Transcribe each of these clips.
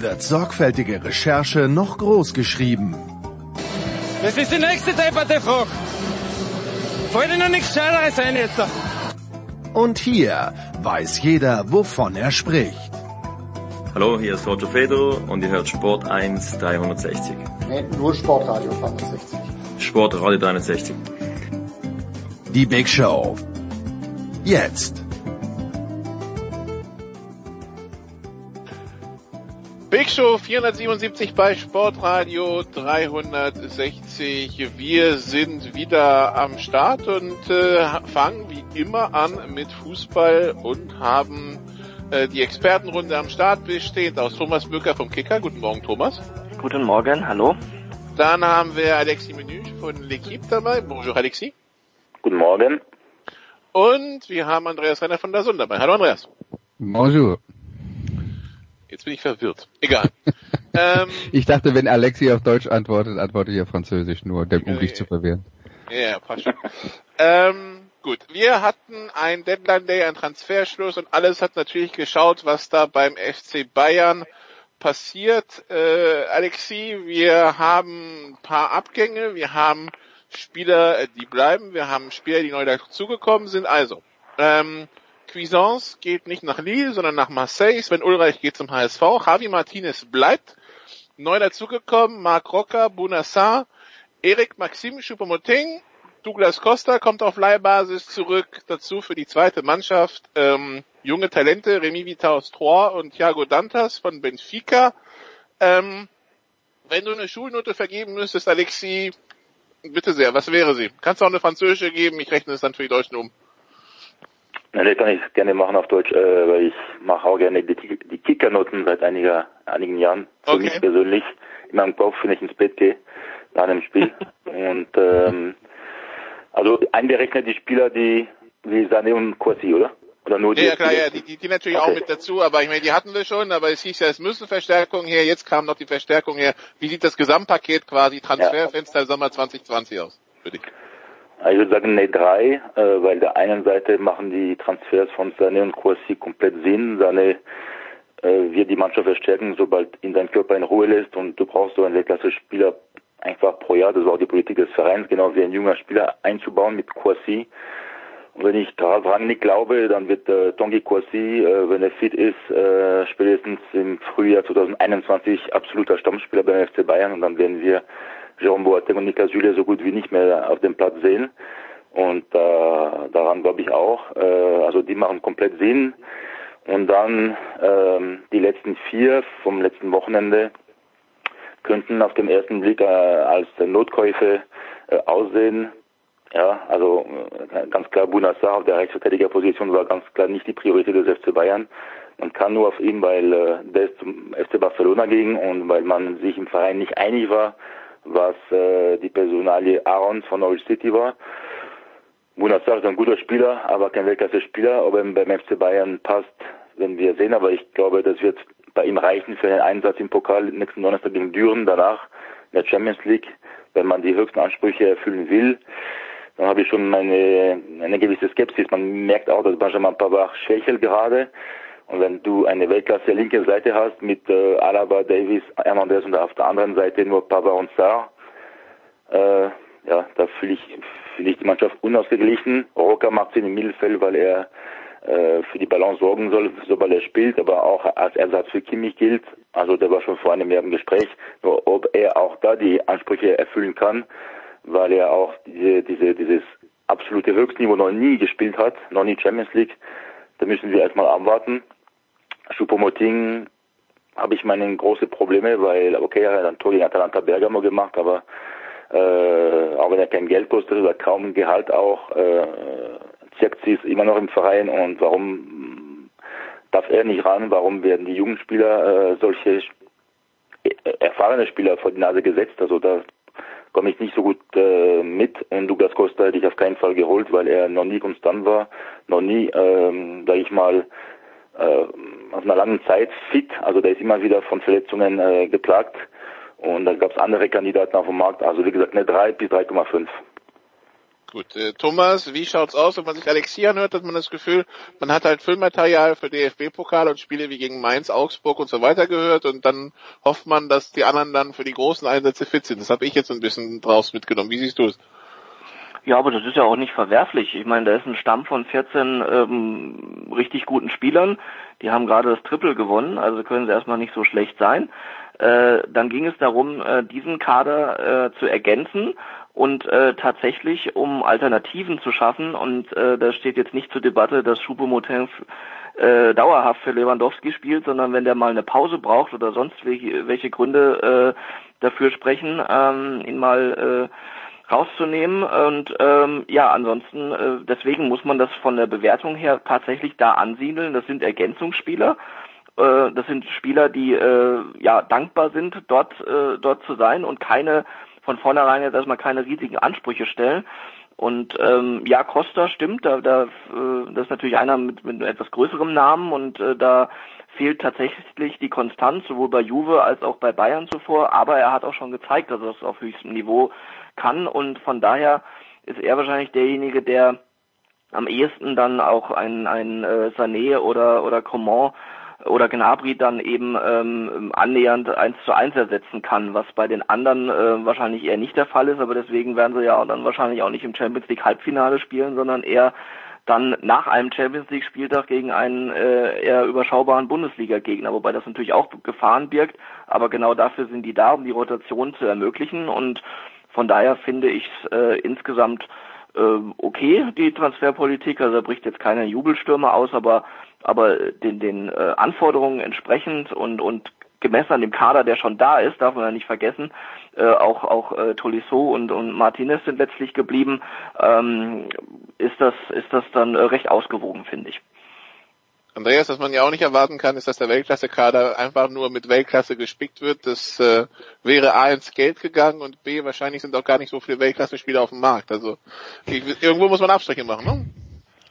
wird sorgfältige Recherche noch groß geschrieben. Das ist die nächste depperte Frage. Fällt Ihnen nichts Scheineres ein jetzt? Und hier weiß jeder, wovon er spricht. Hallo, hier ist Roger Fedor und ihr hört Sport 1 360. Nee, nur Sportradio 360. Sportradio 360. Die Big Show. Jetzt. Big Show 477 bei Sportradio 360. Wir sind wieder am Start und äh, fangen wie immer an mit Fußball und haben äh, die Expertenrunde am Start bestehend aus Thomas Bücker vom Kicker. Guten Morgen, Thomas. Guten Morgen, hallo. Dann haben wir Alexis Menü von L'Equipe dabei. Bonjour, Alexis. Guten Morgen. Und wir haben Andreas Renner von der Sund dabei. Hallo, Andreas. Bonjour. Jetzt bin ich verwirrt. Egal. ähm, ich dachte, wenn Alexi auf Deutsch antwortet, antworte ich auf Französisch nur, um dich zu verwirren. Ja, passt schon. ähm, gut, wir hatten ein Deadline Day, ein Transferschluss und alles hat natürlich geschaut, was da beim FC Bayern passiert. Äh, Alexi, wir haben ein paar Abgänge, wir haben Spieler, die bleiben, wir haben Spieler, die neu dazugekommen sind. Also, ähm, Cuisance geht nicht nach Lille, sondern nach Marseille. Sven Ulreich geht zum HSV. Javi Martinez bleibt. Neu dazugekommen, Marc Rocker, Bunassar, Erik Maxim Choupo-Moting, Douglas Costa kommt auf Leihbasis zurück. Dazu für die zweite Mannschaft ähm, junge Talente, Remy Vitaus Troyes und Thiago Dantas von Benfica. Ähm, wenn du eine Schulnote vergeben müsstest, Alexi, bitte sehr, was wäre sie? Kannst du auch eine französische geben? Ich rechne es dann für die Deutschen um. Ja, das kann ich gerne machen auf Deutsch, äh, weil ich mache auch gerne die, die Kickernoten seit einiger, einigen Jahren. Für okay. mich persönlich. In meinem Kopf, wenn ich ins Bett gehe, nach einem Spiel. und ähm, also einberechnet die Spieler, die wie Sané und Kwasi, oder? Oder nur die? Ja, klar, ja, die, die, die natürlich okay. auch mit dazu, aber ich meine, die hatten wir schon, aber es hieß ja, es müssen Verstärkungen her, jetzt kam noch die Verstärkung her. Wie sieht das Gesamtpaket quasi Transferfenster ja. Sommer 2020 aus für dich? Ich würde sagen, nee, drei, äh, weil der einen Seite machen die Transfers von Sané und Kouassi komplett Sinn. Sané äh, wird die Mannschaft verstärken, sobald ihn sein Körper in Ruhe lässt und du brauchst so einen Weltklasse-Spieler einfach pro Jahr, das war auch die Politik des Vereins, genau wie ein junger Spieler einzubauen mit Kouassi. Und wenn ich daran nicht glaube, dann wird äh, Tanguy Kouassi, äh, wenn er fit ist, äh, spätestens im Frühjahr 2021 absoluter Stammspieler beim FC Bayern und dann werden wir Jerome Boateng und Niklas Süle so gut wie nicht mehr auf dem Platz sehen. Und äh, daran glaube ich auch. Äh, also die machen komplett Sinn. Und dann ähm, die letzten vier vom letzten Wochenende könnten auf den ersten Blick äh, als Notkäufe äh, aussehen. Ja, also äh, ganz klar Bunassar auf der Rechtsverteidigerposition war ganz klar nicht die Priorität des FC Bayern. Man kann nur auf ihn, weil äh, der zum FC Barcelona ging und weil man sich im Verein nicht einig war, was äh, die Personalie Aarons von Norwich City war. Bunassar ist ein guter Spieler, aber kein Weltklasse-Spieler. Ob er beim FC Bayern passt, werden wir sehen. Aber ich glaube, das wird bei ihm reichen für den Einsatz im Pokal nächsten Donnerstag gegen Düren, danach in der Champions League, wenn man die höchsten Ansprüche erfüllen will. Dann habe ich schon eine, eine gewisse Skepsis. Man merkt auch, dass Benjamin Pavard schwächelt gerade. Und wenn du eine Weltklasse linke Seite hast mit äh, Alaba, Davis, Hernandez und auf der anderen Seite nur Pavard und Sarr, äh, ja, da fühle ich, fühle ich die Mannschaft unausgeglichen. Rocker macht Sinn im Mittelfeld, weil er äh, für die Balance sorgen soll, sobald er spielt, aber auch als Ersatz für Kimmich gilt. Also der war schon vor einem Jahr im Gespräch. Nur ob er auch da die Ansprüche erfüllen kann, weil er auch diese, diese, dieses absolute Höchstniveau noch nie gespielt hat, noch nie Champions League. Da müssen wir erstmal abwarten. Choupo-Moting habe ich meine große Probleme, weil, okay, er hat ein Tor gegen Atalanta Bergamo gemacht, aber äh, auch wenn er kein Geld kostet oder kaum Gehalt auch, äh, Zirkzi ist immer noch im Verein und warum darf er nicht ran? Warum werden die Jugendspieler äh, solche erfahrene Spieler vor die Nase gesetzt. Also da komme ich nicht so gut äh, mit. Und Douglas Costa hätte ich auf keinen Fall geholt, weil er noch nie konstant war, noch nie, ähm, sage ich mal, äh, auf einer langen Zeit fit. Also der ist immer wieder von Verletzungen äh, geplagt. Und da gab es andere Kandidaten auf dem Markt. Also wie gesagt, eine 3 bis 3,5. Gut, äh, Thomas, wie schaut's aus, wenn man sich Alexi anhört, hat man das Gefühl, man hat halt Füllmaterial für DFB-Pokal und Spiele wie gegen Mainz, Augsburg und so weiter gehört und dann hofft man, dass die anderen dann für die großen Einsätze fit sind. Das habe ich jetzt ein bisschen draus mitgenommen. Wie siehst du es? Ja, aber das ist ja auch nicht verwerflich. Ich meine, da ist ein Stamm von 14 ähm, richtig guten Spielern. Die haben gerade das Triple gewonnen, also können sie erstmal nicht so schlecht sein. Äh, dann ging es darum, äh, diesen Kader äh, zu ergänzen und äh, tatsächlich, um Alternativen zu schaffen, und äh, da steht jetzt nicht zur Debatte, dass Choupo-Moting äh, dauerhaft für Lewandowski spielt, sondern wenn der mal eine Pause braucht oder sonst welche, welche Gründe äh, dafür sprechen, ähm, ihn mal äh, rauszunehmen. Und ähm, ja, ansonsten, äh, deswegen muss man das von der Bewertung her tatsächlich da ansiedeln. Das sind Ergänzungsspieler. Äh, das sind Spieler, die äh, ja dankbar sind, dort, äh, dort zu sein und keine von vornherein jetzt erstmal keine riesigen Ansprüche stellen. Und ähm, ja, Costa stimmt, da, da äh, das ist natürlich einer mit, mit etwas größerem Namen und äh, da fehlt tatsächlich die Konstanz, sowohl bei Juve als auch bei Bayern zuvor, aber er hat auch schon gezeigt, dass er es auf höchstem Niveau kann. Und von daher ist er wahrscheinlich derjenige, der am ehesten dann auch ein, ein äh, Sané oder, oder Coman oder Gnabry dann eben ähm, annähernd eins zu eins ersetzen kann, was bei den anderen äh, wahrscheinlich eher nicht der Fall ist, aber deswegen werden sie ja dann wahrscheinlich auch nicht im Champions League Halbfinale spielen, sondern eher dann nach einem Champions League Spieltag gegen einen äh, eher überschaubaren Bundesliga Gegner, wobei das natürlich auch Gefahren birgt, aber genau dafür sind die da, um die Rotation zu ermöglichen. Und von daher finde ich es äh, insgesamt äh, okay, die Transferpolitik, also da bricht jetzt keiner Jubelstürme aus, aber aber den, den äh, Anforderungen entsprechend und, und gemessen an dem Kader, der schon da ist, darf man ja nicht vergessen, äh, auch auch äh, Tolisso und, und Martinez sind letztlich geblieben, ähm, ist das ist das dann äh, recht ausgewogen, finde ich. Andreas, was man ja auch nicht erwarten kann, ist, dass der Weltklasse-Kader einfach nur mit Weltklasse gespickt wird. Das äh, wäre A ins Geld gegangen und B wahrscheinlich sind auch gar nicht so viele Weltklasse-Spieler auf dem Markt. Also ich, irgendwo muss man Abstriche machen, ne?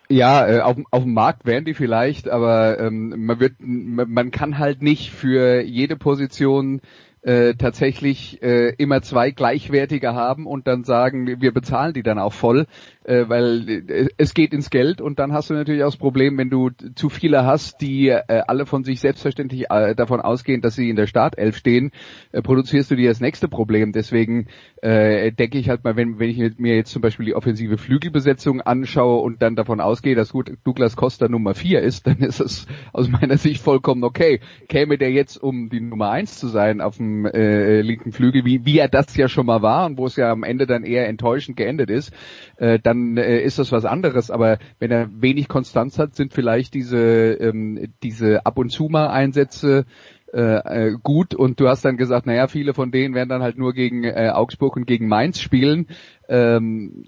Ja, äh, auf, auf dem Markt wären die vielleicht, aber ähm, man wird, man kann halt nicht für jede Position äh, tatsächlich äh, immer zwei gleichwertige haben und dann sagen, wir bezahlen die dann auch voll, äh, weil äh, es geht ins Geld und dann hast du natürlich auch das Problem, wenn du zu viele hast, die äh, alle von sich selbstverständlich äh, davon ausgehen, dass sie in der Startelf stehen, äh, produzierst du dir das nächste Problem. Deswegen äh, denke ich halt mal, wenn, wenn ich mir jetzt zum Beispiel die offensive Flügelbesetzung anschaue und dann davon ausgehe, dass gut Douglas Costa Nummer vier ist, dann ist es aus meiner Sicht vollkommen okay. Käme der jetzt, um die Nummer eins zu sein auf dem äh, linken Flügel, wie, wie er das ja schon mal war und wo es ja am Ende dann eher enttäuschend geendet ist, äh, dann dann äh, ist das was anderes. Aber wenn er wenig Konstanz hat, sind vielleicht diese, ähm, diese ab und zu mal Einsätze äh, äh, gut und du hast dann gesagt, naja, viele von denen werden dann halt nur gegen äh, Augsburg und gegen Mainz spielen. Ähm,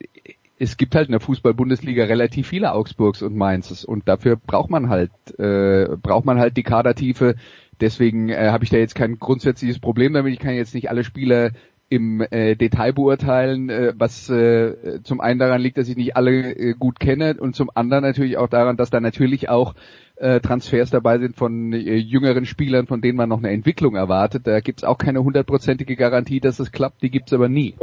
es gibt halt in der Fußball-Bundesliga relativ viele Augsburgs und Mainzes und dafür braucht man halt äh, braucht man halt die Kadertiefe. Deswegen äh, habe ich da jetzt kein grundsätzliches Problem damit. Ich kann jetzt nicht alle Spieler im äh, Detail beurteilen, äh, was äh, zum einen daran liegt, dass ich nicht alle äh, gut kenne und zum anderen natürlich auch daran, dass da natürlich auch äh, Transfers dabei sind von äh, jüngeren Spielern, von denen man noch eine Entwicklung erwartet. Da gibt's auch keine hundertprozentige Garantie, dass es klappt, die gibt's aber nie.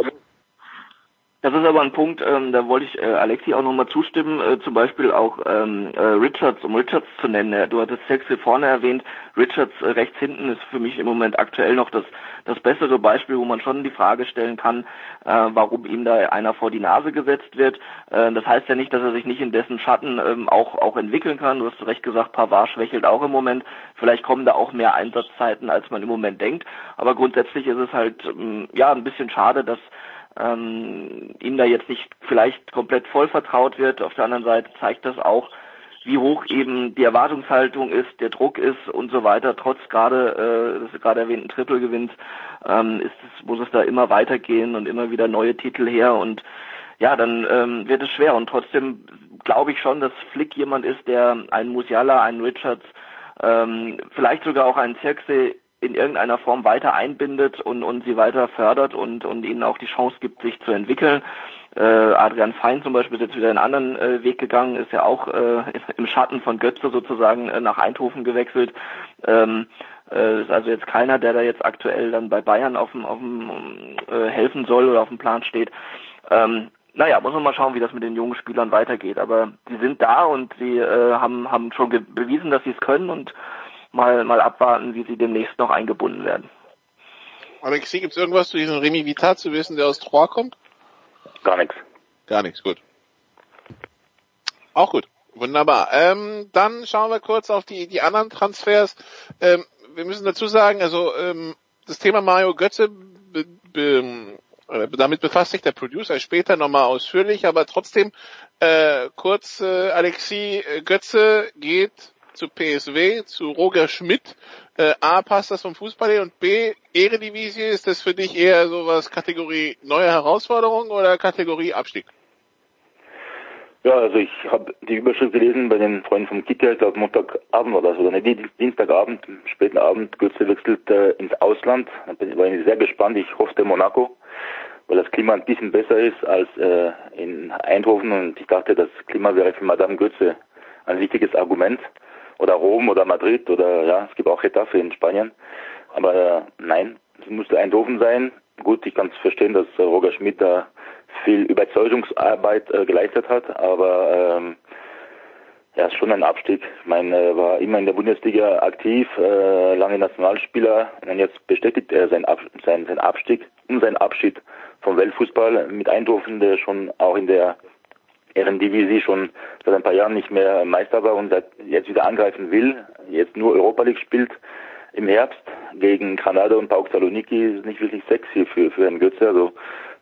Das ist aber ein Punkt, ähm, da wollte ich äh, Alexi auch nochmal zustimmen, äh, zum Beispiel auch ähm, äh, Richards, um Richards zu nennen. Du hattest Sexy vorne erwähnt, Richards äh, rechts hinten ist für mich im Moment aktuell noch das, das bessere Beispiel, wo man schon die Frage stellen kann, äh, warum ihm da einer vor die Nase gesetzt wird. Äh, das heißt ja nicht, dass er sich nicht in dessen Schatten ähm, auch, auch entwickeln kann. Du hast zu Recht gesagt, Pavard schwächelt auch im Moment. Vielleicht kommen da auch mehr Einsatzzeiten, als man im Moment denkt. Aber grundsätzlich ist es halt ähm, ja ein bisschen schade, dass ähm, ihm da jetzt nicht vielleicht komplett voll vertraut wird. Auf der anderen Seite zeigt das auch, wie hoch eben die Erwartungshaltung ist, der Druck ist und so weiter. Trotz gerade äh, des gerade erwähnten Triple-Gewinns ähm, ist es, muss es da immer weitergehen und immer wieder neue Titel her und ja, dann ähm, wird es schwer. Und trotzdem glaube ich schon, dass Flick jemand ist, der einen Musiala, einen Richards, ähm, vielleicht sogar auch einen Zirkse in irgendeiner Form weiter einbindet und, und sie weiter fördert und, und ihnen auch die Chance gibt, sich zu entwickeln. Äh, Adrian Fein zum Beispiel ist jetzt wieder einen anderen äh, Weg gegangen, ist ja auch äh, im Schatten von Götze sozusagen äh, nach Eindhoven gewechselt. Ähm, äh, ist also jetzt keiner, der da jetzt aktuell dann bei Bayern auf dem, auf dem äh, helfen soll oder auf dem Plan steht. Ähm, naja, muss man mal schauen, wie das mit den jungen Spielern weitergeht. Aber die sind da und sie äh, haben, haben schon bewiesen, dass sie es können und mal, mal abwarten, wie sie demnächst noch eingebunden werden. Alexi, gibt es irgendwas zu diesem Remy Vitat zu wissen, der aus Troyes kommt? Gar nichts. Gar nichts, gut. Auch gut. Wunderbar. Ähm, dann schauen wir kurz auf die, die anderen Transfers. Ähm, wir müssen dazu sagen, also ähm, das Thema Mario Götze, be, be, äh, damit befasst sich der Producer später nochmal ausführlich, aber trotzdem äh, kurz, äh, Alexi Götze geht zu PSW, zu Roger Schmidt. Äh, A, passt das vom Fußball her und B, Eredivisie, ist das für dich eher sowas Kategorie neue Herausforderung oder Kategorie Abstieg? Ja, also ich habe die Überschrift gelesen bei den Freunden vom ich glaube Montagabend oder so, oder nee, Dienstagabend, späten Abend, Götze wechselt äh, ins Ausland. Da war ich sehr gespannt, ich hoffte Monaco, weil das Klima ein bisschen besser ist als äh, in Eindhoven und ich dachte, das Klima wäre für Madame Götze ein wichtiges Argument. Oder Rom oder Madrid oder ja, es gibt auch Getafe in Spanien. Aber äh, nein, es musste Eindhoven sein. Gut, ich kann es verstehen, dass äh, Roger Schmidt da viel Überzeugungsarbeit äh, geleistet hat, aber ähm, ja, ist schon ein Abstieg. Ich meine, war immer in der Bundesliga aktiv, äh, lange Nationalspieler und jetzt bestätigt er seinen, Ab seinen, seinen Abstieg und seinen Abschied vom Weltfußball mit Eindhoven, der schon auch in der Ehrendivisie schon seit ein paar Jahren nicht mehr Meister war und jetzt wieder angreifen will, jetzt nur Europa League spielt im Herbst gegen Granada und Pauk Saloniki ist nicht wirklich sexy für, für Herrn Götze. Also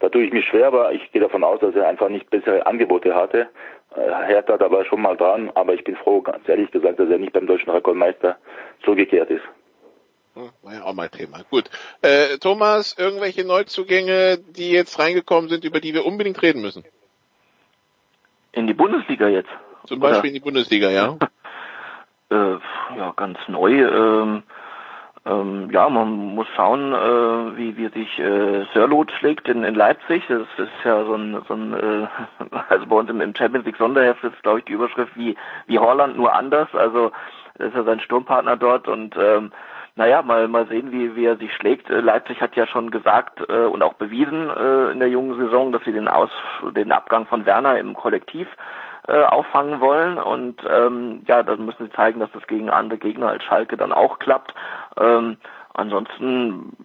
da tue ich mich schwer, aber ich gehe davon aus, dass er einfach nicht bessere Angebote hatte. Äh, Hertha da war schon mal dran, aber ich bin froh, ganz ehrlich gesagt, dass er nicht beim deutschen Rekordmeister zurückgekehrt ist. War ja auch mal Thema. Gut. Äh, Thomas, irgendwelche Neuzugänge, die jetzt reingekommen sind, über die wir unbedingt reden müssen? In die Bundesliga jetzt? Zum Beispiel Oder? in die Bundesliga, ja. äh, ja, ganz neu. Ähm, ähm, ja, man muss schauen, äh, wie, wie sich äh, Sörlot schlägt in, in Leipzig. Das ist ja so ein, so ein äh, also bei uns im, im Champions League Sonderheft ist, glaube ich, die Überschrift wie, wie Holland, nur anders. Also das ist ja sein Sturmpartner dort und ähm, naja, mal, mal sehen, wie, wie er sich schlägt. Äh, Leipzig hat ja schon gesagt äh, und auch bewiesen äh, in der jungen Saison, dass sie den Aus, den Abgang von Werner im Kollektiv äh, auffangen wollen und ähm, ja, dann müssen sie zeigen, dass das gegen andere Gegner als Schalke dann auch klappt. Ähm, ansonsten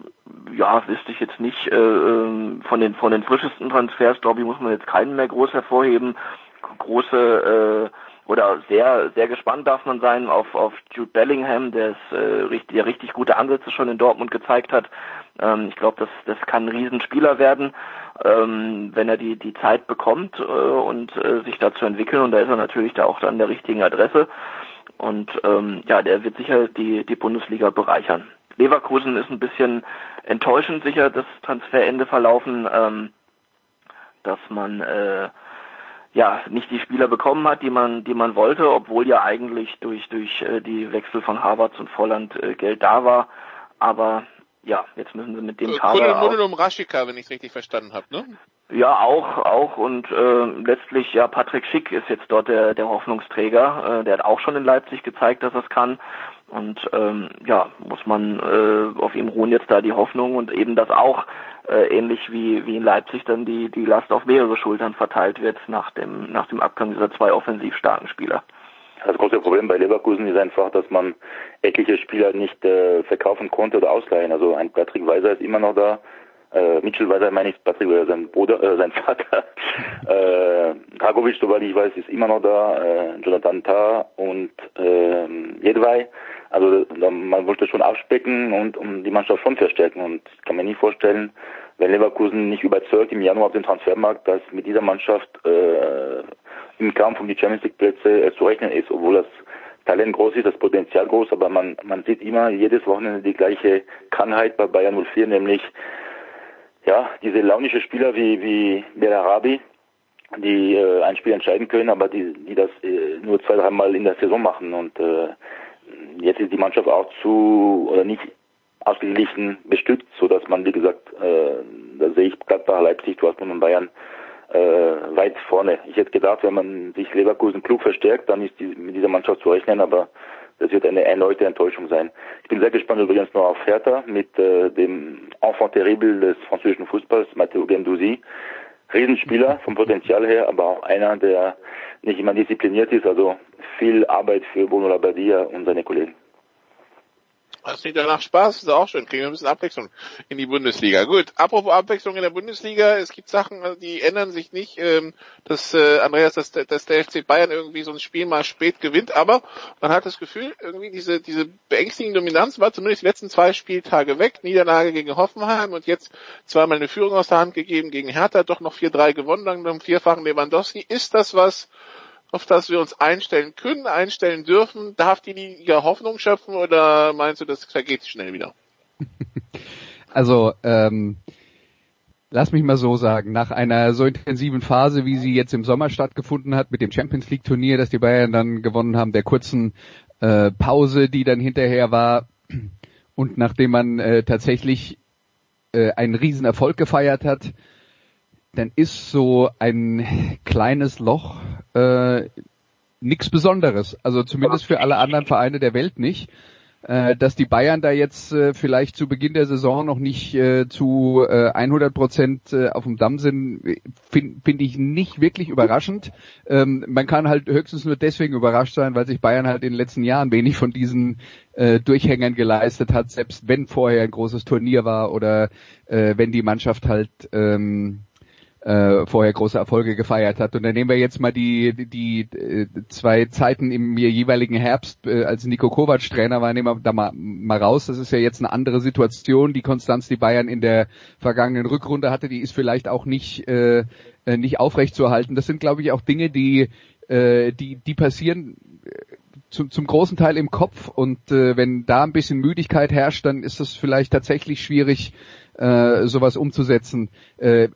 ja, wüsste ich jetzt nicht äh, ähm, von den von den frischesten Transfers, glaube ich, muss man jetzt keinen mehr groß hervorheben. Große äh, oder sehr, sehr gespannt darf man sein auf, auf Jude Bellingham, der es äh, richtig, der richtig gute Ansätze schon in Dortmund gezeigt hat. Ähm, ich glaube, das, das kann ein Riesenspieler werden, ähm, wenn er die, die Zeit bekommt äh, und äh, sich dazu entwickeln. Und da ist er natürlich da auch dann der richtigen Adresse. Und ähm, ja, der wird sicher die, die Bundesliga bereichern. Leverkusen ist ein bisschen enttäuschend sicher das Transferende verlaufen, ähm, dass man äh, ja nicht die Spieler bekommen hat, die man die man wollte, obwohl ja eigentlich durch durch äh, die Wechsel von Harvards und Volland äh, Geld da war. Aber ja, jetzt müssen sie mit dem Kader auch... um Raschika, wenn ich es richtig verstanden habe, ne? Ja, auch, auch und äh, letztlich ja Patrick Schick ist jetzt dort der der Hoffnungsträger. Äh, der hat auch schon in Leipzig gezeigt, dass er es kann. Und ähm, ja, muss man äh, auf ihm ruhen jetzt da die Hoffnung und eben das auch äh, ähnlich wie, wie in Leipzig dann die, die Last auf mehrere Schultern verteilt wird nach dem, nach dem Abgang dieser zwei offensiv starken Spieler. Das große Problem bei Leverkusen ist einfach, dass man etliche Spieler nicht äh, verkaufen konnte oder ausleihen. Also ein Patrick Weiser ist immer noch da. Äh, Mitchell Weiser meine ich, Patrick Weiser, sein Bruder, äh, sein Vater. äh, Dragovic, soweit ich weiß, ist immer noch da. Äh, Jonathan Tah und äh, Jedwai. Also man wollte schon abspecken und um die Mannschaft schon verstärken. Und ich kann mir nicht vorstellen, wenn Leverkusen nicht überzeugt im Januar auf dem Transfermarkt, dass mit dieser Mannschaft äh, im Kampf um die Champions League Plätze äh, zu rechnen ist, obwohl das Talent groß ist, das Potenzial groß, aber man, man sieht immer jedes Wochenende die gleiche Krankheit bei Bayern 04, nämlich ja, diese launische Spieler wie, wie Arabi, die äh, ein Spiel entscheiden können, aber die, die das äh, nur zwei, dreimal in der Saison machen und äh, jetzt ist die Mannschaft auch zu oder nicht ausgeglichen bestückt, so dass man, wie gesagt, äh, da sehe ich Gladbach, Leipzig, Dortmund und Bayern äh, weit vorne. Ich hätte gedacht, wenn man sich Leverkusen klug verstärkt, dann ist die, mit dieser Mannschaft zu rechnen, aber das wird eine erneute Enttäuschung sein. Ich bin sehr gespannt übrigens noch auf Hertha mit äh, dem Enfant terrible des französischen Fußballs, Matteo Gendouzi. Riesenspieler vom Potenzial her, aber auch einer, der nicht immer diszipliniert ist, also viel Arbeit für Bruno Labbadia und seine Kollegen. Das klingt danach Spaß, ist auch schön. Kriegen wir ein bisschen Abwechslung in die Bundesliga. Gut, apropos Abwechslung in der Bundesliga, es gibt Sachen, die ändern sich nicht, ähm, dass äh, Andreas, dass, dass der FC Bayern irgendwie so ein Spiel mal spät gewinnt, aber man hat das Gefühl, irgendwie diese, diese beängstigende Dominanz war zumindest die letzten zwei Spieltage weg. Niederlage gegen Hoffenheim und jetzt zweimal eine Führung aus der Hand gegeben gegen Hertha, doch noch 4-3 gewonnen, dann beim vierfachen Lewandowski. Ist das was, auf das wir uns einstellen können, einstellen dürfen? Darf die Liga Hoffnung schöpfen oder meinst du, das vergeht schnell wieder? Also, ähm, lass mich mal so sagen, nach einer so intensiven Phase, wie sie jetzt im Sommer stattgefunden hat, mit dem Champions League Turnier, das die Bayern dann gewonnen haben, der kurzen äh, Pause, die dann hinterher war, und nachdem man äh, tatsächlich äh, einen Riesenerfolg gefeiert hat, dann ist so ein kleines Loch äh, nichts Besonderes. Also zumindest für alle anderen Vereine der Welt nicht. Äh, dass die Bayern da jetzt äh, vielleicht zu Beginn der Saison noch nicht äh, zu äh, 100 Prozent äh, auf dem Damm sind, finde find ich nicht wirklich überraschend. Ähm, man kann halt höchstens nur deswegen überrascht sein, weil sich Bayern halt in den letzten Jahren wenig von diesen äh, Durchhängern geleistet hat, selbst wenn vorher ein großes Turnier war oder äh, wenn die Mannschaft halt ähm, äh, vorher große Erfolge gefeiert hat. Und dann nehmen wir jetzt mal die, die, die äh, zwei Zeiten im jeweiligen Herbst, äh, als Nico Kovac Trainer war, nehmen wir da mal, mal raus. Das ist ja jetzt eine andere Situation. Die Konstanz, die Bayern in der vergangenen Rückrunde hatte, die ist vielleicht auch nicht, äh, äh nicht aufrechtzuerhalten. Das sind, glaube ich, auch Dinge, die, äh, die, die passieren äh, zum, zum großen Teil im Kopf und äh, wenn da ein bisschen Müdigkeit herrscht, dann ist es vielleicht tatsächlich schwierig, äh, sowas umzusetzen. Äh,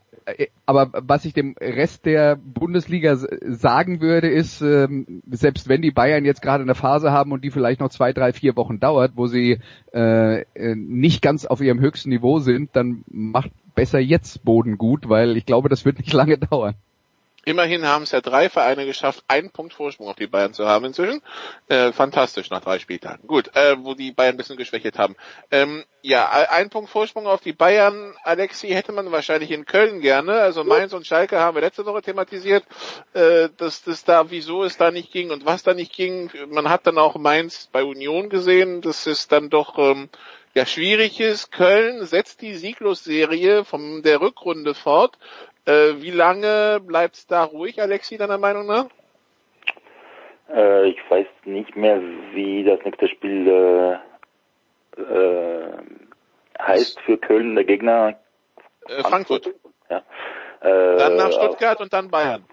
aber was ich dem Rest der Bundesliga sagen würde, ist, ähm, selbst wenn die Bayern jetzt gerade eine Phase haben und die vielleicht noch zwei, drei, vier Wochen dauert, wo sie äh, äh, nicht ganz auf ihrem höchsten Niveau sind, dann macht besser jetzt Boden gut, weil ich glaube, das wird nicht lange dauern. Immerhin haben es ja drei Vereine geschafft, einen Punkt Vorsprung auf die Bayern zu haben inzwischen. Äh, fantastisch nach drei Spieltagen. Gut, äh, wo die Bayern ein bisschen geschwächt haben. Ähm, ja, ein Punkt Vorsprung auf die Bayern, Alexi, hätte man wahrscheinlich in Köln gerne. Also Mainz und Schalke haben wir letzte Woche thematisiert, äh, dass das da, wieso es da nicht ging und was da nicht ging. Man hat dann auch Mainz bei Union gesehen, dass es dann doch ähm, ja schwierig ist. Köln setzt die Sieglosserie von der Rückrunde fort. Äh, wie lange bleibt es da ruhig, Alexi, deiner Meinung nach? Äh, ich weiß nicht mehr, wie das nächste Spiel äh, äh, heißt für Köln, der Gegner. Äh, Frankfurt. Frankfurt. Ja. dann nach Stuttgart und dann Bayern.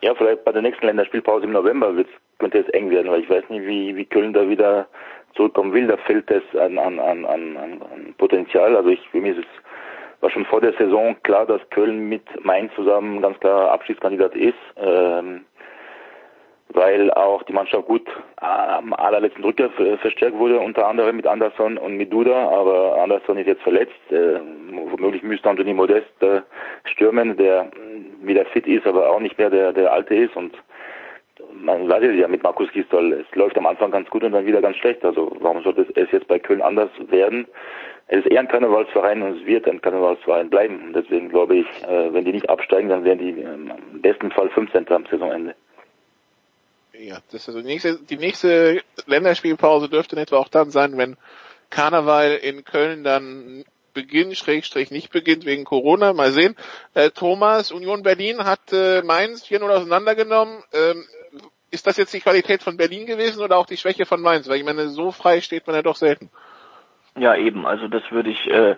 Ja, vielleicht bei der nächsten Länderspielpause im November wird's, könnte es eng werden, weil ich weiß nicht, wie, wie Köln da wieder zurückkommen will. Da fehlt es an, an, an, an, an Potenzial. Also ich, für mich ist es war schon vor der Saison klar, dass Köln mit Mainz zusammen ganz klar Abschiedskandidat ist, ähm, weil auch die Mannschaft gut am allerletzten Drücker verstärkt wurde, unter anderem mit Anderson und mit Duda, aber Anderson ist jetzt verletzt. Äh, womöglich müsste Anthony Modest äh, stürmen, der wieder fit ist, aber auch nicht mehr der, der alte ist und man weiß ja mit Markus Gisdol, es läuft am Anfang ganz gut und dann wieder ganz schlecht. Also warum sollte es jetzt bei Köln anders werden? es ist eher ein Karnevalsverein und es wird ein Karnevalsverein bleiben. Und deswegen glaube ich, äh, wenn die nicht absteigen, dann werden die ähm, im besten Fall 15. am Saisonende. Ja, das also die nächste, die nächste Länderspielpause dürfte in etwa auch dann sein, wenn Karneval in Köln dann beginnt, Schrägstrich nicht beginnt wegen Corona. Mal sehen. Äh, Thomas, Union Berlin hat äh, Mainz 4-0 auseinandergenommen. Ähm, ist das jetzt die Qualität von Berlin gewesen oder auch die Schwäche von Mainz? Weil ich meine, so frei steht man ja doch selten. Ja, eben. Also das würde ich äh,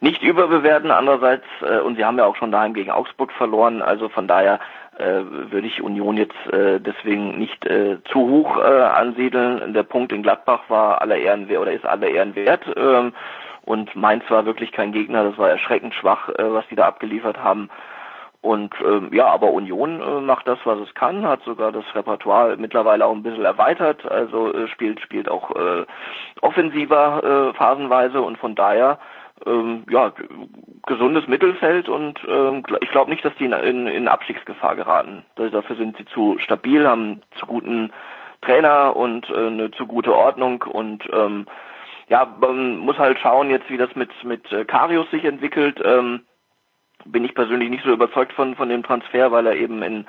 nicht überbewerten. Andererseits, äh, und sie haben ja auch schon daheim gegen Augsburg verloren, also von daher äh, würde ich Union jetzt äh, deswegen nicht äh, zu hoch äh, ansiedeln. Der Punkt in Gladbach war aller Ehren wert oder ist aller Ehren wert. Ähm, und Mainz war wirklich kein Gegner, das war erschreckend schwach, äh, was die da abgeliefert haben. Und ähm, ja, aber Union äh, macht das, was es kann, hat sogar das Repertoire mittlerweile auch ein bisschen erweitert, also äh, spielt spielt auch äh, offensiver äh, phasenweise und von daher ähm, ja gesundes Mittelfeld und ähm, ich glaube nicht, dass die in, in, in Abstiegsgefahr geraten. Also dafür sind sie zu stabil, haben zu guten Trainer und äh, eine zu gute Ordnung und ähm, ja, man muss halt schauen jetzt, wie das mit mit äh, Karius sich entwickelt. Ähm, bin ich persönlich nicht so überzeugt von von dem Transfer, weil er eben in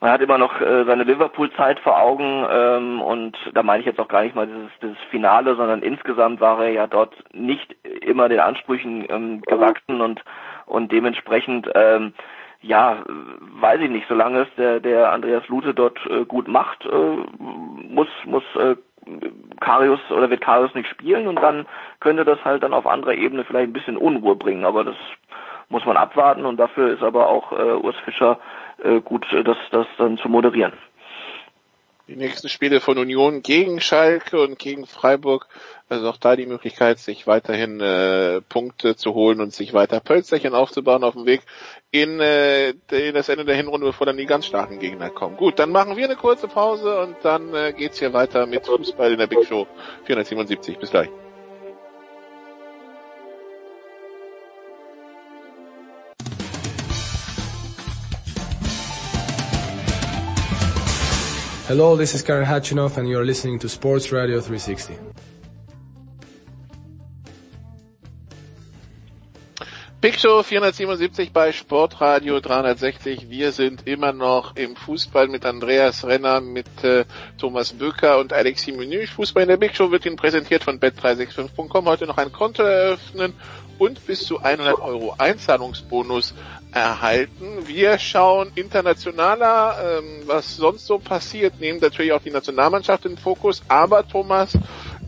man hat immer noch äh, seine Liverpool-Zeit vor Augen ähm, und da meine ich jetzt auch gar nicht mal dieses, dieses Finale, sondern insgesamt war er ja dort nicht immer den Ansprüchen ähm, gewachsen und und dementsprechend ähm, ja, weiß ich nicht, solange es der, der Andreas Lute dort äh, gut macht, äh, muss, muss äh, Karius oder wird Karius nicht spielen und dann könnte das halt dann auf anderer Ebene vielleicht ein bisschen Unruhe bringen, aber das muss man abwarten und dafür ist aber auch äh, Urs Fischer äh, gut, äh, das, das dann zu moderieren. Die nächsten Spiele von Union gegen Schalke und gegen Freiburg, also auch da die Möglichkeit, sich weiterhin äh, Punkte zu holen und sich weiter Pölzerchen aufzubauen auf dem Weg in, äh, in das Ende der Hinrunde, bevor dann die ganz starken Gegner kommen. Gut, dann machen wir eine kurze Pause und dann äh, geht's hier weiter mit Fußball in der Big Show 477. Bis gleich. Hello, this is Karen Hatchinoff and you're listening to Sports Radio 360. Big Show 477 bei Sportradio 360. Wir sind immer noch im Fußball mit Andreas Renner, mit äh, Thomas Böker und Alexi Menü. Fußball in der Big Show wird Ihnen präsentiert von bet365.com. Heute noch ein Konto eröffnen und bis zu 100 Euro Einzahlungsbonus erhalten. Wir schauen internationaler, ähm, was sonst so passiert, nehmen natürlich auch die Nationalmannschaft in den Fokus. Aber Thomas,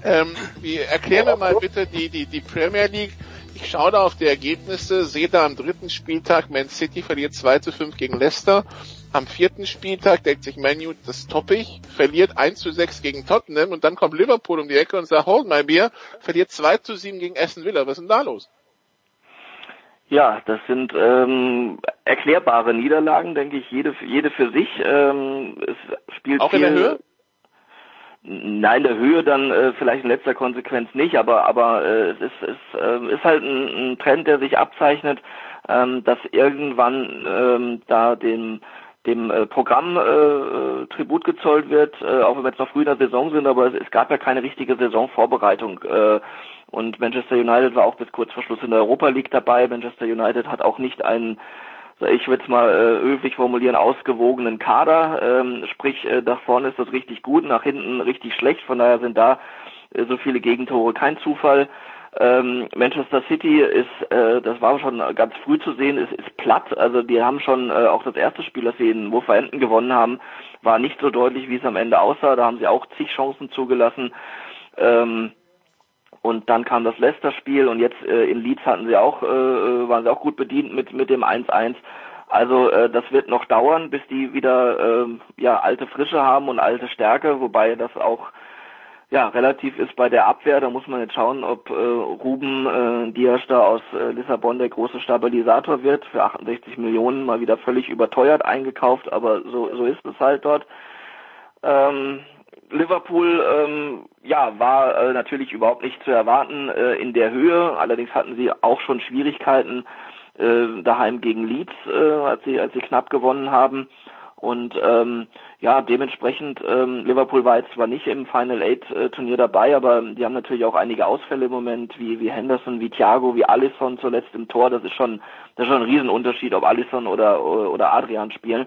ähm, wie, erklär mir mal bitte die, die, die Premier League. Ich schaue da auf die Ergebnisse, sehe da am dritten Spieltag, Man City verliert 2 zu 5 gegen Leicester. Am vierten Spieltag denkt sich Manu, das topp ich, verliert 1 zu 6 gegen Tottenham und dann kommt Liverpool um die Ecke und sagt, hold my beer, verliert 2 zu 7 gegen Aston Villa. Was ist denn da los? Ja, das sind ähm, erklärbare Niederlagen, denke ich, jede jede für sich. Ähm, es spielt Auch viel, in der Höhe? Nein, der Höhe dann äh, vielleicht in letzter Konsequenz nicht, aber aber äh, es ist es äh, ist halt ein, ein Trend, der sich abzeichnet, ähm, dass irgendwann ähm, da dem dem äh, Programm äh, Tribut gezollt wird, äh, auch wenn wir jetzt noch früh in der Saison sind, aber es, es gab ja keine richtige Saisonvorbereitung. Äh, und Manchester United war auch bis kurz vor Schluss in der Europa League dabei. Manchester United hat auch nicht einen, ich würde es mal äh, höflich formulieren, ausgewogenen Kader. Ähm, sprich, äh, nach vorne ist das richtig gut, nach hinten richtig schlecht. Von daher sind da äh, so viele Gegentore kein Zufall. Ähm, Manchester City ist, äh, das war schon ganz früh zu sehen, ist, ist platt. Also die haben schon äh, auch das erste Spiel, das sie in Wolverhampton gewonnen haben, war nicht so deutlich, wie es am Ende aussah. Da haben sie auch zig Chancen zugelassen. Ähm, und dann kam das Leicester-Spiel und jetzt äh, in Leeds hatten sie auch, äh, äh waren sie auch gut bedient mit, mit dem 1-1. Also äh, das wird noch dauern, bis die wieder äh, ja alte Frische haben und alte Stärke, wobei das auch ja relativ ist bei der Abwehr. Da muss man jetzt schauen, ob äh, Ruben äh, Dias da aus äh, Lissabon der große Stabilisator wird. Für 68 Millionen mal wieder völlig überteuert eingekauft, aber so so ist es halt dort. Ähm, Liverpool ähm, ja war äh, natürlich überhaupt nicht zu erwarten äh, in der Höhe. Allerdings hatten sie auch schon Schwierigkeiten äh, daheim gegen Leeds, äh, als sie als sie knapp gewonnen haben. Und ähm, ja, dementsprechend ähm, Liverpool war jetzt zwar nicht im Final Eight äh, Turnier dabei, aber die haben natürlich auch einige Ausfälle im Moment, wie wie Henderson, wie Thiago, wie Alisson zuletzt im Tor. Das ist schon das ist schon ein Riesenunterschied, ob Alisson oder oder Adrian spielen.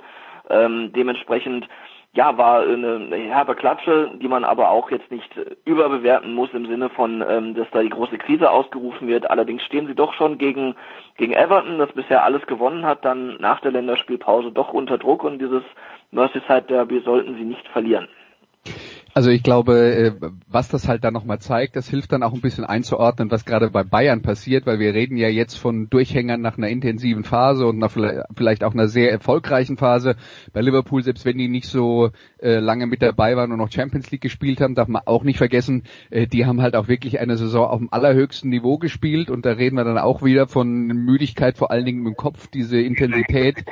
Ähm, dementsprechend ja, war eine, herbe Klatsche, die man aber auch jetzt nicht überbewerten muss im Sinne von, ähm, dass da die große Krise ausgerufen wird. Allerdings stehen sie doch schon gegen, gegen Everton, das bisher alles gewonnen hat, dann nach der Länderspielpause doch unter Druck und dieses Merseyside Derby sollten sie nicht verlieren. Also ich glaube, äh, was das halt dann nochmal zeigt, das hilft dann auch ein bisschen einzuordnen, was gerade bei Bayern passiert, weil wir reden ja jetzt von Durchhängern nach einer intensiven Phase und nach vielleicht auch einer sehr erfolgreichen Phase. Bei Liverpool, selbst wenn die nicht so äh, lange mit dabei waren und noch Champions League gespielt haben, darf man auch nicht vergessen, äh, die haben halt auch wirklich eine Saison auf dem allerhöchsten Niveau gespielt und da reden wir dann auch wieder von Müdigkeit, vor allen Dingen im Kopf, diese Intensität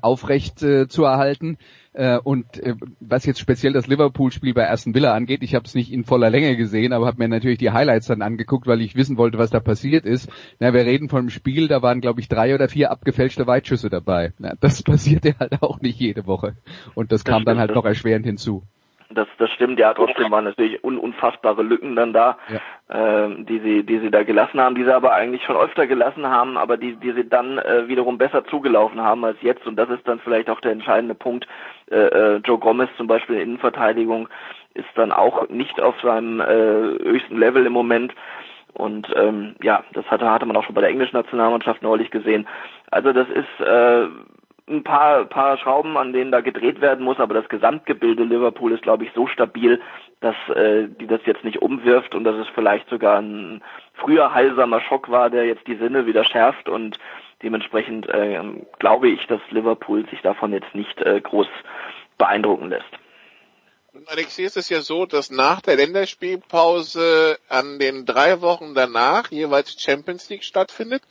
aufrecht zu erhalten. Äh, und äh, was jetzt speziell das Liverpool-Spiel bei Aston Villa angeht, ich habe es nicht in voller Länge gesehen, aber habe mir natürlich die Highlights dann angeguckt, weil ich wissen wollte, was da passiert ist. Na, wir reden von einem Spiel, da waren glaube ich drei oder vier abgefälschte Weitschüsse dabei. Na, das passiert ja halt auch nicht jede Woche. Und das, das kam dann halt noch erschwerend hinzu. Das, das stimmt, ja, trotzdem waren natürlich un unfassbare Lücken dann da, ja. äh, die sie, die sie da gelassen haben, die sie aber eigentlich schon öfter gelassen haben, aber die, die sie dann äh, wiederum besser zugelaufen haben als jetzt. Und das ist dann vielleicht auch der entscheidende Punkt. Äh, äh, Joe Gomez zum Beispiel in Innenverteidigung ist dann auch nicht auf seinem äh, höchsten Level im Moment. Und ähm, ja, das hatte, hatte man auch schon bei der englischen Nationalmannschaft neulich gesehen. Also das ist äh, ein paar, paar Schrauben, an denen da gedreht werden muss, aber das Gesamtgebilde Liverpool ist, glaube ich, so stabil, dass äh, die das jetzt nicht umwirft und dass es vielleicht sogar ein früher heilsamer Schock war, der jetzt die Sinne wieder schärft und dementsprechend äh, glaube ich, dass Liverpool sich davon jetzt nicht äh, groß beeindrucken lässt. Alexi, ist es ja so, dass nach der Länderspielpause an den drei Wochen danach jeweils Champions League stattfindet.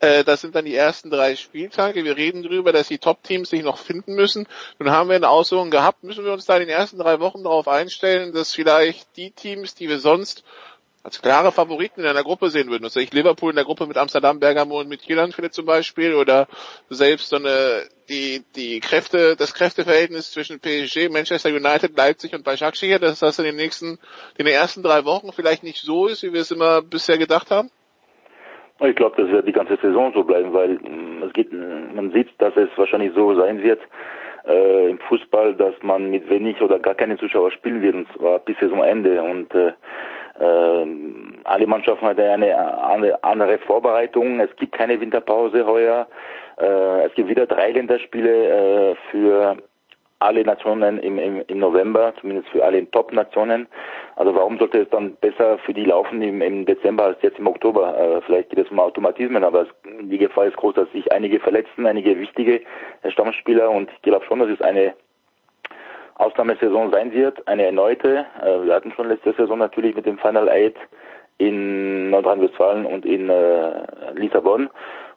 Äh, das sind dann die ersten drei Spieltage. Wir reden darüber, dass die Top-Teams sich noch finden müssen. Nun haben wir eine Ausführung gehabt. Müssen wir uns da in den ersten drei Wochen darauf einstellen, dass vielleicht die Teams, die wir sonst als klare Favoriten in einer Gruppe sehen würden. Also ich Liverpool in der Gruppe mit Amsterdam, Bergamo und mit vielleicht zum Beispiel oder selbst so eine die die Kräfte das Kräfteverhältnis zwischen PSG, Manchester United, Leipzig und Başakşehir, dass das in den nächsten in den ersten drei Wochen vielleicht nicht so ist, wie wir es immer bisher gedacht haben. Ich glaube, das wird die ganze Saison so bleiben, weil mm, es geht, man sieht, dass es wahrscheinlich so sein wird äh, im Fußball, dass man mit wenig oder gar keine Zuschauer spielen wird, und zwar bis Saisonende. Und äh, ähm, alle Mannschaften eine, eine andere Vorbereitung. Es gibt keine Winterpause heuer. Äh, es gibt wieder drei Länderspiele äh, für alle Nationen im, im, im November, zumindest für alle Top-Nationen. Also warum sollte es dann besser für die laufen im, im Dezember als jetzt im Oktober? Äh, vielleicht geht es um Automatismen, aber es, die Gefahr ist groß, dass sich einige verletzen, einige wichtige Stammspieler und ich glaube schon, dass es eine Ausnahmesaison sein wird, eine erneute. Äh, wir hatten schon letzte Saison natürlich mit dem Final Eight in Nordrhein-Westfalen und in äh, Lissabon.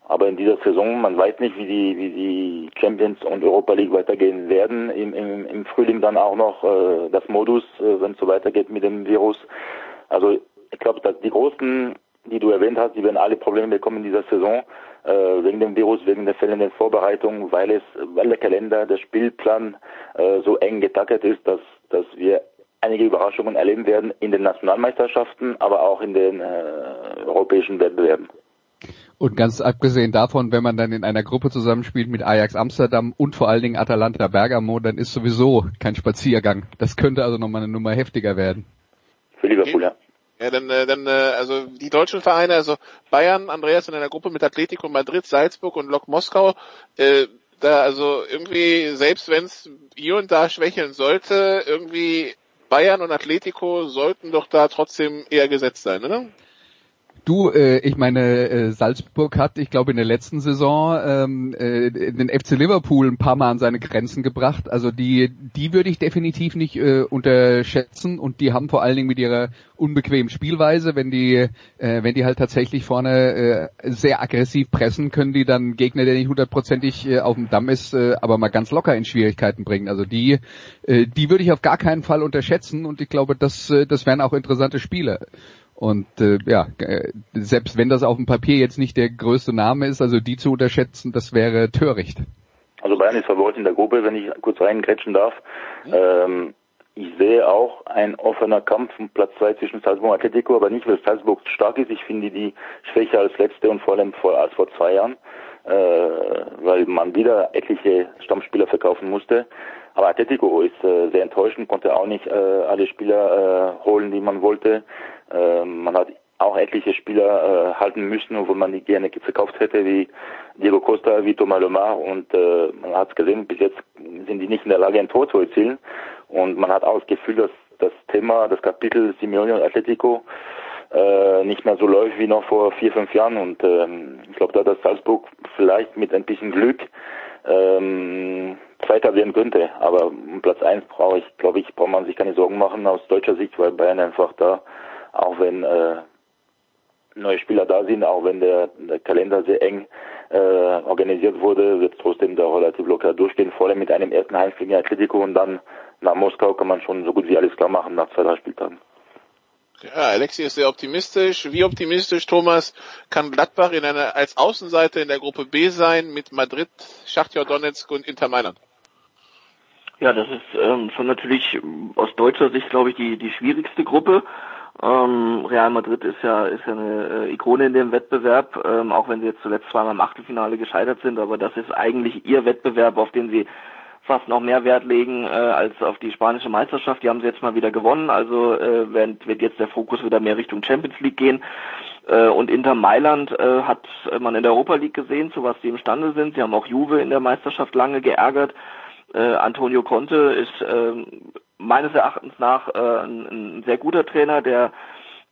Aber in dieser Saison, man weiß nicht, wie die, wie die Champions und Europa League weitergehen werden. Im, im, im Frühling dann auch noch äh, das Modus, äh, wenn es so weitergeht mit dem Virus. Also ich glaube, dass die großen, die du erwähnt hast, die werden alle Probleme bekommen in dieser Saison äh, wegen dem Virus, wegen der fehlenden Vorbereitung, weil es, weil der Kalender, der Spielplan äh, so eng getaktet ist, dass, dass wir einige Überraschungen erleben werden in den Nationalmeisterschaften, aber auch in den äh, europäischen Wettbewerben. Und ganz abgesehen davon, wenn man dann in einer Gruppe zusammenspielt mit Ajax Amsterdam und vor allen Dingen Atalanta Bergamo, dann ist sowieso kein Spaziergang. Das könnte also nochmal eine Nummer heftiger werden. Für Liverpool, ja. Ja, dann, äh, dann, äh, also die deutschen Vereine, also Bayern, Andreas in einer Gruppe mit Atletico Madrid, Salzburg und Lok Moskau, äh, da also irgendwie, selbst wenn es hier und da schwächeln sollte, irgendwie Bayern und Atletico sollten doch da trotzdem eher gesetzt sein, oder? Du, äh, ich meine, äh, Salzburg hat, ich glaube, in der letzten Saison ähm, äh, den FC Liverpool ein paar Mal an seine Grenzen gebracht. Also die, die würde ich definitiv nicht äh, unterschätzen und die haben vor allen Dingen mit ihrer unbequemen Spielweise, wenn die, äh, wenn die halt tatsächlich vorne äh, sehr aggressiv pressen, können die dann Gegner, der nicht hundertprozentig äh, auf dem Damm ist, äh, aber mal ganz locker in Schwierigkeiten bringen. Also die, äh, die würde ich auf gar keinen Fall unterschätzen und ich glaube, das, äh, das wären auch interessante Spiele. Und äh, ja, äh, selbst wenn das auf dem Papier jetzt nicht der größte Name ist, also die zu unterschätzen, das wäre töricht. Also Bayern ist Favorit in der Gruppe, wenn ich kurz reingrätschen darf. Mhm. Ähm, ich sehe auch ein offener Kampf um Platz zwei zwischen Salzburg und Atletico, aber nicht, weil Salzburg stark ist. Ich finde die schwächer als letzte und vor allem vor, als vor zwei Jahren, äh, weil man wieder etliche Stammspieler verkaufen musste. Aber Atletico ist äh, sehr enttäuschend, konnte auch nicht äh, alle Spieler äh, holen, die man wollte. Äh, man hat auch etliche Spieler äh, halten müssen, obwohl man die gerne verkauft hätte, wie Diego Costa, wie Thomas Lemar. Und äh, man hat es gesehen, bis jetzt sind die nicht in der Lage, ein Tor zu erzielen. Und man hat auch das Gefühl, dass, das Thema, das Kapitel Simeone und Atletico äh, nicht mehr so läuft wie noch vor vier, fünf Jahren. Und ähm, ich glaube, da dass Salzburg vielleicht mit ein bisschen Glück ähm, Zweiter werden könnte. Aber Platz eins brauche ich, glaube ich, braucht man sich keine Sorgen machen aus deutscher Sicht, weil Bayern einfach da, auch wenn äh, neue Spieler da sind, auch wenn der, der Kalender sehr eng äh, organisiert wurde, wird trotzdem da relativ locker durchgehen. Vor allem mit einem ersten Heimspiel gegen Atletico und dann nach Moskau kann man schon so gut wie alles klar machen nach zwei, drei Spieltagen. Ja, Alexi ist sehr optimistisch. Wie optimistisch, Thomas, kann Gladbach in einer, als Außenseite in der Gruppe B sein mit Madrid, Schachtja Donetsk und Inter Mailand? Ja, das ist ähm, schon natürlich aus deutscher Sicht, glaube ich, die, die schwierigste Gruppe. Ähm, Real Madrid ist ja, ist ja eine äh, Ikone in dem Wettbewerb, ähm, auch wenn sie jetzt zuletzt zweimal im Achtelfinale gescheitert sind, aber das ist eigentlich ihr Wettbewerb, auf den sie fast noch mehr Wert legen äh, als auf die spanische Meisterschaft. Die haben sie jetzt mal wieder gewonnen, also äh, wird, wird jetzt der Fokus wieder mehr Richtung Champions League gehen. Äh, und Inter Mailand äh, hat man in der Europa League gesehen, zu was sie imstande sind. Sie haben auch Juve in der Meisterschaft lange geärgert. Äh, Antonio Conte ist äh, meines Erachtens nach äh, ein, ein sehr guter Trainer, der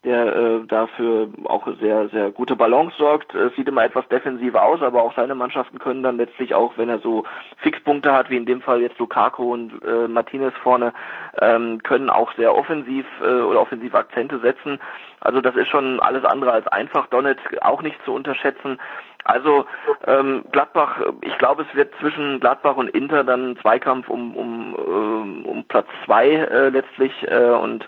der äh, dafür auch sehr, sehr gute Balance sorgt. Es sieht immer etwas defensiver aus, aber auch seine Mannschaften können dann letztlich auch, wenn er so Fixpunkte hat, wie in dem Fall jetzt Lukaku und äh, Martinez vorne, ähm, können auch sehr offensiv äh, oder offensive Akzente setzen. Also das ist schon alles andere als einfach. Donetsk auch nicht zu unterschätzen. Also ähm, Gladbach, ich glaube, es wird zwischen Gladbach und Inter dann ein Zweikampf um um, äh, um Platz zwei äh, letztlich äh, und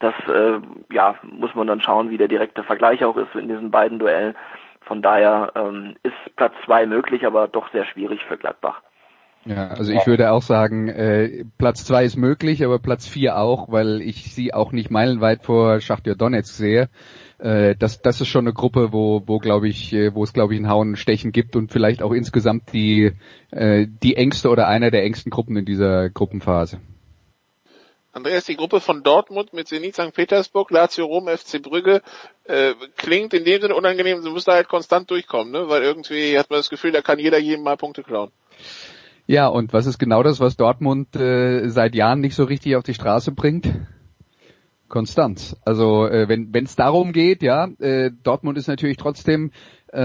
das äh, ja, muss man dann schauen, wie der direkte Vergleich auch ist in diesen beiden Duellen. Von daher ähm, ist Platz zwei möglich, aber doch sehr schwierig für Gladbach. Ja, also ich würde auch sagen, äh, Platz zwei ist möglich, aber Platz vier auch, weil ich sie auch nicht meilenweit vor Schachtja Donetsk sehe. Äh, das, das ist schon eine Gruppe, wo, wo glaube ich, äh, wo es glaube ich ein Hauen Stechen gibt und vielleicht auch insgesamt die, äh, die engste oder einer der engsten Gruppen in dieser Gruppenphase. Andreas, die Gruppe von Dortmund mit Zenit St. Petersburg, Lazio Rom, FC Brügge äh, klingt in dem Sinne unangenehm, sie muss da halt konstant durchkommen, ne? weil irgendwie hat man das Gefühl, da kann jeder jedem mal Punkte klauen. Ja, und was ist genau das, was Dortmund äh, seit Jahren nicht so richtig auf die Straße bringt? Konstanz. Also äh, wenn es darum geht, ja, äh, Dortmund ist natürlich trotzdem äh,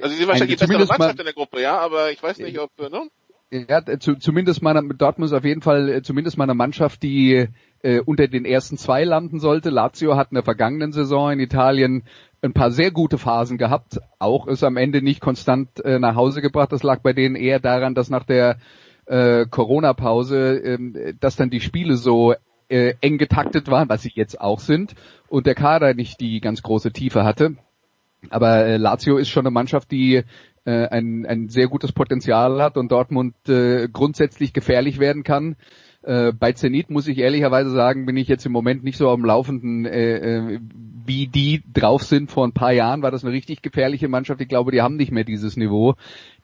also sie sind wahrscheinlich die bessere Mannschaft in der Gruppe, ja, aber ich weiß nicht, ob äh, ne? Ja, zu, zumindest meiner, Dortmund ist auf jeden Fall äh, zumindest meiner Mannschaft, die äh, unter den ersten zwei landen sollte. Lazio hat in der vergangenen Saison in Italien ein paar sehr gute Phasen gehabt, auch ist am Ende nicht konstant äh, nach Hause gebracht. Das lag bei denen eher daran, dass nach der äh, Corona-Pause, äh, dass dann die Spiele so äh, eng getaktet waren, was sie jetzt auch sind, und der Kader nicht die ganz große Tiefe hatte. Aber äh, Lazio ist schon eine Mannschaft, die äh, ein, ein sehr gutes Potenzial hat und Dortmund äh, grundsätzlich gefährlich werden kann. Äh, bei Zenit muss ich ehrlicherweise sagen, bin ich jetzt im Moment nicht so am Laufenden, äh, äh, wie die drauf sind. Vor ein paar Jahren war das eine richtig gefährliche Mannschaft. Ich glaube, die haben nicht mehr dieses Niveau.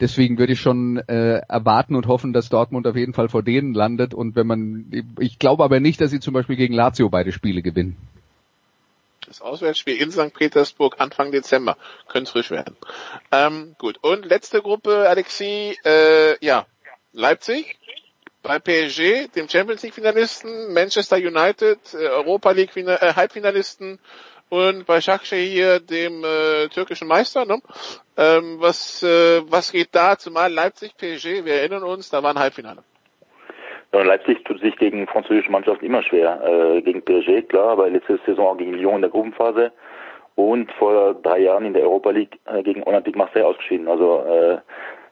Deswegen würde ich schon äh, erwarten und hoffen, dass Dortmund auf jeden Fall vor denen landet. Und wenn man, ich glaube aber nicht, dass sie zum Beispiel gegen Lazio beide Spiele gewinnen. Das Auswärtsspiel in St. Petersburg Anfang Dezember. Könnte frisch werden. Ähm, gut. Und letzte Gruppe, Alexi, äh, ja, Leipzig bei PSG, dem Champions League Finalisten, Manchester United, äh, Europa League äh, Halbfinalisten und bei Shakhtar hier dem äh, türkischen Meister. Ne? Ähm, was, äh, was geht da? Zumal Leipzig, PSG, wir erinnern uns, da war ein Halbfinale. Leipzig tut sich gegen französische Mannschaften immer schwer. Äh, gegen PSG, klar, aber letzte Saison auch gegen Lyon in der Gruppenphase und vor drei Jahren in der Europa League äh, gegen Olympique Marseille ausgeschieden. Also äh,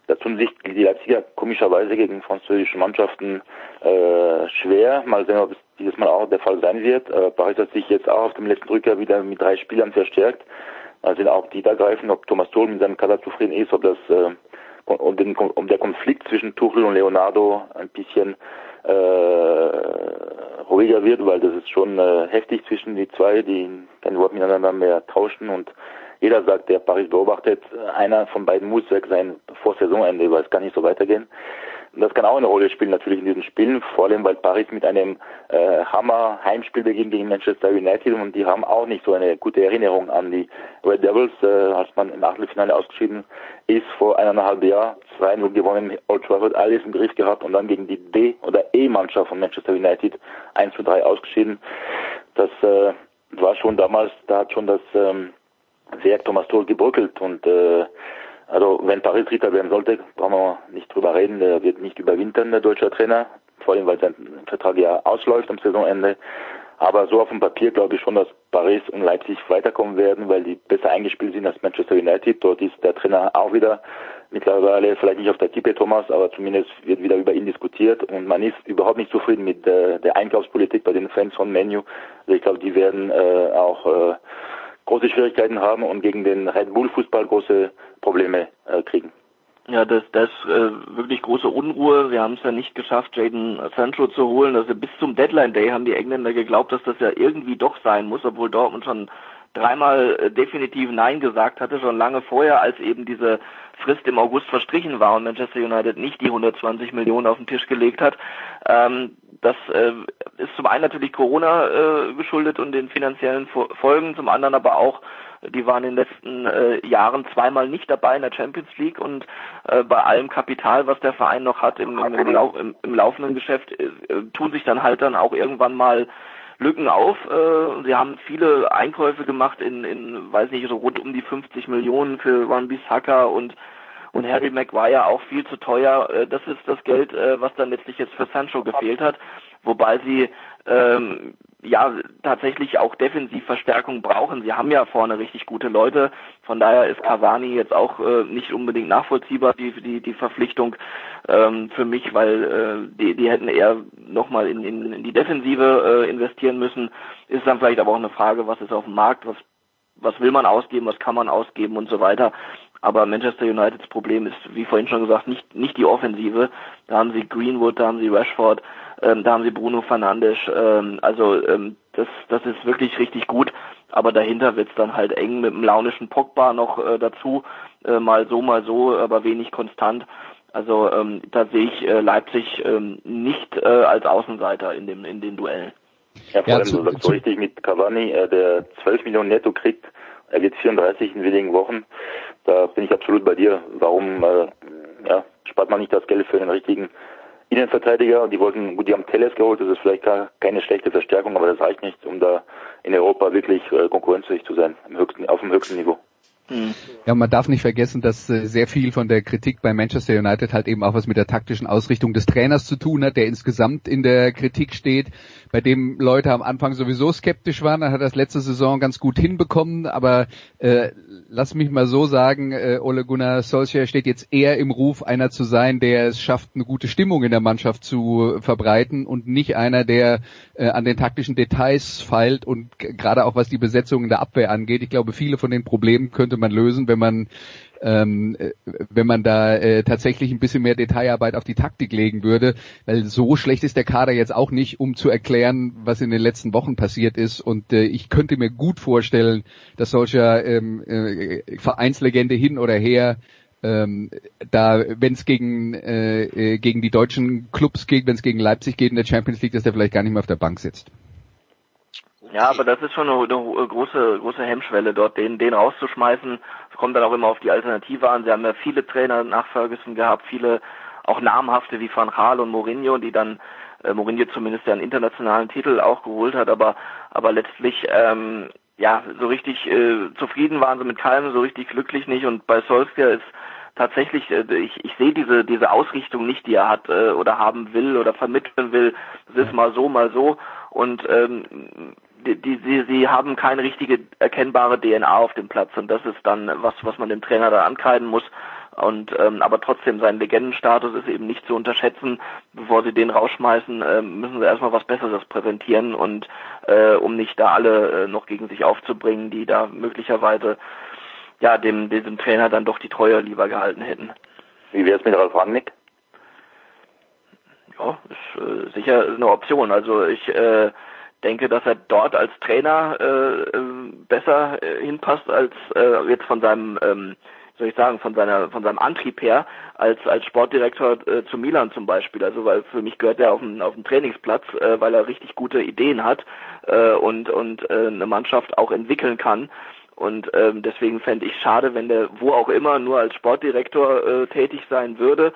da tun sich die Leipziger komischerweise gegen französische Mannschaften äh, schwer. Mal sehen, ob es dieses Mal auch der Fall sein wird. Äh, Paris hat sich jetzt auch auf dem letzten Drücker wieder mit drei Spielern verstärkt. Sehen auch die da greifen, ob Thomas Tuchel mit seinem Kader zufrieden ist, ob das äh, um, den, um der Konflikt zwischen Tuchel und Leonardo ein bisschen äh, ruhiger wird, weil das ist schon äh, heftig zwischen die zwei, die kein Wort miteinander mehr tauschen und jeder sagt, der Paris beobachtet, einer von beiden muss weg sein vor Saisonende, weil es kann nicht so weitergehen. Das kann auch eine Rolle spielen natürlich in diesen Spielen, vor allem weil Paris mit einem äh, Hammer Heimspiel beginnt gegen Manchester United und die haben auch nicht so eine gute Erinnerung an die Red Devils, äh, als man im Achtelfinale ausgeschieden ist vor eineinhalb Jahren, 2-0 gewonnen, Old Trafford alles im Griff gehabt und dann gegen die D- oder E-Mannschaft von Manchester United 1-3 ausgeschieden. Das äh, war schon damals, da hat schon das ähm, Werk Thomas Tuchel gebröckelt und äh, also wenn Paris Dritter werden sollte, brauchen wir nicht drüber reden. Der wird nicht überwintern, der deutsche Trainer, vor allem weil sein Vertrag ja ausläuft am Saisonende. Aber so auf dem Papier glaube ich schon, dass Paris und Leipzig weiterkommen werden, weil die besser eingespielt sind als Manchester United. Dort ist der Trainer auch wieder mittlerweile vielleicht nicht auf der Kippe Thomas, aber zumindest wird wieder über ihn diskutiert und man ist überhaupt nicht zufrieden mit äh, der Einkaufspolitik bei den Fans von Menu. Also ich glaube, die werden äh, auch äh, große Schwierigkeiten haben und gegen den Red Bull Fußball große Probleme äh, kriegen. Ja, das, das äh, wirklich große Unruhe. Wir haben es ja nicht geschafft, Jaden Sancho zu holen. Also bis zum Deadline Day haben die Engländer geglaubt, dass das ja irgendwie doch sein muss, obwohl Dortmund schon dreimal äh, definitiv Nein gesagt hatte, schon lange vorher, als eben diese Frist im August verstrichen war und Manchester United nicht die 120 Millionen auf den Tisch gelegt hat. Ähm, das äh, ist zum einen natürlich Corona äh, geschuldet und den finanziellen Folgen, zum anderen aber auch die waren in den letzten äh, Jahren zweimal nicht dabei in der Champions League und äh, bei allem Kapital, was der Verein noch hat im, im, im, Lau im, laufenden Geschäft, äh, tun sich dann halt dann auch irgendwann mal Lücken auf. Äh, sie haben viele Einkäufe gemacht in, in, weiß nicht, so rund um die 50 Millionen für Wan Bissaka und und Harry Maguire auch viel zu teuer. Äh, das ist das Geld, äh, was dann letztlich jetzt für Sancho gefehlt hat, wobei sie ähm, ja tatsächlich auch Defensivverstärkung brauchen. Sie haben ja vorne richtig gute Leute, von daher ist Cavani jetzt auch äh, nicht unbedingt nachvollziehbar die die, die Verpflichtung ähm, für mich, weil äh, die die hätten eher nochmal in, in, in die Defensive äh, investieren müssen. Ist dann vielleicht aber auch eine Frage, was ist auf dem Markt, was was will man ausgeben, was kann man ausgeben und so weiter. Aber Manchester Uniteds Problem ist, wie vorhin schon gesagt, nicht, nicht die Offensive. Da haben sie Greenwood, da haben sie Rashford, ähm, da haben sie Bruno Fernandes. Ähm, also ähm, das, das ist wirklich richtig gut. Aber dahinter wird's dann halt eng mit dem launischen Pogba noch äh, dazu. Äh, mal so, mal so, aber wenig konstant. Also ähm, da sehe ich äh, Leipzig ähm, nicht äh, als Außenseiter in dem in den Duellen. Ja, vor ja, allem zu, so richtig mit Cavani, äh, der 12 Millionen netto kriegt, er wird 34 in wenigen Wochen. Da bin ich absolut bei dir. Warum äh, ja, spart man nicht das Geld für den richtigen Innenverteidiger? Die wollten, gut, die haben Telles geholt, das ist vielleicht keine schlechte Verstärkung, aber das reicht nicht, um da in Europa wirklich äh, konkurrenzfähig zu sein, auf dem höchsten Niveau. Ja, man darf nicht vergessen, dass äh, sehr viel von der Kritik bei Manchester United halt eben auch was mit der taktischen Ausrichtung des Trainers zu tun hat, der insgesamt in der Kritik steht bei dem Leute am Anfang sowieso skeptisch waren. Er hat das letzte Saison ganz gut hinbekommen, aber äh, lass mich mal so sagen, äh, Ole Gunnar Solskjaer steht jetzt eher im Ruf, einer zu sein, der es schafft, eine gute Stimmung in der Mannschaft zu verbreiten und nicht einer, der äh, an den taktischen Details feilt und gerade auch was die Besetzung in der Abwehr angeht. Ich glaube, viele von den Problemen könnte man lösen, wenn man ähm, äh, wenn man da äh, tatsächlich ein bisschen mehr Detailarbeit auf die Taktik legen würde, weil so schlecht ist der Kader jetzt auch nicht, um zu erklären, was in den letzten Wochen passiert ist. Und äh, ich könnte mir gut vorstellen, dass solcher ähm, äh, Vereinslegende hin oder her ähm, da, wenn es gegen äh, äh, gegen die deutschen Clubs geht, wenn es gegen Leipzig geht in der Champions League, dass der vielleicht gar nicht mehr auf der Bank sitzt. Ja, aber das ist schon eine, eine große, große Hemmschwelle dort, den, den rauszuschmeißen. Es kommt dann auch immer auf die Alternative an. Sie haben ja viele Trainer nach Ferguson gehabt, viele auch namhafte wie Van Gaal und Mourinho, die dann äh, Mourinho zumindest ja einen internationalen Titel auch geholt hat, aber aber letztlich ähm, ja so richtig äh, zufrieden waren sie mit keinem, so richtig glücklich nicht und bei Solskjaer ist tatsächlich, äh, ich, ich sehe diese, diese Ausrichtung nicht, die er hat äh, oder haben will oder vermitteln will. Es ist mal so, mal so. Und ähm, die, die, sie, haben keine richtige erkennbare DNA auf dem Platz und das ist dann was, was man dem Trainer da ankreiden muss. Und ähm, aber trotzdem sein Legendenstatus ist eben nicht zu unterschätzen. Bevor sie den rausschmeißen, äh, müssen sie erstmal was Besseres präsentieren und äh, um nicht da alle äh, noch gegen sich aufzubringen, die da möglicherweise ja dem diesem Trainer dann doch die Treue lieber gehalten hätten. Wie wäre es mit Ralf Rangnick? Ja, ist äh, sicher eine Option. Also ich äh, denke, dass er dort als Trainer äh, äh besser äh, hinpasst als äh, jetzt von seinem ähm, soll ich sagen, von seiner, von seinem Antrieb her als als Sportdirektor äh, zu Milan zum Beispiel. Also weil für mich gehört er auf dem auf dem Trainingsplatz, äh, weil er richtig gute Ideen hat äh, und und äh, eine Mannschaft auch entwickeln kann. Und ähm, deswegen fände ich schade, wenn der wo auch immer nur als Sportdirektor äh, tätig sein würde,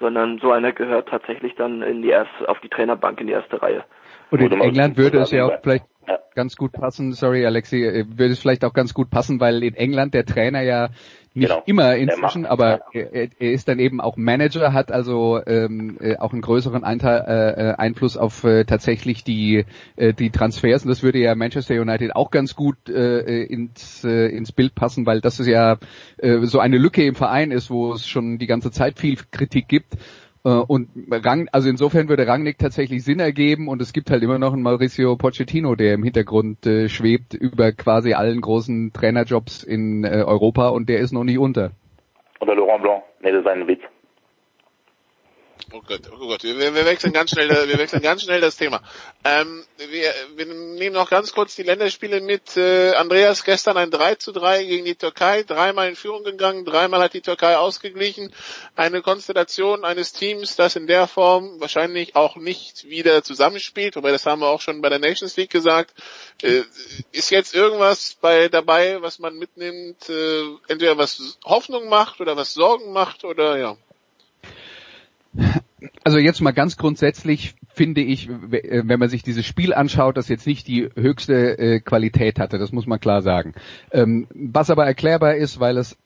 sondern so einer gehört tatsächlich dann in die erste, auf die Trainerbank in die erste Reihe. Und in England würde es ja auch vielleicht ganz gut passen, sorry Alexi, äh, würde es vielleicht auch ganz gut passen, weil in England der Trainer ja nicht genau. immer inzwischen, aber er, er, ist dann eben auch Manager, hat also ähm, äh, auch einen größeren Einteil, äh, äh, Einfluss auf äh, tatsächlich die äh, die Transfers. Und das würde ja Manchester United auch ganz gut äh, ins äh, ins Bild passen, weil das ist ja äh, so eine Lücke im Verein ist, wo es schon die ganze Zeit viel Kritik gibt und Rang, also insofern würde Rangnick tatsächlich Sinn ergeben und es gibt halt immer noch einen Mauricio Pochettino, der im Hintergrund äh, schwebt über quasi allen großen Trainerjobs in äh, Europa und der ist noch nicht unter. Oder Laurent Blanc, nee, das ist ein Witz. Oh Gott, oh Gott, wir, wir wechseln ganz schnell, wir wechseln ganz schnell das Thema. Ähm, wir, wir nehmen noch ganz kurz die Länderspiele mit. Äh, Andreas gestern ein 3 zu 3 gegen die Türkei, dreimal in Führung gegangen, dreimal hat die Türkei ausgeglichen. Eine Konstellation eines Teams, das in der Form wahrscheinlich auch nicht wieder zusammenspielt, wobei das haben wir auch schon bei der Nations League gesagt. Äh, ist jetzt irgendwas bei dabei, was man mitnimmt, äh, entweder was Hoffnung macht oder was Sorgen macht oder ja? Also jetzt mal ganz grundsätzlich finde ich, äh, wenn man sich dieses Spiel anschaut, das jetzt nicht die höchste äh, Qualität hatte, das muss man klar sagen. Ähm, was aber erklärbar ist, weil es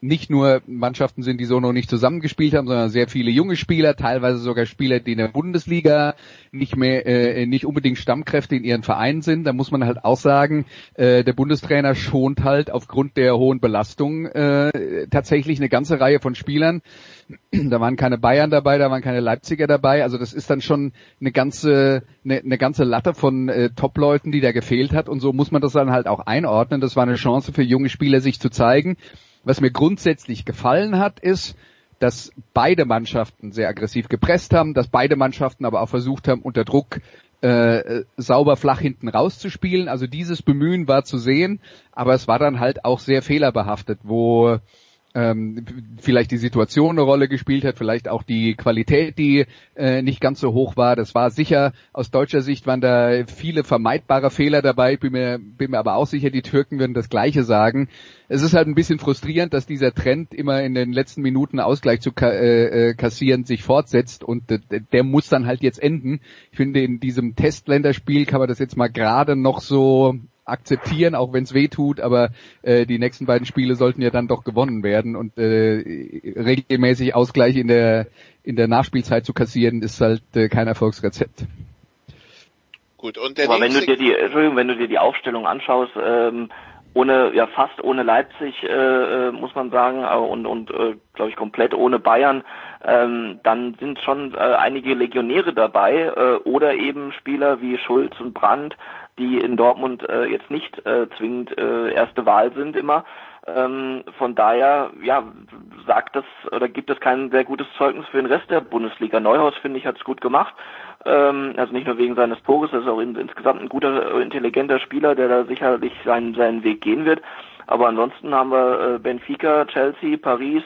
nicht nur Mannschaften sind, die so noch nicht zusammengespielt haben, sondern sehr viele junge Spieler, teilweise sogar Spieler, die in der Bundesliga nicht mehr, äh, nicht unbedingt Stammkräfte in ihren Vereinen sind. Da muss man halt auch sagen, äh, der Bundestrainer schont halt aufgrund der hohen Belastung äh, tatsächlich eine ganze Reihe von Spielern. Da waren keine Bayern dabei, da waren keine Leipziger dabei. Also das ist dann schon eine ganze, eine, eine ganze Latte von äh, Top-Leuten, die da gefehlt hat. Und so muss man das dann halt auch einordnen. Das war eine Chance für junge Spieler, sich zu zeigen. Was mir grundsätzlich gefallen hat, ist, dass beide Mannschaften sehr aggressiv gepresst haben, dass beide Mannschaften aber auch versucht haben, unter Druck äh, sauber flach hinten rauszuspielen. Also dieses Bemühen war zu sehen, aber es war dann halt auch sehr fehlerbehaftet, wo ähm, vielleicht die Situation eine Rolle gespielt hat, vielleicht auch die Qualität, die äh, nicht ganz so hoch war. Das war sicher, aus deutscher Sicht waren da viele vermeidbare Fehler dabei. Bin mir, bin mir aber auch sicher, die Türken würden das Gleiche sagen. Es ist halt ein bisschen frustrierend, dass dieser Trend immer in den letzten Minuten Ausgleich zu äh, äh, kassieren sich fortsetzt und der muss dann halt jetzt enden. Ich finde, in diesem Testländerspiel kann man das jetzt mal gerade noch so akzeptieren, auch wenn es weh tut, aber äh, die nächsten beiden Spiele sollten ja dann doch gewonnen werden und äh, regelmäßig Ausgleich in der in der Nachspielzeit zu kassieren, ist halt äh, kein Erfolgsrezept. Gut, und der aber wenn du dir die Entschuldigung, wenn du dir die Aufstellung anschaust, ähm, ohne ja fast ohne Leipzig äh, äh muss man sagen und und äh, glaube ich komplett ohne Bayern ähm, dann sind schon äh, einige Legionäre dabei äh, oder eben Spieler wie Schulz und Brandt die in Dortmund äh, jetzt nicht äh, zwingend äh, erste Wahl sind immer. Ähm, von daher, ja, sagt das oder gibt es kein sehr gutes Zeugnis für den Rest der Bundesliga. Neuhaus, finde ich, hat es gut gemacht. Ähm, also nicht nur wegen seines Tores, das ist auch in, insgesamt ein guter, intelligenter Spieler, der da sicherlich seinen, seinen Weg gehen wird. Aber ansonsten haben wir äh, Benfica, Chelsea, Paris,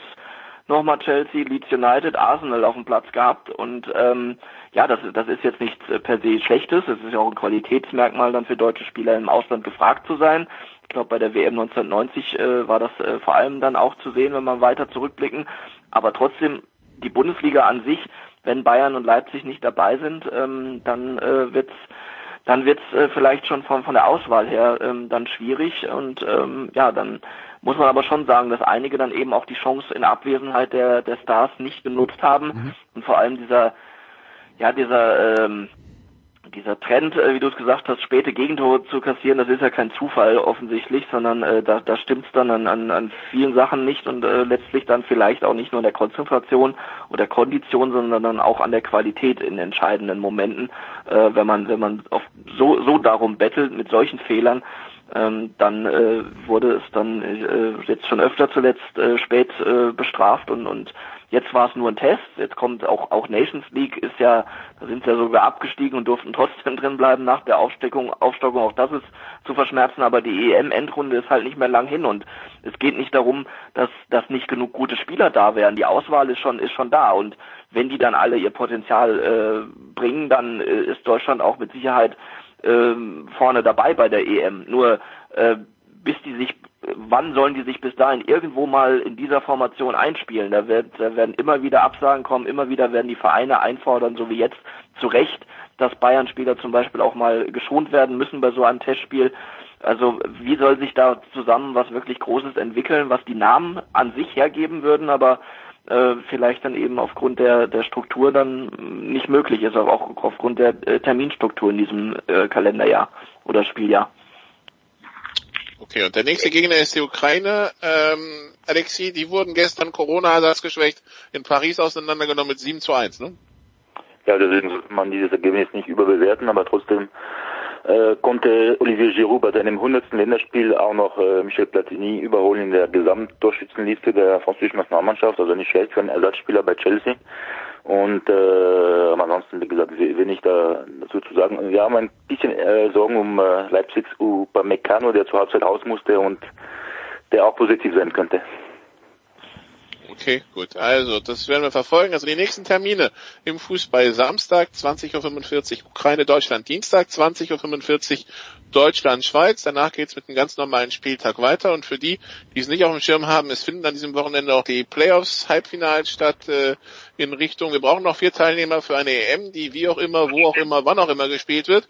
nochmal Chelsea, Leeds United, Arsenal auf dem Platz gehabt und ähm, ja, das, das ist jetzt nichts äh, per se Schlechtes. Es ist ja auch ein Qualitätsmerkmal dann für deutsche Spieler im Ausland gefragt zu sein. Ich glaube, bei der WM 1990 äh, war das äh, vor allem dann auch zu sehen, wenn man weiter zurückblicken. Aber trotzdem, die Bundesliga an sich, wenn Bayern und Leipzig nicht dabei sind, ähm, dann äh, wird's dann wird's äh, vielleicht schon von, von der Auswahl her ähm, dann schwierig und ähm, ja, dann muss man aber schon sagen, dass einige dann eben auch die Chance in Abwesenheit der, der Stars nicht genutzt haben mhm. und vor allem dieser ja, dieser, ähm, dieser Trend, äh, wie du es gesagt hast, späte Gegentore zu kassieren, das ist ja kein Zufall offensichtlich, sondern äh, da, da stimmt es dann an, an, an vielen Sachen nicht und äh, letztlich dann vielleicht auch nicht nur an der Konzentration oder Kondition, sondern dann auch an der Qualität in entscheidenden Momenten, äh, wenn man wenn man auf so so darum bettelt mit solchen Fehlern, ähm, dann äh, wurde es dann äh, jetzt schon öfter zuletzt äh, spät äh, bestraft und, und Jetzt war es nur ein Test. Jetzt kommt auch auch Nations League ist ja, da sind sie ja sogar abgestiegen und durften trotzdem drin bleiben nach der Aufsteckung, Aufstockung. Auch das ist zu verschmerzen. Aber die EM-Endrunde ist halt nicht mehr lang hin und es geht nicht darum, dass dass nicht genug gute Spieler da wären. Die Auswahl ist schon ist schon da und wenn die dann alle ihr Potenzial äh, bringen, dann äh, ist Deutschland auch mit Sicherheit äh, vorne dabei bei der EM. Nur äh, bis die sich wann sollen die sich bis dahin irgendwo mal in dieser Formation einspielen? Da, wird, da werden immer wieder Absagen kommen, immer wieder werden die Vereine einfordern, so wie jetzt zu Recht, dass Bayern-Spieler zum Beispiel auch mal geschont werden müssen bei so einem Testspiel. Also wie soll sich da zusammen was wirklich Großes entwickeln, was die Namen an sich hergeben würden, aber äh, vielleicht dann eben aufgrund der, der Struktur dann nicht möglich ist, aber auch aufgrund der äh, Terminstruktur in diesem äh, Kalenderjahr oder Spieljahr. Okay, und der nächste Gegner ist die Ukraine. Ähm, Alexi, die wurden gestern Corona-ersatzgeschwächt in Paris auseinandergenommen mit 7 zu 1, ne? Ja, deswegen sollte man dieses Ergebnis nicht überbewerten, aber trotzdem äh, konnte Olivier Giroud bei seinem 100. Länderspiel auch noch äh, Michel Platini überholen in der Gesamttorschützenliste der französischen Nationalmannschaft, also nicht schlecht für einen Ersatzspieler bei Chelsea. Und äh, ansonsten, wie gesagt, wenig da dazu zu sagen. Wir haben ein bisschen äh, Sorgen um äh, Leipzigs Upamecano, der zur Halbzeit raus musste und der auch positiv sein könnte. Okay, gut. Also, das werden wir verfolgen. Also die nächsten Termine im Fußball Samstag 20.45 Uhr Ukraine, Deutschland, Dienstag 20.45 Uhr Deutschland, Schweiz. Danach geht's mit einem ganz normalen Spieltag weiter. Und für die, die es nicht auf dem Schirm haben, es finden an diesem Wochenende auch die Playoffs, Halbfinals statt äh, in Richtung, wir brauchen noch vier Teilnehmer für eine EM, die wie auch immer, wo auch immer, wann auch immer gespielt wird.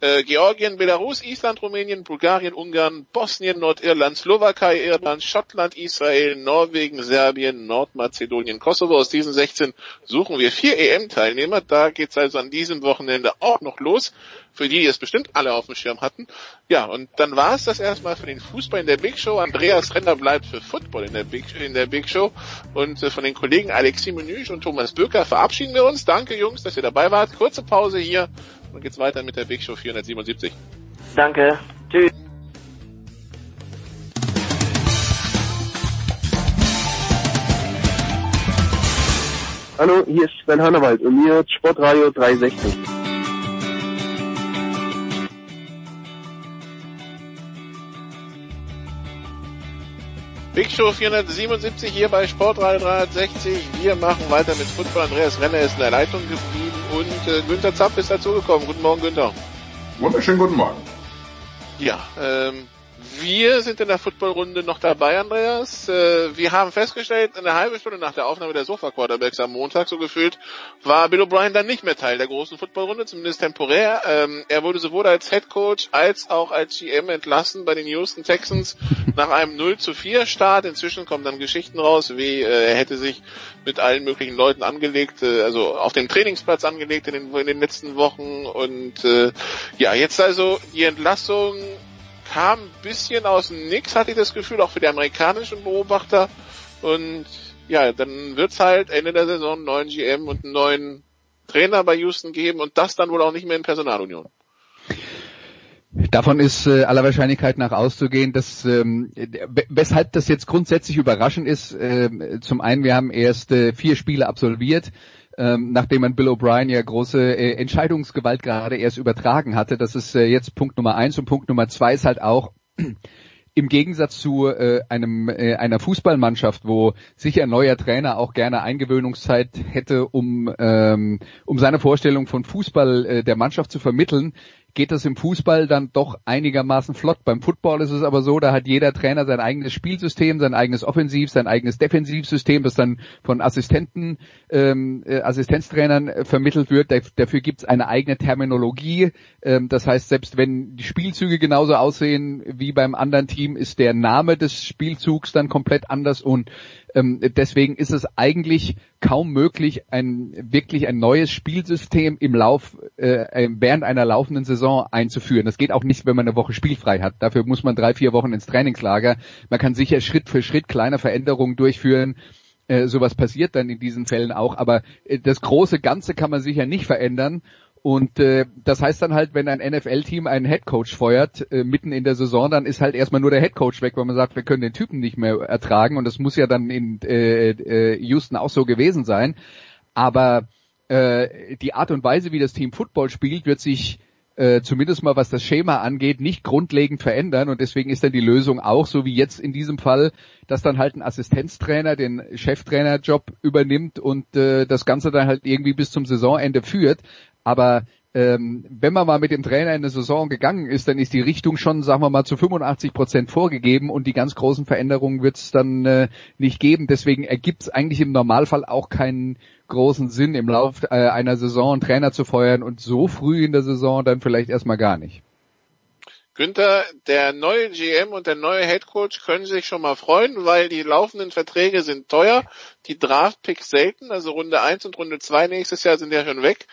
Äh, Georgien, Belarus, Island, Rumänien, Bulgarien, Ungarn, Bosnien, Nordirland, Slowakei, Irland, Schottland, Israel, Norwegen, Serbien, Nordmazedonien, Kosovo. Aus diesen 16 suchen wir vier EM-Teilnehmer. Da geht's also an diesem Wochenende auch noch los für die, die es bestimmt alle auf dem Schirm hatten. Ja, und dann war es das erstmal für den Fußball in der Big Show. Andreas Renner bleibt für Football in der Big, in der Big Show. Und äh, von den Kollegen Alexi Menüsch und Thomas Böker verabschieden wir uns. Danke Jungs, dass ihr dabei wart. Kurze Pause hier und geht's weiter mit der Big Show 477. Danke. Tschüss. Hallo, hier ist Sven Hannawald und mir Sportradio 360. Big Show 477 hier bei Sportradio 360. Wir machen weiter mit Football. Andreas Renner ist in der Leitung geblieben und äh, Günther Zapp ist dazugekommen. Guten Morgen, Günther. Wunderschönen guten Morgen. Ja, ähm, wir sind in der Footballrunde noch dabei, Andreas. Äh, wir haben festgestellt, eine halbe Stunde nach der Aufnahme der Sofa Quarterbacks am Montag, so gefühlt, war Bill O'Brien dann nicht mehr Teil der großen Footballrunde, zumindest temporär. Ähm, er wurde sowohl als Head Coach als auch als GM entlassen bei den Houston Texans nach einem 0 zu 4 Start. Inzwischen kommen dann Geschichten raus, wie äh, er hätte sich mit allen möglichen Leuten angelegt, äh, also auf dem Trainingsplatz angelegt in den, in den letzten Wochen und ja, jetzt also die Entlassung kam ein bisschen aus dem Nix, hatte ich das Gefühl, auch für die amerikanischen Beobachter. Und ja, dann wird's halt Ende der Saison einen neuen GM und einen neuen Trainer bei Houston geben und das dann wohl auch nicht mehr in Personalunion. Davon ist äh, aller Wahrscheinlichkeit nach auszugehen, dass ähm, weshalb das jetzt grundsätzlich überraschend ist. Äh, zum einen, wir haben erst äh, vier Spiele absolviert ähm, nachdem man Bill O'Brien ja große äh, Entscheidungsgewalt gerade erst übertragen hatte. Das ist äh, jetzt Punkt Nummer eins und Punkt Nummer zwei ist halt auch im Gegensatz zu äh, einem äh, einer Fußballmannschaft, wo sicher ein neuer Trainer auch gerne Eingewöhnungszeit hätte, um ähm, um seine Vorstellung von Fußball äh, der Mannschaft zu vermitteln, geht das im Fußball dann doch einigermaßen flott. Beim Football ist es aber so, da hat jeder Trainer sein eigenes Spielsystem, sein eigenes Offensiv, sein eigenes Defensivsystem, das dann von Assistenten, ähm, äh, Assistenztrainern äh, vermittelt wird. Da, dafür gibt es eine eigene Terminologie. Ähm, das heißt, selbst wenn die Spielzüge genauso aussehen wie beim anderen Team, ist der Name des Spielzugs dann komplett anders und ähm, deswegen ist es eigentlich kaum möglich, ein wirklich ein neues Spielsystem im Lauf äh, während einer laufenden Saison einzuführen. Das geht auch nicht, wenn man eine Woche spielfrei hat. Dafür muss man drei, vier Wochen ins Trainingslager. Man kann sicher Schritt für Schritt kleine Veränderungen durchführen. Äh, sowas passiert dann in diesen Fällen auch, aber äh, das große Ganze kann man sicher nicht verändern. Und äh, das heißt dann halt, wenn ein NFL-Team einen Headcoach feuert, äh, mitten in der Saison, dann ist halt erstmal nur der Headcoach weg, weil man sagt, wir können den Typen nicht mehr ertragen. Und das muss ja dann in äh, äh, Houston auch so gewesen sein. Aber äh, die Art und Weise, wie das Team Football spielt, wird sich äh, zumindest mal was das Schema angeht, nicht grundlegend verändern und deswegen ist dann die Lösung auch so wie jetzt in diesem Fall, dass dann halt ein Assistenztrainer den Cheftrainerjob übernimmt und äh, das Ganze dann halt irgendwie bis zum Saisonende führt. Aber ähm, wenn man mal mit dem Trainer in eine Saison gegangen ist, dann ist die Richtung schon, sagen wir mal, zu 85 Prozent vorgegeben und die ganz großen Veränderungen wird es dann äh, nicht geben. Deswegen ergibt es eigentlich im Normalfall auch keinen großen Sinn, im Lauf äh, einer Saison einen Trainer zu feuern und so früh in der Saison dann vielleicht erstmal gar nicht. Günther, der neue GM und der neue Head Coach können sich schon mal freuen, weil die laufenden Verträge sind teuer, die Draft-Picks selten, also Runde 1 und Runde 2 nächstes Jahr sind ja schon weg.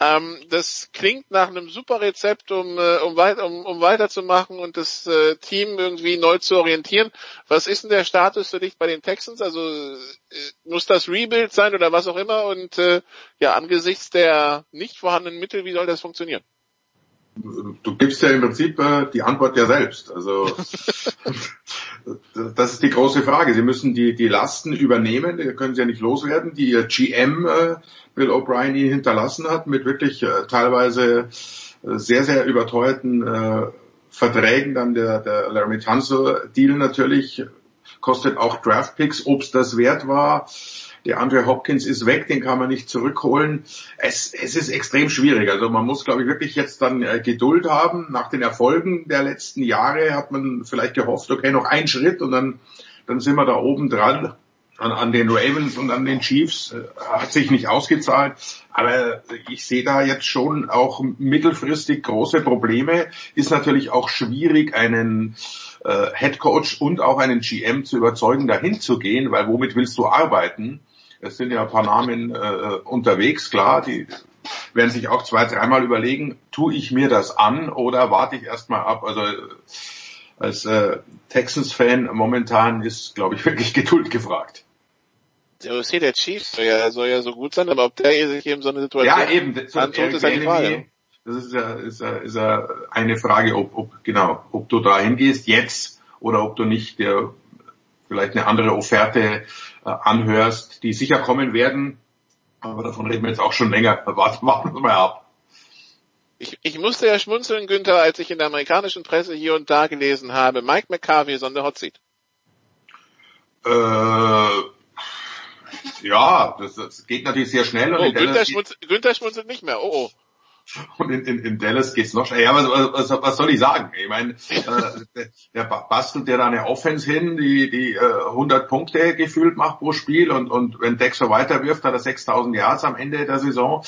Ähm, das klingt nach einem super Rezept, um, äh, um, weit, um, um weiterzumachen und das äh, Team irgendwie neu zu orientieren. Was ist denn der Status für dich bei den Texans? Also äh, muss das Rebuild sein oder was auch immer? Und äh, ja, angesichts der nicht vorhandenen Mittel, wie soll das funktionieren? Du gibst ja im Prinzip äh, die Antwort ja selbst. Also das ist die große Frage. Sie müssen die, die Lasten übernehmen, die können sie ja nicht loswerden, die GM äh, Bill O'Brien ihnen hinterlassen hat, mit wirklich äh, teilweise äh, sehr, sehr überteuerten äh, Verträgen. Dann der, der Laramie Tunsil Deal natürlich kostet auch Draftpicks, ob es das wert war. Der Andre Hopkins ist weg, den kann man nicht zurückholen. Es, es ist extrem schwierig. Also man muss, glaube ich, wirklich jetzt dann äh, Geduld haben. Nach den Erfolgen der letzten Jahre hat man vielleicht gehofft, okay, noch ein Schritt und dann, dann sind wir da oben dran. An, an den Ravens und an den Chiefs äh, hat sich nicht ausgezahlt. Aber ich sehe da jetzt schon auch mittelfristig große Probleme. Ist natürlich auch schwierig, einen äh, Head Coach und auch einen GM zu überzeugen, dahin zu gehen, weil womit willst du arbeiten? Es sind ja ein paar Namen äh, unterwegs, klar, die werden sich auch zwei, dreimal überlegen, tue ich mir das an oder warte ich erstmal ab? Also als äh, Texans-Fan momentan ist, glaube ich, wirklich Geduld gefragt. Der OC der Chiefs soll ja, soll ja so gut sein, aber ob der sich eben so eine Situation ja, eben, so antut, ist eine Frage. Das ist ja, ist ja, ist ja eine Frage, ob, ob, genau, ob du da hingehst jetzt oder ob du nicht der vielleicht eine andere Offerte äh, anhörst, die sicher kommen werden. Aber davon reden wir jetzt auch schon länger. Warten, wir mal ab. Ich, ich musste ja schmunzeln, Günther, als ich in der amerikanischen Presse hier und da gelesen habe, Mike McCarthy ist on the hot seat. Äh, ja, das, das geht natürlich sehr schnell. Und oh, Günther, schmunzelt, Günther schmunzelt nicht mehr. Oh, oh. Und in, in, in Dallas geht's noch schneller. Ja, was, was, was soll ich sagen? Ich meine, äh, der bastelt der da eine Offense hin, die, die äh, 100 Punkte gefühlt macht pro Spiel und, und wenn Dexter weiterwirft, hat er 6000 Yards am Ende der Saison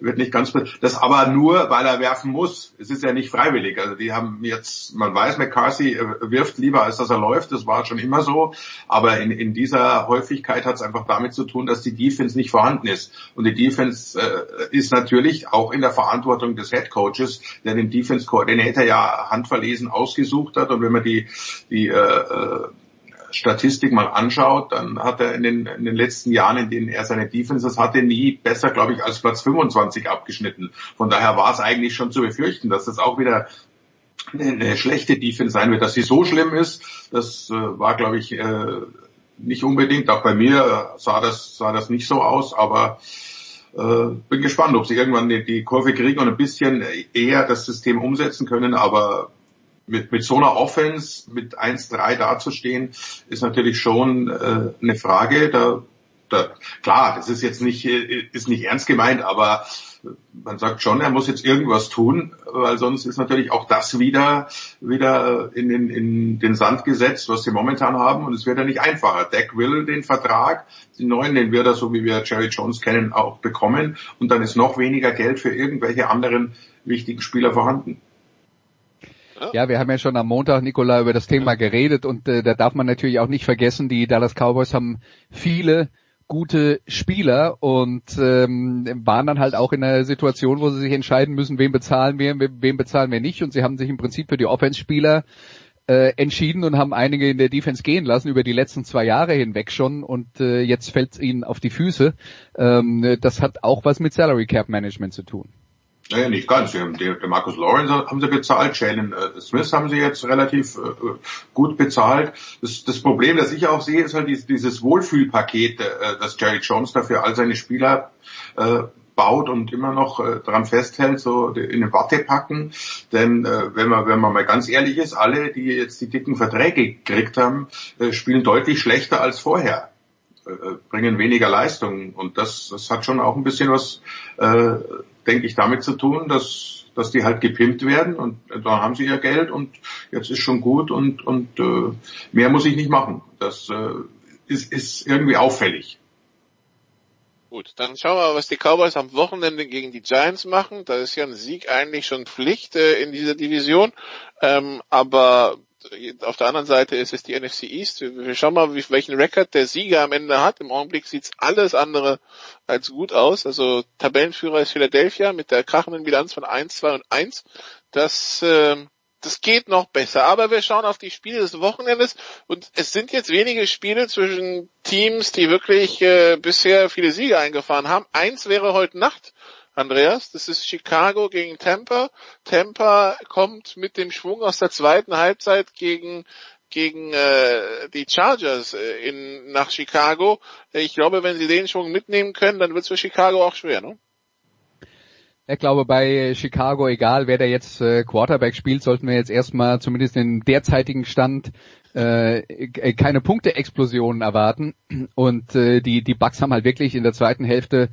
wird nicht ganz, das aber nur, weil er werfen muss. Es ist ja nicht freiwillig. Also die haben jetzt, man weiß, McCarthy äh, wirft lieber, als dass er läuft. Das war schon immer so. Aber in, in dieser Häufigkeit hat es einfach damit zu tun, dass die Defense nicht vorhanden ist. Und die Defense äh, ist natürlich auch in der Verantwortung des Head Coaches, der den Defense Coordinator ja handverlesen ausgesucht hat. Und wenn man die, die äh, äh Statistik mal anschaut, dann hat er in den, in den letzten Jahren, in denen er seine Defenses hatte, nie besser, glaube ich, als Platz 25 abgeschnitten. Von daher war es eigentlich schon zu befürchten, dass das auch wieder eine, schlechte Defense sein wird. Dass sie so schlimm ist, das äh, war, glaube ich, äh, nicht unbedingt. Auch bei mir sah das, sah das nicht so aus, aber äh, bin gespannt, ob sie irgendwann die, die Kurve kriegen und ein bisschen eher das System umsetzen können, aber mit, mit so einer Offense mit 1-3 dazustehen, ist natürlich schon äh, eine Frage. Da, da, klar, das ist jetzt nicht, äh, ist nicht ernst gemeint, aber man sagt schon, er muss jetzt irgendwas tun, weil sonst ist natürlich auch das wieder, wieder in den, in den Sand gesetzt, was sie momentan haben und es wird ja nicht einfacher. Dak will den Vertrag, den neuen, den wird er, so wie wir Jerry Jones kennen, auch bekommen und dann ist noch weniger Geld für irgendwelche anderen wichtigen Spieler vorhanden. Ja, wir haben ja schon am Montag, Nikola, über das Thema geredet und äh, da darf man natürlich auch nicht vergessen, die Dallas Cowboys haben viele gute Spieler und ähm, waren dann halt auch in einer Situation, wo sie sich entscheiden müssen, wen bezahlen wir, wem bezahlen wir nicht und sie haben sich im Prinzip für die Offense-Spieler äh, entschieden und haben einige in der Defense gehen lassen über die letzten zwei Jahre hinweg schon und äh, jetzt fällt es ihnen auf die Füße. Ähm, das hat auch was mit Salary Cap Management zu tun. Naja, nicht ganz. Den, den Marcus Lawrence haben sie bezahlt, Shannon äh, Smith haben sie jetzt relativ äh, gut bezahlt. Das, das Problem, das ich auch sehe, ist halt dieses, dieses Wohlfühlpaket, äh, das Jerry Jones dafür all seine Spieler äh, baut und immer noch äh, daran festhält, so in eine Watte packen. Denn äh, wenn man wenn man mal ganz ehrlich ist, alle, die jetzt die dicken Verträge gekriegt haben, äh, spielen deutlich schlechter als vorher bringen weniger Leistung und das, das hat schon auch ein bisschen was äh, denke ich, damit zu tun, dass, dass die halt gepimpt werden und da haben sie ihr Geld und jetzt ist schon gut und, und äh, mehr muss ich nicht machen. Das äh, ist, ist irgendwie auffällig. Gut, dann schauen wir mal, was die Cowboys am Wochenende gegen die Giants machen. Da ist ja ein Sieg eigentlich schon Pflicht äh, in dieser Division. Ähm, aber auf der anderen Seite ist es die NFC East. Wir schauen mal, welchen Rekord der Sieger am Ende hat. Im Augenblick sieht's alles andere als gut aus. Also Tabellenführer ist Philadelphia mit der krachenden Bilanz von 1, 2 und 1. Das, äh, das geht noch besser. Aber wir schauen auf die Spiele des Wochenendes und es sind jetzt wenige Spiele zwischen Teams, die wirklich äh, bisher viele Siege eingefahren haben. Eins wäre heute Nacht Andreas. Das ist Chicago gegen Tampa. Tampa kommt mit dem Schwung aus der zweiten Halbzeit gegen gegen äh, die Chargers äh, in, nach Chicago. Ich glaube, wenn sie den Schwung mitnehmen können, dann wird es für Chicago auch schwer, ne? Ich glaube, bei Chicago, egal wer da jetzt äh, Quarterback spielt, sollten wir jetzt erstmal zumindest im derzeitigen Stand äh, keine Punkte-Explosionen erwarten. Und äh, die, die Bucks haben halt wirklich in der zweiten Hälfte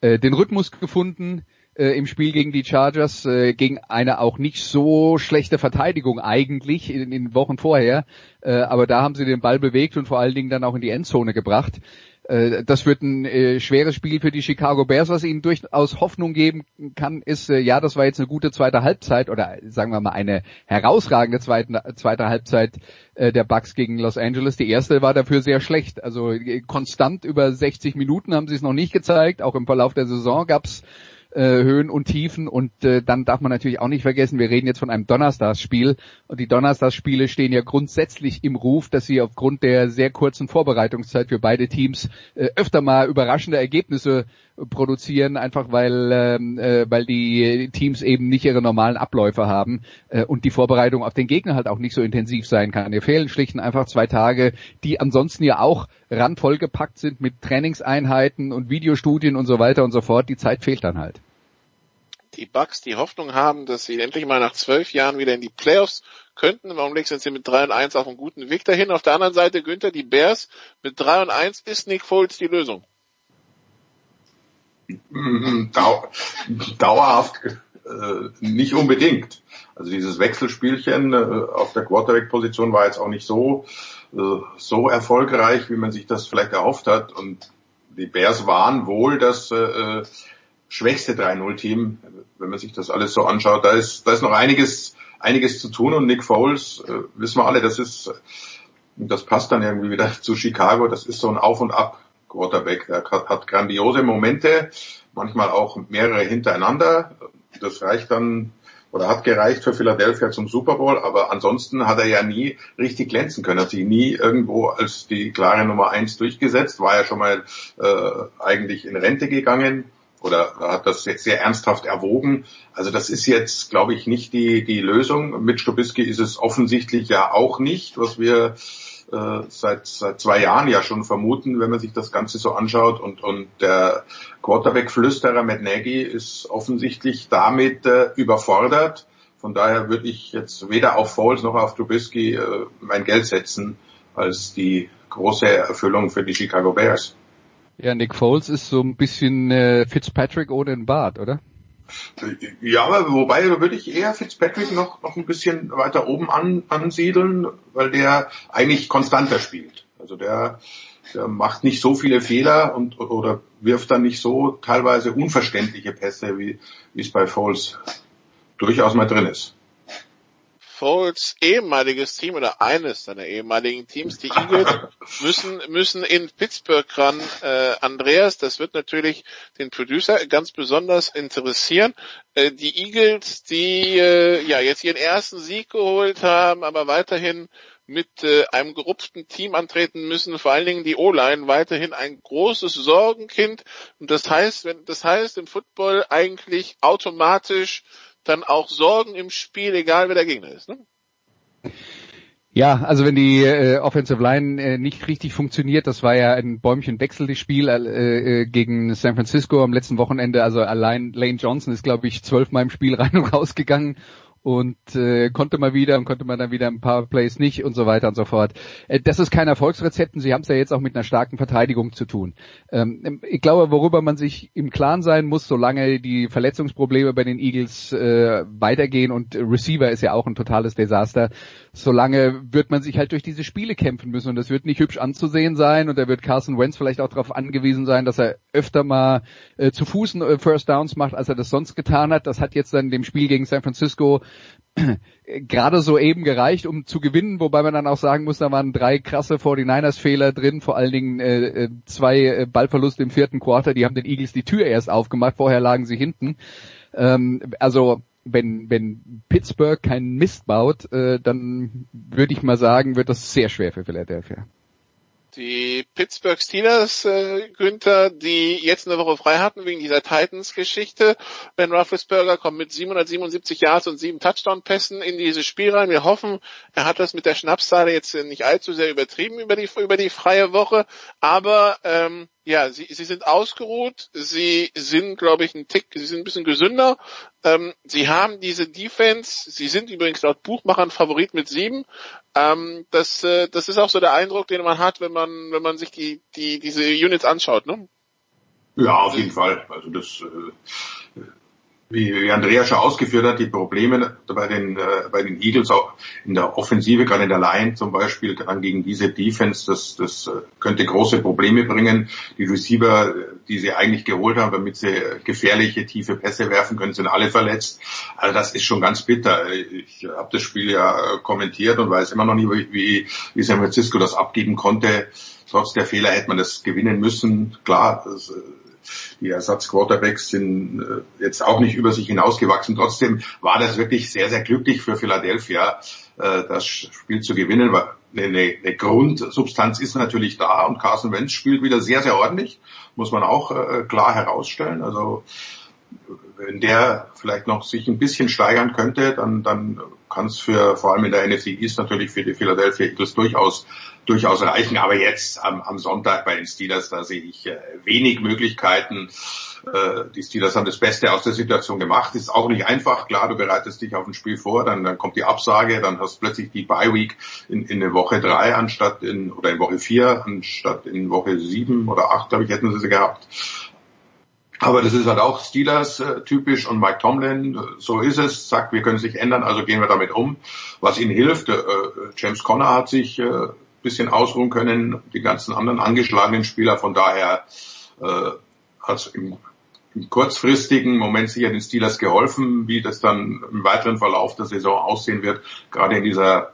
äh, den Rhythmus gefunden äh, im Spiel gegen die Chargers, äh, gegen eine auch nicht so schlechte Verteidigung eigentlich in den Wochen vorher. Äh, aber da haben sie den Ball bewegt und vor allen Dingen dann auch in die Endzone gebracht. Äh, das wird ein äh, schweres Spiel für die Chicago Bears. Was ihnen durchaus Hoffnung geben kann, ist, äh, ja, das war jetzt eine gute zweite Halbzeit oder sagen wir mal eine herausragende zweite, zweite Halbzeit der Bucks gegen Los Angeles. Die erste war dafür sehr schlecht. Also konstant über 60 Minuten haben sie es noch nicht gezeigt. Auch im Verlauf der Saison gab es äh, Höhen und Tiefen und äh, dann darf man natürlich auch nicht vergessen, wir reden jetzt von einem Donnerstagsspiel und die Donnerstagsspiele stehen ja grundsätzlich im Ruf, dass sie aufgrund der sehr kurzen Vorbereitungszeit für beide Teams äh, öfter mal überraschende Ergebnisse produzieren, einfach weil ähm, äh, weil die Teams eben nicht ihre normalen Abläufe haben äh, und die Vorbereitung auf den Gegner halt auch nicht so intensiv sein kann. Hier fehlen schlicht und einfach zwei Tage, die ansonsten ja auch randvoll gepackt sind mit Trainingseinheiten und Videostudien und so weiter und so fort. Die Zeit fehlt dann halt die Bucks die Hoffnung haben, dass sie endlich mal nach zwölf Jahren wieder in die Playoffs könnten. Im Augenblick sind sie mit 3 und 1 auf einem guten Weg dahin. Auf der anderen Seite, Günther, die Bears mit 3 und 1 ist Nick Foles die Lösung. Dau dauerhaft äh, nicht unbedingt. Also dieses Wechselspielchen äh, auf der Quarterback-Position war jetzt auch nicht so äh, so erfolgreich, wie man sich das vielleicht erhofft hat. Und die Bears waren wohl das äh, schwächste 3-0-Team, wenn man sich das alles so anschaut. Da ist, da ist noch einiges, einiges zu tun und Nick Foles, äh, wissen wir alle, das ist, das passt dann irgendwie wieder zu Chicago, das ist so ein Auf und Ab Quarterback. Er hat grandiose Momente, manchmal auch mehrere hintereinander. Das reicht dann oder hat gereicht für Philadelphia zum Super Bowl, aber ansonsten hat er ja nie richtig glänzen können, hat sich nie irgendwo als die klare Nummer eins durchgesetzt, war ja schon mal äh, eigentlich in Rente gegangen oder hat das sehr, sehr ernsthaft erwogen. Also das ist jetzt, glaube ich, nicht die, die Lösung. Mit Stubisky ist es offensichtlich ja auch nicht, was wir äh, seit, seit zwei Jahren ja schon vermuten, wenn man sich das Ganze so anschaut. Und, und der Quarterback-Flüsterer Matt Nagy ist offensichtlich damit äh, überfordert. Von daher würde ich jetzt weder auf Foles noch auf Trubisky äh, mein Geld setzen als die große Erfüllung für die Chicago Bears. Ja, Nick Foles ist so ein bisschen äh, Fitzpatrick ohne den Bart, oder? Ja, aber wobei würde ich eher Fitzpatrick noch, noch ein bisschen weiter oben an, ansiedeln, weil der eigentlich konstanter spielt. Also der, der macht nicht so viele Fehler und oder wirft dann nicht so teilweise unverständliche Pässe, wie, wie es bei Foles durchaus mal drin ist. Foles ehemaliges Team oder eines seiner ehemaligen Teams, die Eagles, müssen, müssen in Pittsburgh ran. Äh, Andreas, das wird natürlich den Producer ganz besonders interessieren. Äh, die Eagles, die äh, ja jetzt ihren ersten Sieg geholt haben, aber weiterhin mit äh, einem gerupften Team antreten müssen, vor allen Dingen die O-Line weiterhin ein großes Sorgenkind. Und das heißt, wenn das heißt im Football eigentlich automatisch dann auch Sorgen im Spiel, egal wer der Gegner ist. Ne? Ja, also wenn die äh, Offensive Line äh, nicht richtig funktioniert, das war ja ein Bäumchenwechsel, das Spiel äh, äh, gegen San Francisco am letzten Wochenende. Also allein Lane Johnson ist, glaube ich, zwölfmal im Spiel rein und rausgegangen und äh, konnte mal wieder und konnte man dann wieder ein paar Plays nicht und so weiter und so fort. Äh, das ist kein Erfolgsrezept und sie haben es ja jetzt auch mit einer starken Verteidigung zu tun. Ähm, ich glaube, worüber man sich im Klaren sein muss, solange die Verletzungsprobleme bei den Eagles äh, weitergehen und Receiver ist ja auch ein totales Desaster, solange wird man sich halt durch diese Spiele kämpfen müssen und das wird nicht hübsch anzusehen sein und da wird Carson Wentz vielleicht auch darauf angewiesen sein, dass er öfter mal äh, zu Fuß äh, First Downs macht, als er das sonst getan hat. Das hat jetzt dann dem Spiel gegen San Francisco gerade so eben gereicht, um zu gewinnen, wobei man dann auch sagen muss, da waren drei krasse 49ers-Fehler drin, vor allen Dingen äh, äh, zwei äh, Ballverluste im vierten Quarter, die haben den Eagles die Tür erst aufgemacht, vorher lagen sie hinten. Ähm, also wenn, wenn Pittsburgh keinen Mist baut, äh, dann würde ich mal sagen, wird das sehr schwer für Philadelphia. Die Pittsburgh Steelers, äh, Günther, die jetzt eine Woche frei hatten wegen dieser Titans-Geschichte. Ben Roethlisberger kommt mit 777 Yards und sieben Touchdown-Pässen in dieses Spiel rein. Wir hoffen, er hat das mit der Schnapszahl jetzt nicht allzu sehr übertrieben über die, über die freie Woche. Aber ähm, ja, sie, sie sind ausgeruht, sie sind, glaube ich, ein Tick, sie sind ein bisschen gesünder. Ähm, sie haben diese Defense, sie sind übrigens laut Buchmachern Favorit mit sieben. Ähm, das, äh, das ist auch so der Eindruck, den man hat, wenn man, wenn man sich die, die, diese Units anschaut, ne? Ja, auf jeden Fall. Also das äh, wie Andrea schon ausgeführt hat, die Probleme bei den, äh, bei den Eagles auch in der Offensive, gerade in der Line zum Beispiel, dann gegen diese Defense, das, das äh, könnte große Probleme bringen. Die Receiver, die sie eigentlich geholt haben, damit sie gefährliche, tiefe Pässe werfen können, sind alle verletzt. Also das ist schon ganz bitter. Ich habe das Spiel ja kommentiert und weiß immer noch nicht, wie, wie San Francisco das abgeben konnte. Trotz der Fehler hätte man das gewinnen müssen. Klar, das, die Ersatzquarterbacks sind äh, jetzt auch nicht über sich hinausgewachsen. Trotzdem war das wirklich sehr, sehr glücklich für Philadelphia, äh, das Spiel zu gewinnen. Eine, eine Grundsubstanz ist natürlich da und Carson Wentz spielt wieder sehr, sehr ordentlich, muss man auch äh, klar herausstellen. Also wenn der vielleicht noch sich ein bisschen steigern könnte, dann, dann kann es für vor allem in der NFC East natürlich für die Philadelphia Eagles durchaus durchaus reichen. Aber jetzt am, am Sonntag bei den Steelers, da sehe ich äh, wenig Möglichkeiten. Äh, die Steelers haben das Beste aus der Situation gemacht. Ist auch nicht einfach. Klar, du bereitest dich auf ein Spiel vor, dann, dann kommt die Absage, dann hast du plötzlich die Bye Week in, in der Woche drei anstatt in oder in Woche vier anstatt in Woche sieben oder acht, glaube ich, hätten sie sie gehabt. Aber das ist halt auch Steelers äh, typisch und Mike Tomlin, äh, so ist es, sagt, wir können sich ändern, also gehen wir damit um. Was ihnen hilft, äh, James Conner hat sich äh, bisschen ausruhen können, die ganzen anderen angeschlagenen Spieler, von daher äh, hat im, im kurzfristigen Moment sicher den Steelers geholfen, wie das dann im weiteren Verlauf der Saison aussehen wird, gerade in dieser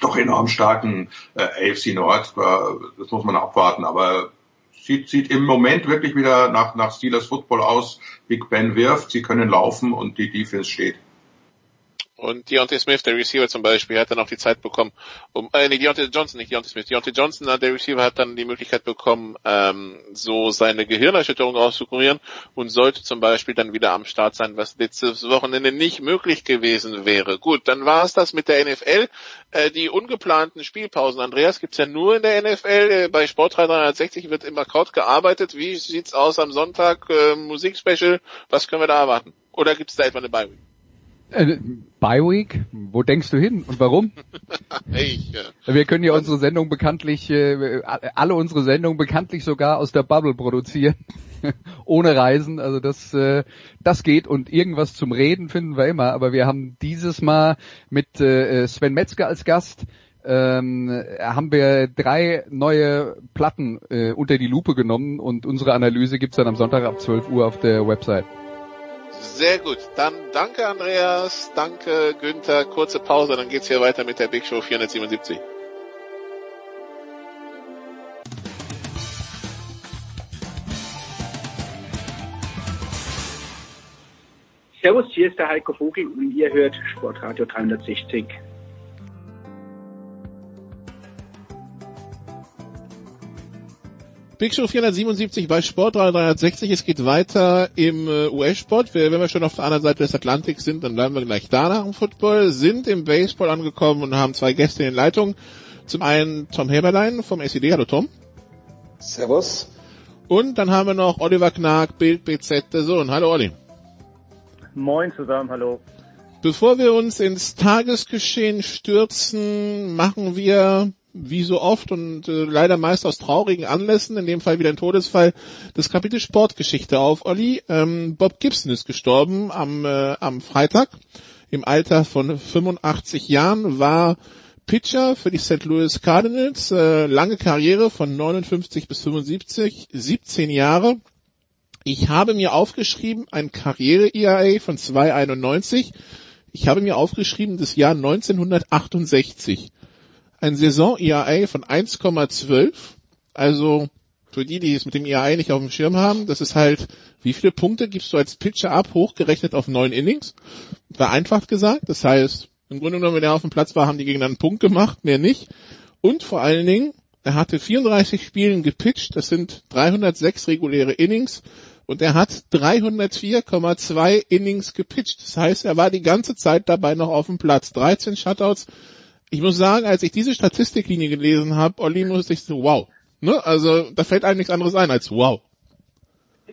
doch enorm starken äh, AFC Nord, das muss man abwarten, aber sieht, sieht im Moment wirklich wieder nach, nach Steelers Football aus. Big Ben wirft, sie können laufen und die Defense steht. Und Deontay Smith, der Receiver zum Beispiel, hat dann auch die Zeit bekommen, um, äh, nee, Deontay Johnson, nicht Deontay Smith, Deontay Johnson, äh, der Receiver hat dann die Möglichkeit bekommen, ähm, so seine Gehirnerschütterung auszukurieren und sollte zum Beispiel dann wieder am Start sein, was letztes Wochenende nicht möglich gewesen wäre. Gut, dann war es das mit der NFL. Äh, die ungeplanten Spielpausen, Andreas, gibt's ja nur in der NFL. Äh, bei Sport 360 wird im Akkord gearbeitet. Wie sieht's aus am Sonntag? Äh, Musikspecial, was können wir da erwarten? Oder gibt's da etwa eine Bye-Week? Äh, Bye Week? Wo denkst du hin und warum? ich, ja. Wir können ja unsere Sendung bekanntlich, äh, alle unsere Sendungen bekanntlich sogar aus der Bubble produzieren. Ohne Reisen, also das, äh, das geht und irgendwas zum Reden finden wir immer, aber wir haben dieses Mal mit äh, Sven Metzger als Gast ähm, haben wir drei neue Platten äh, unter die Lupe genommen und unsere Analyse gibt's dann am Sonntag ab 12 Uhr auf der Website. Sehr gut. Dann danke Andreas, danke Günther. Kurze Pause, dann geht's hier weiter mit der Big Show 477. Servus, hier ist der Heiko Vogel und ihr hört Sportradio 360. Big Show 477 bei Sport 360. Es geht weiter im äh, US-Sport. Wenn wir schon auf der anderen Seite des Atlantiks sind, dann bleiben wir gleich da nach dem Football. Sind im Baseball angekommen und haben zwei Gäste in Leitung. Zum einen Tom Heberlein vom SED. Hallo Tom. Servus. Und dann haben wir noch Oliver Knag, Bild BZ, der Sohn. Hallo Olli. Moin zusammen, hallo. Bevor wir uns ins Tagesgeschehen stürzen, machen wir wie so oft und äh, leider meist aus traurigen Anlässen, in dem Fall wieder ein Todesfall, das Kapitel Sportgeschichte auf. Olli, ähm, Bob Gibson ist gestorben am, äh, am Freitag im Alter von 85 Jahren, war Pitcher für die St. Louis Cardinals, äh, lange Karriere von 59 bis 75, 17 Jahre. Ich habe mir aufgeschrieben ein Karriere-ERA von 291. Ich habe mir aufgeschrieben das Jahr 1968. Ein Saison-ERA von 1,12. Also für die, die es mit dem ERA nicht auf dem Schirm haben, das ist halt, wie viele Punkte gibst du als Pitcher ab, hochgerechnet auf neun Innings? Vereinfacht gesagt. Das heißt, im Grunde genommen, wenn er auf dem Platz war, haben die Gegner einen Punkt gemacht, mehr nicht. Und vor allen Dingen, er hatte 34 Spielen gepitcht, das sind 306 reguläre Innings und er hat 304,2 Innings gepitcht. Das heißt, er war die ganze Zeit dabei noch auf dem Platz. 13 Shutouts. Ich muss sagen, als ich diese Statistiklinie gelesen habe, Olli, musste ich so, wow. Ne? Also da fällt einem nichts anderes ein als wow.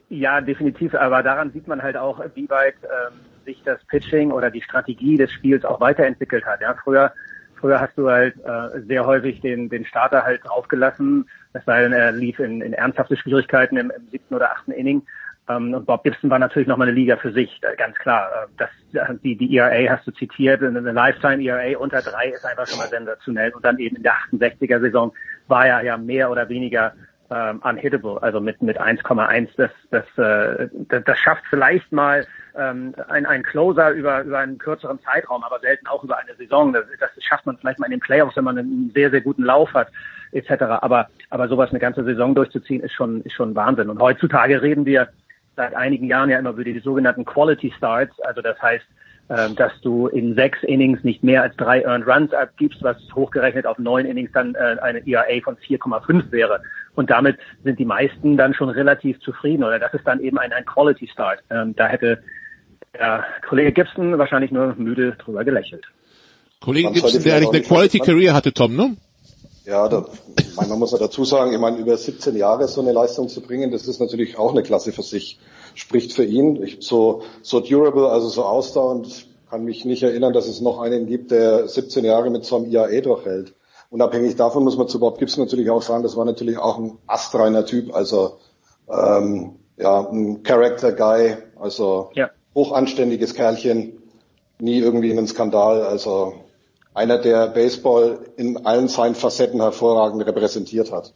Ja, definitiv. Aber daran sieht man halt auch, wie weit ähm, sich das Pitching oder die Strategie des Spiels auch weiterentwickelt hat. Ja, früher, früher hast du halt äh, sehr häufig den, den Starter halt draufgelassen, es sei denn, er lief in, in ernsthafte Schwierigkeiten im, im siebten oder achten Inning. Ähm, und Bob Gibson war natürlich nochmal eine Liga für sich, ganz klar. Äh, das, die, die ERA hast du zitiert, eine Lifetime ERA unter drei ist einfach schon mal sensationell. Und dann eben in der 68er Saison war er ja mehr oder weniger ähm, unhittable, also mit mit 1,1. Das, das, äh, das, das schafft vielleicht mal ähm, ein, ein Closer über über einen kürzeren Zeitraum, aber selten auch über eine Saison. Das, das schafft man vielleicht mal in den Playoffs, wenn man einen sehr sehr guten Lauf hat etc. Aber aber sowas eine ganze Saison durchzuziehen ist schon ist schon Wahnsinn. Und heutzutage reden wir seit einigen Jahren ja immer über die sogenannten Quality Starts, also das heißt ähm, dass du in sechs Innings nicht mehr als drei Earned Runs abgibst, was hochgerechnet auf neun Innings dann äh, eine ERA von 4,5 wäre. Und damit sind die meisten dann schon relativ zufrieden oder das ist dann eben ein, ein Quality Start. Ähm, da hätte der Kollege Gibson wahrscheinlich nur müde drüber gelächelt. Kollege Gibson, der eigentlich eine Quality Career hatte, Tom, ne? Ja, da, man muss ja dazu sagen, ich meine, über 17 Jahre so eine Leistung zu bringen, das ist natürlich auch eine Klasse für sich spricht für ihn. Ich, so, so durable, also so ausdauernd, kann mich nicht erinnern, dass es noch einen gibt, der 17 Jahre mit so einem IAE durchhält. Unabhängig davon muss man zu Bob Gibson natürlich auch sagen, das war natürlich auch ein astreiner Typ, also ähm, ja, ein Character Guy, also ja. hochanständiges Kerlchen, nie irgendwie in einen Skandal, also einer, der Baseball in allen seinen Facetten hervorragend repräsentiert hat.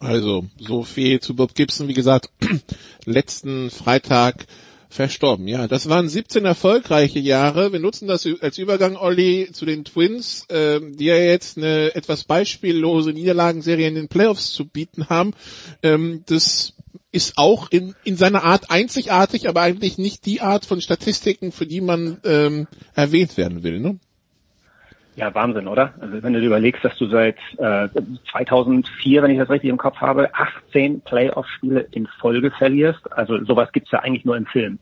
Also, so viel zu Bob Gibson, wie gesagt, letzten Freitag verstorben. Ja, das waren 17 erfolgreiche Jahre. Wir nutzen das als Übergang, Olli, zu den Twins, äh, die ja jetzt eine etwas beispiellose Niederlagenserie in den Playoffs zu bieten haben. Ähm, das ist auch in, in seiner Art einzigartig, aber eigentlich nicht die Art von Statistiken, für die man ähm, erwähnt werden will. Ne? Ja, Wahnsinn, oder? Also wenn du dir überlegst, dass du seit äh, 2004, wenn ich das richtig im Kopf habe, 18 Playoff-Spiele in Folge verlierst, also sowas gibt's ja eigentlich nur im Film.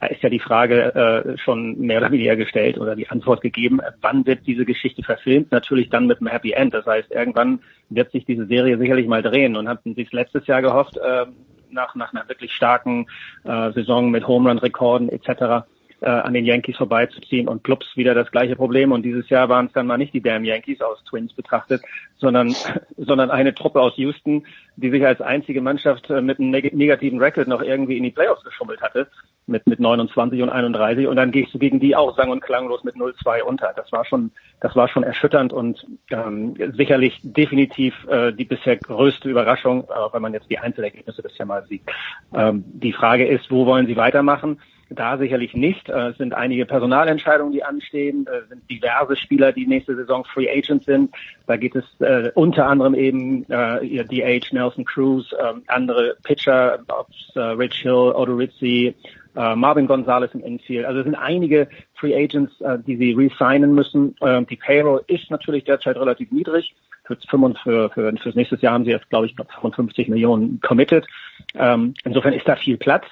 Da ist ja die Frage äh, schon mehr oder weniger gestellt oder die Antwort gegeben, wann wird diese Geschichte verfilmt? Natürlich dann mit einem Happy End. Das heißt, irgendwann wird sich diese Serie sicherlich mal drehen und hatten sich letztes Jahr gehofft, äh, nach, nach einer wirklich starken äh, Saison mit Home Run-Rekorden etc., äh, an den Yankees vorbeizuziehen und Clubs wieder das gleiche Problem. Und dieses Jahr waren es dann mal nicht die Damn Yankees aus Twins betrachtet, sondern, sondern eine Truppe aus Houston, die sich als einzige Mannschaft äh, mit einem negativen Record noch irgendwie in die Playoffs geschummelt hatte, mit, mit 29 und 31. Und dann gehst du gegen die auch sang- und klanglos mit 0-2 unter. Das war schon, das war schon erschütternd und ähm, sicherlich definitiv äh, die bisher größte Überraschung, äh, wenn man jetzt die Einzelergebnisse bisher mal sieht. Ähm, die Frage ist, wo wollen sie weitermachen? Da sicherlich nicht. Äh, es sind einige Personalentscheidungen, die anstehen. Es sind diverse Spieler, die nächste Saison Free Agents sind. Da geht es äh, unter anderem eben äh, DH Nelson Cruz, äh, andere Pitcher, äh, Rich Hill, Odo Rizzi, äh, Marvin Gonzalez im Infield. Also es sind einige Free Agents, äh, die sie resignen müssen. Äh, die Payroll ist natürlich derzeit relativ niedrig. für, für, für, fürs nächste Jahr haben sie jetzt, glaube ich, 55 Millionen committed. Ähm, insofern ist da viel Platz.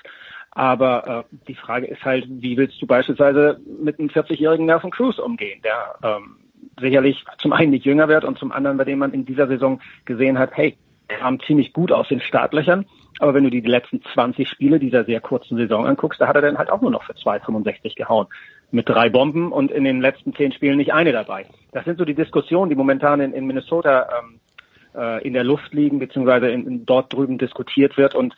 Aber äh, die Frage ist halt, wie willst du beispielsweise mit einem 40-jährigen Nelson Cruz umgehen, der ähm, sicherlich zum einen nicht jünger wird und zum anderen, bei dem man in dieser Saison gesehen hat, hey, kam ziemlich gut aus den Startlöchern. Aber wenn du die letzten 20 Spiele dieser sehr kurzen Saison anguckst, da hat er dann halt auch nur noch für 2,65 gehauen. Mit drei Bomben und in den letzten zehn Spielen nicht eine dabei. Das sind so die Diskussionen, die momentan in, in Minnesota ähm, äh, in der Luft liegen, beziehungsweise in, in dort drüben diskutiert wird. Und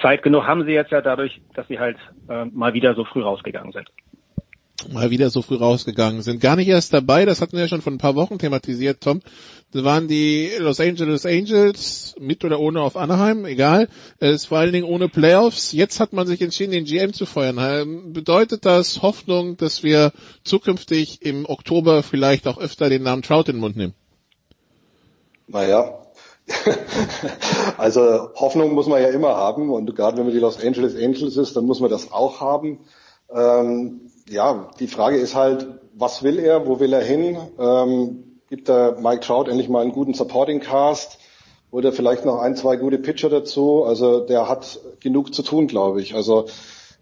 Zeit genug haben sie jetzt ja dadurch, dass sie halt äh, mal wieder so früh rausgegangen sind mal wieder so früh rausgegangen sind. Gar nicht erst dabei, das hatten wir ja schon vor ein paar Wochen thematisiert, Tom. Das waren die Los Angeles Angels, mit oder ohne auf Anaheim, egal. Es ist vor allen Dingen ohne Playoffs. Jetzt hat man sich entschieden, den GM zu feuern. Ähm, bedeutet das Hoffnung, dass wir zukünftig im Oktober vielleicht auch öfter den Namen Trout in den Mund nehmen? Naja, also Hoffnung muss man ja immer haben und gerade wenn man die Los Angeles Angels ist, dann muss man das auch haben. Ähm, ja, die Frage ist halt, was will er, wo will er hin? Ähm, gibt er Mike Trout endlich mal einen guten Supporting Cast? Oder vielleicht noch ein, zwei gute Pitcher dazu? Also der hat genug zu tun, glaube ich. Also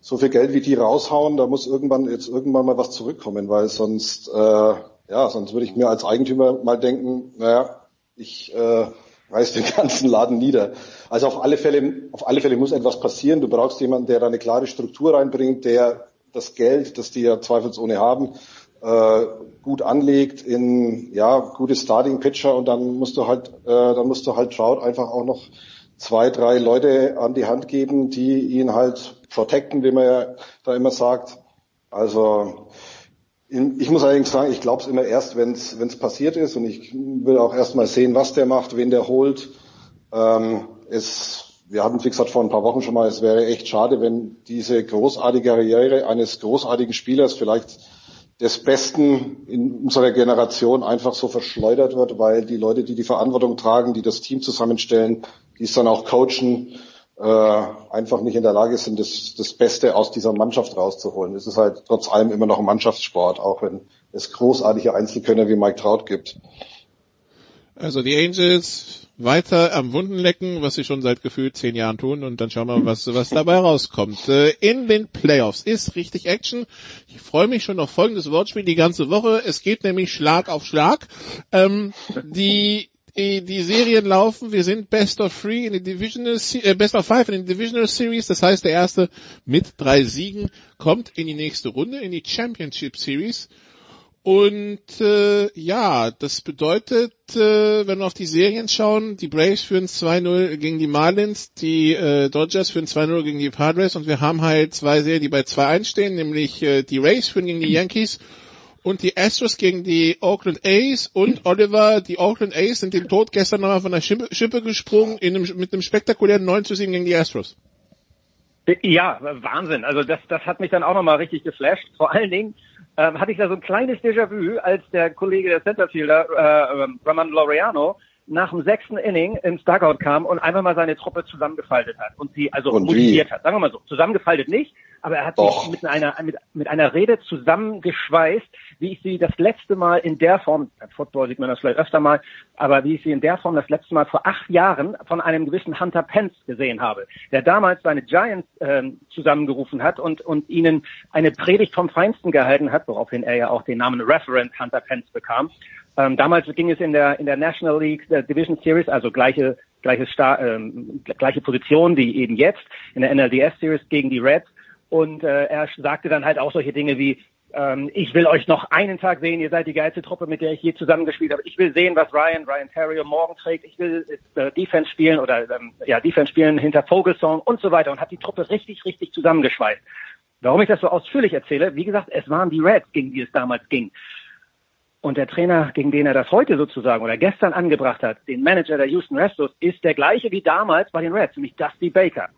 so viel Geld wie die raushauen, da muss irgendwann jetzt irgendwann mal was zurückkommen, weil sonst äh, ja, sonst würde ich mir als Eigentümer mal denken, naja, ich äh, reiß den ganzen Laden nieder. Also auf alle Fälle, auf alle Fälle muss etwas passieren. Du brauchst jemanden, der da eine klare Struktur reinbringt, der das Geld, das die ja zweifelsohne haben, äh, gut anlegt in ja gute Starting Pitcher und dann musst du halt äh, dann musst du halt Trout einfach auch noch zwei drei Leute an die Hand geben, die ihn halt protecten, wie man ja da immer sagt. Also ich muss allerdings sagen, ich glaube es immer erst, wenn es passiert ist und ich will auch erst mal sehen, was der macht, wen der holt. Ähm, es wir hatten, wie gesagt, vor ein paar Wochen schon mal, es wäre echt schade, wenn diese großartige Karriere eines großartigen Spielers, vielleicht des Besten in unserer Generation, einfach so verschleudert wird, weil die Leute, die die Verantwortung tragen, die das Team zusammenstellen, die es dann auch coachen, äh, einfach nicht in der Lage sind, das, das Beste aus dieser Mannschaft rauszuholen. Es ist halt trotz allem immer noch ein Mannschaftssport, auch wenn es großartige Einzelkönner wie Mike Trout gibt. Also die Angels weiter am Wunden lecken, was sie schon seit gefühlt zehn Jahren tun und dann schauen wir, was, was dabei rauskommt. Äh, in den Playoffs ist richtig Action. Ich freue mich schon auf folgendes Wortspiel die ganze Woche. Es geht nämlich Schlag auf Schlag. Ähm, die die, die Serien laufen. Wir sind Best of Three in die Divisional, äh, Best of Five in den Divisional Series. Das heißt, der erste mit drei Siegen kommt in die nächste Runde, in die Championship Series. Und äh, ja, das bedeutet, äh, wenn wir auf die Serien schauen, die Braves führen 2-0 gegen die Marlins, die äh, Dodgers führen 2-0 gegen die Padres und wir haben halt zwei Serien, die bei 2-1 stehen, nämlich äh, die Rays führen gegen die Yankees und die Astros gegen die Oakland A's und Oliver, die Oakland A's sind den Tod gestern nochmal von der Schippe, Schippe gesprungen in einem, mit einem spektakulären 9 zu 7 gegen die Astros. Ja, Wahnsinn. Also das, das hat mich dann auch nochmal richtig geflasht. Vor allen Dingen, ähm, hatte ich da so ein kleines Déjà-vu, als der Kollege der Centerfielder, äh, Roman Laureano, nach dem sechsten Inning ins Dugout kam und einfach mal seine Truppe zusammengefaltet hat und sie also und motiviert wie? hat. Sagen wir mal so, zusammengefaltet nicht, aber er hat Doch. sich mit einer mit, mit einer Rede zusammengeschweißt, wie ich sie das letzte Mal in der Form, Football sieht man das vielleicht öfter mal, aber wie ich sie in der Form das letzte Mal vor acht Jahren von einem gewissen Hunter Pence gesehen habe, der damals seine Giants ähm, zusammengerufen hat und und ihnen eine Predigt vom Feinsten gehalten hat, woraufhin er ja auch den Namen Referent Hunter Pence bekam. Ähm, damals ging es in der in der National League der Division Series, also gleiche gleiche Star, ähm, gleiche Position wie eben jetzt in der NLDS Series gegen die Reds. Und äh, er sagte dann halt auch solche Dinge wie ähm, ich will euch noch einen Tag sehen, ihr seid die geilste Truppe, mit der ich je zusammengespielt habe. Ich will sehen, was Ryan, Ryan Terrio morgen trägt. Ich will äh, Defense spielen oder ähm, ja Defense spielen hinter Vogelsong und so weiter und hat die Truppe richtig, richtig zusammengeschweißt. Warum ich das so ausführlich erzähle, wie gesagt, es waren die Reds, gegen die es damals ging. Und der Trainer, gegen den er das heute sozusagen oder gestern angebracht hat, den Manager der Houston Restos, ist der gleiche wie damals bei den Reds, nämlich Dusty Baker.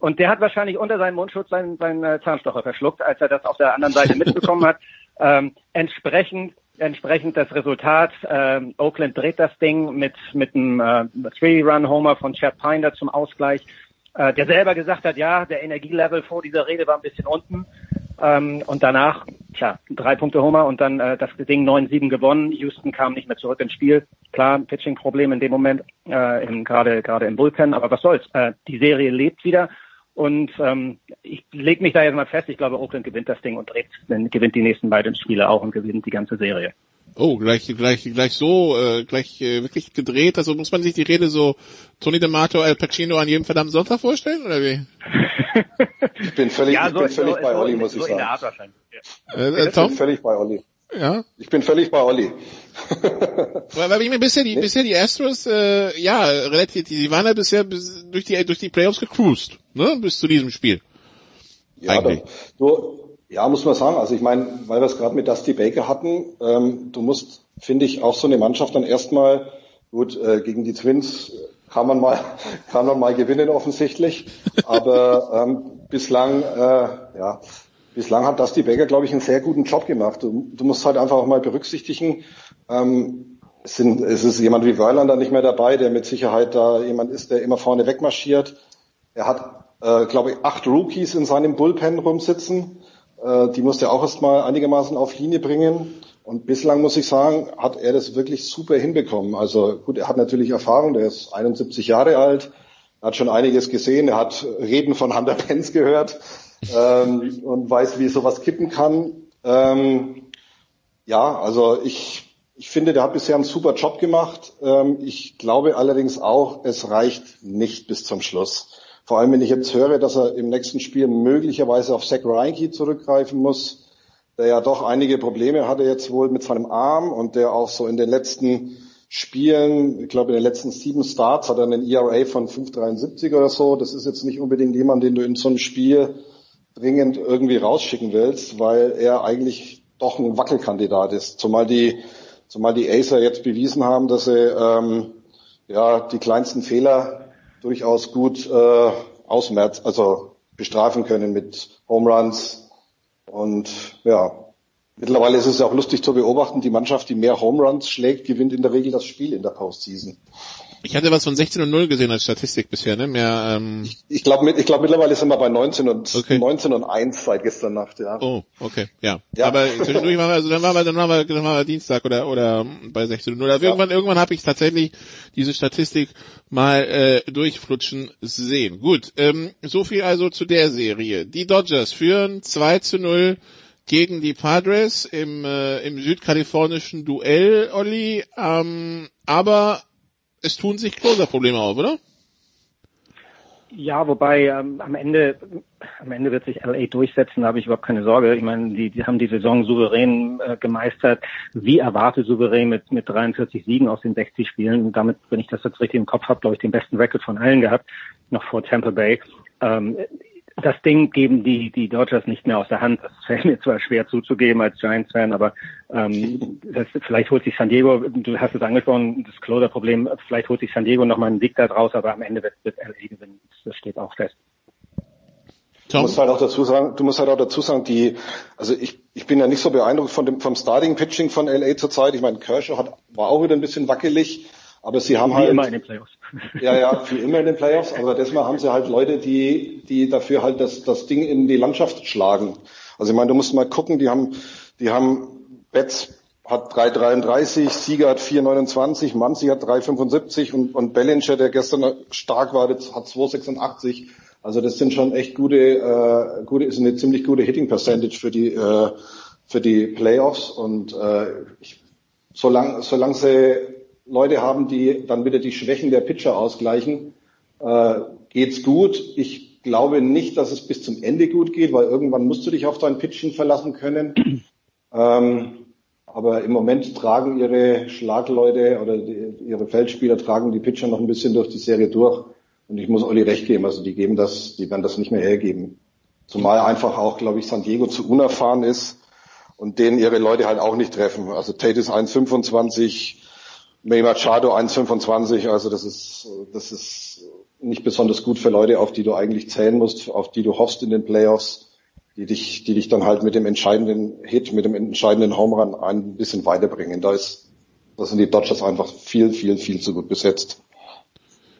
Und der hat wahrscheinlich unter seinem Mundschutz seinen, seinen äh, Zahnstocher verschluckt, als er das auf der anderen Seite mitbekommen hat. Ähm, entsprechend, entsprechend das Resultat, ähm, Oakland dreht das Ding mit, mit einem äh, Three-Run-Homer von Chad Pinder zum Ausgleich, äh, der selber gesagt hat, ja, der Energielevel vor dieser Rede war ein bisschen unten. Ähm, und danach tja, drei Punkte Homer und dann äh, das Ding 9-7 gewonnen. Houston kam nicht mehr zurück ins Spiel. Klar, ein Pitching-Problem in dem Moment, äh, gerade gerade im Bullpen, aber was soll's. Äh, die Serie lebt wieder. Und ähm, ich lege mich da jetzt mal fest, ich glaube, Oakland gewinnt das Ding und dreht, gewinnt die nächsten beiden Spiele auch und gewinnt die ganze Serie. Oh, gleich, gleich, gleich so, äh, gleich äh, wirklich gedreht. Also muss man sich die Rede so Tony D'Amato, Al Pacino an jedem verdammten Sonntag vorstellen, oder wie? ich bin völlig, ja, so, ich bin völlig so, bei Olli, muss so ich sagen. Ja. Äh, äh, Tom? Ich bin völlig bei Olli. Ja. Ich bin völlig bei Olli. weil, weil ich mir bisher die, bisher die Astros, äh, ja, relativ, die waren ja bisher bis, durch die, durch die Playoffs gecruised, ne, bis zu diesem Spiel. Ja, Eigentlich. du, ja, muss man sagen. Also ich meine, weil wir es gerade mit Dusty Baker hatten, ähm, du musst, finde ich, auch so eine Mannschaft dann erstmal, gut, äh, gegen die Twins kann man mal, kann man mal gewinnen offensichtlich, aber ähm, bislang, äh, ja, bislang hat Dusty Baker, glaube ich, einen sehr guten Job gemacht. Du, du musst halt einfach auch mal berücksichtigen, ähm, es, sind, es ist jemand wie Weilander nicht mehr dabei, der mit Sicherheit da jemand ist, der immer vorne wegmarschiert. Er hat, äh, glaube ich, acht Rookies in seinem Bullpen rumsitzen. Äh, die musste er auch erstmal einigermaßen auf Linie bringen. Und bislang muss ich sagen, hat er das wirklich super hinbekommen. Also gut, er hat natürlich Erfahrung, der ist 71 Jahre alt, hat schon einiges gesehen, er hat Reden von Hunter Pence gehört ähm, und weiß, wie sowas kippen kann. Ähm, ja, also ich, ich finde, der hat bisher einen super Job gemacht. Ähm, ich glaube allerdings auch, es reicht nicht bis zum Schluss. Vor allem, wenn ich jetzt höre, dass er im nächsten Spiel möglicherweise auf Zach Reinke zurückgreifen muss, der ja doch einige Probleme hatte jetzt wohl mit seinem Arm und der auch so in den letzten Spielen, ich glaube in den letzten sieben Starts hat er einen ERA von 5,73 oder so. Das ist jetzt nicht unbedingt jemand, den du in so einem Spiel dringend irgendwie rausschicken willst, weil er eigentlich doch ein Wackelkandidat ist. Zumal die, zumal die Acer jetzt bewiesen haben, dass sie ähm, ja die kleinsten Fehler durchaus gut äh, ausmerz, also bestrafen können mit Home Runs. Und ja, mittlerweile ist es ja auch lustig zu beobachten, die Mannschaft, die mehr Home Runs schlägt, gewinnt in der Regel das Spiel in der Postseason. Ich hatte was von 16 und 0 gesehen als Statistik bisher, ne? Mehr, ähm ich, ich glaube, ich glaub, mittlerweile sind wir bei 19 und okay. 19 und 1 seit gestern Nacht, ja. Oh, okay, ja. ja. Aber zwischendurch waren wir, also dann waren wir, dann waren wir, dann waren wir Dienstag oder oder bei 16 und 0. Also ja. irgendwann, irgendwann habe ich tatsächlich diese Statistik mal äh, durchflutschen sehen. Gut, ähm, so viel also zu der Serie. Die Dodgers führen 2 zu 0 gegen die Padres im, äh, im südkalifornischen Duell, Olli. Ähm, aber es tun sich Closer-Probleme auf, oder? Ja, wobei ähm, am Ende am Ende wird sich LA durchsetzen, da habe ich überhaupt keine Sorge. Ich meine, die, die haben die Saison souverän äh, gemeistert, wie erwartet souverän mit mit 43 Siegen aus den 60 Spielen. Und damit, wenn ich das jetzt richtig im Kopf habe, glaube ich, den besten Record von allen gehabt, noch vor Tampa Bay. Ähm, das Ding geben die, die Dodgers nicht mehr aus der Hand. Das fällt mir zwar schwer zuzugeben als Giants-Fan, aber ähm, das, vielleicht holt sich San Diego, du hast es angesprochen, das Closer-Problem, vielleicht holt sich San Diego nochmal einen Sieg da draus, aber am Ende wird, wird LA gewinnen. Das steht auch fest. Du musst halt auch dazu sagen, du musst halt auch dazu sagen, die, also ich, ich bin ja nicht so beeindruckt von dem, vom Starting Pitching von LA zurzeit. Ich meine, Kershaw hat, war auch wieder ein bisschen wackelig. Aber sie haben wie halt. Wie immer in den Playoffs. Ja, ja, wie immer in den Playoffs. Aber diesmal haben sie halt Leute, die, die dafür halt das, das Ding in die Landschaft schlagen. Also ich meine, du musst mal gucken, die haben, die haben Betts hat 3,33, Sieger hat 4,29, Manzi hat 3,75 und, und Bellinger, der gestern stark war, hat 2,86. Also das sind schon echt gute, äh, gute, ist eine ziemlich gute Hitting Percentage für die, äh, für die Playoffs und äh, ich, solange, solange sie Leute haben, die dann wieder die Schwächen der Pitcher ausgleichen, äh, geht's gut. Ich glaube nicht, dass es bis zum Ende gut geht, weil irgendwann musst du dich auf dein Pitching verlassen können. ähm, aber im Moment tragen ihre Schlagleute oder die, ihre Feldspieler tragen die Pitcher noch ein bisschen durch die Serie durch. Und ich muss Olli recht geben, also die geben das, die werden das nicht mehr hergeben. Zumal einfach auch, glaube ich, San Diego zu unerfahren ist und denen ihre Leute halt auch nicht treffen. Also Tate ist 1,25, May Machado 1,25, also das ist, das ist nicht besonders gut für Leute, auf die du eigentlich zählen musst, auf die du hoffst in den Playoffs, die dich, die dich dann halt mit dem entscheidenden Hit, mit dem entscheidenden Home Run ein bisschen weiterbringen. Da ist, da sind die Dodgers einfach viel, viel, viel zu gut besetzt.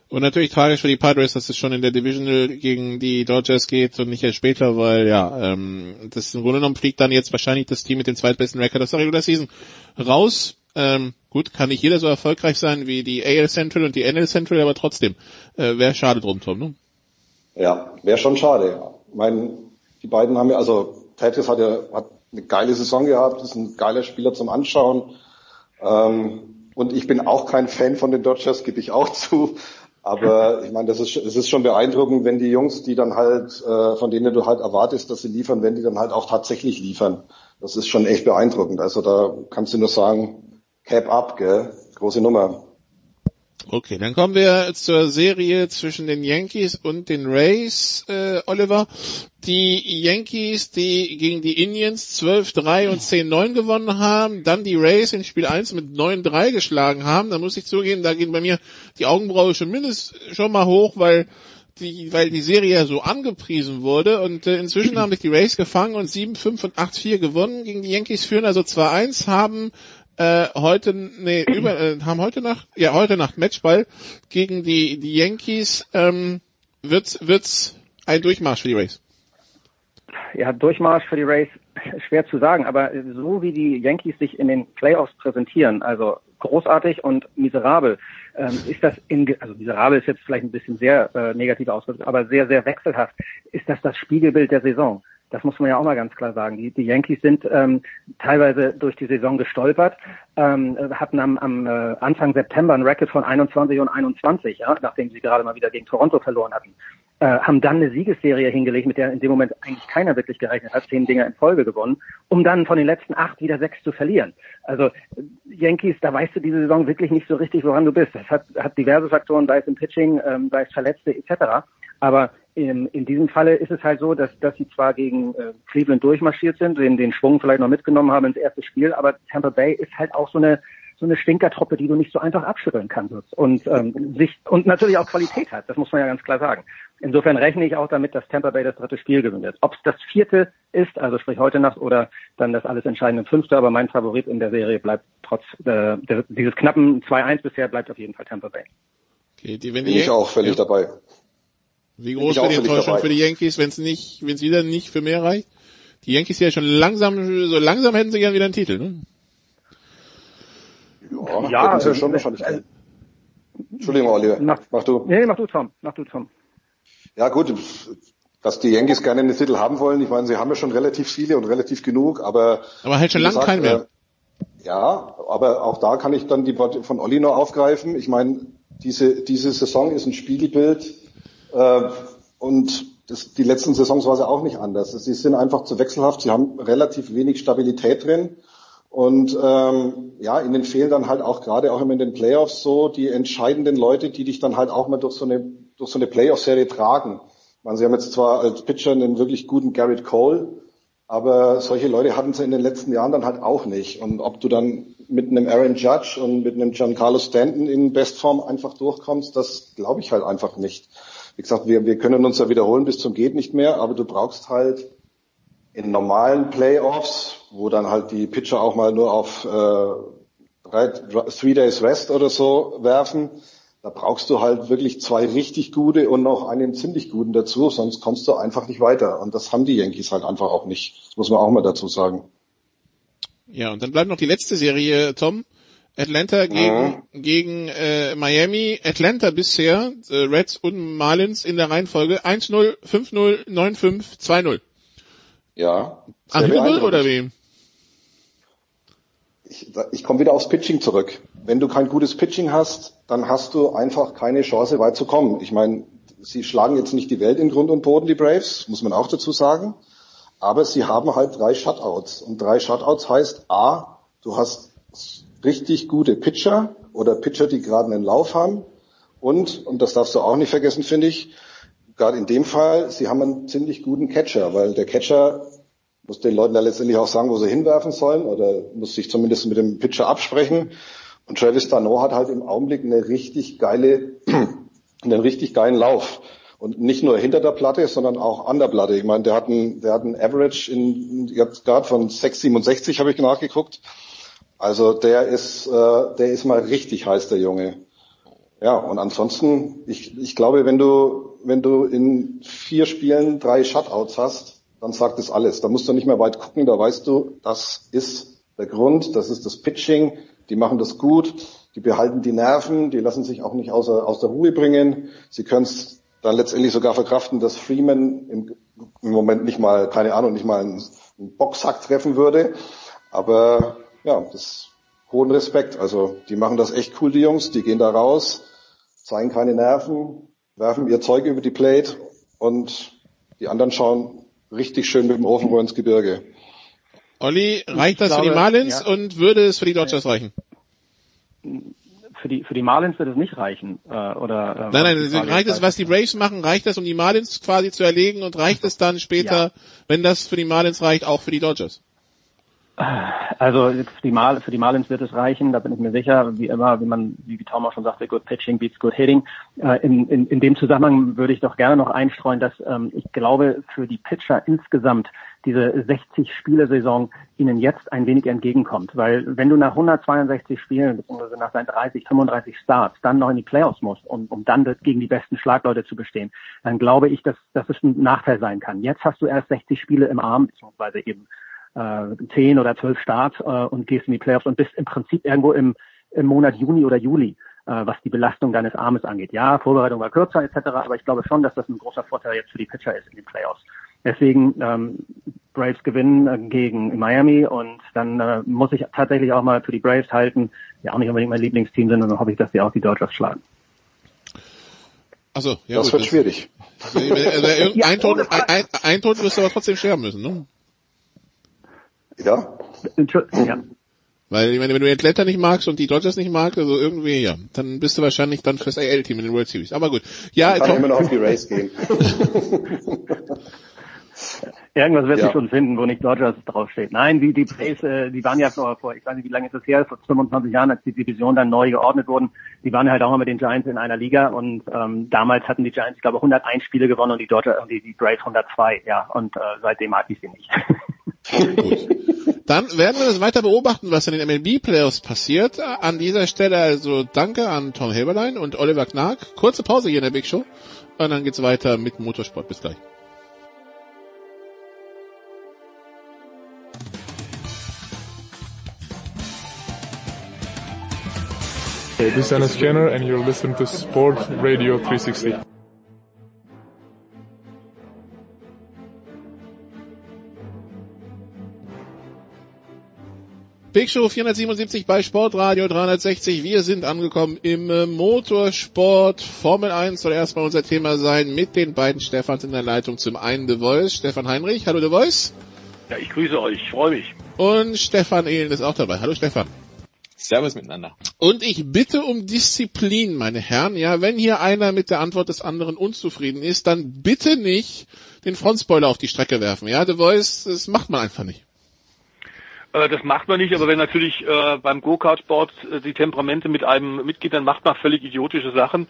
Und natürlich tragisch für die Padres, dass es schon in der Divisional gegen die Dodgers geht und nicht erst später, weil ja, ähm, das im Grunde genommen fliegt dann jetzt wahrscheinlich das Team mit dem zweitbesten Record aus der Regular Season raus. Ähm, gut, kann nicht jeder so erfolgreich sein wie die AL Central und die NL Central, aber trotzdem, äh, wäre schade drum, Tom, ne? Ja, wäre schon schade. Ich meine, die beiden haben ja, also Tatis hat ja hat eine geile Saison gehabt, ist ein geiler Spieler zum Anschauen. Ähm, und ich bin auch kein Fan von den Dodgers, gebe ich auch zu. Aber ich meine, das ist, es ist schon beeindruckend, wenn die Jungs, die dann halt, äh, von denen du halt erwartest, dass sie liefern, wenn die dann halt auch tatsächlich liefern. Das ist schon echt beeindruckend. Also da kannst du nur sagen, Cap up, gell? Große Nummer. Okay, dann kommen wir zur Serie zwischen den Yankees und den Rays, äh, Oliver. Die Yankees, die gegen die Indians 12-3 und 10-9 gewonnen haben, dann die Rays in Spiel 1 mit 9-3 geschlagen haben. Da muss ich zugeben, da gehen bei mir die Augenbraue schon mindestens schon mal hoch, weil die, weil die Serie ja so angepriesen wurde und äh, inzwischen haben sich die Rays gefangen und 7-5 und 8-4 gewonnen gegen die Yankees, führen also 2-1, haben äh, heute, nee, über, äh, haben heute Nacht, ja, heute Nacht Matchball gegen die, die Yankees. Ähm, wird's, wird's ein Durchmarsch für die Rays? Ja, Durchmarsch für die Rays, schwer zu sagen, aber so wie die Yankees sich in den Playoffs präsentieren, also großartig und miserabel, ähm, ist das in, also miserabel ist jetzt vielleicht ein bisschen sehr äh, negativ ausgedrückt, aber sehr, sehr wechselhaft, ist das das Spiegelbild der Saison. Das muss man ja auch mal ganz klar sagen. Die, die Yankees sind ähm, teilweise durch die Saison gestolpert, ähm, hatten am, am äh, Anfang September ein Record von 21 und 21, ja, nachdem sie gerade mal wieder gegen Toronto verloren hatten. Äh, haben dann eine Siegesserie hingelegt, mit der in dem Moment eigentlich keiner wirklich gerechnet hat, zehn Dinger in Folge gewonnen, um dann von den letzten acht wieder sechs zu verlieren. Also Yankees, da weißt du diese Saison wirklich nicht so richtig, woran du bist. Das hat, hat diverse Faktoren, sei es im Pitching, ähm, sei es Verletzte etc. Aber in, in diesem Falle ist es halt so, dass, dass sie zwar gegen äh, Cleveland durchmarschiert sind, den, den Schwung vielleicht noch mitgenommen haben ins erste Spiel, aber Tampa Bay ist halt auch so eine so eine Stinkertruppe, die du nicht so einfach abschütteln kannst und ähm, sich und natürlich auch Qualität hat. Das muss man ja ganz klar sagen. Insofern rechne ich auch damit, dass Tampa Bay das dritte Spiel gewinnen wird. Ob es das vierte ist, also sprich heute Nacht oder dann das alles entscheidende fünfte, aber mein Favorit in der Serie bleibt trotz äh, dieses knappen 2-1 bisher bleibt auf jeden Fall Tampa Bay. Okay, die, wenn Bin ich auch völlig ja. dabei. Wie groß wird die Enttäuschung für die Yankees, wenn es nicht, wenn es wieder nicht für mehr reicht? Die Yankees ja schon langsam, so langsam hätten sie gern wieder einen Titel, ne? Ja, ja also, schon wahrscheinlich. Äh, Entschuldigung, Oliver. Mach, mach du. Nee, mach du, Tom. Mach du, Tom. Ja, gut. Dass die Yankees gerne einen Titel haben wollen, ich meine, sie haben ja schon relativ viele und relativ genug, aber. Aber halt schon lange keinen mehr. Äh, ja, aber auch da kann ich dann die Worte von Olli noch aufgreifen. Ich meine, diese, diese Saison ist ein Spiegelbild äh, und das, die letzten Saisons war es ja auch nicht anders. Sie sind einfach zu wechselhaft, sie haben relativ wenig Stabilität drin. Und ähm, ja, ihnen fehlen dann halt auch gerade auch immer in den Playoffs so die entscheidenden Leute, die dich dann halt auch mal durch so eine durch so eine Playoff-Serie tragen. Man, sie haben jetzt zwar als Pitcher einen wirklich guten Garrett Cole, aber solche Leute hatten sie in den letzten Jahren dann halt auch nicht. Und ob du dann mit einem Aaron Judge und mit einem Giancarlo Stanton in Bestform einfach durchkommst, das glaube ich halt einfach nicht wie gesagt, wir, wir können uns ja wiederholen bis zum geht nicht mehr, aber du brauchst halt in normalen Playoffs, wo dann halt die Pitcher auch mal nur auf äh, drei, Three Days Rest oder so werfen, da brauchst du halt wirklich zwei richtig gute und noch einen ziemlich guten dazu, sonst kommst du einfach nicht weiter. Und das haben die Yankees halt einfach auch nicht. Das muss man auch mal dazu sagen. Ja, und dann bleibt noch die letzte Serie, Tom. Atlanta gegen, mhm. gegen äh, Miami. Atlanta bisher, äh, Reds und Marlins in der Reihenfolge 1-0, 5-0, 9-5, 2-0. Ja. Unhittable oder wie? Ich, ich komme wieder aufs Pitching zurück. Wenn du kein gutes Pitching hast, dann hast du einfach keine Chance weit zu kommen. Ich meine, sie schlagen jetzt nicht die Welt in Grund und Boden, die Braves, muss man auch dazu sagen. Aber sie haben halt drei Shutouts. Und drei Shutouts heißt A, du hast richtig gute Pitcher oder Pitcher, die gerade einen Lauf haben. Und, und das darfst du auch nicht vergessen, finde ich, gerade in dem Fall, sie haben einen ziemlich guten Catcher, weil der Catcher muss den Leuten ja letztendlich auch sagen, wo sie hinwerfen sollen oder muss sich zumindest mit dem Pitcher absprechen. Und Travis Dano hat halt im Augenblick eine richtig geile, einen richtig geilen Lauf. Und nicht nur hinter der Platte, sondern auch an der Platte. Ich meine, der hat einen, der hat einen Average in, jetzt gerade von 6,67 habe ich nachgeguckt. Also der ist, äh, der ist mal richtig heiß, der Junge. Ja, und ansonsten, ich, ich glaube, wenn du, wenn du in vier Spielen drei Shutouts hast, dann sagt das alles. Da musst du nicht mehr weit gucken, da weißt du, das ist der Grund, das ist das Pitching, die machen das gut, die behalten die Nerven, die lassen sich auch nicht außer, aus der Ruhe bringen. Sie können es dann letztendlich sogar verkraften, dass Freeman im, im Moment nicht mal, keine Ahnung, nicht mal einen, einen Boxhack treffen würde. Aber ja, das hohen Respekt. Also die machen das echt cool, die Jungs. Die gehen da raus, zeigen keine Nerven, werfen ihr Zeug über die Plate und die anderen schauen richtig schön mit dem Ofenrohr ins Gebirge. Olli, reicht das glaube, für die Marlins ja. und würde es für die Dodgers reichen? Für die, für die Marlins wird es nicht reichen. Äh, oder, äh, nein, nein, reicht es, was die Braves machen, reicht das, um die Marlins quasi zu erlegen und reicht es dann später, ja. wenn das für die Marlins reicht, auch für die Dodgers? Also für die, Mal, für die Marlins wird es reichen, da bin ich mir sicher. Wie immer, wie man, wie Tom auch schon sagte, good pitching beats good hitting. Äh, in, in, in dem Zusammenhang würde ich doch gerne noch einstreuen, dass ähm, ich glaube, für die Pitcher insgesamt diese 60 Spiele-Saison ihnen jetzt ein wenig entgegenkommt. Weil wenn du nach 162 Spielen, beziehungsweise nach seinen 30, 35 Starts, dann noch in die Playoffs musst, um, um dann gegen die besten Schlagleute zu bestehen, dann glaube ich, dass, dass es ein Nachteil sein kann. Jetzt hast du erst 60 Spiele im Arm, beziehungsweise eben zehn oder zwölf Starts äh, und gehst in die Playoffs und bist im Prinzip irgendwo im, im Monat Juni oder Juli, äh, was die Belastung deines Armes angeht. Ja, Vorbereitung war kürzer etc., aber ich glaube schon, dass das ein großer Vorteil jetzt für die Pitcher ist in den Playoffs. Deswegen ähm, Braves gewinnen äh, gegen Miami und dann äh, muss ich tatsächlich auch mal für die Braves halten, die auch nicht unbedingt mein Lieblingsteam sind und dann hoffe ich, dass sie auch die Dodgers schlagen. Also, ja, das gut, wird das, schwierig. Also, also, ein, ein, Ton, ein, ein Ton wirst du aber trotzdem sterben müssen, ne? Ja? ja. Weil, ich meine, wenn du Atlanta nicht magst und die Dodgers nicht magst, also irgendwie, ja, dann bist du wahrscheinlich dann fürs AL-Team in den World Series. Aber gut. Ja, ich kann immer noch auf die Race gehen. Irgendwas wird ja. sich schon finden, wo nicht Dodgers draufsteht. Nein, die, die Plays, äh, die waren ja vor, vor, ich weiß nicht, wie lange ist das her, vor 25 Jahren, als die Division dann neu geordnet wurden, die waren halt auch mal mit den Giants in einer Liga und ähm, damals hatten die Giants, ich glaube, 101 Spiele gewonnen und die Dodgers und die, die Braves 102, ja, und äh, seitdem mag ich sie nicht. Gut. Dann werden wir das weiter beobachten, was in den MLB-Playoffs passiert. An dieser Stelle also danke an Tom Heberlein und Oliver Knark. Kurze Pause hier in der Big Show und dann geht's weiter mit Motorsport. Bis gleich. This is Dennis Jenner and you're listening to Sport Radio 360. Big Show 477 bei Sportradio 360. Wir sind angekommen im äh, Motorsport. Formel 1 soll erstmal unser Thema sein mit den beiden Stefans in der Leitung. Zum einen The Voice, Stefan Heinrich. Hallo The Voice. Ja, ich grüße euch, ich freue mich. Und Stefan Ehlen ist auch dabei. Hallo Stefan. Servus miteinander. Und ich bitte um Disziplin, meine Herren. Ja, wenn hier einer mit der Antwort des anderen unzufrieden ist, dann bitte nicht den Frontspoiler auf die Strecke werfen. Ja, The Voice, das macht man einfach nicht. Äh, das macht man nicht, aber wenn natürlich äh, beim Go-Kart-Sport äh, die Temperamente mit einem mitgeht, dann macht man völlig idiotische Sachen.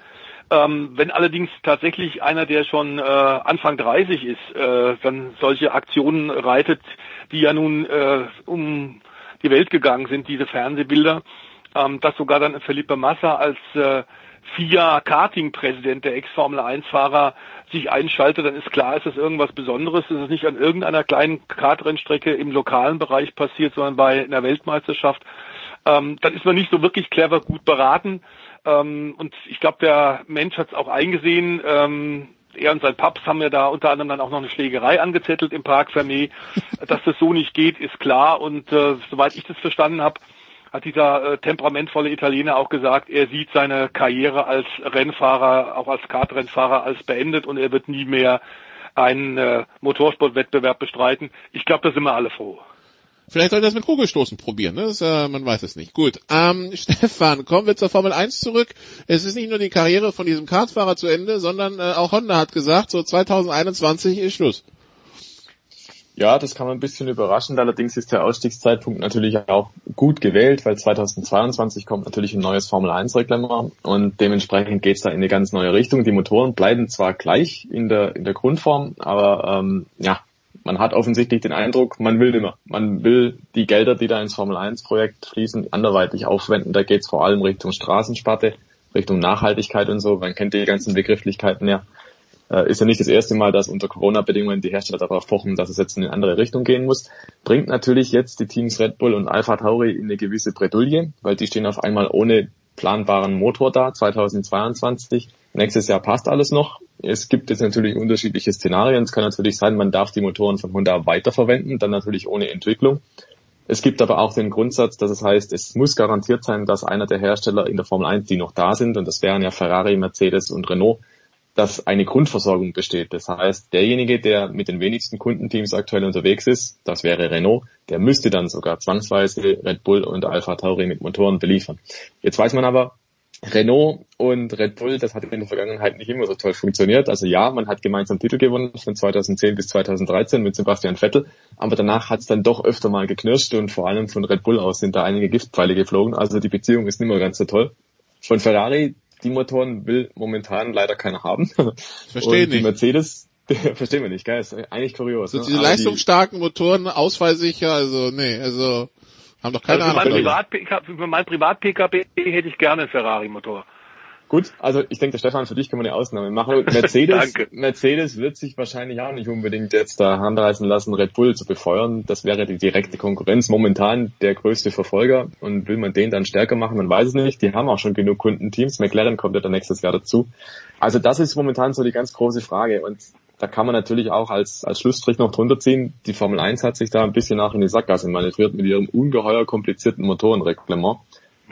Ähm, wenn allerdings tatsächlich einer, der schon äh, Anfang 30 ist, äh, dann solche Aktionen reitet, die ja nun äh, um die Welt gegangen sind, diese Fernsehbilder, ähm, dass sogar dann Felipe Massa als äh, FIA Karting-Präsident, der Ex-Formel-1-Fahrer, sich einschaltet, dann ist klar, ist das irgendwas Besonderes. Es ist nicht an irgendeiner kleinen Kartrennstrecke im lokalen Bereich passiert, sondern bei einer Weltmeisterschaft. Ähm, dann ist man nicht so wirklich clever gut beraten. Ähm, und ich glaube, der Mensch hat es auch eingesehen. Ähm, er und sein Paps haben ja da unter anderem dann auch noch eine Schlägerei angezettelt im Park Fermé. Dass das so nicht geht, ist klar. Und äh, soweit ich das verstanden habe, hat dieser äh, temperamentvolle Italiener auch gesagt, er sieht seine Karriere als Rennfahrer, auch als Kartrennfahrer, als beendet und er wird nie mehr einen äh, Motorsportwettbewerb bestreiten. Ich glaube, da sind wir alle froh. Vielleicht soll er das mit Kugelstoßen probieren, ne? Das, äh, man weiß es nicht. Gut. Ähm, Stefan, kommen wir zur Formel 1 zurück. Es ist nicht nur die Karriere von diesem Kartfahrer zu Ende, sondern äh, auch Honda hat gesagt, so 2021 ist Schluss. Ja, das kann man ein bisschen überraschend. Allerdings ist der Ausstiegszeitpunkt natürlich auch gut gewählt, weil 2022 kommt natürlich ein neues Formel 1 Reglement und dementsprechend geht's da in eine ganz neue Richtung. Die Motoren bleiben zwar gleich in der, in der Grundform, aber ähm, ja, man hat offensichtlich den Eindruck, man will immer. Man will die Gelder, die da ins Formel 1 Projekt fließen, anderweitig aufwenden. Da geht's vor allem Richtung Straßensparte. Richtung Nachhaltigkeit und so. Man kennt die ganzen Begrifflichkeiten ja. Äh, ist ja nicht das erste Mal, dass unter Corona-Bedingungen die Hersteller darauf pochen, dass es jetzt in eine andere Richtung gehen muss. Bringt natürlich jetzt die Teams Red Bull und Alpha Tauri in eine gewisse Bredouille, weil die stehen auf einmal ohne planbaren Motor da, 2022. Nächstes Jahr passt alles noch. Es gibt jetzt natürlich unterschiedliche Szenarien. Es kann natürlich sein, man darf die Motoren von Honda weiterverwenden, dann natürlich ohne Entwicklung. Es gibt aber auch den Grundsatz, dass es heißt, es muss garantiert sein, dass einer der Hersteller in der Formel 1, die noch da sind, und das wären ja Ferrari, Mercedes und Renault, dass eine Grundversorgung besteht. Das heißt, derjenige, der mit den wenigsten Kundenteams aktuell unterwegs ist, das wäre Renault, der müsste dann sogar zwangsweise Red Bull und Alpha Tauri mit Motoren beliefern. Jetzt weiß man aber, Renault und Red Bull, das hat in der Vergangenheit nicht immer so toll funktioniert. Also ja, man hat gemeinsam Titel gewonnen von 2010 bis 2013 mit Sebastian Vettel, aber danach hat es dann doch öfter mal geknirscht und vor allem von Red Bull aus sind da einige Giftpfeile geflogen. Also die Beziehung ist nicht mehr ganz so toll. Von Ferrari, die Motoren will momentan leider keiner haben. Verstehe nicht. Die Mercedes, verstehen wir nicht, geil, ist eigentlich kurios. So ne? diese Aber die- leistungsstarken Motoren, ausfallsicher, also nee, also haben doch keine Also für Ahnung. mein für mein Privat-PKW hätte ich gerne einen Ferrari-Motor. Gut, also ich denke, Stefan, für dich kann man eine Ausnahme machen. Mercedes. Mercedes wird sich wahrscheinlich auch nicht unbedingt jetzt da handreißen lassen, Red Bull zu befeuern. Das wäre die direkte Konkurrenz. Momentan der größte Verfolger. Und will man den dann stärker machen, man weiß es nicht. Die haben auch schon genug Kundenteams. McLaren kommt ja dann nächstes Jahr dazu. Also das ist momentan so die ganz große Frage. Und da kann man natürlich auch als, als Schlussstrich noch drunter ziehen. Die Formel 1 hat sich da ein bisschen nach in die Sackgasse manövriert mit ihrem ungeheuer komplizierten Motorenreglement.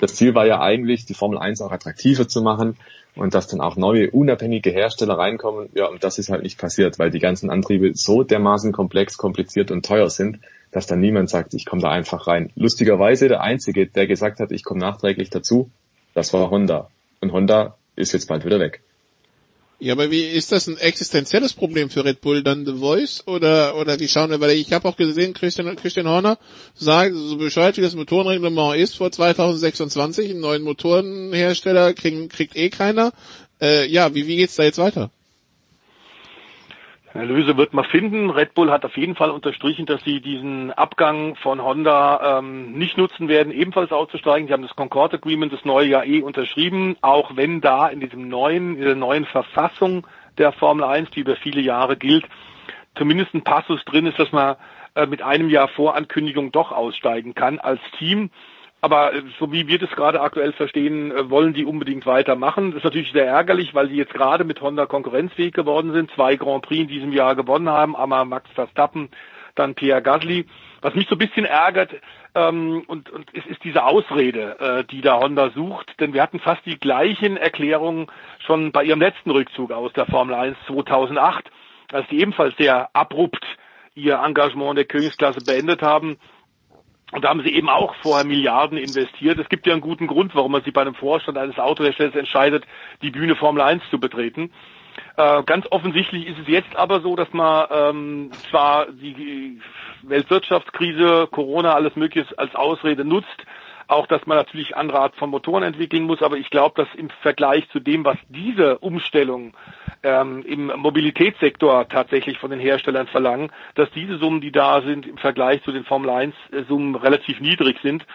Das Ziel war ja eigentlich, die Formel 1 auch attraktiver zu machen und dass dann auch neue unabhängige Hersteller reinkommen. Ja, und das ist halt nicht passiert, weil die ganzen Antriebe so dermaßen komplex, kompliziert und teuer sind, dass dann niemand sagt, ich komme da einfach rein. Lustigerweise der Einzige, der gesagt hat, ich komme nachträglich dazu, das war Honda. Und Honda ist jetzt bald wieder weg. Ja, aber wie ist das ein existenzielles Problem für Red Bull dann The Voice oder oder wie schauen wir? Weil ich habe auch gesehen, Christian Christian Horner sagt, so bescheuert wie das Motorenreglement ist vor 2026, einen neuen Motorenhersteller kriegen, kriegt eh keiner. Äh, ja, wie wie geht's da jetzt weiter? Eine Lösung wird man finden. Red Bull hat auf jeden Fall unterstrichen, dass sie diesen Abgang von Honda ähm, nicht nutzen werden, ebenfalls auszusteigen. Sie haben das Concord Agreement das neue Jahr eh unterschrieben, auch wenn da in diesem neuen, in der neuen Verfassung der Formel 1, die über viele Jahre gilt, zumindest ein Passus drin ist, dass man äh, mit einem Jahr Vorankündigung doch aussteigen kann als Team. Aber äh, so wie wir das gerade aktuell verstehen, äh, wollen die unbedingt weitermachen. Das ist natürlich sehr ärgerlich, weil die jetzt gerade mit Honda konkurrenzfähig geworden sind, zwei Grand Prix in diesem Jahr gewonnen haben, einmal Max Verstappen, dann Pierre Gasly. Was mich so ein bisschen ärgert, ähm, und, und es ist diese Ausrede, äh, die da Honda sucht, denn wir hatten fast die gleichen Erklärungen schon bei ihrem letzten Rückzug aus der Formel 1 2008, als die ebenfalls sehr abrupt ihr Engagement in der Königsklasse beendet haben. Und da haben sie eben auch vorher Milliarden investiert. Es gibt ja einen guten Grund, warum man sich bei einem Vorstand eines Autoherstellers entscheidet, die Bühne Formel 1 zu betreten. Äh, ganz offensichtlich ist es jetzt aber so, dass man ähm, zwar die Weltwirtschaftskrise, Corona, alles Mögliche als Ausrede nutzt, auch dass man natürlich andere Art von Motoren entwickeln muss, aber ich glaube, dass im Vergleich zu dem, was diese Umstellung ähm, im Mobilitätssektor tatsächlich von den Herstellern verlangen, dass diese Summen, die da sind, im Vergleich zu den Formel 1 Summen relativ niedrig sind.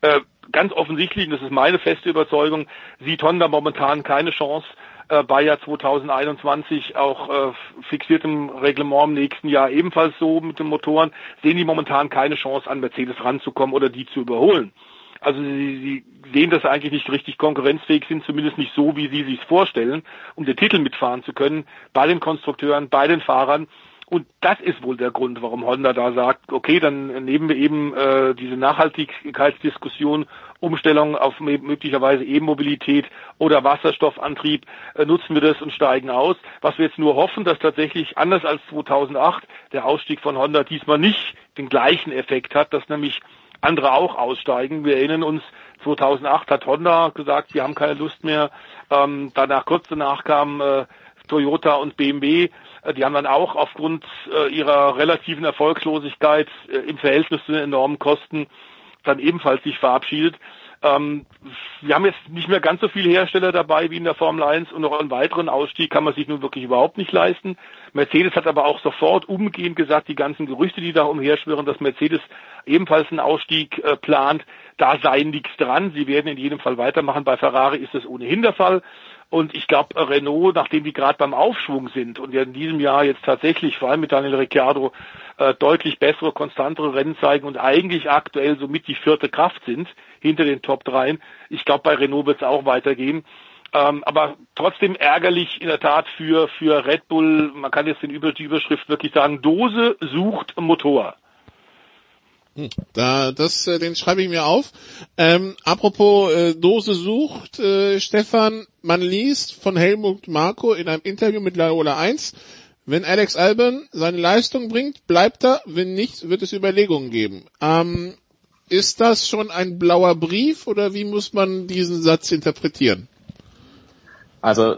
Äh, ganz offensichtlich, und das ist meine feste Überzeugung, sieht Honda momentan keine Chance, äh, Bayer 2021 auch äh, fixiertem Reglement im nächsten Jahr ebenfalls so mit den Motoren, sehen die momentan keine Chance an Mercedes ranzukommen oder die zu überholen. Also sie, sie sehen, dass sie eigentlich nicht richtig konkurrenzfähig sind, zumindest nicht so, wie sie sich vorstellen, um den Titel mitfahren zu können, bei den Konstrukteuren, bei den Fahrern. Und das ist wohl der Grund, warum Honda da sagt, okay, dann nehmen wir eben äh, diese Nachhaltigkeitsdiskussion, Umstellung auf möglicherweise E-Mobilität oder Wasserstoffantrieb, äh, nutzen wir das und steigen aus. Was wir jetzt nur hoffen, dass tatsächlich anders als 2008 der Ausstieg von Honda diesmal nicht den gleichen Effekt hat, dass nämlich andere auch aussteigen. Wir erinnern uns, 2008 hat Honda gesagt, sie haben keine Lust mehr. Ähm, danach kurz danach kamen äh, Toyota und BMW. Äh, die haben dann auch aufgrund äh, ihrer relativen Erfolgslosigkeit äh, im Verhältnis zu den enormen Kosten dann ebenfalls sich verabschiedet. Ähm, wir haben jetzt nicht mehr ganz so viele Hersteller dabei wie in der Formel 1 und noch einen weiteren Ausstieg kann man sich nun wirklich überhaupt nicht leisten. Mercedes hat aber auch sofort umgehend gesagt, die ganzen Gerüchte, die da umherschwirren, dass Mercedes ebenfalls einen Ausstieg äh, plant, da sei nichts dran. Sie werden in jedem Fall weitermachen. Bei Ferrari ist das ohnehin der Fall. Und ich glaube, Renault, nachdem die gerade beim Aufschwung sind und ja in diesem Jahr jetzt tatsächlich, vor allem mit Daniel Ricciardo, äh, deutlich bessere, konstantere Rennen zeigen und eigentlich aktuell somit die vierte Kraft sind hinter den Top 3. Ich glaube, bei Renault wird es auch weitergehen. Ähm, aber trotzdem ärgerlich in der Tat für, für Red Bull. Man kann jetzt den Über die Überschrift wirklich sagen, Dose sucht Motor. Hm, da, das, äh, den schreibe ich mir auf. Ähm, apropos äh, Dose sucht, äh, Stefan, man liest von Helmut Marko in einem Interview mit Laola 1, wenn Alex Albon seine Leistung bringt, bleibt er, wenn nicht, wird es Überlegungen geben. Ähm, ist das schon ein blauer Brief oder wie muss man diesen Satz interpretieren? Also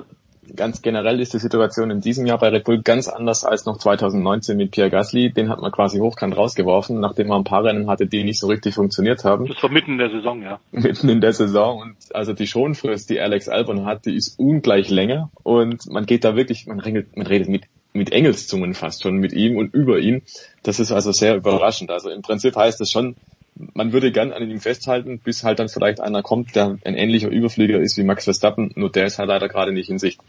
ganz generell ist die Situation in diesem Jahr bei Red Bull ganz anders als noch 2019 mit Pierre Gasly. Den hat man quasi hochkant rausgeworfen, nachdem man ein paar Rennen hatte, die nicht so richtig funktioniert haben. Das war mitten in der Saison, ja. Mitten in der Saison und also die Schonfrist, die Alex Albon hat, die ist ungleich länger und man geht da wirklich, man redet, man redet mit mit Engelszungen fast schon mit ihm und über ihn. Das ist also sehr überraschend. Also im Prinzip heißt es schon, man würde gern an ihm festhalten, bis halt dann vielleicht einer kommt, der ein ähnlicher Überflieger ist wie Max Verstappen, nur der ist halt leider gerade nicht in Sicht.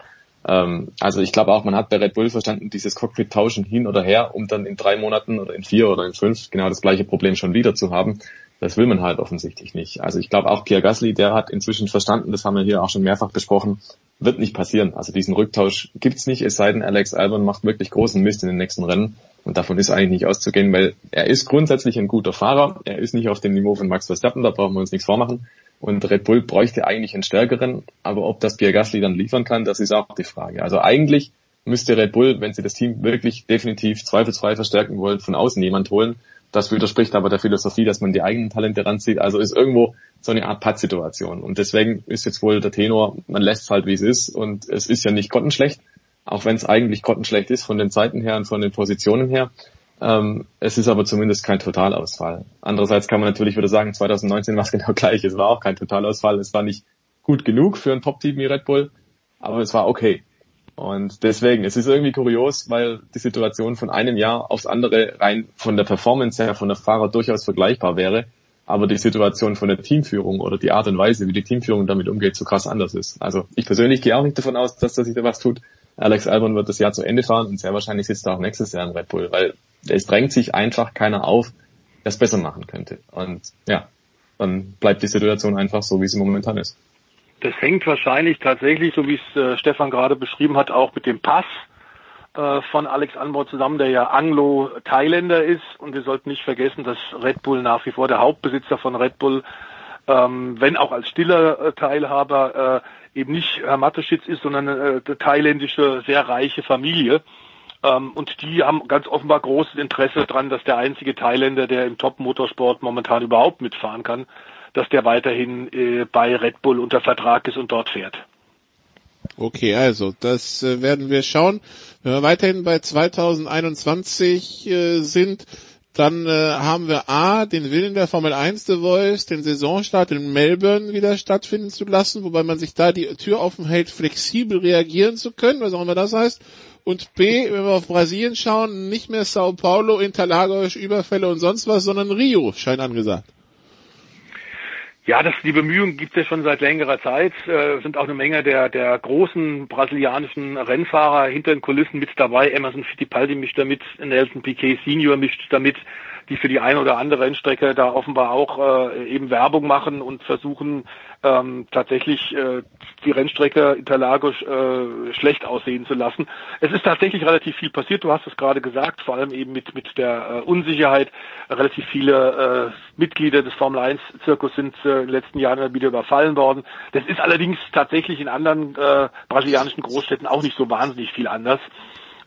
Ähm, also ich glaube auch, man hat bei Red Bull verstanden, dieses Cockpit tauschen hin oder her, um dann in drei Monaten oder in vier oder in fünf genau das gleiche Problem schon wieder zu haben. Das will man halt offensichtlich nicht. Also ich glaube auch Pierre Gasly, der hat inzwischen verstanden, das haben wir hier auch schon mehrfach besprochen, wird nicht passieren. Also diesen Rücktausch gibt's nicht, es sei denn, Alex Albon macht wirklich großen Mist in den nächsten Rennen. Und davon ist eigentlich nicht auszugehen, weil er ist grundsätzlich ein guter Fahrer. Er ist nicht auf dem Niveau von Max Verstappen, da brauchen wir uns nichts vormachen. Und Red Bull bräuchte eigentlich einen stärkeren. Aber ob das Pierre Gasly dann liefern kann, das ist auch die Frage. Also eigentlich müsste Red Bull, wenn sie das Team wirklich definitiv zweifelsfrei verstärken wollen, von außen jemand holen. Das widerspricht aber der Philosophie, dass man die eigenen Talente ranzieht. Also ist irgendwo so eine Art Pattsituation. Und deswegen ist jetzt wohl der Tenor, man lässt es halt wie es ist. Und es ist ja nicht grottenschlecht auch wenn es eigentlich grottenschlecht ist von den Zeiten her und von den Positionen her. Ähm, es ist aber zumindest kein Totalausfall. Andererseits kann man natürlich wieder sagen, 2019 war es genau gleich. Es war auch kein Totalausfall. Es war nicht gut genug für ein Top-Team wie Red Bull, aber es war okay. Und deswegen, es ist irgendwie kurios, weil die Situation von einem Jahr aufs andere rein von der Performance her, von der Fahrer durchaus vergleichbar wäre, aber die Situation von der Teamführung oder die Art und Weise, wie die Teamführung damit umgeht, so krass anders ist. Also ich persönlich gehe auch nicht davon aus, dass da sich da was tut. Alex Albon wird das Jahr zu Ende fahren und sehr wahrscheinlich sitzt er auch nächstes Jahr im Red Bull, weil es drängt sich einfach keiner auf, der es besser machen könnte. Und ja, dann bleibt die Situation einfach so, wie sie momentan ist. Das hängt wahrscheinlich tatsächlich, so wie es äh, Stefan gerade beschrieben hat, auch mit dem Pass äh, von Alex Anbau zusammen, der ja Anglo-Thailänder ist. Und wir sollten nicht vergessen, dass Red Bull nach wie vor der Hauptbesitzer von Red Bull, ähm, wenn auch als stiller äh, Teilhaber, äh, eben nicht Herr Mateschitz ist, sondern eine äh, thailändische, sehr reiche Familie. Ähm, und die haben ganz offenbar großes Interesse daran, dass der einzige Thailänder, der im Top-Motorsport momentan überhaupt mitfahren kann, dass der weiterhin äh, bei Red Bull unter Vertrag ist und dort fährt. Okay, also das äh, werden wir schauen. Wenn wir weiterhin bei 2021 äh, sind, dann äh, haben wir A, den Willen der Formel 1 The Voice, den Saisonstart in Melbourne wieder stattfinden zu lassen, wobei man sich da die Tür offen hält, flexibel reagieren zu können, was auch immer das heißt. Und B, wenn wir auf Brasilien schauen, nicht mehr Sao Paulo, Interlagos, Überfälle und sonst was, sondern Rio scheint angesagt. Ja, das, die Bemühungen gibt es ja schon seit längerer Zeit. Äh, sind auch eine Menge der, der großen brasilianischen Rennfahrer hinter den Kulissen mit dabei. Emerson Fittipaldi mischt damit, Nelson Piquet Senior mischt damit die für die eine oder andere Rennstrecke da offenbar auch äh, eben Werbung machen und versuchen ähm, tatsächlich äh, die Rennstrecke Interlagos äh, schlecht aussehen zu lassen. Es ist tatsächlich relativ viel passiert, du hast es gerade gesagt, vor allem eben mit, mit der äh, Unsicherheit. Relativ viele äh, Mitglieder des Formel 1 Zirkus sind äh, in den letzten Jahren wieder überfallen worden. Das ist allerdings tatsächlich in anderen äh, brasilianischen Großstädten auch nicht so wahnsinnig viel anders.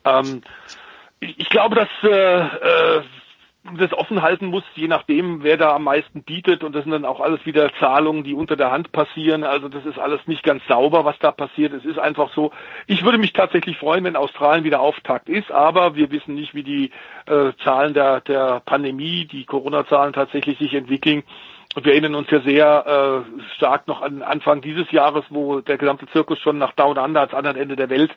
Ähm, ich glaube, dass äh, äh, das offen halten muss, je nachdem, wer da am meisten bietet. Und das sind dann auch alles wieder Zahlungen, die unter der Hand passieren. Also das ist alles nicht ganz sauber, was da passiert. Es ist einfach so. Ich würde mich tatsächlich freuen, wenn Australien wieder Auftakt ist, aber wir wissen nicht, wie die äh, Zahlen der, der Pandemie, die Corona-Zahlen tatsächlich sich entwickeln. Und wir erinnern uns ja sehr äh, stark noch an Anfang dieses Jahres, wo der gesamte Zirkus schon nach Down Under ans anderen Ende der Welt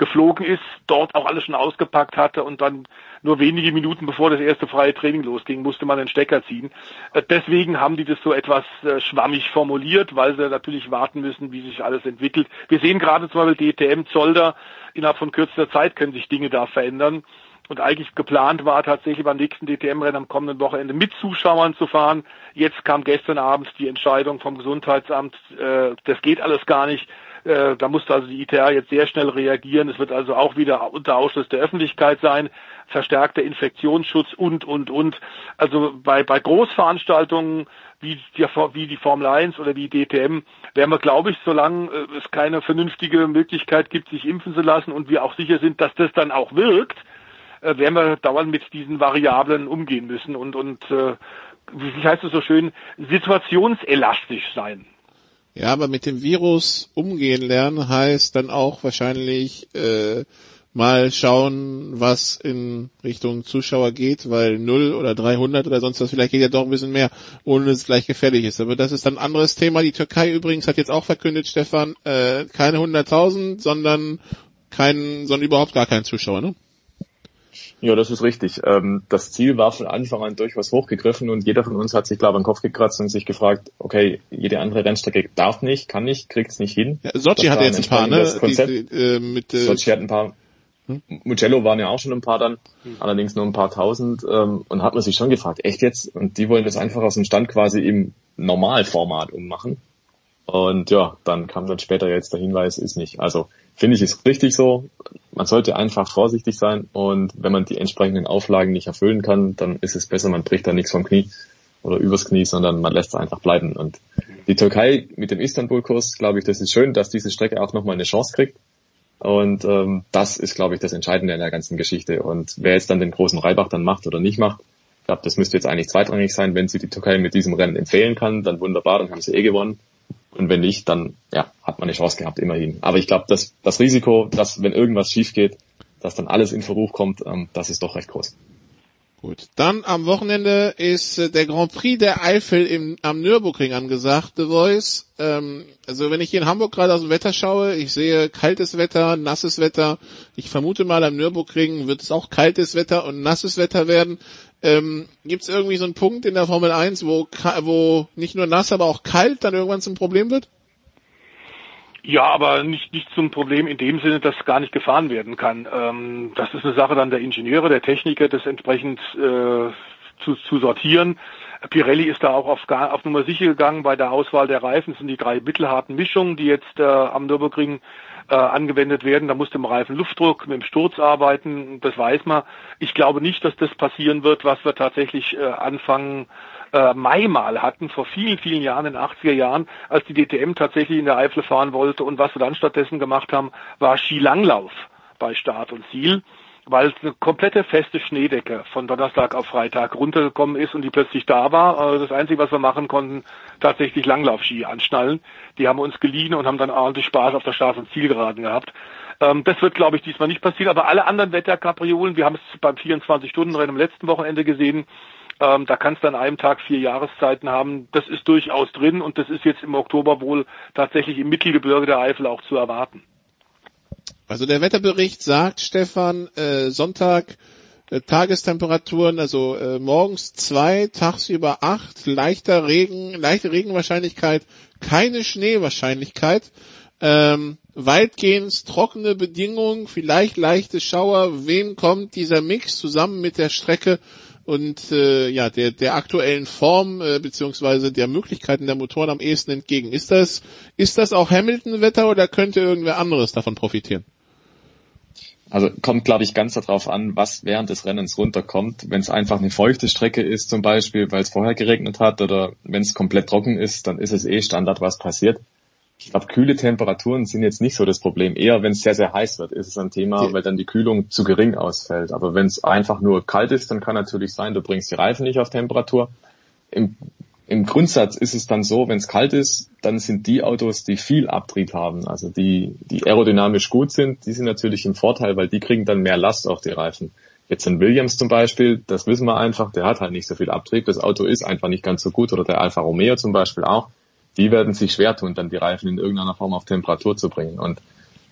geflogen ist, dort auch alles schon ausgepackt hatte und dann nur wenige Minuten bevor das erste freie Training losging, musste man den Stecker ziehen. Äh, deswegen haben die das so etwas äh, schwammig formuliert, weil sie natürlich warten müssen, wie sich alles entwickelt. Wir sehen gerade zum Beispiel DTM Zolder, innerhalb von kürzester Zeit können sich Dinge da verändern. Und eigentlich geplant war tatsächlich beim nächsten DTM-Rennen am kommenden Wochenende mit Zuschauern zu fahren. Jetzt kam gestern Abend die Entscheidung vom Gesundheitsamt, äh, das geht alles gar nicht. Äh, da musste also die ITA jetzt sehr schnell reagieren. Es wird also auch wieder unter Ausschluss der Öffentlichkeit sein, verstärkter Infektionsschutz und, und, und. Also bei, bei Großveranstaltungen wie die, wie die Formel 1 oder die DTM werden wir, glaube ich, solange äh, es keine vernünftige Möglichkeit gibt, sich impfen zu lassen und wir auch sicher sind, dass das dann auch wirkt, äh, werden wir dauernd mit diesen Variablen umgehen müssen und, und äh, wie heißt es so schön, situationselastisch sein. Ja, aber mit dem Virus umgehen lernen heißt dann auch wahrscheinlich äh, mal schauen, was in Richtung Zuschauer geht, weil 0 oder 300 oder sonst was, vielleicht geht ja doch ein bisschen mehr, ohne dass es gleich gefährlich ist. Aber das ist dann ein anderes Thema. Die Türkei übrigens hat jetzt auch verkündet, Stefan, äh, keine 100.000, sondern keinen, sondern überhaupt gar keinen Zuschauer, ne? Ja, das ist richtig. Ähm, das Ziel war von Anfang an durchaus hochgegriffen und jeder von uns hat sich, glaube ich, den Kopf gekratzt und sich gefragt, okay, jede andere Rennstrecke darf nicht, kann nicht, kriegt es nicht hin. Ja, Sochi hat jetzt ein paar, ne? Konzept. Die, die, äh, mit, äh, Sochi hat ein paar. Hm? Mugello waren ja auch schon ein paar dann, hm. allerdings nur ein paar tausend ähm, und hat man sich schon gefragt, echt jetzt? Und die wollen das einfach aus dem Stand quasi im Normalformat ummachen. Und ja, dann kam dann später jetzt der Hinweis, ist nicht. Also finde ich es richtig so. Man sollte einfach vorsichtig sein und wenn man die entsprechenden Auflagen nicht erfüllen kann, dann ist es besser, man bricht da nichts vom Knie oder übers Knie, sondern man lässt es einfach bleiben. Und die Türkei mit dem Istanbul-Kurs, glaube ich, das ist schön, dass diese Strecke auch nochmal eine Chance kriegt. Und ähm, das ist, glaube ich, das Entscheidende in der ganzen Geschichte. Und wer jetzt dann den großen Reibach dann macht oder nicht macht, ich glaube, das müsste jetzt eigentlich zweitrangig sein. Wenn sie die Türkei mit diesem Rennen empfehlen kann, dann wunderbar, dann haben sie eh gewonnen. Und wenn nicht, dann ja, hat man eine Chance gehabt, immerhin. Aber ich glaube, das Risiko, dass wenn irgendwas schief geht, dass dann alles in Verruf kommt, ähm, das ist doch recht groß. Gut, dann am Wochenende ist äh, der Grand Prix der Eifel im, am Nürburgring angesagt, The Voice. Ähm, also wenn ich hier in Hamburg gerade aus dem Wetter schaue, ich sehe kaltes Wetter, nasses Wetter. Ich vermute mal am Nürburgring wird es auch kaltes Wetter und nasses Wetter werden. Ähm, Gibt es irgendwie so einen Punkt in der Formel 1, wo, wo nicht nur nass, aber auch kalt dann irgendwann zum Problem wird? Ja, aber nicht, nicht zum Problem in dem Sinne, dass gar nicht gefahren werden kann. Ähm, das ist eine Sache dann der Ingenieure, der Techniker, das entsprechend äh, zu, zu sortieren. Pirelli ist da auch auf, auf Nummer sicher gegangen bei der Auswahl der Reifen. Das sind die drei mittelharten Mischungen, die jetzt äh, am Nürburgring äh, angewendet werden. Da muss dem Reifen Luftdruck mit dem Sturz arbeiten. Das weiß man. Ich glaube nicht, dass das passieren wird, was wir tatsächlich äh, anfangen äh, Mai mal hatten, vor vielen, vielen Jahren, in den 80er Jahren, als die DTM tatsächlich in der Eifel fahren wollte. Und was wir dann stattdessen gemacht haben, war Skilanglauf bei Start und Ziel weil eine komplette feste Schneedecke von Donnerstag auf Freitag runtergekommen ist und die plötzlich da war. Äh, das Einzige, was wir machen konnten, tatsächlich Langlaufski anschnallen. Die haben uns geliehen und haben dann ordentlich Spaß auf der Straße und Zielgeraden gehabt. Ähm, das wird, glaube ich, diesmal nicht passieren. Aber alle anderen Wetterkapriolen, wir haben es beim 24-Stunden-Rennen am letzten Wochenende gesehen, ähm, da kannst du an einem Tag vier Jahreszeiten haben. Das ist durchaus drin und das ist jetzt im Oktober wohl tatsächlich im Mittelgebirge der Eifel auch zu erwarten. Also der Wetterbericht sagt, Stefan, äh, Sonntag äh, Tagestemperaturen, also äh, morgens zwei, tagsüber acht, leichter Regen, leichte Regenwahrscheinlichkeit, keine Schneewahrscheinlichkeit, ähm, weitgehend trockene Bedingungen, vielleicht leichte Schauer. Wem kommt dieser Mix zusammen mit der Strecke und äh, ja der der aktuellen Form äh, beziehungsweise der Möglichkeiten der Motoren am ehesten entgegen. Ist das ist das auch Hamilton-Wetter oder könnte irgendwer anderes davon profitieren? Also kommt, glaube ich, ganz darauf an, was während des Rennens runterkommt. Wenn es einfach eine feuchte Strecke ist zum Beispiel, weil es vorher geregnet hat oder wenn es komplett trocken ist, dann ist es eh Standard, was passiert. Ich glaube, kühle Temperaturen sind jetzt nicht so das Problem. Eher, wenn es sehr, sehr heiß wird, ist es ein Thema, weil dann die Kühlung zu gering ausfällt. Aber wenn es einfach nur kalt ist, dann kann natürlich sein, du bringst die Reifen nicht auf Temperatur. Im, im Grundsatz ist es dann so, wenn es kalt ist, dann sind die Autos, die viel Abtrieb haben, also die, die aerodynamisch gut sind, die sind natürlich im Vorteil, weil die kriegen dann mehr Last auf die Reifen. Jetzt in Williams zum Beispiel, das wissen wir einfach, der hat halt nicht so viel Abtrieb, das Auto ist einfach nicht ganz so gut oder der Alfa Romeo zum Beispiel auch. Die werden sich schwer tun, dann die Reifen in irgendeiner Form auf Temperatur zu bringen. Und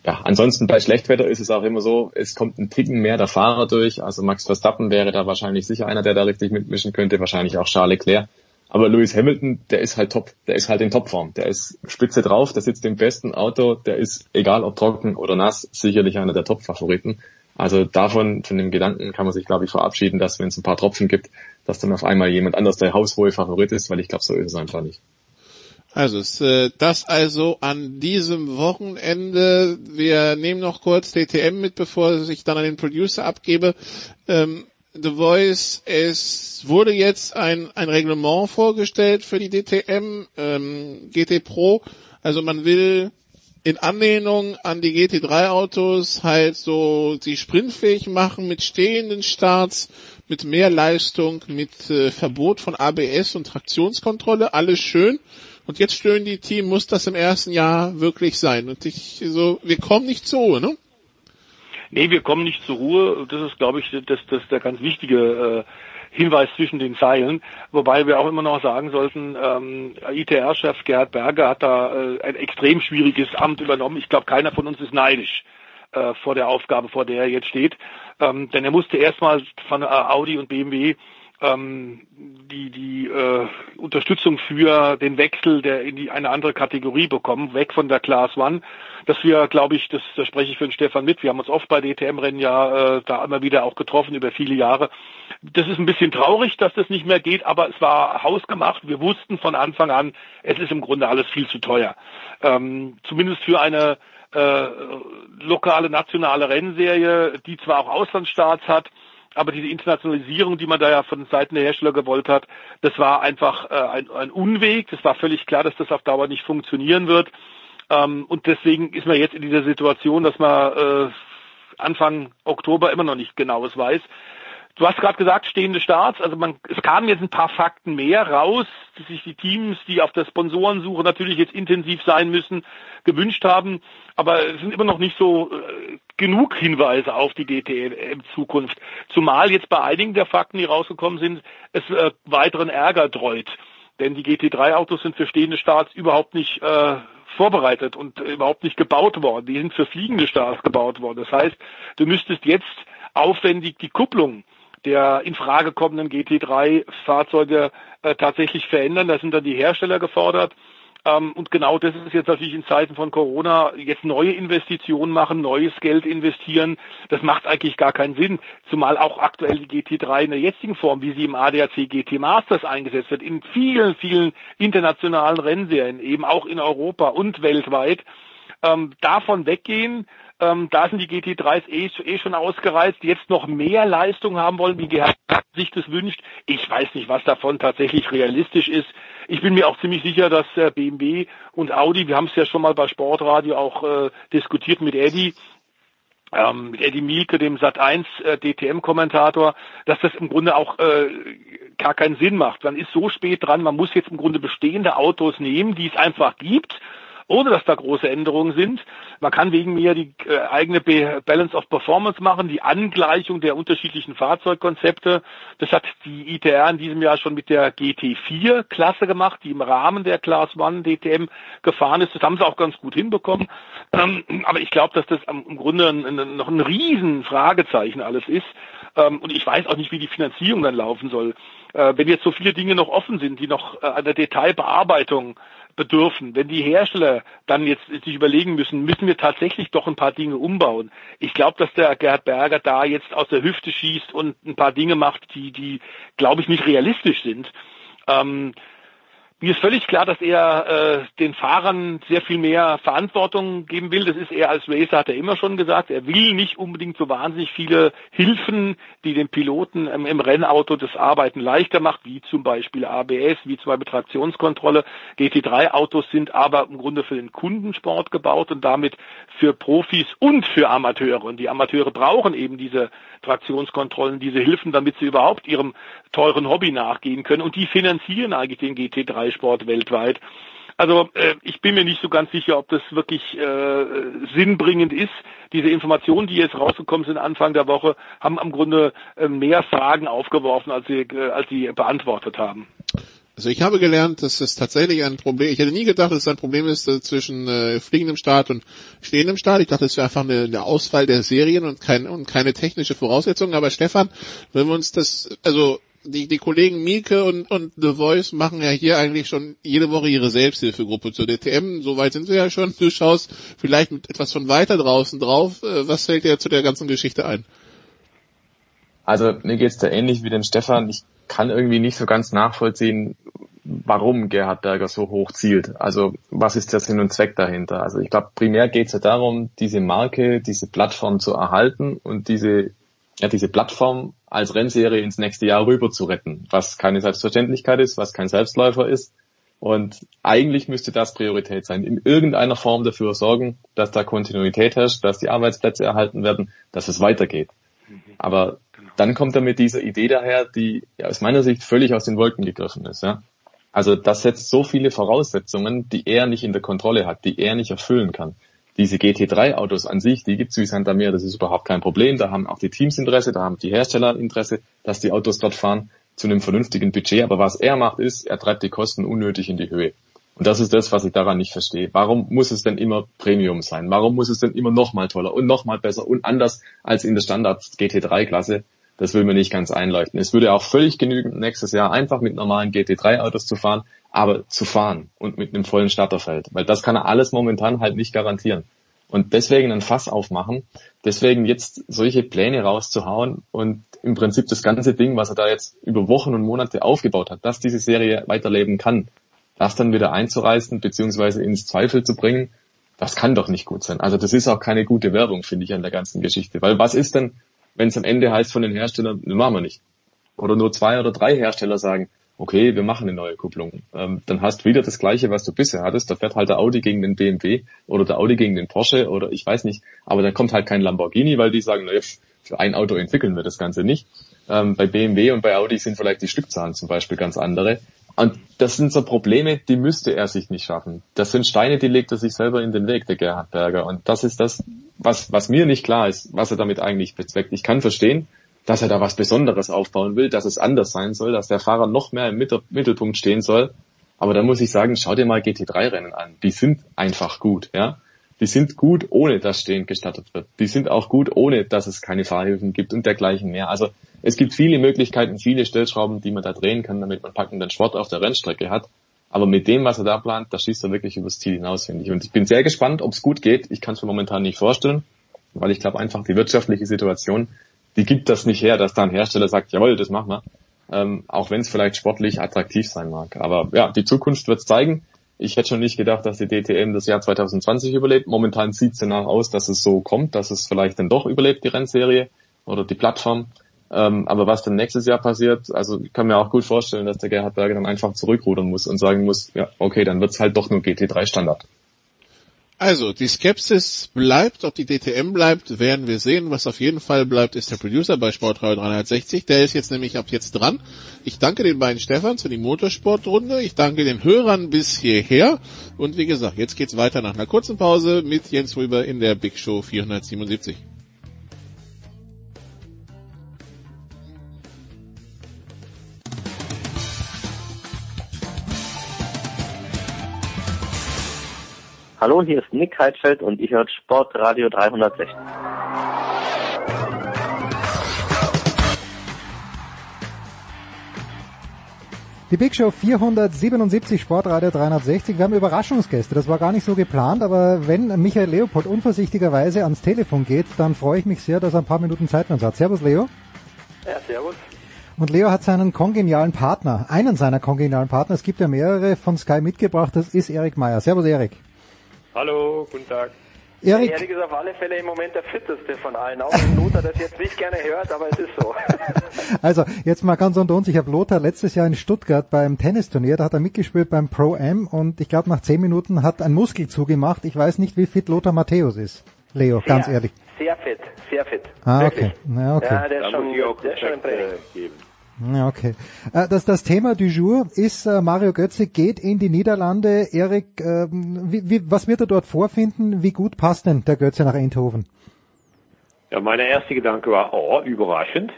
ja, ansonsten bei Schlechtwetter ist es auch immer so, es kommt ein Ticken mehr der Fahrer durch. Also Max Verstappen wäre da wahrscheinlich sicher einer, der da richtig mitmischen könnte, wahrscheinlich auch Charles Leclerc. Aber Lewis Hamilton, der ist halt top, der ist halt in Topform. Der ist spitze drauf, der sitzt im besten Auto, der ist, egal ob trocken oder nass, sicherlich einer der Top-Favoriten. Also davon, von dem Gedanken kann man sich, glaube ich, verabschieden, dass wenn es ein paar Tropfen gibt, dass dann auf einmal jemand anders der haushohe Favorit ist, weil ich glaube, so ist es einfach nicht. Also äh, das also an diesem Wochenende. Wir nehmen noch kurz DTM mit, bevor ich dann an den Producer abgebe. Ähm, The Voice, es wurde jetzt ein, ein Reglement vorgestellt für die DTM ähm, GT Pro. Also man will in Anlehnung an die GT3-Autos halt so sie sprintfähig machen mit stehenden Starts, mit mehr Leistung, mit äh, Verbot von ABS und Traktionskontrolle, alles schön. Und jetzt stöhnen die Team, muss das im ersten Jahr wirklich sein? Und ich so, wir kommen nicht zur Ruhe, ne? Nee, wir kommen nicht zur Ruhe. Das ist, glaube ich, das, das der ganz wichtige äh, Hinweis zwischen den Zeilen. Wobei wir auch immer noch sagen sollten, ähm, ITR-Chef Gerhard Berger hat da äh, ein extrem schwieriges Amt übernommen. Ich glaube, keiner von uns ist neidisch äh, vor der Aufgabe, vor der er jetzt steht. Ähm, denn er musste erstmal von äh, Audi und BMW ähm, die die äh, Unterstützung für den Wechsel der in die eine andere Kategorie bekommen, weg von der Class One, dass wir, glaube ich, das, das spreche ich für den Stefan mit. Wir haben uns oft bei DTM-Rennen ja äh, da immer wieder auch getroffen über viele Jahre. Das ist ein bisschen traurig, dass das nicht mehr geht, aber es war hausgemacht. Wir wussten von Anfang an, es ist im Grunde alles viel zu teuer. Ähm, zumindest für eine äh, lokale nationale Rennserie, die zwar auch Auslandsstarts hat, aber diese Internationalisierung, die man da ja von Seiten der Hersteller gewollt hat, das war einfach äh, ein, ein Unweg. Das war völlig klar, dass das auf Dauer nicht funktionieren wird. Ähm, und deswegen ist man jetzt in dieser Situation, dass man äh, Anfang Oktober immer noch nicht genaues weiß. Du hast gerade gesagt, stehende Starts. Also man, es kamen jetzt ein paar Fakten mehr raus, dass sich die Teams, die auf der Sponsorensuche natürlich jetzt intensiv sein müssen, gewünscht haben. Aber es sind immer noch nicht so äh, genug Hinweise auf die DTM-Zukunft. Zumal jetzt bei einigen der Fakten, die rausgekommen sind, es äh, weiteren Ärger dreut. Denn die GT3-Autos sind für stehende Starts überhaupt nicht äh, vorbereitet und äh, überhaupt nicht gebaut worden. Die sind für fliegende Starts gebaut worden. Das heißt, du müsstest jetzt aufwendig die Kupplung der in Frage kommenden GT3-Fahrzeuge äh, tatsächlich verändern. Da sind dann die Hersteller gefordert. Ähm, und genau das ist jetzt natürlich in Zeiten von Corona jetzt neue Investitionen machen, neues Geld investieren. Das macht eigentlich gar keinen Sinn. Zumal auch aktuell die GT3 in der jetzigen Form, wie sie im ADAC GT Masters eingesetzt wird, in vielen, vielen internationalen Rennserien, eben auch in Europa und weltweit, ähm, davon weggehen, ähm, da sind die GT3s eh, eh schon ausgereizt, die jetzt noch mehr Leistung haben wollen, wie Gerhard sich das wünscht. Ich weiß nicht, was davon tatsächlich realistisch ist. Ich bin mir auch ziemlich sicher, dass äh, BMW und Audi, wir haben es ja schon mal bei Sportradio auch äh, diskutiert mit Eddie, ähm, mit Eddie Mielke, dem Sat1 äh, DTM-Kommentator, dass das im Grunde auch äh, gar keinen Sinn macht. Man ist so spät dran, man muss jetzt im Grunde bestehende Autos nehmen, die es einfach gibt ohne dass da große Änderungen sind. Man kann wegen mir die äh, eigene Balance of Performance machen, die Angleichung der unterschiedlichen Fahrzeugkonzepte. Das hat die ITR in diesem Jahr schon mit der GT4-Klasse gemacht, die im Rahmen der Class One DTM gefahren ist. Das haben sie auch ganz gut hinbekommen. Ähm, aber ich glaube, dass das im Grunde noch ein riesen Fragezeichen alles ist. Ähm, und ich weiß auch nicht, wie die Finanzierung dann laufen soll. Äh, wenn jetzt so viele Dinge noch offen sind, die noch äh, an der Detailbearbeitung bedürfen. Wenn die Hersteller dann jetzt sich überlegen müssen, müssen wir tatsächlich doch ein paar Dinge umbauen. Ich glaube, dass der Gerhard Berger da jetzt aus der Hüfte schießt und ein paar Dinge macht, die, die, glaube ich, nicht realistisch sind. Ähm, mir ist völlig klar, dass er äh, den Fahrern sehr viel mehr Verantwortung geben will. Das ist er als Racer, hat er immer schon gesagt. Er will nicht unbedingt so wahnsinnig viele Hilfen, die den Piloten ähm, im Rennauto das Arbeiten leichter macht, wie zum Beispiel ABS, wie zum Beispiel Traktionskontrolle. GT3-Autos sind aber im Grunde für den Kundensport gebaut und damit für Profis und für Amateure. Und die Amateure brauchen eben diese Traktionskontrollen, diese Hilfen, damit sie überhaupt ihrem teuren Hobby nachgehen können. Und die finanzieren eigentlich den GT3-Sport weltweit. Also äh, ich bin mir nicht so ganz sicher, ob das wirklich äh, sinnbringend ist. Diese Informationen, die jetzt rausgekommen sind Anfang der Woche, haben am Grunde äh, mehr Fragen aufgeworfen, als sie, äh, als sie beantwortet haben. Also ich habe gelernt, dass es tatsächlich ein Problem, ich hätte nie gedacht, dass es ein Problem ist äh, zwischen äh, fliegendem Start und stehendem Start. Ich dachte, es wäre einfach eine, eine Auswahl der Serien und, kein, und keine technische Voraussetzung. Aber Stefan, wenn wir uns das, also die, die Kollegen Mieke und, und The Voice machen ja hier eigentlich schon jede Woche ihre Selbsthilfegruppe zur DTM. Soweit sind wir ja schon. Du schaust vielleicht mit etwas von weiter draußen drauf. Äh, was fällt dir zu der ganzen Geschichte ein? Also mir geht's da ähnlich wie dem Stefan. Ich kann irgendwie nicht so ganz nachvollziehen, warum Gerhard Berger so hoch zielt. Also was ist der Sinn und Zweck dahinter? Also ich glaube, primär geht es ja darum, diese Marke, diese Plattform zu erhalten und diese, ja, diese Plattform als Rennserie ins nächste Jahr rüber zu retten, was keine Selbstverständlichkeit ist, was kein Selbstläufer ist. Und eigentlich müsste das Priorität sein, in irgendeiner Form dafür sorgen, dass da Kontinuität herrscht, dass die Arbeitsplätze erhalten werden, dass es weitergeht. Aber dann kommt er mit dieser Idee daher, die ja, aus meiner Sicht völlig aus den Wolken gegriffen ist. Ja? Also das setzt so viele Voraussetzungen, die er nicht in der Kontrolle hat, die er nicht erfüllen kann. Diese GT3-Autos an sich, die gibt's wie Santa Meer, das ist überhaupt kein Problem. Da haben auch die Teams Interesse, da haben die Hersteller Interesse, dass die Autos dort fahren zu einem vernünftigen Budget. Aber was er macht, ist, er treibt die Kosten unnötig in die Höhe. Und das ist das, was ich daran nicht verstehe. Warum muss es denn immer Premium sein? Warum muss es denn immer nochmal toller und nochmal besser und anders als in der Standard GT3-Klasse? Das will mir nicht ganz einleuchten. Es würde auch völlig genügen, nächstes Jahr einfach mit normalen GT3-Autos zu fahren, aber zu fahren und mit einem vollen Starterfeld. Weil das kann er alles momentan halt nicht garantieren. Und deswegen ein Fass aufmachen, deswegen jetzt solche Pläne rauszuhauen und im Prinzip das ganze Ding, was er da jetzt über Wochen und Monate aufgebaut hat, dass diese Serie weiterleben kann, das dann wieder einzureißen beziehungsweise ins Zweifel zu bringen, das kann doch nicht gut sein. Also das ist auch keine gute Werbung, finde ich, an der ganzen Geschichte. Weil was ist denn, wenn es am Ende heißt von den Herstellern, das machen wir nicht. Oder nur zwei oder drei Hersteller sagen, okay, wir machen eine neue Kupplung. Ähm, dann hast du wieder das Gleiche, was du bisher hattest. Da fährt halt der Audi gegen den BMW oder der Audi gegen den Porsche oder ich weiß nicht. Aber da kommt halt kein Lamborghini, weil die sagen, naja, für ein Auto entwickeln wir das Ganze nicht. Ähm, bei BMW und bei Audi sind vielleicht die Stückzahlen zum Beispiel ganz andere. Und das sind so Probleme, die müsste er sich nicht schaffen. Das sind Steine, die legt er sich selber in den Weg, der Gerhard Berger. Und das ist das, was, was mir nicht klar ist, was er damit eigentlich bezweckt. Ich kann verstehen, dass er da was Besonderes aufbauen will, dass es anders sein soll, dass der Fahrer noch mehr im Mittelpunkt stehen soll. Aber da muss ich sagen, schau dir mal GT3-Rennen an. Die sind einfach gut, ja. Die sind gut, ohne dass stehend gestattet wird. Die sind auch gut, ohne dass es keine Fahrhilfen gibt und dergleichen mehr. Also es gibt viele Möglichkeiten, viele Stellschrauben, die man da drehen kann, damit man packenden Sport auf der Rennstrecke hat. Aber mit dem, was er da plant, da schießt er wirklich übers Ziel hinaus, finde ich. Und ich bin sehr gespannt, ob es gut geht. Ich kann es mir momentan nicht vorstellen, weil ich glaube einfach, die wirtschaftliche Situation, die gibt das nicht her, dass da ein Hersteller sagt, jawohl, das machen wir. Ähm, auch wenn es vielleicht sportlich attraktiv sein mag. Aber ja, die Zukunft wird zeigen. Ich hätte schon nicht gedacht, dass die DTM das Jahr 2020 überlebt. Momentan sieht es danach aus, dass es so kommt, dass es vielleicht dann doch überlebt, die Rennserie oder die Plattform. Ähm, aber was dann nächstes Jahr passiert, also ich kann mir auch gut vorstellen, dass der Gerhard Berger dann einfach zurückrudern muss und sagen muss, ja, okay, dann wird's halt doch nur GT3 Standard. Also, die Skepsis bleibt, ob die DTM bleibt, werden wir sehen. Was auf jeden Fall bleibt, ist der Producer bei Sportradio 360. Der ist jetzt nämlich ab jetzt dran. Ich danke den beiden Stefans für die Motorsportrunde. Ich danke den Hörern bis hierher. Und wie gesagt, jetzt geht's weiter nach einer kurzen Pause mit Jens Rüber in der Big Show 477. Hallo, hier ist Nick Heidfeld und ihr hört Sportradio 360. Die Big Show 477 Sportradio 360. Wir haben Überraschungsgäste. Das war gar nicht so geplant, aber wenn Michael Leopold unvorsichtigerweise ans Telefon geht, dann freue ich mich sehr, dass er ein paar Minuten Zeit für uns hat. Servus Leo. Ja, servus. Und Leo hat seinen kongenialen Partner, einen seiner kongenialen Partner, es gibt ja mehrere von Sky mitgebracht, das ist Erik Meyer. Servus Erik. Hallo, guten Tag. Erik, Erik ist auf alle Fälle im Moment der fitteste von allen, auch wenn Lothar das jetzt nicht gerne hört, aber es ist so. also jetzt mal ganz unter uns, ich habe Lothar letztes Jahr in Stuttgart beim Tennisturnier, da hat er mitgespielt beim Pro M und ich glaube nach zehn Minuten hat ein Muskel zugemacht. Ich weiß nicht, wie fit Lothar Matthäus ist. Leo, sehr, ganz ehrlich. Sehr fit, sehr fit. Ah, Wirklich. okay. Ja, okay. Ja, der ist schon, der ist schon im Training. Geben. Ja, okay. Äh, Das, das Thema du jour ist, äh, Mario Götze geht in die Niederlande. Erik, ähm, wie, wie, was wird er dort vorfinden? Wie gut passt denn der Götze nach Eindhoven? Ja, mein erster Gedanke war, oh, überraschend.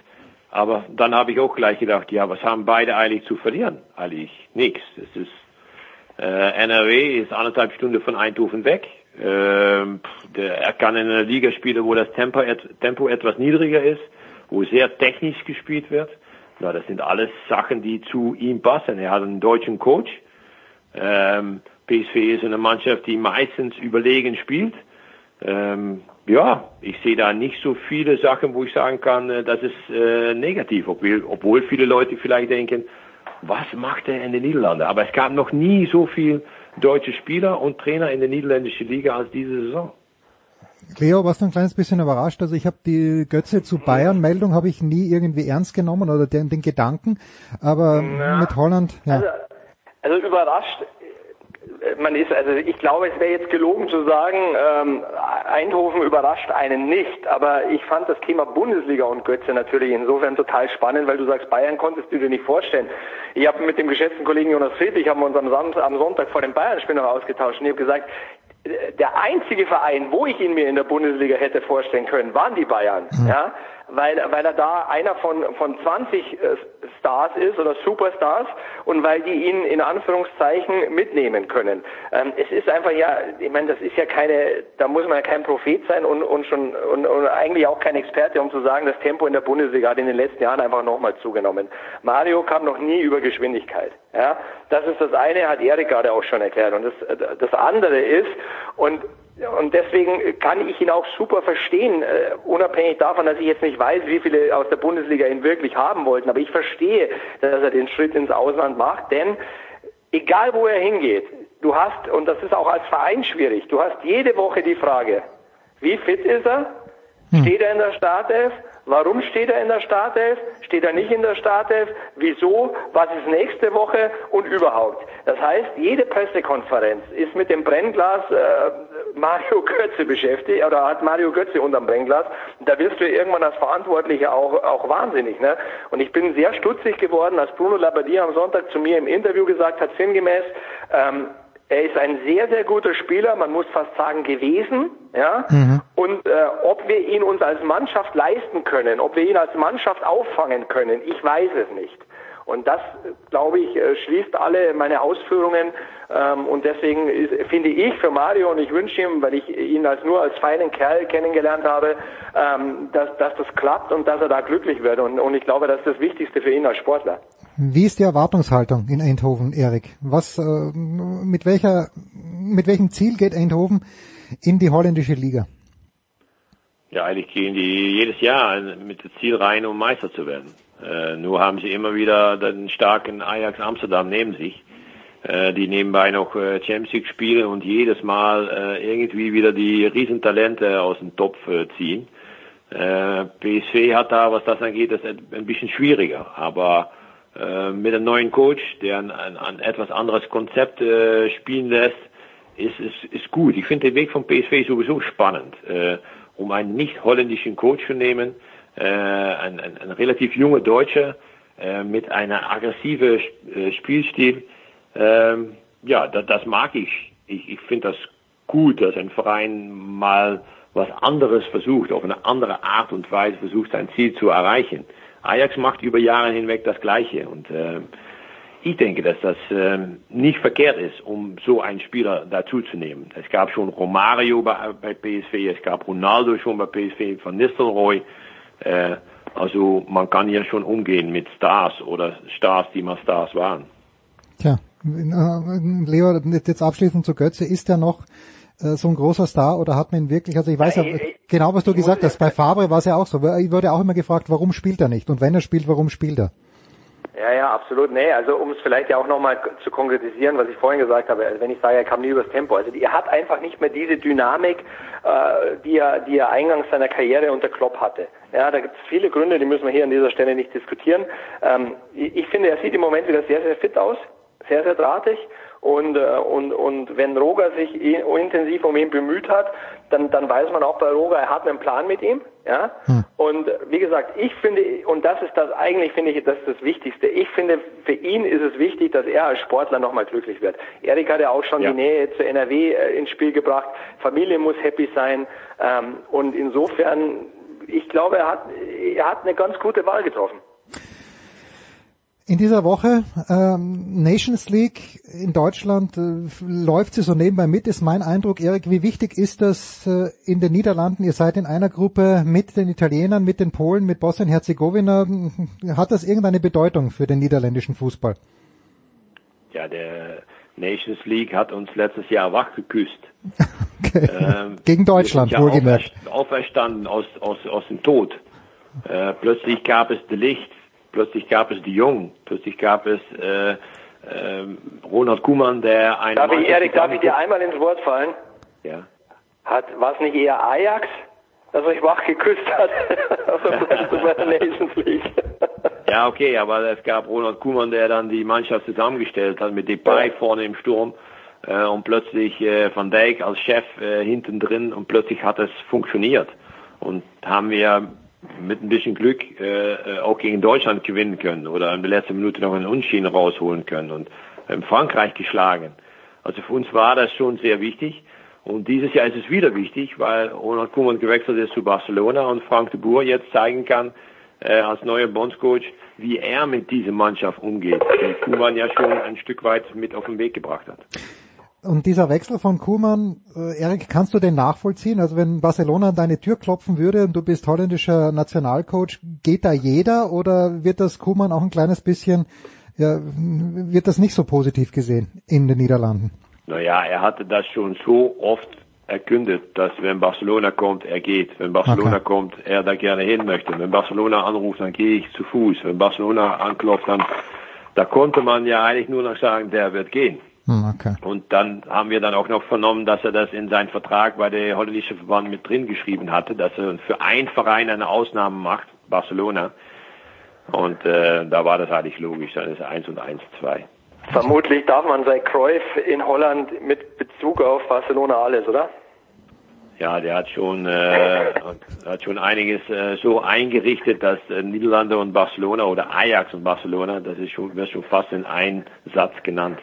Aber dann habe ich auch gleich gedacht, ja, was haben beide eigentlich zu verlieren? Eigentlich nichts. Es ist äh, NRW ist anderthalb Stunden von Eindhoven weg. Ähm, der, er kann in einer Liga spielen, wo das Tempo, Tempo etwas niedriger ist, wo sehr technisch gespielt wird. Ja, das sind alles Sachen, die zu ihm passen. Er hat einen deutschen Coach. Ähm, PSV ist eine Mannschaft, die meistens überlegen spielt. Ähm, ja, ich sehe da nicht so viele Sachen, wo ich sagen kann, äh, das ist äh, negativ, obwohl, obwohl viele Leute vielleicht denken, was macht er in den Niederlanden? Aber es gab noch nie so viel deutsche Spieler und Trainer in der niederländischen Liga als diese Saison. Leo, warst du ein kleines bisschen überrascht? Also ich habe die Götze zu Bayern-Meldung habe ich nie irgendwie ernst genommen oder den, den Gedanken, aber mit Holland, ja. Also, also überrascht, man ist, also ich glaube, es wäre jetzt gelogen zu sagen, ähm, Eindhoven überrascht einen nicht, aber ich fand das Thema Bundesliga und Götze natürlich insofern total spannend, weil du sagst, Bayern konntest du dir nicht vorstellen. Ich habe mit dem geschätzten Kollegen Jonas Friedrich, haben wir uns am, Sam am Sonntag vor dem Bayern-Spiel noch ausgetauscht und ich habe gesagt, der einzige Verein, wo ich ihn mir in der Bundesliga hätte vorstellen können, waren die Bayern. Ja, weil, weil er da einer von, von 20 äh, Stars ist oder Superstars und weil die ihn in Anführungszeichen mitnehmen können. Ähm, es ist einfach ja, ich meine, das ist ja keine, da muss man ja kein Prophet sein und, und schon und, und eigentlich auch kein Experte, um zu sagen, das Tempo in der Bundesliga hat in den letzten Jahren einfach nochmal zugenommen. Mario kam noch nie über Geschwindigkeit. Ja, das ist das eine, hat Erik gerade auch schon erklärt. Und das, das andere ist, und und deswegen kann ich ihn auch super verstehen, äh, unabhängig davon, dass ich jetzt nicht weiß, wie viele aus der Bundesliga ihn wirklich haben wollten. Aber ich verstehe, dass er den Schritt ins Ausland macht, denn egal wo er hingeht, du hast, und das ist auch als Verein schwierig, du hast jede Woche die Frage, wie fit ist er? Steht er in der Startelf? Warum steht er in der Startelf? Steht er nicht in der Startelf? Wieso? Was ist nächste Woche? Und überhaupt. Das heißt, jede Pressekonferenz ist mit dem Brennglas äh, Mario Götze beschäftigt oder hat Mario Götze unterm Brennglas. Da wirst du irgendwann als Verantwortlicher auch, auch wahnsinnig. Ne? Und ich bin sehr stutzig geworden, als Bruno Labbadia am Sonntag zu mir im Interview gesagt hat, sinngemäß, ähm, er ist ein sehr, sehr guter Spieler, man muss fast sagen gewesen, ja. Und äh, ob wir ihn uns als Mannschaft leisten können, ob wir ihn als Mannschaft auffangen können, ich weiß es nicht. Und das, glaube ich, äh, schließt alle meine Ausführungen. Ähm, und deswegen ist, finde ich für Mario, und ich wünsche ihm, weil ich ihn als nur als feinen Kerl kennengelernt habe, ähm, dass, dass das klappt und dass er da glücklich wird. Und, und ich glaube, das ist das Wichtigste für ihn als Sportler. Wie ist die Erwartungshaltung in Eindhoven, Erik? Was, äh, mit welcher, mit welchem Ziel geht Eindhoven in die holländische Liga? Ja, eigentlich gehen die jedes Jahr mit dem Ziel rein, um Meister zu werden. Äh, nur haben sie immer wieder den starken Ajax Amsterdam neben sich, äh, die nebenbei noch äh, Champions League spielen und jedes Mal äh, irgendwie wieder die Riesentalente aus dem Topf äh, ziehen. Äh, PSV hat da, was das angeht, das ein bisschen schwieriger, aber äh, mit einem neuen Coach, der ein, ein, ein etwas anderes Konzept äh, spielen lässt, ist, ist, ist gut. Ich finde den Weg von PSV sowieso spannend, äh, um einen nicht holländischen Coach zu nehmen, äh, ein, ein, ein relativ junger Deutscher äh, mit einer aggressive äh, Spielstil. Ähm, ja, das, das mag ich. Ich, ich finde das gut, dass ein Verein mal was anderes versucht, auf eine andere Art und Weise versucht, sein Ziel zu erreichen. Ajax macht über Jahre hinweg das Gleiche und äh, ich denke, dass das äh, nicht verkehrt ist, um so einen Spieler dazuzunehmen. Es gab schon Romario bei, bei PSV, es gab Ronaldo schon bei PSV, Van Nistelrooy. Äh, also man kann hier schon umgehen mit Stars oder Stars, die mal Stars waren. Tja, äh, Leo, jetzt abschließend zu Götze, ist er noch äh, so ein großer Star oder hat man ihn wirklich, also ich weiß ja genau, was du gesagt hast, bei Fabre war es ja auch so. Ich wurde auch immer gefragt, warum spielt er nicht? Und wenn er spielt, warum spielt er? Ja, ja, absolut. Nee, also um es vielleicht ja auch nochmal zu konkretisieren, was ich vorhin gesagt habe, also wenn ich sage, er kam nie übers Tempo. Also er hat einfach nicht mehr diese Dynamik, äh, die, er, die er eingangs seiner Karriere unter Klopp hatte. Ja, da gibt es viele Gründe, die müssen wir hier an dieser Stelle nicht diskutieren. Ähm, ich, ich finde, er sieht im Moment wieder sehr, sehr fit aus, sehr, sehr drahtig Und, äh, und, und wenn Roger sich intensiv um ihn bemüht hat, dann, dann weiß man auch bei Roger, er hat einen Plan mit ihm. Ja? Und äh, wie gesagt, ich finde, und das ist das eigentlich, finde ich, das ist das Wichtigste. Ich finde, für ihn ist es wichtig, dass er als Sportler nochmal glücklich wird. Erik hat ja auch schon Ja. die Nähe zu NRW äh, ins Spiel gebracht. Familie muss happy sein. Ähm, und insofern, ich glaube, er hat, er hat eine ganz gute Wahl getroffen. In dieser Woche ähm, Nations League in Deutschland äh, läuft sie so nebenbei mit, ist mein Eindruck. Erik, wie wichtig ist das äh, in den Niederlanden? Ihr seid in einer Gruppe mit den Italienern, mit den Polen, mit Bosnien-Herzegowina. Hat das irgendeine Bedeutung für den niederländischen Fußball? Ja, der Nations League hat uns letztes Jahr wach geküsst. Ähm, Gegen Deutschland, ja wohlgemerkt. auferst- Auferstanden aus, aus, aus dem Tod. Äh, plötzlich gab es Licht, plötzlich gab es De Jong, plötzlich gab es äh, ähm, Ronald Koeman, der ein Darf ich, Erik, darf ich dir einmal ins Wort fallen? Ja. Hat, war es nicht eher Ajax, das euch wach geküsst hat? Bei der Nations League? Ja, okay, aber es gab Ronald Koeman, der dann die Mannschaft zusammengestellt hat mit Depay vorne im Sturm äh, und plötzlich äh, Van Dijk als Chef äh, hinten drin und plötzlich hat es funktioniert und haben wir mit ein bisschen Glück äh, äh, auch gegen Deutschland gewinnen können oder in der letzten Minute noch einen Unschieden rausholen können und ähm, Frankreich geschlagen. Also für uns war das schon sehr wichtig. Und dieses Jahr ist es wieder wichtig, weil Ronald Koeman gewechselt ist zu Barcelona und Frank de Boer jetzt zeigen kann, äh, als neuer Bondscoach, wie er mit dieser Mannschaft umgeht, die Koeman ja schon ein Stück weit mit auf den Weg gebracht hat. Und dieser Wechsel von Kuhmann, äh, Erik, kannst du den nachvollziehen? Also wenn Barcelona an deine Tür klopfen würde und du bist holländischer Nationalcoach, geht da jeder oder wird das Kuhmann auch ein kleines bisschen, ja, wird das nicht so positiv gesehen in den Niederlanden? Naja, er hatte das schon so oft erkündet, dass wenn Barcelona kommt, er geht. Wenn Barcelona Okay. kommt, er da gerne hin möchte. Wenn Barcelona anruft, dann gehe ich zu Fuß. Wenn Barcelona anklopft, dann da konnte man ja eigentlich nur noch sagen, der wird gehen. Hm, okay. Und dann haben wir dann auch noch vernommen, dass er das in seinen Vertrag bei der holländischen Verband mit drin geschrieben hatte, dass er für einen Verein eine Ausnahme macht, Barcelona. Und äh, da war das eigentlich logisch, dann ist eins und eins zwei. Vermutlich darf man seit Cruyff in Holland mit Bezug auf Barcelona alles, oder? Ja, der hat schon, äh, hat schon einiges äh, so eingerichtet, dass äh, Niederlande und Barcelona oder Ajax und Barcelona, das ist schon, wird schon fast in einen Satz genannt.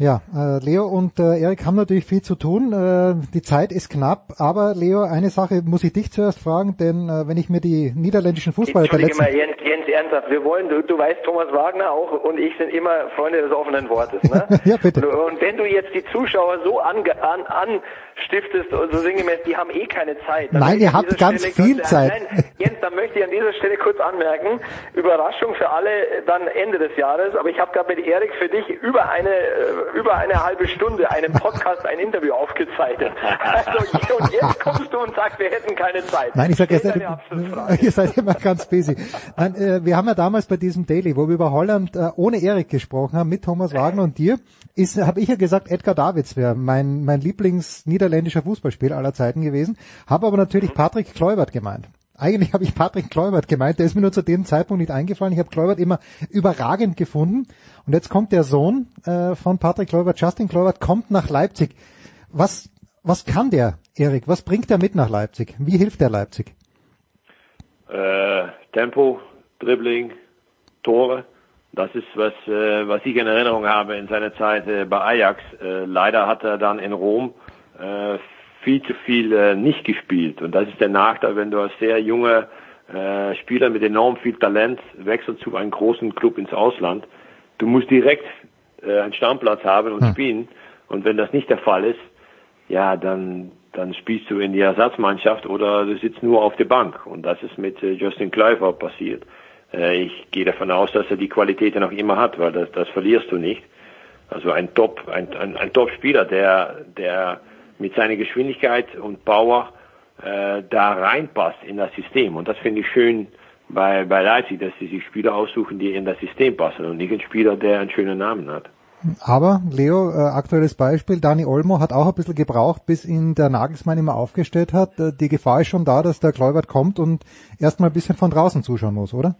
Ja, äh, Leo und äh, Erik haben natürlich viel zu tun. Äh, die Zeit ist knapp, aber Leo, eine Sache muss ich dich zuerst fragen, denn äh, wenn ich mir die niederländischen Fußballer der letzten mal, Jens, Jens, ernsthaft, wir wollen, du, du weißt, Thomas Wagner auch und ich sind immer Freunde des offenen Wortes, ne? ja, bitte. Und wenn du jetzt die Zuschauer so ange, an, anstiftest und so sinngemäß, die haben eh keine Zeit. dann Nein, ihr habt ganz Stelle viel kurz- Zeit. Nein, Jens, dann möchte ich an dieser Stelle kurz anmerken, Überraschung für alle äh, dann Ende des Jahres, aber ich habe gerade mit Erik für dich über eine äh, über eine halbe Stunde einen Podcast, ein Interview aufgezeichnet. Also, und jetzt kommst du und sagst, wir hätten keine Zeit. Nein, ich sag, ihr seid, ihr seid immer ganz busy. Nein, äh, wir haben ja damals bei diesem Daily, wo wir über Holland äh, ohne Erik gesprochen haben, mit Thomas Wagner und dir, ist, habe ich ja gesagt, Edgar Davids wäre mein, mein Lieblings-niederländischer Fußballspieler aller Zeiten gewesen, habe aber natürlich Patrick Kluivert gemeint. Eigentlich habe ich Patrick Kluivert gemeint, der ist mir nur zu dem Zeitpunkt nicht eingefallen. Ich habe Kluivert immer überragend gefunden. Und jetzt kommt der Sohn äh, von Patrick Kluivert, Justin Kluivert, kommt nach Leipzig. Was, was kann der, Erik? Was bringt er mit nach Leipzig? Wie hilft der Leipzig? Äh, Tempo, Dribbling, Tore. Das ist was, äh, was ich in Erinnerung habe in seiner Zeit äh, bei Ajax. Äh, leider hat er dann in Rom äh, viel zu viel äh, nicht gespielt. Und das ist der Nachteil, wenn du als sehr junger äh, Spieler mit enorm viel Talent wechselst zu einem großen Club ins Ausland. Du musst direkt äh, einen Stammplatz haben und spielen. Und wenn das nicht der Fall ist, ja, dann, dann spielst du in die Ersatzmannschaft oder du sitzt nur auf der Bank. Und das ist mit äh, Justin Kluivert passiert. Äh, ich gehe davon aus, dass er die Qualität noch immer hat, weil das, das verlierst du nicht. Also ein Top, ein, ein, ein Top-Spieler, der, der mit seiner Geschwindigkeit und Power äh, da reinpasst in das System. Und das finde ich schön bei, bei Leipzig, dass sie sich Spieler aussuchen, die in das System passen und nicht ein Spieler, der einen schönen Namen hat. Aber, Leo, äh, aktuelles Beispiel, Dani Olmo hat auch ein bisschen gebraucht, bis ihn der Nagelsmann immer aufgestellt hat. Äh, die Gefahr ist schon da, dass der Kluivert kommt und erstmal ein bisschen von draußen zuschauen muss, oder?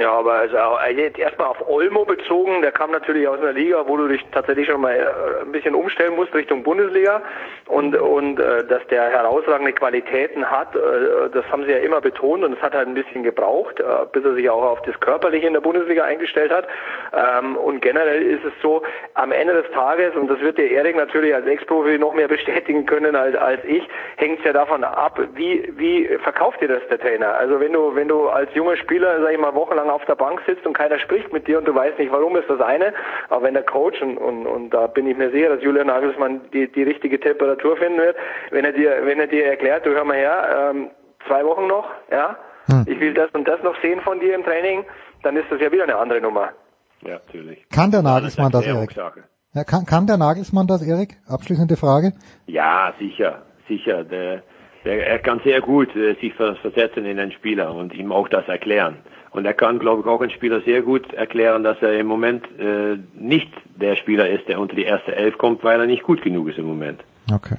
Ja, aber also jetzt erstmal auf Olmo bezogen, der kam natürlich aus einer Liga, wo du dich tatsächlich schon mal äh, ein bisschen umstellen musst Richtung Bundesliga und und äh, dass der herausragende Qualitäten hat, äh, das haben sie ja immer betont und es hat halt ein bisschen gebraucht, bis er sich auch auf das Körperliche in der Bundesliga eingestellt hat. Ähm, und generell ist es so, am Ende des Tages, und das wird der Erik natürlich als Ex-Profi noch mehr bestätigen können als, als ich, hängt es ja davon ab, wie, wie verkauft dir das der Trainer? Also wenn du, wenn du als junger Spieler, sag ich mal, wochenlang auf der Bank sitzt und keiner spricht mit dir und du weißt nicht warum, ist das eine. Aber wenn der Coach, und, und, und da bin ich mir sicher, dass Julian Nagelsmann die, die richtige Temperatur finden wird, wenn er dir, wenn er dir erklärt, du hör mal her, ähm, zwei Wochen noch, ja, hm. ich will das und das noch sehen von dir im Training, dann ist das ja wieder eine andere Nummer. Ja, natürlich. Kann der Nagelsmann das, Erik? Ja, kann, kann der Nagelsmann das, Erik? Abschließende Frage. Ja, sicher, sicher. Der, der, er kann sehr gut äh, sich versetzen in einen Spieler und ihm auch das erklären. Und er kann, glaube ich, auch ein Spieler sehr gut erklären, dass er im Moment äh, nicht der Spieler ist, der unter die erste Elf kommt, weil er nicht gut genug ist im Moment. Okay.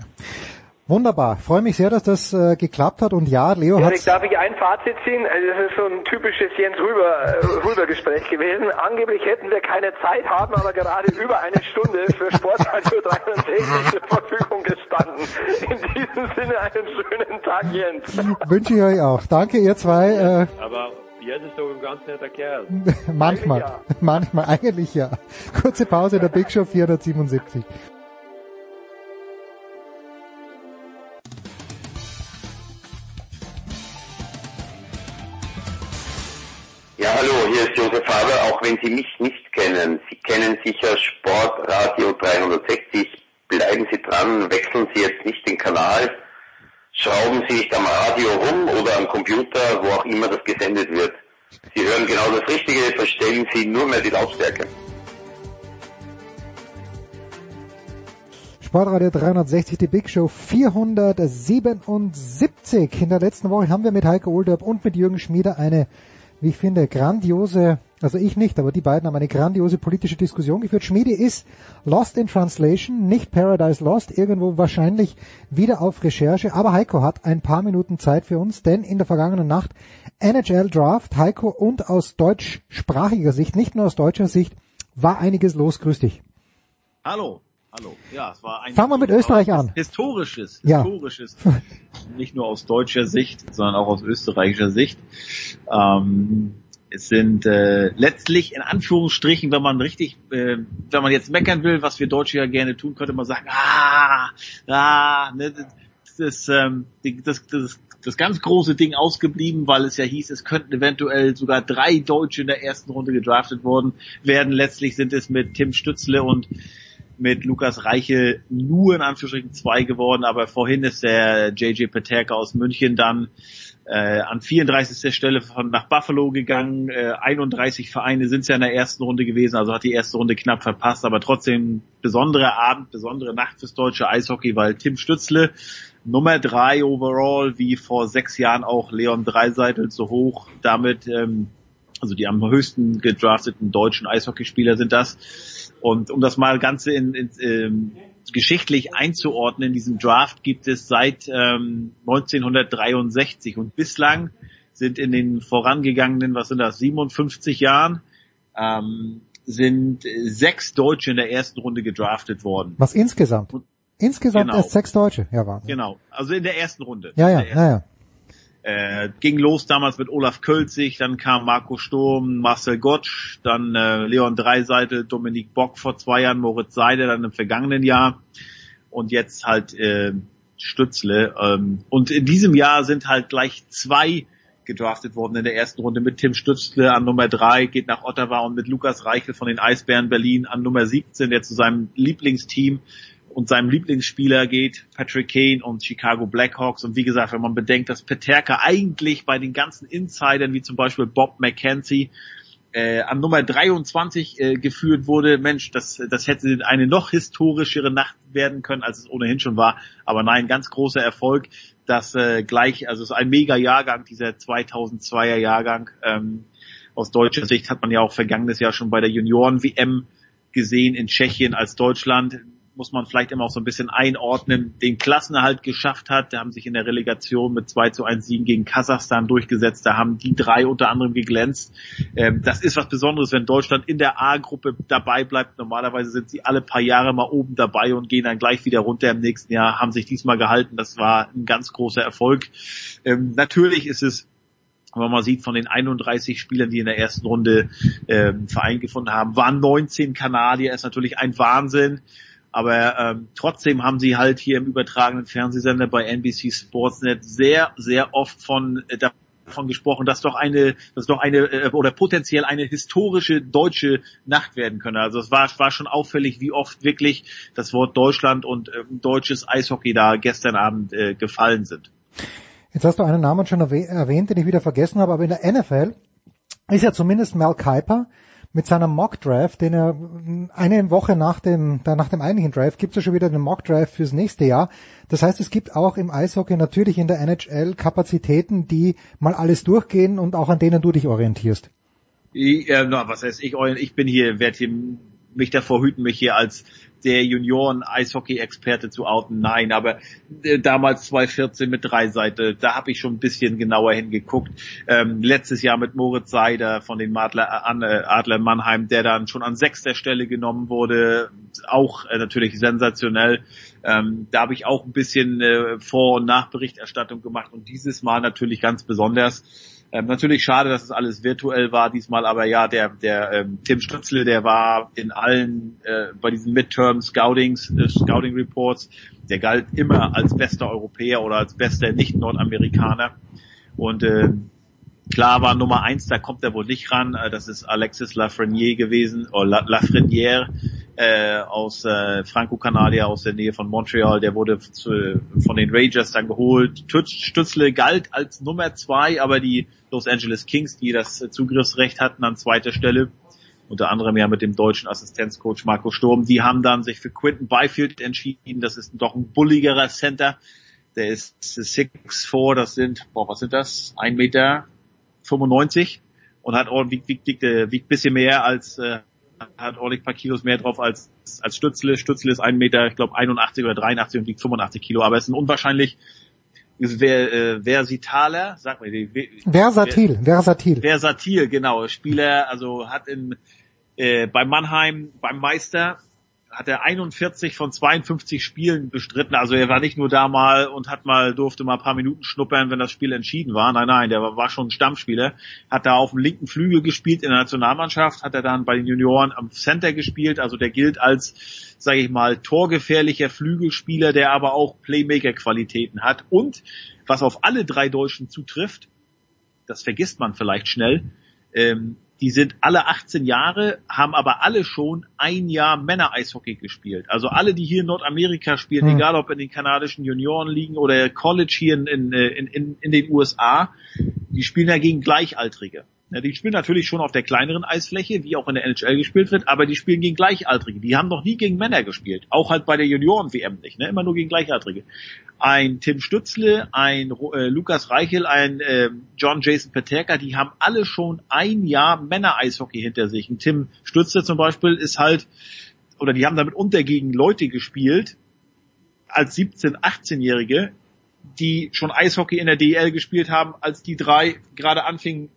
Wunderbar. Freue mich sehr, dass das äh, geklappt hat. Und ja, Leo hat. Darf ich ein Fazit ziehen? Also das ist so ein typisches Jens Rüber, äh, Rüber Gespräch gewesen. Angeblich hätten wir keine Zeit, haben aber gerade über eine Stunde für Sportradio 63 zur Verfügung gestanden. In diesem Sinne einen schönen Tag, Jens. Wünsche ich euch auch. Danke, ihr zwei. Äh, aber Jens ist doch ein ganz netter Kerl. manchmal, ja. manchmal, eigentlich ja. Kurze Pause, der Big Show 477. Ja, hallo, hier ist Josef Faber, auch wenn Sie mich nicht kennen. Sie kennen sicher Sportradio 360. Bleiben Sie dran, wechseln Sie jetzt nicht den Kanal, schrauben Sie nicht am Radio rum oder am Computer, wo auch immer das gesendet wird. Sie hören genau das Richtige, verstellen Sie nur mehr die Lautstärke. Sportradio 360, die Big Show 477. In der letzten Woche haben wir mit Heiko Olderb und mit Jürgen Schmieder eine wie ich finde, grandiose, also ich nicht, aber die beiden haben eine grandiose politische Diskussion geführt. Schmiede ist Lost in Translation, nicht Paradise Lost, irgendwo wahrscheinlich wieder auf Recherche, aber Heiko hat ein paar Minuten Zeit für uns, denn in der vergangenen Nacht NHL Draft, Heiko und aus deutschsprachiger Sicht, nicht nur aus deutscher Sicht, war einiges los. Grüß dich. Hallo. Hallo. Ja, es war ein Fangen wir mit Österreich an. Historisches, historisches. Ja. Nicht nur aus deutscher Sicht, sondern auch aus österreichischer Sicht. Ähm, es sind äh, letztlich in Anführungsstrichen, wenn man richtig, äh, wenn man jetzt meckern will, was wir Deutsche ja gerne tun, könnte man sagen, ah, ah, ne, das, ist, ähm, das, das, das ganz große Ding ausgeblieben, weil es ja hieß, es könnten eventuell sogar drei Deutsche in der ersten Runde gedraftet worden werden. Letztlich sind es mit Tim Stützle und mit Lukas Reiche nur in Anführungsstrichen zwei geworden, aber vorhin ist der JJ Peterka aus München dann äh, an 34. Stelle von, nach Buffalo gegangen. Äh, 31 Vereine sind ja in der ersten Runde gewesen, also hat die erste Runde knapp verpasst, aber trotzdem besondere Abend, besondere Nacht fürs deutsche Eishockey, weil Tim Stützle Nummer drei overall, wie vor sechs Jahren auch Leon Dreiseitel so hoch, damit ähm, also die am höchsten gedrafteten deutschen Eishockeyspieler sind das. Und um das mal Ganze in, in, ähm, geschichtlich einzuordnen, in diesem Draft gibt es seit ähm, 1963 und bislang sind in den vorangegangenen, was sind das, 57 Jahren, ähm, sind sechs Deutsche in der ersten Runde gedraftet worden. Was insgesamt? Insgesamt genau. erst sechs Deutsche, ja Wahnsinn. Genau, also in der ersten Runde. Ja, ja, ja, ja. Äh, ging los damals mit Olaf Kölzig, dann kam Marco Sturm, Marcel Gottsch, dann äh, Leon Dreiseitel, Dominik Bock vor zwei Jahren, Moritz Seide dann im vergangenen Jahr und jetzt halt äh, Stützle. Ähm, und in diesem Jahr sind halt gleich zwei gedraftet worden in der ersten Runde mit Tim Stützle an Nummer drei geht nach Ottawa und mit Lukas Reichel von den Eisbären Berlin an Nummer 17, der zu seinem Lieblingsteam und seinem Lieblingsspieler geht, Patrick Kane und Chicago Blackhawks. Und wie gesagt, wenn man bedenkt, dass Peterka eigentlich bei den ganzen Insidern, wie zum Beispiel Bob McKenzie, äh, an Nummer 23 äh, geführt wurde, Mensch, das, das hätte eine noch historischere Nacht werden können, als es ohnehin schon war. Aber nein, ganz großer Erfolg, dass äh, gleich, also es ist ein mega Jahrgang, dieser 2002er Jahrgang. Ähm, aus deutscher Sicht hat man ja auch vergangenes Jahr schon bei der Junioren-WM gesehen in Tschechien, als Deutschland muss man vielleicht immer auch so ein bisschen einordnen, den Klassenerhalt geschafft hat. Da haben sich in der Relegation mit 2 zu 1 Siegen gegen Kasachstan durchgesetzt. Da haben die drei unter anderem geglänzt. Ähm, das ist was Besonderes, wenn Deutschland in der A-Gruppe dabei bleibt. Normalerweise sind sie alle paar Jahre mal oben dabei und gehen dann gleich wieder runter im nächsten Jahr, haben sich diesmal gehalten. Das war ein ganz großer Erfolg. Ähm, natürlich ist es wenn man sieht, von den 31 Spielern, die in der ersten Runde ähm, Verein gefunden haben, waren 19 Kanadier, ist natürlich ein Wahnsinn. Aber ähm, trotzdem haben sie halt hier im übertragenen Fernsehsender bei NBC Sportsnet sehr, sehr oft von äh, davon gesprochen, dass doch eine, dass doch eine äh, oder potenziell eine historische deutsche Nacht werden könne. Also es war, war schon auffällig, wie oft wirklich das Wort Deutschland und äh, deutsches Eishockey da gestern Abend äh, gefallen sind. Jetzt hast du einen Namen schon erwähnt, den ich wieder vergessen habe, aber in der NFL ist ja zumindest Mel Kiper mit seinem Mock Draft, den er eine Woche nach dem, nach dem eigentlichen Draft gibt es ja schon wieder den Mock Draft fürs nächste Jahr. Das heißt, es gibt auch im Eishockey natürlich in der NHL Kapazitäten, die mal alles durchgehen und auch an denen du dich orientierst. Ich, äh, na, was heißt ich, ich bin hier, werde hier mich davor hüten, mich hier als der Junioren-Eishockey-Experte zu outen. Nein, aber äh, damals 2014 mit drei Seite, da habe ich schon ein bisschen genauer hingeguckt. Ähm, letztes Jahr mit Moritz Seider von den Adler, äh, Adler Mannheim, der dann schon an sechster Stelle genommen wurde, auch äh, natürlich sensationell. Ähm, da habe ich auch ein bisschen äh, Vor- und Nachberichterstattung gemacht und dieses Mal natürlich ganz besonders. Ähm, natürlich schade, dass es alles virtuell war diesmal, aber ja, der, der ähm, Tim Stützle, der war in allen äh, bei diesen Midterm Scoutings, äh, Scouting Reports, der galt immer als bester Europäer oder als bester Nicht-Nordamerikaner. Und äh, klar war Nummer eins, da kommt er wohl nicht ran. Äh, das ist Alexis Lafreniere gewesen, oder Lafreniere äh, aus äh, Franco-Kanadier aus der Nähe von Montreal, der wurde zu, von den Rangers dann geholt. Stützle galt als Nummer zwei, aber die Los Angeles Kings, die das Zugriffsrecht hatten an zweiter Stelle, unter anderem ja mit dem deutschen Assistenzcoach Marco Sturm, die haben dann sich für Quinton Byfield entschieden. Das ist doch ein bulligerer Center. Der ist 6'4, das sind, boah, was sind das? 1 Meter 95 und hat ordentlich, wiegt, wiegt, wiegt, wiegt bisschen mehr als äh, hat ordentlich paar Kilos mehr drauf als, als Stützle. Stützle ist 1 Meter, ich glaube 81 oder 83 und wiegt 85 Kilo, aber es ist ein unwahrscheinlich ist ver, äh, versitaler, sag mal, versatil, versatil, versatil, genau. Spieler, also hat in äh, bei Mannheim beim Meister hat er 41 von 52 Spielen bestritten. Also er war nicht nur da mal und hat mal, durfte mal ein paar Minuten schnuppern, wenn das Spiel entschieden war. Nein, nein, der war, schon Stammspieler. Hat da auf dem linken Flügel gespielt in der Nationalmannschaft, hat er dann bei den Junioren am Center gespielt. Also der gilt als, sage ich mal, torgefährlicher Flügelspieler, der aber auch Playmaker-Qualitäten hat. Und was auf alle drei Deutschen zutrifft, das vergisst man vielleicht schnell, ähm, die sind alle 18 Jahre, haben aber alle schon ein Jahr Männer-Eishockey gespielt. Also alle, die hier in Nordamerika spielen, mhm. egal ob in den kanadischen Junioren liegen oder College hier in, in, in, in den USA, die spielen ja gegen Gleichaltrige. Die spielen natürlich schon auf der kleineren Eisfläche, wie auch in der NHL gespielt wird, aber die spielen gegen Gleichaltrige. Die haben noch nie gegen Männer gespielt. Auch halt bei der Junioren-WM nicht, ne? Immer nur gegen Gleichaltrige. Ein Tim Stützle, ein äh, Lukas Reichel, ein äh, John Jason Peterka, die haben alle schon ein Jahr Männer-Eishockey hinter sich. Ein Tim Stützle zum Beispiel ist halt, oder die haben damit unter gegen Leute gespielt, als 17-, 18-Jährige, die schon Eishockey in der DL gespielt haben, als die drei gerade anfingen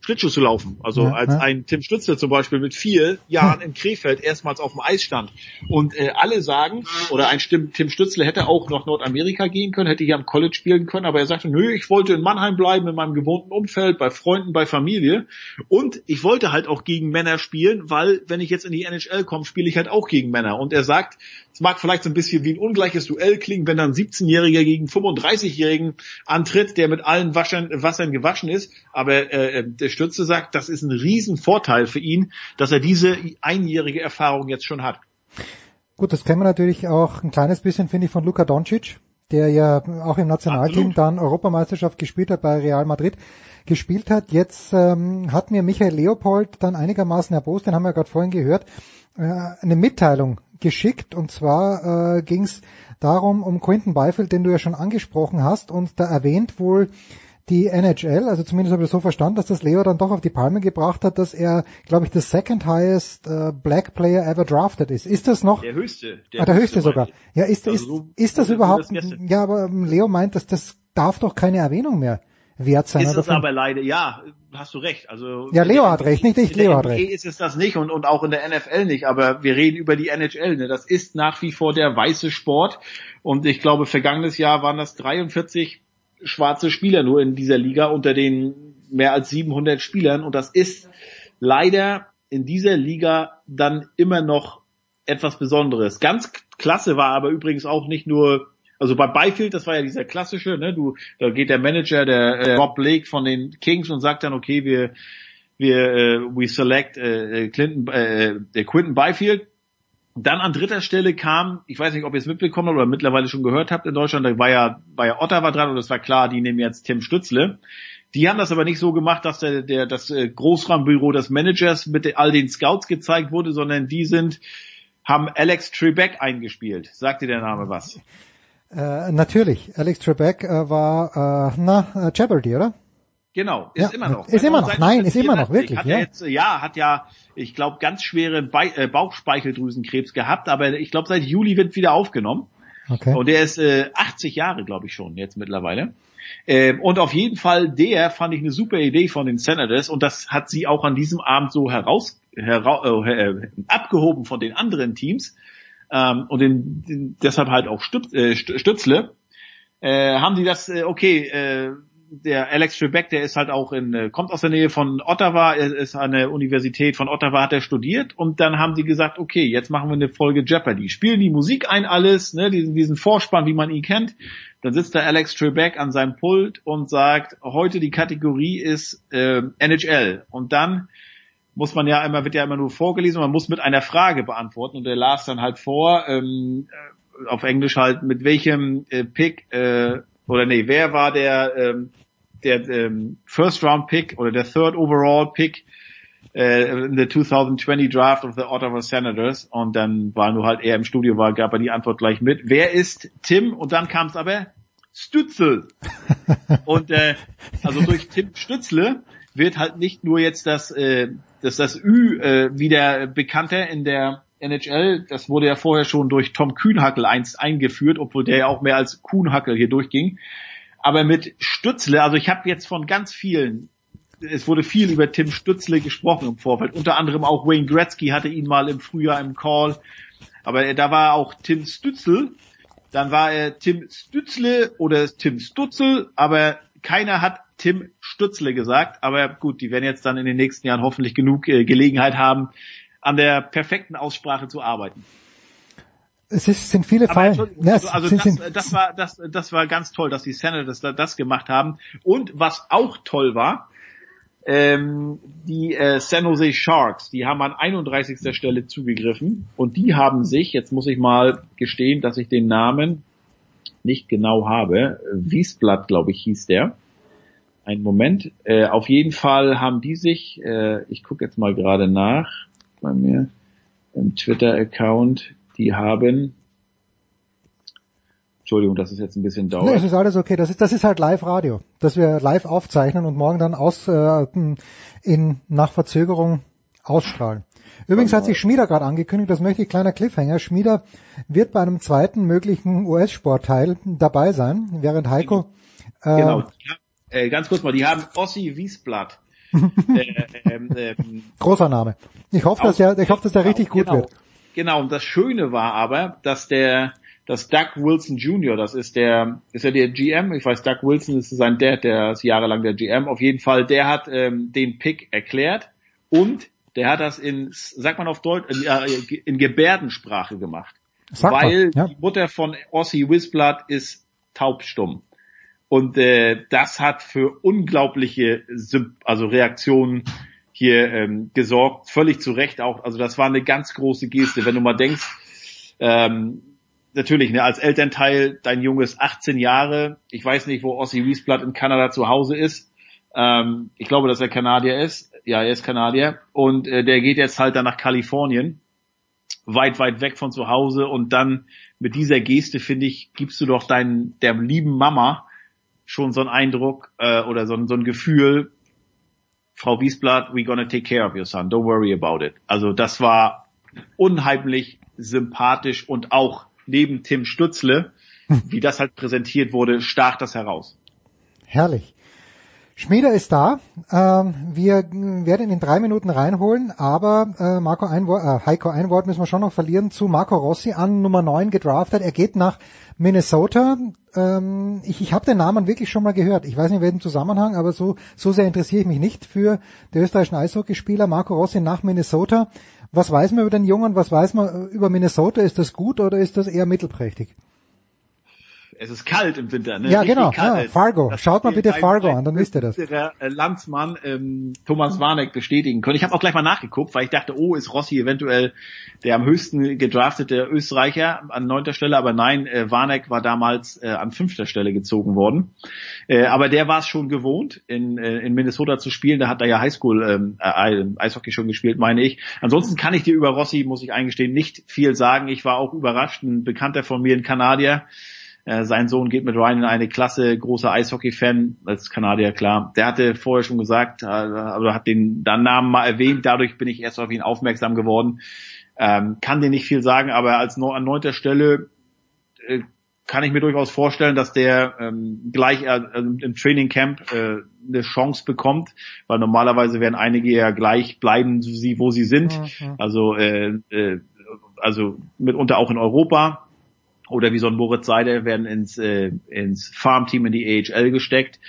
Schlittschuh zu laufen. Also ja, als ja. ein Tim Stützle zum Beispiel mit vier Jahren in Krefeld erstmals auf dem Eis stand. Und äh, alle sagen, oder ein Tim Stützle hätte auch nach Nordamerika gehen können, hätte hier am College spielen können, aber er sagte, nö, ich wollte in Mannheim bleiben, in meinem gewohnten Umfeld, bei Freunden, bei Familie. Und ich wollte halt auch gegen Männer spielen, weil wenn ich jetzt in die NHL komme, spiele ich halt auch gegen Männer. Und er sagt, es mag vielleicht so ein bisschen wie ein ungleiches Duell klingen, wenn dann 17-Jähriger gegen 35-Jährigen antritt, der mit allen Waschern, Wassern gewaschen ist, aber äh, äh der Stütze sagt, das ist ein Riesenvorteil für ihn, dass er diese einjährige Erfahrung jetzt schon hat. Gut, das kennen wir natürlich auch ein kleines bisschen, finde ich, von Luka Doncic, der ja auch im Nationalteam Absolut. dann Europameisterschaft gespielt hat bei Real Madrid gespielt hat. Jetzt ähm, hat mir Michael Leopold dann einigermaßen erbost, den haben wir gerade vorhin gehört, äh, eine Mitteilung geschickt und zwar äh, ging es darum um Quentin Beifeld, den du ja schon angesprochen hast und da erwähnt wohl die NHL, also zumindest habe ich so verstanden, dass das Leo dann doch auf die Palme gebracht hat, dass er, glaube ich, das second highest äh, Black Player ever drafted ist. Ist das noch? Der höchste. Der, ah, der höchste, höchste sogar. Ja, ist, also ist, ist das überhaupt, das ja, aber ähm, Leo meint, dass das darf doch keine Erwähnung mehr wert sein. Ist es aber leider, ja, hast du recht. Also ja, Leo hat recht, nicht ich, Leo hat recht. ist es das nicht und, und auch in der NFL nicht, aber wir reden über die NHL. Ne? Das ist nach wie vor der weiße Sport und ich glaube, vergangenes Jahr waren das 43 schwarze Spieler nur in dieser Liga unter den mehr als 700 Spielern und das ist leider in dieser Liga dann immer noch etwas Besonderes. Ganz klasse war aber übrigens auch nicht nur also bei Byfield, das war ja dieser klassische, ne, du, da geht der Manager, der äh, Rob Blake von den Kings und sagt dann, okay, wir, wir, äh, we select äh, Clinton, äh, der Quinton Byfield. Dann an dritter Stelle kam, ich weiß nicht, ob ihr es mitbekommen habt oder mittlerweile schon gehört habt in Deutschland, da war ja, war ja Ottawa dran und es war klar, die nehmen jetzt Tim Stützle. Die haben das aber nicht so gemacht, dass der, der das äh, Großraumbüro des Managers mit all den Scouts gezeigt wurde, sondern die sind, haben Alex Trebek eingespielt. Sagt dir der Name was? Äh, natürlich, Alex Trebek äh, war, äh, na, äh, Jeopardy, oder? Genau, ist ja, immer noch. Ist immer noch, nein, ist immer noch, wirklich. Hat ja. Jetzt, ja, hat ja, ich glaube, ganz schwere Be äh, Bauchspeicheldrüsenkrebs gehabt, aber ich glaube, seit Juli wird wieder aufgenommen. Okay. Und der ist äh, 80 Jahre, glaube ich schon, jetzt mittlerweile. Ähm, und auf jeden Fall, der fand ich eine super Idee von den Senators und das hat sie auch an diesem Abend so heraus, hera äh, abgehoben von den anderen Teams ähm, und den, den, deshalb halt auch Stütz, äh, Stützle, äh, haben die das, äh, okay, äh, der Alex Trebek, der ist halt auch in, äh, kommt aus der Nähe von Ottawa, ist an der Universität von Ottawa, hat er studiert und dann haben sie gesagt, okay, jetzt machen wir eine Folge Jeopardy. Spielen die Musik ein, alles, ne, diesen, diesen Vorspann, wie man ihn kennt. Dann sitzt der Alex Trebek an seinem Pult und sagt, heute die Kategorie ist äh, NHL. Und dann muss man ja immer, wird ja immer nur vorgelesen, man muss mit einer Frage beantworten und er las dann halt vor, ähm, äh, auf Englisch halt, mit welchem äh, Pick, äh, oder nee, wer war der, ähm, der ähm, First Round Pick oder der Third Overall Pick äh, in the 2020 Draft of the Ottawa Senators und dann war nur halt er im Studio war, gab er die Antwort gleich mit. Wer ist Tim? Und dann kam es aber Stützel. und äh, also durch Tim Stützle wird halt nicht nur jetzt das, äh, das, das Ü äh, wieder bekannter in der NHL. Das wurde ja vorher schon durch Tom Kühnhackel einst eingeführt, obwohl der ja auch mehr als Kuhnhackel hier durchging. Aber mit Stützle, also ich habe jetzt von ganz vielen, es wurde viel über Tim Stützle gesprochen im Vorfeld. Unter anderem auch Wayne Gretzky hatte ihn mal im Frühjahr im Call. Aber da war auch Tim Stützel, dann war er Tim Stützle oder Tim Stutzel, aber keiner hat Tim Stützle gesagt. Aber gut, die werden jetzt dann in den nächsten Jahren hoffentlich genug äh, Gelegenheit haben, an der perfekten Aussprache zu arbeiten. Es ist, sind viele Fallen. Ja, also, also sind, das, das, war das, das war ganz toll, dass die Senators das, das gemacht haben. Und was auch toll war, ähm, die äh, San Jose Sharks, die haben an 31. Stelle zugegriffen und die haben sich, jetzt muss ich mal gestehen, dass ich den Namen nicht genau habe, Wiesblatt, glaube ich, hieß der. Ein Moment. Äh, auf jeden Fall haben die sich, äh, ich gucke jetzt mal gerade nach bei mir im Twitter-Account, die haben Entschuldigung, dass es jetzt ein bisschen dauert. Nee, es ist alles okay. Das ist, das ist halt Live-Radio, dass wir live aufzeichnen und morgen dann aus, äh, in, nach Verzögerung ausstrahlen. Übrigens hat sich Schmieder gerade angekündigt, das möchte ich kleiner Cliffhanger. Schmieder wird bei einem zweiten möglichen US-Sportteil dabei sein, während Heiko. Äh, genau. Äh, ganz kurz mal, die haben Ossi Wiesblatt. äh, ähm, ähm, Großer Name. Ich hoffe, dass er, ich hoffe, dass der richtig gut genau. wird. Genau. Und das Schöne war aber, dass der dass Doug Wilson Jr., das ist der, ist er der GM? Ich weiß, Doug Wilson ist sein Dad, der ist jahrelang der GM. Auf jeden Fall, der hat ähm, den Pick erklärt und der hat das in, sagt man auf Deutsch, in, äh, in Gebärdensprache gemacht. Sag weil ja. die Mutter von Ossi Wisblatt ist taubstumm. Und äh, das hat für unglaubliche also Reaktionen hier ähm, gesorgt, völlig zu Recht auch. Also das war eine ganz große Geste. Wenn du mal denkst, ähm, natürlich, ne, als Elternteil, dein Junge ist 18 Jahre. Ich weiß nicht, wo Ossi Wiesblatt in Kanada zu Hause ist. Ähm, ich glaube, dass er Kanadier ist. Ja, er ist Kanadier. Und äh, der geht jetzt halt dann nach Kalifornien. Weit, weit weg von zu Hause. Und dann mit dieser Geste, finde ich, gibst du doch deinen, der lieben Mama schon so ein Eindruck äh, oder so, ein- so ein Gefühl, Frau Wiesblatt, we gonna take care of your son, don't worry about it. Also das war unheimlich sympathisch und auch neben Tim Stutzle, wie das halt präsentiert wurde, stach das heraus. Herrlich. Schmieder ist da. Ähm, wir äh, werden ihn in drei Minuten reinholen, aber äh, Marco ein Wort, äh, Heiko ein Wort müssen wir schon noch verlieren zu Marco Rossi an Nummer 9 gedraftet. Er geht nach Minnesota. Ähm, ich ich habe den Namen wirklich schon mal gehört. Ich weiß nicht in welchem Zusammenhang, aber so, so sehr interessiere ich mich nicht für den österreichischen Eishockeyspieler Marco Rossi nach Minnesota. Was weiß man über den Jungen? Was weiß man über Minnesota? Ist das gut oder ist das eher mittelprächtig? Es ist kalt im Winter, ne? Ja, Richtig genau. kalt. Ja, Fargo. Das Schaut mal bitte Fargo an, dann wisst ihr das. Der äh, Landsmann ähm, Thomas Warneck bestätigen können. Ich habe auch gleich mal nachgeguckt, weil ich dachte, oh, ist Rossi eventuell der am höchsten gedraftete Österreicher an neunter Stelle, aber nein, äh, Warneck war damals äh, an fünfter Stelle gezogen worden. Äh, aber der war es schon gewohnt, in, äh, in Minnesota zu spielen. Da hat er ja Highschool ähm, äh, Eishockey schon gespielt, meine ich. Ansonsten kann ich dir über Rossi, muss ich eingestehen, nicht viel sagen. Ich war auch überrascht. Ein Bekannter von mir, ein Kanadier, äh, sein Sohn geht mit Ryan in eine Klasse, großer Eishockey-Fan, als Kanadier klar. Der hatte vorher schon gesagt, äh, oder hat den dann Namen mal erwähnt, dadurch bin ich erst auf ihn aufmerksam geworden. Ähm, kann dir nicht viel sagen, aber als no an neunter Stelle äh, kann ich mir durchaus vorstellen, dass der ähm, gleich äh, im Training Camp äh, eine Chance bekommt, weil normalerweise werden einige ja gleich bleiben, sie, wo sie sind. Mhm. Also äh, äh, also mitunter auch in Europa oder wie so ein Moritz Seider werden ins, äh, ins Farmteam in die AHL gesteckt.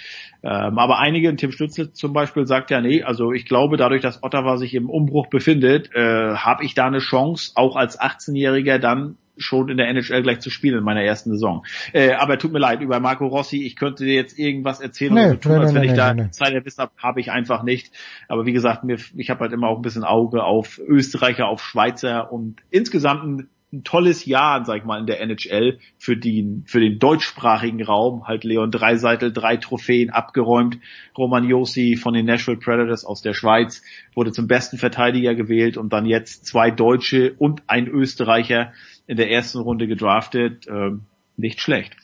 Ähm, aber einige, Tim Stützel zum Beispiel, sagt ja, nee, also ich glaube, dadurch, dass Ottawa sich im Umbruch befindet, äh, habe ich da eine Chance, auch als 18-Jähriger dann schon in der NHL gleich zu spielen in meiner ersten Saison. Äh, aber tut mir leid, über Marco Rossi, ich könnte dir jetzt irgendwas erzählen Nee, oder so tun, nee, als wenn nee, ich da nee. Zeit Wissen habe, habe ich einfach nicht. Aber wie gesagt, mir, ich habe halt immer auch ein bisschen Auge auf Österreicher, auf Schweizer und insgesamt ein, ein tolles Jahr, sag ich mal, in der NHL für den, für den deutschsprachigen Raum. Halt Leon Dreiseitel, drei Trophäen abgeräumt. Roman Josi von den Nashville Predators aus der Schweiz wurde zum besten Verteidiger gewählt und dann jetzt zwei Deutsche und ein Österreicher in der ersten Runde gedraftet. Ähm, nicht schlecht.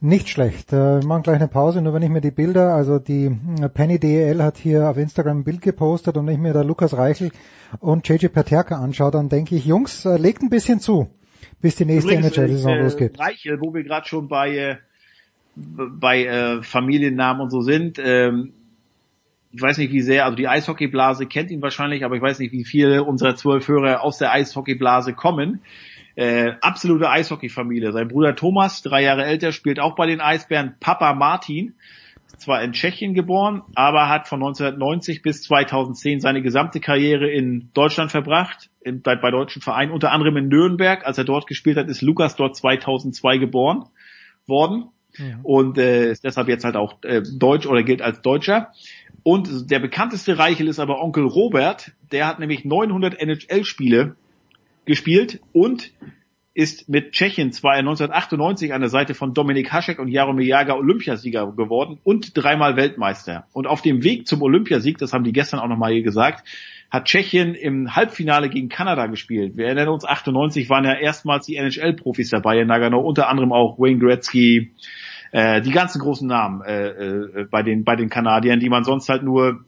Nicht schlecht. Äh, Wir machen gleich eine Pause, nur wenn ich mir die Bilder, also die äh, Penny DEL hat hier auf Instagram ein Bild gepostet und ich mir da Lukas Reichel und JJ Paterka anschaue, dann denke ich, Jungs, äh, legt ein bisschen zu, bis die nächste NHL-Saison äh, losgeht. Reichel, wo wir gerade schon bei äh, bei äh, Familiennamen und so sind. Ähm, ich weiß nicht, wie sehr, also die Eishockeyblase kennt ihn wahrscheinlich, aber ich weiß nicht, wie viele unserer zwölf Hörer aus der Eishockeyblase kommen. Äh, absolute Eishockeyfamilie. Sein Bruder Thomas, drei Jahre älter, spielt auch bei den Eisbären. Papa Martin, zwar in Tschechien geboren, aber hat von 1990 bis 2010 seine gesamte Karriere in Deutschland verbracht, in, bei bei deutschen Vereinen, unter anderem in Nürnberg. Als er dort gespielt hat, ist Lukas dort 2002 geboren worden und äh, ist deshalb jetzt halt auch äh, deutsch oder gilt als Deutscher. Und der bekannteste Reichel ist aber Onkel Robert, der hat nämlich 900 NHL-Spiele gespielt und ist mit Tschechien zwar 1998 an der Seite von Dominik Hašek und Jaromir Jager Olympiasieger geworden und dreimal Weltmeister. Und auf dem Weg zum Olympiasieg, das haben die gestern auch nochmal hier gesagt, hat Tschechien im Halbfinale gegen Kanada gespielt. Wir erinnern uns, 98 waren ja erstmals die NHL-Profis dabei in Nagano, unter anderem auch Wayne Gretzky, äh, die ganzen großen Namen äh, äh, bei den bei den Kanadiern, die man sonst halt nur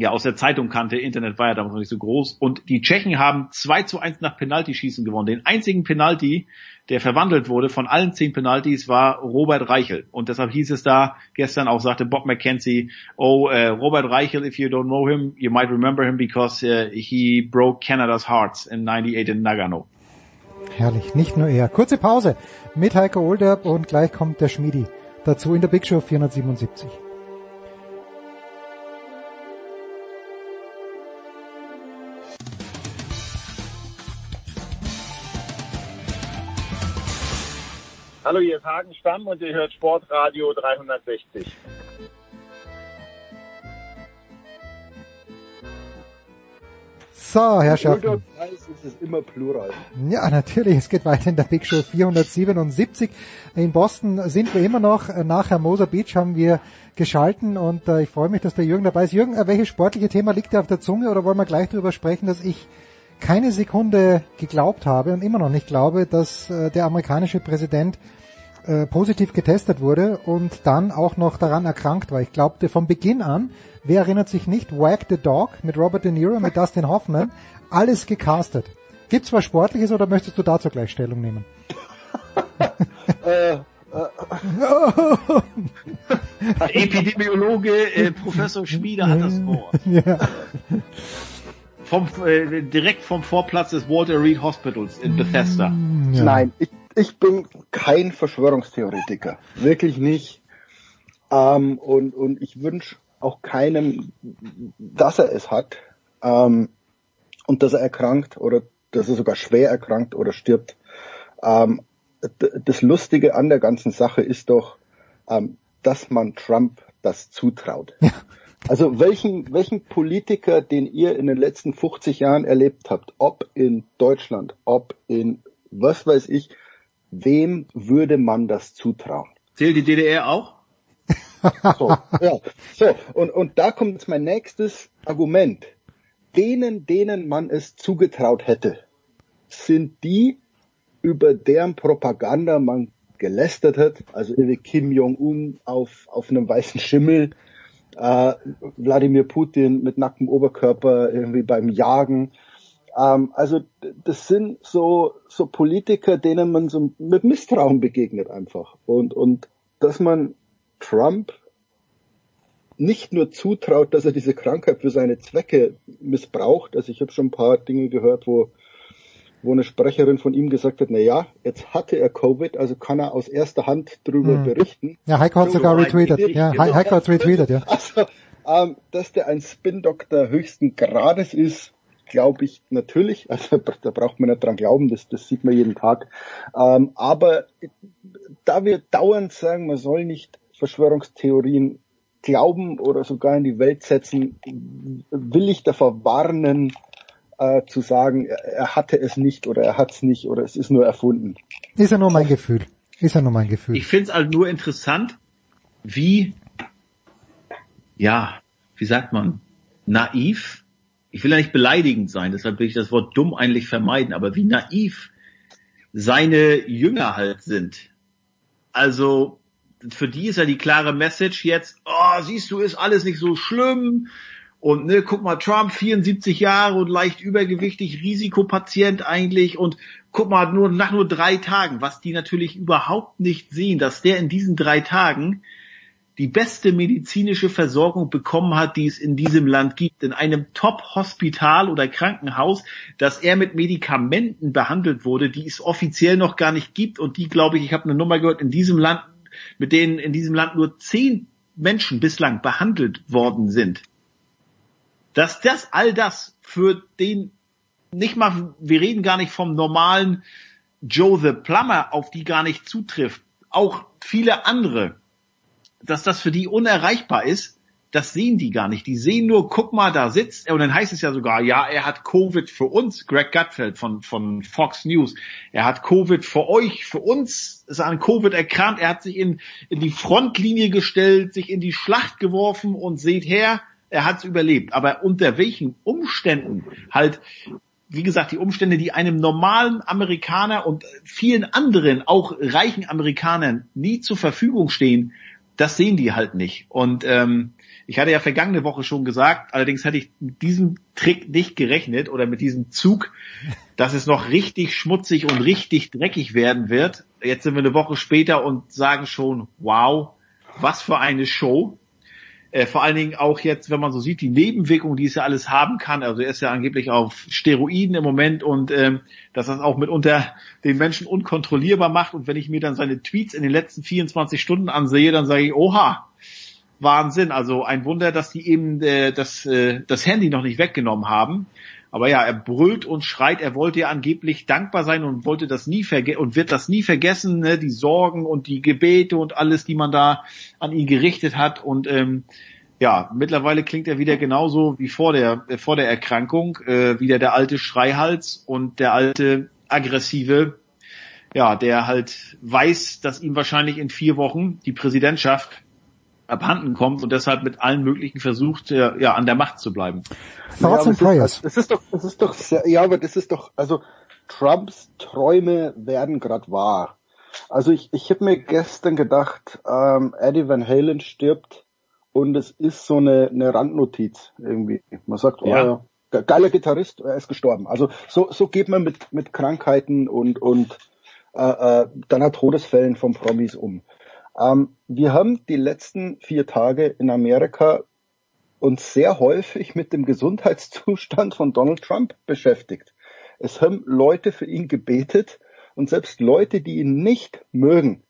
ja aus der Zeitung kannte. Internet war ja damals noch nicht so groß. Und die Tschechen haben 2 zu 1 nach Penaltyschießen gewonnen. Den einzigen Penalty, der verwandelt wurde von allen zehn Penaltys, war Robert Reichel. Und deshalb hieß es da, gestern auch sagte Bob McKenzie, oh, uh, Robert Reichel, if you don't know him, you might remember him because uh, he broke Canada's hearts in 98 in Nagano. Herrlich, nicht nur er. Kurze Pause mit Heiko Olderb und gleich kommt der Schmidi dazu in der Big Show 477. Hallo, hier ist Hagen Stamm und ihr hört Sportradio 360. So, Herrschaften. Ultra-Preis ist es immer Plural. Ja, natürlich. Es geht weiter in der Big Show 477. In Boston sind wir immer noch. Nach Hermosa Beach haben wir geschalten und äh, ich freue mich, dass der Jürgen dabei ist. Jürgen, äh, welches sportliche Thema liegt dir auf der Zunge oder wollen wir gleich darüber sprechen, dass ich keine Sekunde geglaubt habe und immer noch nicht glaube, dass äh, der amerikanische Präsident äh, positiv getestet wurde und dann auch noch daran erkrankt war. Ich glaubte von Beginn an, wer erinnert sich nicht, Wag the Dog mit Robert De Niro, mit Dustin Hoffman, alles gecastet. Gibt's was Sportliches oder möchtest du dazu gleich Stellung nehmen? äh, Epidemiologe äh, Professor Schmieder hat das Wort. Ja. Vom, äh, direkt vom Vorplatz des Walter Reed Hospitals in Bethesda. Ja. Nein, ich, ich bin kein Verschwörungstheoretiker. Wirklich nicht. Ähm, und, und ich wünsche auch keinem, dass er es hat. Ähm, und dass er erkrankt oder dass er sogar schwer erkrankt oder stirbt. Ähm, das Lustige an der ganzen Sache ist doch, ähm, dass man Trump das zutraut. Also welchen, welchen Politiker, den ihr in den letzten 50 Jahren erlebt habt, ob in Deutschland, ob in was weiß ich, wem würde man das zutrauen? Zählt die DDR auch? So, ja. So, und, und da kommt jetzt mein nächstes Argument. Denen, denen man es zugetraut hätte, sind die, über deren Propaganda man gelästert hat, also irgendwie Kim Jong-un auf, auf einem weißen Schimmel, äh, Wladimir Putin mit nacktem Oberkörper irgendwie beim Jagen. Ähm, also das sind so, so Politiker, denen man so mit Misstrauen begegnet einfach. Und, und dass man Trump nicht nur zutraut, dass er diese Krankheit für seine Zwecke missbraucht. Also ich habe schon ein paar Dinge gehört, wo wo eine Sprecherin von ihm gesagt hat, na ja, jetzt hatte er Covid, also kann er aus erster Hand darüber Hm. berichten. Ja, Heiko hat sogar retweetet. Ja, He- Heiko hat retweetet, ja. Also, ähm, dass der ein Spin-Doktor höchsten Grades ist, glaube ich natürlich. Also da braucht man nicht dran glauben, das, das sieht man jeden Tag. Ähm, aber da wir dauernd sagen, man soll nicht Verschwörungstheorien glauben oder sogar in die Welt setzen, will ich davor warnen, äh, zu sagen, er, er hatte es nicht oder er hat es nicht oder es ist nur erfunden. Ist ja nur mein Gefühl. Ist ja nur mein Gefühl. Ich finde es halt nur interessant, wie, ja, wie sagt man, naiv, ich will ja nicht beleidigend sein, deshalb will ich das Wort dumm eigentlich vermeiden, aber wie naiv seine Jünger halt sind. Also, für die ist ja die klare Message jetzt, oh, siehst du, ist alles nicht so schlimm. Und ne, guck mal, Trump 74 Jahre und leicht übergewichtig, Risikopatient eigentlich und guck mal, nur nach nur drei Tagen, was die natürlich überhaupt nicht sehen, dass der in diesen drei Tagen die beste medizinische Versorgung bekommen hat, die es in diesem Land gibt, in einem Top-Hospital oder Krankenhaus, dass er mit Medikamenten behandelt wurde, die es offiziell noch gar nicht gibt und die, glaube ich, ich habe eine Nummer gehört, in diesem Land, mit denen in diesem Land nur zehn Menschen bislang behandelt worden sind. Dass das all das für den nicht mal, wir reden gar nicht vom normalen Joe the Plumber, auf die gar nicht zutrifft, auch viele andere, dass das für die unerreichbar ist, das sehen die gar nicht. Die sehen nur, guck mal, da sitzt er und dann heißt es ja sogar, ja, er hat Covid für uns, Greg Gutfeld von, von Fox News. Er hat Covid für euch, für uns ist er an Covid erkrankt. Er hat sich in, in die Frontlinie gestellt, sich in die Schlacht geworfen und seht her, er hat es überlebt. Aber unter welchen Umständen halt wie gesagt, die Umstände, die einem normalen Amerikaner und vielen anderen, auch reichen Amerikanern, nie zur Verfügung stehen, das sehen die halt nicht. Und ähm, ich hatte ja vergangene Woche schon gesagt, allerdings hatte ich mit diesem Trick nicht gerechnet oder mit diesem Zug, dass es noch richtig schmutzig und richtig dreckig werden wird. Jetzt sind wir eine Woche später und sagen schon, wow, was für eine Show. Äh, vor allen Dingen auch jetzt, wenn man so sieht, die Nebenwirkungen, die es ja alles haben kann. Also er ist ja angeblich auf Steroiden im Moment und ähm, dass das auch mitunter den Menschen unkontrollierbar macht. Und wenn ich mir dann seine Tweets in den letzten 24 Stunden ansehe, dann sage ich, oha, Wahnsinn. Also ein Wunder, dass die eben äh, das, äh, das Handy noch nicht weggenommen haben. Aber ja, er brüllt und schreit, er wollte ja angeblich dankbar sein und wollte das nie vergessen und wird das nie vergessen, ne? die Sorgen und die Gebete und alles, die man da an ihn gerichtet hat. Und ähm, ja, mittlerweile klingt er wieder genauso wie vor der äh, vor der Erkrankung, äh, wieder der alte Schreihals und der alte aggressive, ja, der halt weiß, dass ihm wahrscheinlich in vier Wochen die Präsidentschaft abhanden kommt und deshalb mit allen möglichen versucht, ja, an der Macht zu bleiben. Thoughts and ja, aber prayers. Das ist, das ist doch, das ist doch sehr, ja, aber das ist doch, also Trumps Träume werden gerade wahr. Also ich, ich habe mir gestern gedacht, ähm, Eddie Van Halen stirbt und es ist so eine, eine Randnotiz irgendwie. Man sagt, Ja. oh, ge- geiler Gitarrist, er ist gestorben. Also so, so geht man mit, mit Krankheiten und, und äh, äh, dann hat Todesfällen von Promis um. Ähm, wir haben die letzten vier Tage in Amerika uns sehr häufig mit dem Gesundheitszustand von Donald Trump beschäftigt. Es haben Leute für ihn gebetet und selbst Leute, die ihn nicht mögen,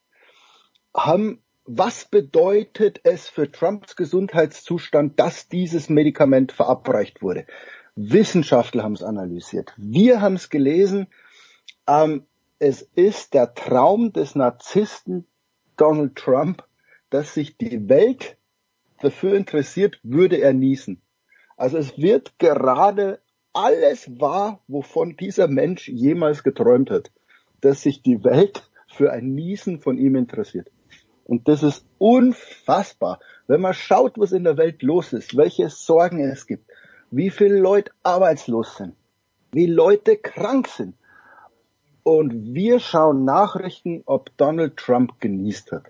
haben, was bedeutet es für Trumps Gesundheitszustand, dass dieses Medikament verabreicht wurde? Wissenschaftler haben es analysiert. Wir haben es gelesen. Ähm, es ist der Traum des Narzissten Donald Trump, dass sich die Welt dafür interessiert, würde er niesen. Also es wird gerade alles wahr, wovon dieser Mensch jemals geträumt hat, dass sich die Welt für ein Niesen von ihm interessiert. Und das ist unfassbar. Wenn man schaut, was in der Welt los ist, welche Sorgen es gibt, wie viele Leute arbeitslos sind, wie Leute krank sind. Und wir schauen Nachrichten, ob Donald Trump genießt hat.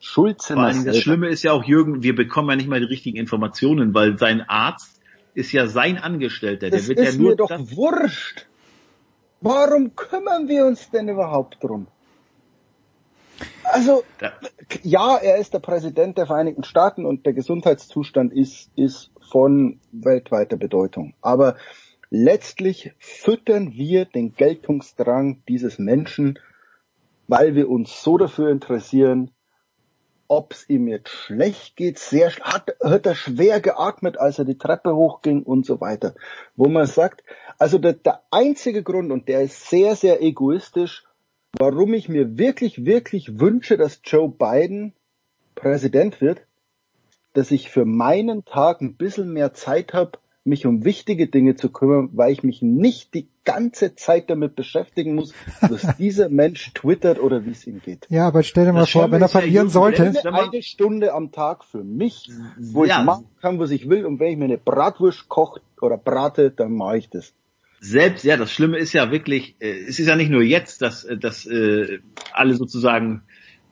Schulze Vor allem das. Schlimme ist ja auch, Jürgen, wir bekommen ja nicht mal die richtigen Informationen, weil sein Arzt ist ja sein Angestellter. Der Das wird ist ja nur mir doch wurscht. Warum kümmern wir uns denn überhaupt drum? Also, ja, er ist der Präsident der Vereinigten Staaten und der Gesundheitszustand ist, ist von weltweiter Bedeutung. Aber letztlich füttern wir den Geltungsdrang dieses Menschen, weil wir uns so dafür interessieren, ob es ihm jetzt schlecht geht, sehr hat, hat er schwer geatmet, als er die Treppe hochging und so weiter. Wo man sagt, also der, der einzige Grund, und der ist sehr, sehr egoistisch, warum ich mir wirklich, wirklich wünsche, dass Joe Biden Präsident wird, dass ich für meinen Tag ein bisschen mehr Zeit habe, mich um wichtige Dinge zu kümmern, weil ich mich nicht die ganze Zeit damit beschäftigen muss, was dieser Mensch twittert oder wie es ihm geht. Ja, aber stell dir mal Das vor, wenn er verlieren sollte. Eine, eine Stunde am Tag für mich, wo Ja. ich machen kann, was ich will. Und wenn ich mir eine Bratwurst koche oder brate, dann mache ich das. selbst, ja, das Schlimme ist ja wirklich, äh, es ist ja nicht nur jetzt, dass, äh, dass äh, alle sozusagen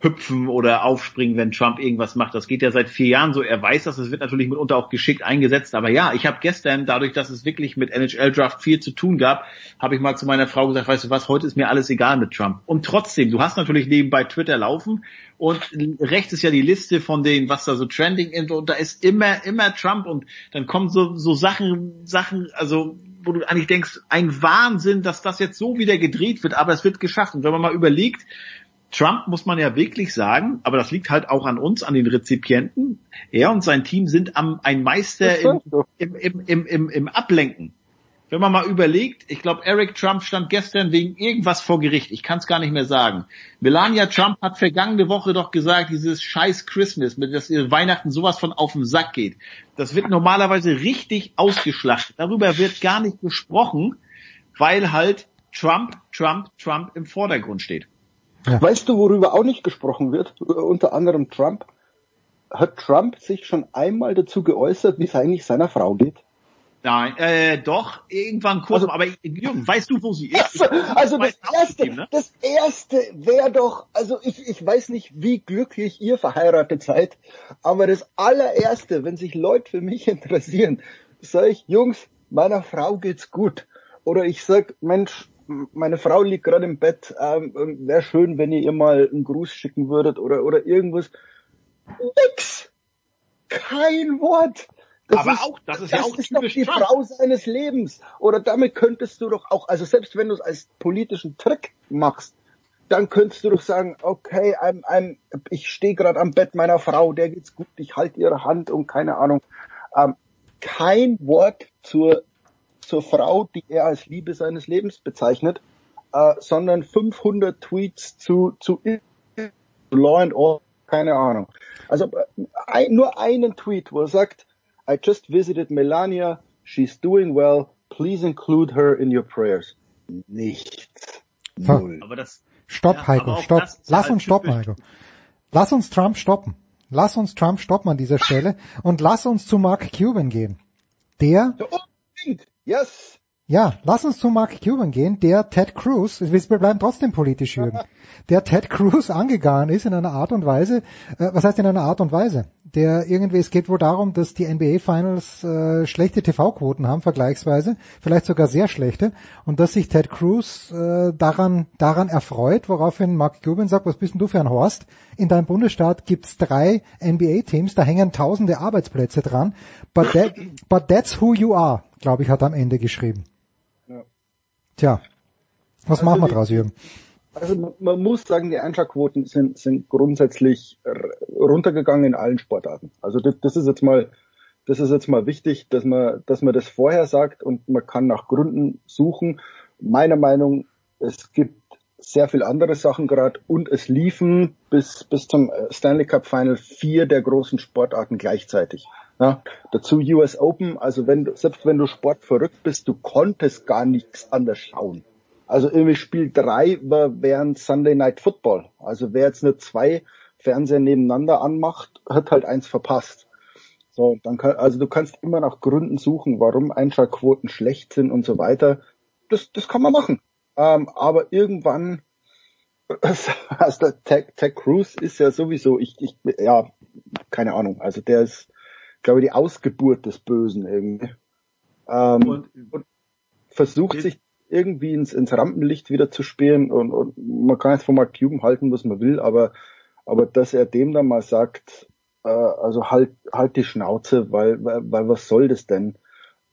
hüpfen oder aufspringen, wenn Trump irgendwas macht. Das geht ja seit vier Jahren so. Er weiß das, es wird natürlich mitunter auch geschickt eingesetzt. Aber ja, ich habe gestern, dadurch, dass es wirklich mit NHL Draft viel zu tun gab, habe ich mal zu meiner Frau gesagt, weißt du was, heute ist mir alles egal mit Trump. Und trotzdem, du hast natürlich nebenbei Twitter laufen und rechts ist ja die Liste von denen, was da so trending ist und da ist immer, immer Trump und dann kommen so, so Sachen, Sachen, also wo du eigentlich denkst, ein Wahnsinn, dass das jetzt so wieder gedreht wird, aber es wird geschafft. Und wenn man mal überlegt, Trump muss man ja wirklich sagen, aber das liegt halt auch an uns, an den Rezipienten. Er und sein Team sind am, ein Meister im, im, im, im, im, Ablenken. Wenn man mal überlegt, ich glaube, Eric Trump stand gestern wegen irgendwas vor Gericht. Ich kann es gar nicht mehr sagen. Melania Trump hat vergangene Woche doch gesagt, dieses scheiß Christmas, mit das ihr Weihnachten sowas von auf den Sack geht. Das wird normalerweise richtig ausgeschlachtet. Darüber wird gar nicht gesprochen, weil halt Trump, Trump, Trump im Vordergrund steht. Weißt du, worüber auch nicht gesprochen wird? Unter anderem Trump. Hat Trump sich schon einmal dazu geäußert, wie es eigentlich seiner Frau geht? Nein, äh, doch, irgendwann kurz, aber Jürgen, weißt du, wo sie ist? Also, also das erste, ne? das erste wäre doch, also ich, ich weiß nicht, wie glücklich ihr verheiratet seid, aber das allererste, wenn sich Leute für mich interessieren, sage ich, Jungs, meiner Frau geht's gut. Oder ich sag, Mensch, meine Frau liegt gerade im Bett, ähm, wäre schön, wenn ihr ihr mal einen Gruß schicken würdet oder, oder irgendwas. Nix. Kein Wort. Aber auch, das ist ja auch ist doch die Trump. Frau seines Lebens. Oder damit könntest du doch auch, also selbst wenn du es als politischen Trick machst, dann könntest du doch sagen, okay, I'm, I'm, ich stehe gerade am Bett meiner Frau, der geht's gut, ich halte ihre Hand und keine Ahnung. Ähm, kein Wort zur, zur Frau, die er als Liebe seines Lebens bezeichnet, äh, sondern 500 Tweets zu, zu Law and Order, keine Ahnung. Also äh, ein, nur einen Tweet, wo er sagt, I just visited Melania, she's doing well, please include her in your prayers. Nichts. So. Aber das, Stopp, Ja, Heiko, stopp. Lass halt uns stoppen. Heiko. Lass uns Trump stoppen. Lass uns Trump stoppen an dieser Stelle und lass uns zu Mark Cuban gehen. Der. Yes. Ja, lass uns zu Mark Cuban gehen, der Ted Cruz, wir bleiben trotzdem politisch, Jürgen, der Ted Cruz angegangen ist in einer Art und Weise, äh, was heißt in einer Art und Weise? Der irgendwie, es geht wohl darum, dass die NBA Finals äh, schlechte TV-Quoten haben, vergleichsweise, vielleicht sogar sehr schlechte, und dass sich Ted Cruz äh, daran, daran erfreut, woraufhin Mark Cuban sagt, was bist denn du für ein Horst? In deinem Bundesstaat gibt's drei NBA-Teams, da hängen tausende Arbeitsplätze dran, but, that, but that's who you are, glaube ich, hat er am Ende geschrieben. Tja, was Also machen wir draus, Jürgen? Also man, man muss sagen, die Einschlagquoten sind, sind grundsätzlich runtergegangen in allen Sportarten. Also das, das ist jetzt mal, das ist jetzt mal wichtig, dass man, dass man das vorher sagt und man kann nach Gründen suchen. Meiner Meinung, es gibt sehr viel andere Sachen gerade und es liefen bis bis zum Stanley Cup Final vier der großen Sportarten gleichzeitig. Ja, dazu US Open, also wenn du, selbst wenn du sportverrückt bist, du konntest gar nichts anders schauen. Also irgendwie Spiel drei war während Sunday Night Football. Also wer jetzt nicht zwei Fernseher nebeneinander anmacht, hat halt eins verpasst. So, dann kann, also du kannst immer nach Gründen suchen, warum Einschaltquoten schlecht sind und so weiter. Das, das kann man machen. Ähm, aber irgendwann, also Tech, Tech Cruz ist ja sowieso, ich, ich, ja, keine Ahnung. Also der ist, glaube ich, die Ausgeburt des Bösen irgendwie. Ähm, und, versucht sich irgendwie ins, ins Rampenlicht wieder zu spielen und, und man kann jetzt von Mark Cuban halten, was man will, aber, aber dass er dem dann mal sagt, äh, also halt, halt die Schnauze, weil, weil, weil was soll das denn?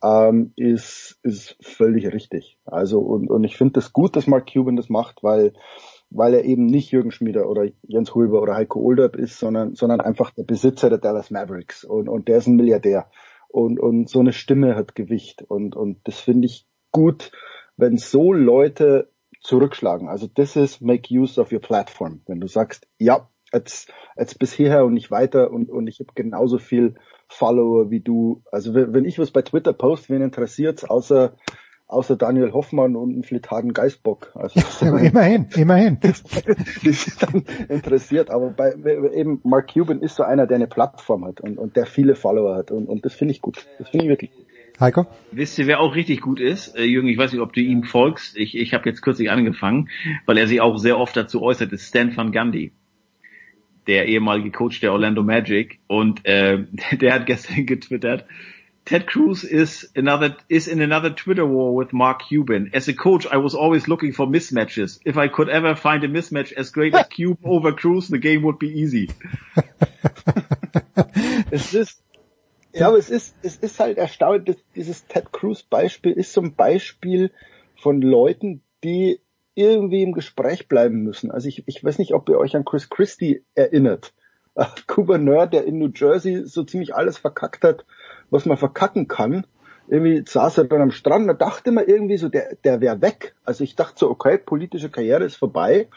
Ähm, ist, ist völlig richtig. Also, und, und ich finde das gut, dass Mark Cuban das macht, weil, weil er eben nicht Jürgen Schmieder oder Jens Hulber oder Heiko Olderb ist, sondern, sondern einfach der Besitzer der Dallas Mavericks und, und der ist ein Milliardär. Und, und so eine Stimme hat Gewicht. Und, und das finde ich gut, wenn so Leute zurückschlagen. Also das ist make use of your platform. Wenn du sagst, ja, jetzt, jetzt bis hierher und nicht weiter und, und ich habe genauso viel Follower wie du. Also wenn ich was bei Twitter post, wen interessiert's, außer außer Daniel Hoffmann und einen Flithaden Geistbock. Also Aber immerhin, immerhin. die sind dann interessiert. Aber bei eben Mark Cuban ist so einer, der eine Plattform hat und, und der viele Follower hat. Und, und das finde ich gut. Das finde ich wirklich gut. Heiko? Wisst ihr, wer auch richtig gut ist? Äh, Jürgen, ich weiß nicht, ob du ihm folgst. Ich, ich habe jetzt kürzlich angefangen, weil er sich auch sehr oft dazu äußert, ist Stan Van Gundy. Der ehemalige Coach der Orlando Magic. Und äh, der hat gestern getwittert, Ted Cruz is another is in another Twitter war with Mark Cuban. As a coach, I was always looking for mismatches. If I could ever find a mismatch as great as Cuban over Cruz, the game would be easy. Es ist, ja, aber es ist, es ist halt erstaunlich, dass dieses Ted Cruz Beispiel ist so ein Beispiel von Leuten, die irgendwie im Gespräch bleiben müssen. Also ich, ich weiß nicht, ob ihr euch an Chris Christie erinnert. Gouverneur, der in New Jersey so ziemlich alles verkackt hat, was man verkacken kann. Irgendwie saß er dann am Strand, da dachte man irgendwie so, der, der wäre weg. Also ich dachte so, okay, politische Karriere ist vorbei.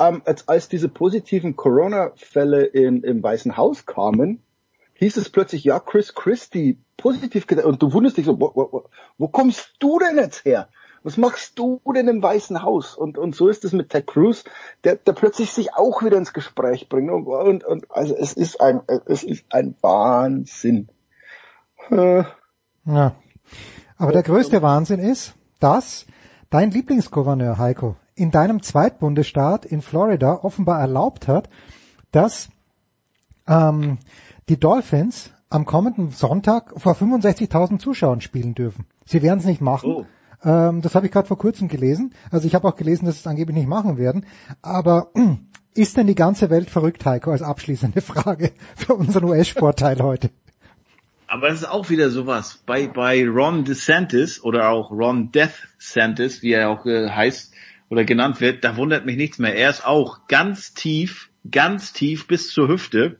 Ähm, als, als diese positiven Corona-Fälle in, im Weißen Haus kamen, hieß es plötzlich, ja, Chris Christie, positiv. Und du wunderst dich so, wo, wo, wo kommst du denn jetzt her? Was machst du denn im Weißen Haus? Und, und so ist es mit Ted Cruz, der, der plötzlich sich auch wieder ins Gespräch bringt. Und, und, und also es ist ein, es ist ein Wahnsinn. Äh, Ja. Aber der größte Wahnsinn ist, dass dein Lieblingsgouverneur Heiko in deinem Zweitbundesstaat in Florida offenbar erlaubt hat, dass ähm, die Dolphins am kommenden Sonntag vor 65.000 Zuschauern spielen dürfen. Sie werden es nicht machen. Ähm, das habe ich gerade vor kurzem gelesen. Also ich habe auch gelesen, dass sie es angeblich nicht machen werden. Aber ist denn die ganze Welt verrückt, Heiko, als abschließende Frage für unseren US-Sportteil heute? Aber es ist auch wieder sowas. Bei, bei Ron DeSantis oder auch Ron Death Santis, wie er auch äh, heißt oder genannt wird, da wundert mich nichts mehr. Er ist auch ganz tief, ganz tief bis zur Hüfte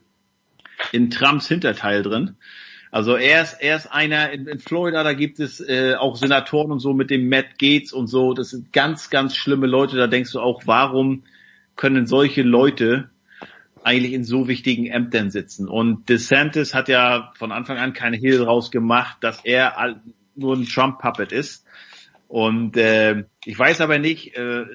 in Trumps Hinterteil drin. Also er ist, er ist einer, in, in Florida, da gibt es äh, auch Senatoren und so mit dem Matt Gates und so. Das sind ganz, ganz schlimme Leute. Da denkst du auch, warum können solche Leute eigentlich in so wichtigen Ämtern sitzen. Und DeSantis hat ja von Anfang an keine Hehl rausgemacht, dass er nur ein Trump-Puppet ist. Und äh, ich weiß aber nicht, äh,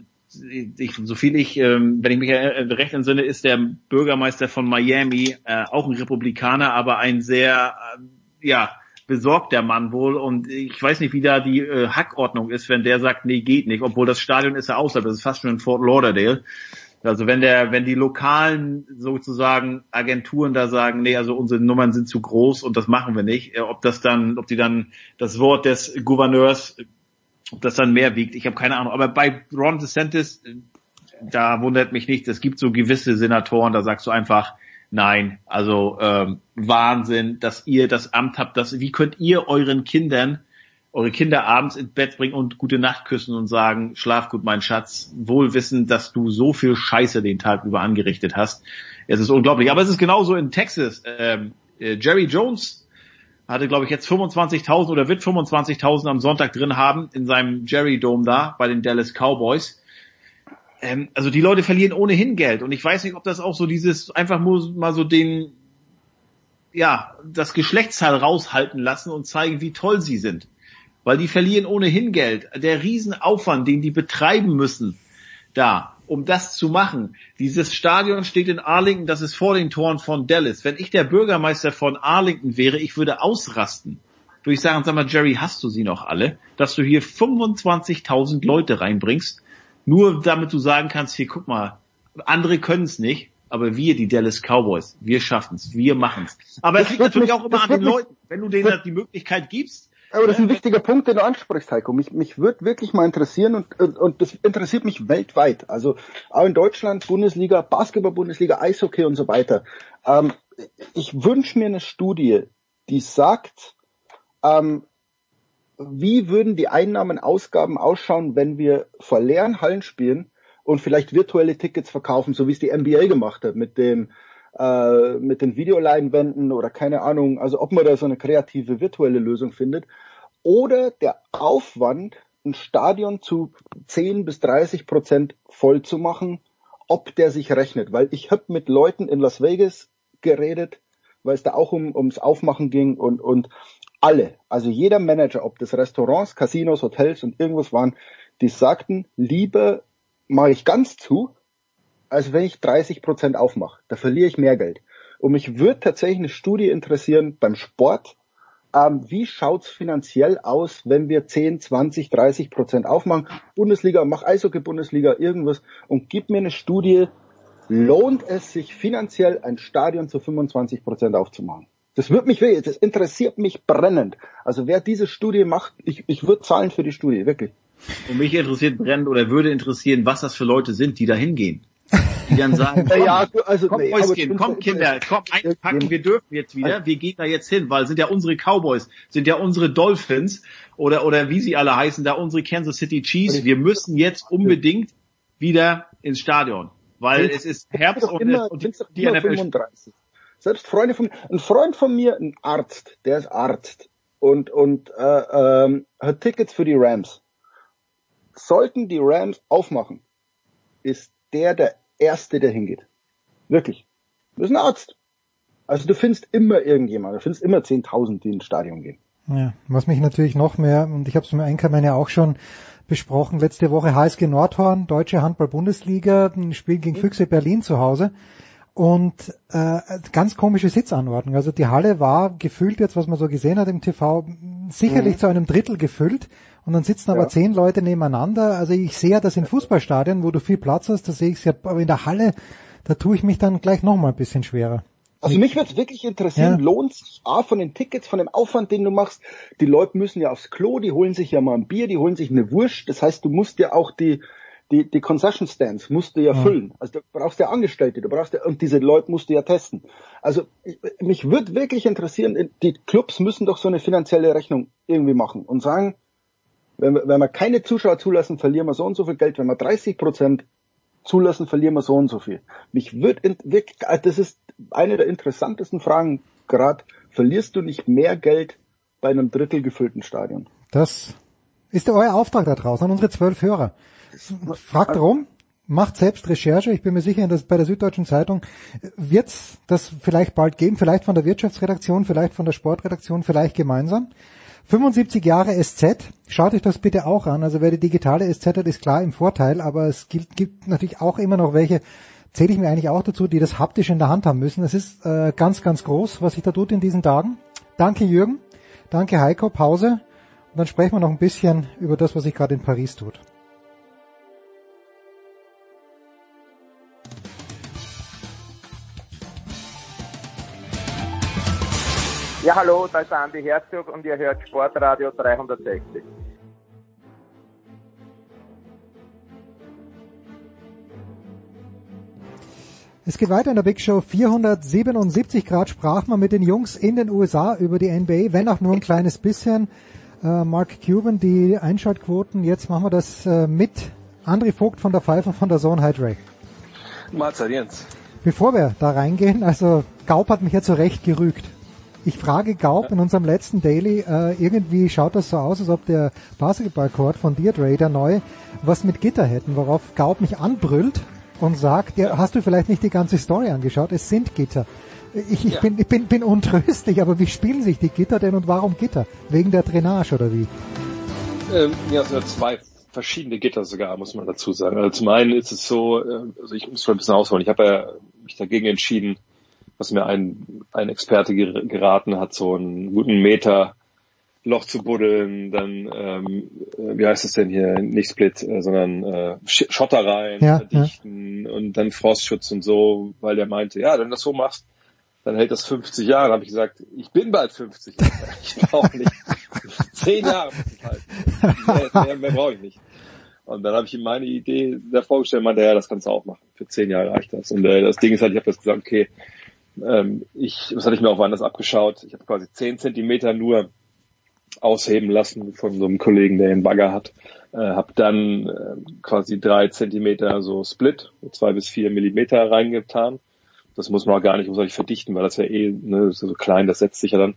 ich, so viel ich, äh, wenn ich mich recht entsinne, ist der Bürgermeister von Miami äh, auch ein Republikaner, aber ein sehr, äh, ja, besorgt der Mann wohl und ich weiß nicht, wie da die äh, Hackordnung ist, wenn der sagt, nee, geht nicht, obwohl das Stadion ist ja außerhalb, das ist fast schon in Fort Lauderdale. Also wenn der, wenn die lokalen sozusagen Agenturen da sagen, nee, also unsere Nummern sind zu groß und das machen wir nicht, äh, ob das dann, ob die dann das Wort des Gouverneurs, ob das dann mehr wiegt, ich habe keine Ahnung. Aber bei Ron DeSantis, äh, da wundert mich nicht, es gibt so gewisse Senatoren, da sagst du einfach, nein, also ähm, Wahnsinn, dass ihr das Amt habt, dass, wie könnt ihr euren Kindern eure Kinder abends ins Bett bringen und gute Nacht küssen und sagen, schlaf gut, mein Schatz, wohl wissen, dass du so viel Scheiße den Tag über angerichtet hast. Es ist unglaublich. Aber es ist genauso in Texas. Ähm, äh, Jerry Jones hatte, glaube ich, jetzt 25.000 oder wird 25.000 am Sonntag drin haben in seinem Jerry Dome da bei den Dallas Cowboys. Ähm, also die Leute verlieren ohnehin Geld und ich weiß nicht, ob das auch so dieses einfach nur mal so den ja, das Geschlechtsteil raushalten lassen und zeigen, wie toll sie sind weil die verlieren ohnehin Geld. Der Riesenaufwand, den die betreiben müssen, da, um das zu machen. Dieses Stadion steht in Arlington, das ist vor den Toren von Dallas. Wenn ich der Bürgermeister von Arlington wäre, ich würde ausrasten. Würde ich sagen, sag mal, Jerry, hast du sie noch alle? Dass du hier 25.000 Leute reinbringst, nur damit du sagen kannst, hier guck mal, andere können es nicht, aber wir, die Dallas Cowboys, wir schaffen es, wir machen es. Aber es liegt natürlich auch immer an den Leuten. Wenn du denen die Möglichkeit gibst, aber das ist ein wichtiger Punkt, den du ansprichst, Heiko. Mich, mich würde wirklich mal interessieren und, und, und das interessiert mich weltweit. Also auch in Deutschland, Bundesliga, Basketball-Bundesliga, Eishockey und so weiter. Ähm, ich wünsche mir eine Studie, die sagt, ähm, wie würden die Einnahmen, Ausgaben ausschauen, wenn wir vor leeren Hallen spielen und vielleicht virtuelle Tickets verkaufen, so wie es die NBA gemacht hat mit dem äh, mit den Videoleinwänden oder keine Ahnung, also ob man da so eine kreative virtuelle Lösung findet. Oder der Aufwand, ein Stadion zu 10 bis 30 Prozent voll zu machen, ob der sich rechnet. Weil ich habe mit Leuten in Las Vegas geredet, weil es da auch um, ums Aufmachen ging und, und alle, also jeder Manager, ob das Restaurants, Casinos, Hotels und irgendwas waren, die sagten, lieber mache ich ganz zu, als wenn ich 30 Prozent aufmache. Da verliere ich mehr Geld. Und mich würde tatsächlich eine Studie interessieren beim Sport. Ähm, wie schaut's finanziell aus, wenn wir 10, 20, 30 Prozent aufmachen? Bundesliga, mach Eishockey-Bundesliga, irgendwas und gib mir eine Studie, lohnt es sich finanziell ein Stadion zu 25 Prozent aufzumachen? Das wird mich weh, das interessiert mich brennend. Also wer diese Studie macht, ich, ich würde zahlen für die Studie, wirklich. Und mich interessiert brennend oder würde interessieren, was das für Leute sind, die da hingehen die dann sagen, komm, ja, also, komm, nee, Häuschen, komm Kinder, komm einpacken, wir dürfen jetzt wieder, wir gehen da jetzt hin, weil sind ja unsere Cowboys, sind ja unsere Dolphins oder, oder wie sie alle heißen, da unsere Kansas City Chiefs, wir müssen jetzt unbedingt wieder ins Stadion, weil es ist Herbst und, immer, und die, die NFL 35. Selbst Freunde von ein Freund von mir, ein Arzt, der ist Arzt und, und äh, ähm, hat Tickets für die Rams. Sollten die Rams aufmachen, ist der der Erste, der hingeht. Wirklich. Das ist ein Arzt. Also du findest immer irgendjemand, du findest immer 10.000, die ins Stadion gehen. Ja, was mich natürlich noch mehr, und ich habe es mit Einkommen ja auch schon besprochen, letzte Woche HSG Nordhorn, Deutsche Handball-Bundesliga, ein Spiel gegen Füchse Berlin zu Hause und äh, ganz komische Sitzanordnung. Also die Halle war gefüllt jetzt, was man so gesehen hat im TV, sicherlich mhm. zu einem Drittel gefüllt und dann sitzen aber ja. zehn Leute nebeneinander. Also ich sehe das in Fußballstadien, wo du viel Platz hast, da sehe ich es ja, aber in der Halle, da tue ich mich dann gleich nochmal ein bisschen schwerer. Also mich würde es wirklich interessieren, ja. lohnt sich A von den Tickets, von dem Aufwand, den du machst. Die Leute müssen ja aufs Klo, die holen sich ja mal ein Bier, die holen sich eine Wurst. Das heißt, du musst ja auch die, die, die Concession Stands musst du ja, ja. füllen. Also du brauchst ja Angestellte, du brauchst ja, und diese Leute musst du ja testen. Also mich würde wirklich interessieren, die Clubs müssen doch so eine finanzielle Rechnung irgendwie machen und sagen, wenn wir, wenn wir keine Zuschauer zulassen, verlieren wir so und so viel Geld. Wenn wir 30 Prozent zulassen, verlieren wir so und so viel. Mich wird wirklich, äh, das ist eine der interessantesten Fragen gerade. Verlierst du nicht mehr Geld bei einem Drittel gefüllten Stadion? Das ist euer Auftrag da draußen an unsere zwölf Hörer. Fragt rum, macht selbst Recherche. Ich bin mir sicher, dass bei der Süddeutschen Zeitung wird es das vielleicht bald geben, vielleicht von der Wirtschaftsredaktion, vielleicht von der Sportredaktion, vielleicht gemeinsam. 75 Jahre SZ, schaut euch das bitte auch an. Also wer die digitale SZ hat, ist klar im Vorteil, aber es gibt, gibt natürlich auch immer noch welche, zähle ich mir eigentlich auch dazu, die das haptisch in der Hand haben müssen. Es ist äh, ganz, ganz groß, was sich da tut in diesen Tagen. Danke Jürgen. Danke Heiko, Pause. Und dann sprechen wir noch ein bisschen über das, was sich gerade in Paris tut. Ja, hallo, da ist Andi Herzog und ihr hört Sportradio 360. Es geht weiter in der Big Show 477 Grad sprach man mit den Jungs in den USA über die NBA, wenn auch nur ein kleines bisschen. Äh, Mark Cuban, die Einschaltquoten, jetzt machen wir das äh, mit André Vogt von der Pfeife von der Zone Hydrate. Mahlzeit, Jens. Bevor wir da reingehen, also Gaub hat mich ja zu Recht gerügt. Ich frage Gaub in unserem letzten Daily, äh, irgendwie schaut das so aus, als ob der Basketballcourt von dir, Dre, neu, was mit Gitter hätten, worauf Gaub mich anbrüllt und sagt, ja, hast du vielleicht nicht die ganze Story angeschaut? Es sind Gitter. Ich, ich, ja. bin, ich bin, bin untröstlich, aber wie spielen sich die Gitter denn und warum Gitter? Wegen der Drainage oder wie? Ähm, ja, es sind zwei verschiedene Gitter sogar, muss man dazu sagen. Also zum einen ist es so, äh, also ich muss mal ein bisschen ausholen, ich habe ja mich dagegen entschieden, was mir ein, ein Experte geraten hat, so einen guten Meter Loch zu buddeln, dann, ähm, äh, wie heißt es denn hier, nicht Split, äh, sondern äh, Schotter rein, ja, verdichten ja. und dann Frostschutz und so, weil der meinte, ja, wenn du das so machst, dann hält das 50 Jahre. habe ich gesagt, ich bin bald 50. Ich brauche nicht. Zehn Jahre. Mehr, mehr, mehr brauche ich nicht. Und dann habe ich ihm meine Idee da vorgestellt, meinte, ja, das kannst du auch machen. Für zehn Jahre reicht das. Und äh, das Ding ist halt, ich habe das gesagt, okay, ähm, ich, das hatte ich mir auch woanders abgeschaut. Ich habe quasi zehn Zentimeter nur ausheben lassen von so einem Kollegen, der einen Bagger hat. Äh, habe dann äh, quasi drei Zentimeter so Split, zwei bis vier Millimeter reingetan. Das muss man auch gar nicht ich verdichten, weil das ja eh ne, so klein, das setzt sich ja dann.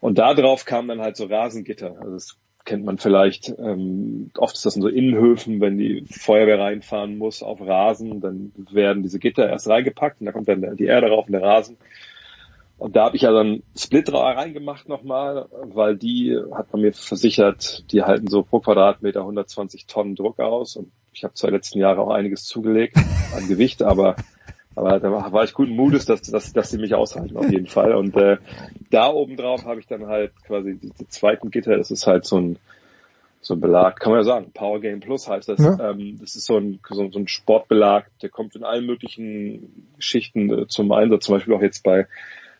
Und da drauf kam dann halt so Rasengitter. Also das kennt man vielleicht. Ähm, oft ist das in so Innenhöfen, wenn die Feuerwehr reinfahren muss auf Rasen, dann werden diese Gitter erst reingepackt und da kommt dann die Erde rauf und der Rasen. Und da habe ich ja dann Split reingemacht nochmal, weil die hat man mir versichert, die halten so pro Quadratmeter 120 Tonnen Druck aus. Und ich habe zwar letzten Jahre auch einiges zugelegt an Gewicht, aber aber da war, war ich guten Mutes, dass, dass, dass sie mich aushalten auf jeden Fall. Und äh, da oben drauf habe ich dann halt quasi die, die zweiten Gitter, das ist halt so ein so ein Belag, kann man ja sagen, Power Game Plus heißt das. Ja. Ähm, das ist so ein, so, so ein Sportbelag, der kommt in allen möglichen Geschichten äh, zum Einsatz, zum Beispiel auch jetzt bei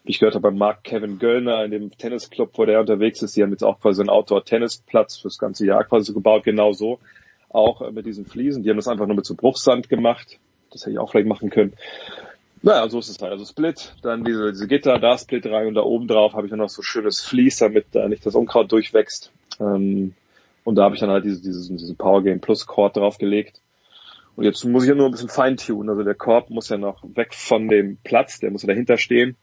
wie ich gehört habe, bei Mark Kevin Göllner in dem Tennisclub, wo der unterwegs ist. Die haben jetzt auch quasi einen Outdoor-Tennisplatz fürs ganze Jahr quasi gebaut, genau so. Auch äh, mit diesen Fliesen. Die haben das einfach nur mit so Bruchsand gemacht. Das hätte ich auch vielleicht machen können. Naja, so ist es halt. Also Split, dann diese, diese Gitter, da Split rein und da oben drauf habe ich dann noch so schönes Vlies, damit da nicht das Unkraut durchwächst. Ähm, und da habe ich dann halt diese, diese, diese Power Game Plus Cord draufgelegt. Und jetzt muss ich ja nur ein bisschen feintunen. Also der Korb muss ja noch weg von dem Platz, der muss ja dahinter stehen.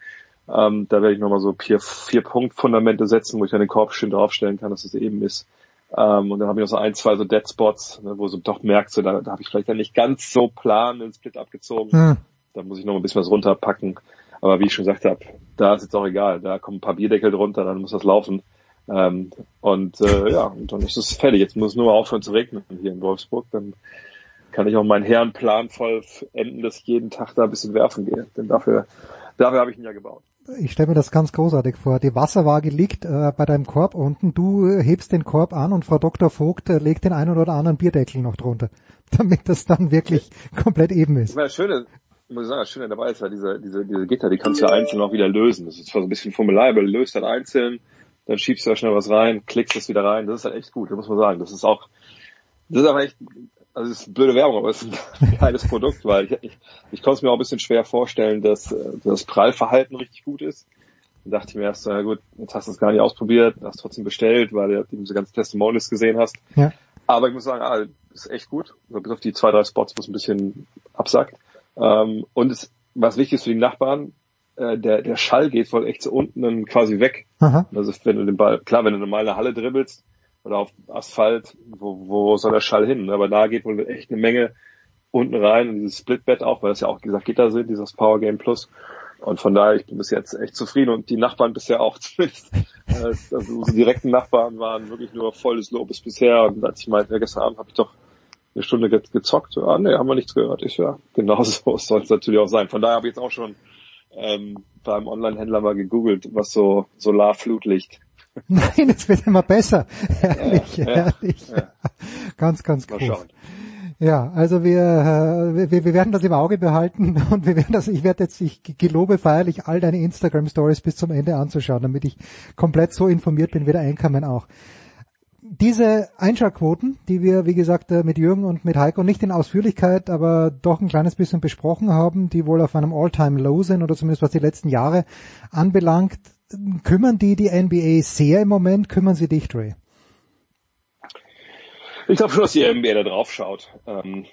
Ähm, da werde ich nochmal so vier, vier Punktfundamente setzen, wo ich dann den Korb schön draufstellen kann, dass es eben ist. Ähm, und dann habe ich noch so ein, zwei so Dead Spots, ne, wo so doch merkst, so, da, da habe ich vielleicht dann nicht ganz so plan den Split abgezogen. Hm. Da muss ich noch ein bisschen was runterpacken. Aber wie ich schon gesagt habe, da ist jetzt auch egal. Da kommen ein paar Bierdeckel drunter, dann muss das laufen. Ähm, und äh, ja, und dann ist es fertig. Jetzt muss es nur aufhören zu regnen hier in Wolfsburg. Dann kann ich auch meinen Herrenplan voll enden, dass ich jeden Tag da ein bisschen werfen gehe. Denn dafür, dafür habe ich ihn ja gebaut ich stelle mir das ganz großartig vor. Die Wasserwaage liegt äh, bei deinem Korb unten, du äh, hebst den Korb an und Frau Dr. Vogt äh, legt den einen oder anderen Bierdeckel noch drunter, damit das dann wirklich komplett eben ist. Das Schöne, muss ich sagen, das Schöne dabei ist ja diese, diese, diese Gitter, die kannst du ja einzeln auch wieder lösen. Das ist zwar so ein bisschen Formular, aber löst dann einzeln, dann schiebst du da schnell was rein, klickst das wieder rein. Das ist halt echt gut, das muss man sagen. Das ist auch, das ist aber echt also es ist eine blöde Werbung, aber es ist ein geiles Produkt, weil ich, ich, ich konnte es mir auch ein bisschen schwer vorstellen, dass äh, das Prallverhalten richtig gut ist. Dann dachte ich mir erst, na gut, jetzt hast du es gar nicht ausprobiert, hast trotzdem bestellt, weil du diese ganzen Testimonials gesehen hast. Ja. Aber ich muss sagen, ah, ist echt gut. Also bis auf die zwei, drei Spots, wo es ein bisschen absackt. Ähm, und es, was wichtig ist für die Nachbarn, äh, der, der Schall geht voll echt so unten dann quasi weg. Aha. Also wenn du den Ball, klar, wenn du normal eine Halle dribbelst, oder auf Asphalt, wo, wo soll der Schall hin? Aber da geht wohl echt eine Menge unten rein in dieses Splitbett auch, weil das ja auch, wie gesagt, Gitter sind, dieses Power Game Plus. Und von daher, ich bin bis jetzt echt zufrieden und die Nachbarn bisher auch zumindest. Also unsere direkten Nachbarn waren wirklich nur volles Lobes bisher. Und als ich meinte, gestern Abend habe ich doch eine Stunde ge gezockt. Ah, nee, haben wir nichts gehört. Ich ja, genau so soll es natürlich auch sein. Von daher habe ich jetzt auch schon ähm, beim Online-Händler mal gegoogelt, was so Solarflutlicht Nein, es wird immer besser. Herrlich, Ja, ja, herrlich. ja. Ganz, ganz cool. Ja, also wir, äh, wir, wir werden das im Auge behalten und wir werden das, ich werde jetzt, ich gelobe feierlich all deine Instagram Stories bis zum Ende anzuschauen, damit ich komplett so informiert bin wie der Einkommen auch. Diese Einschaltquoten, die wir, wie gesagt, äh, mit Jürgen und mit Heiko nicht in Ausführlichkeit, aber doch ein kleines bisschen besprochen haben, die wohl auf einem All-Time-Low sind oder zumindest was die letzten Jahre anbelangt, kümmern die die NBA sehr im Moment, kümmern sie dich, Dre? Ich glaube schon, dass die NBA da drauf schaut. Ähm,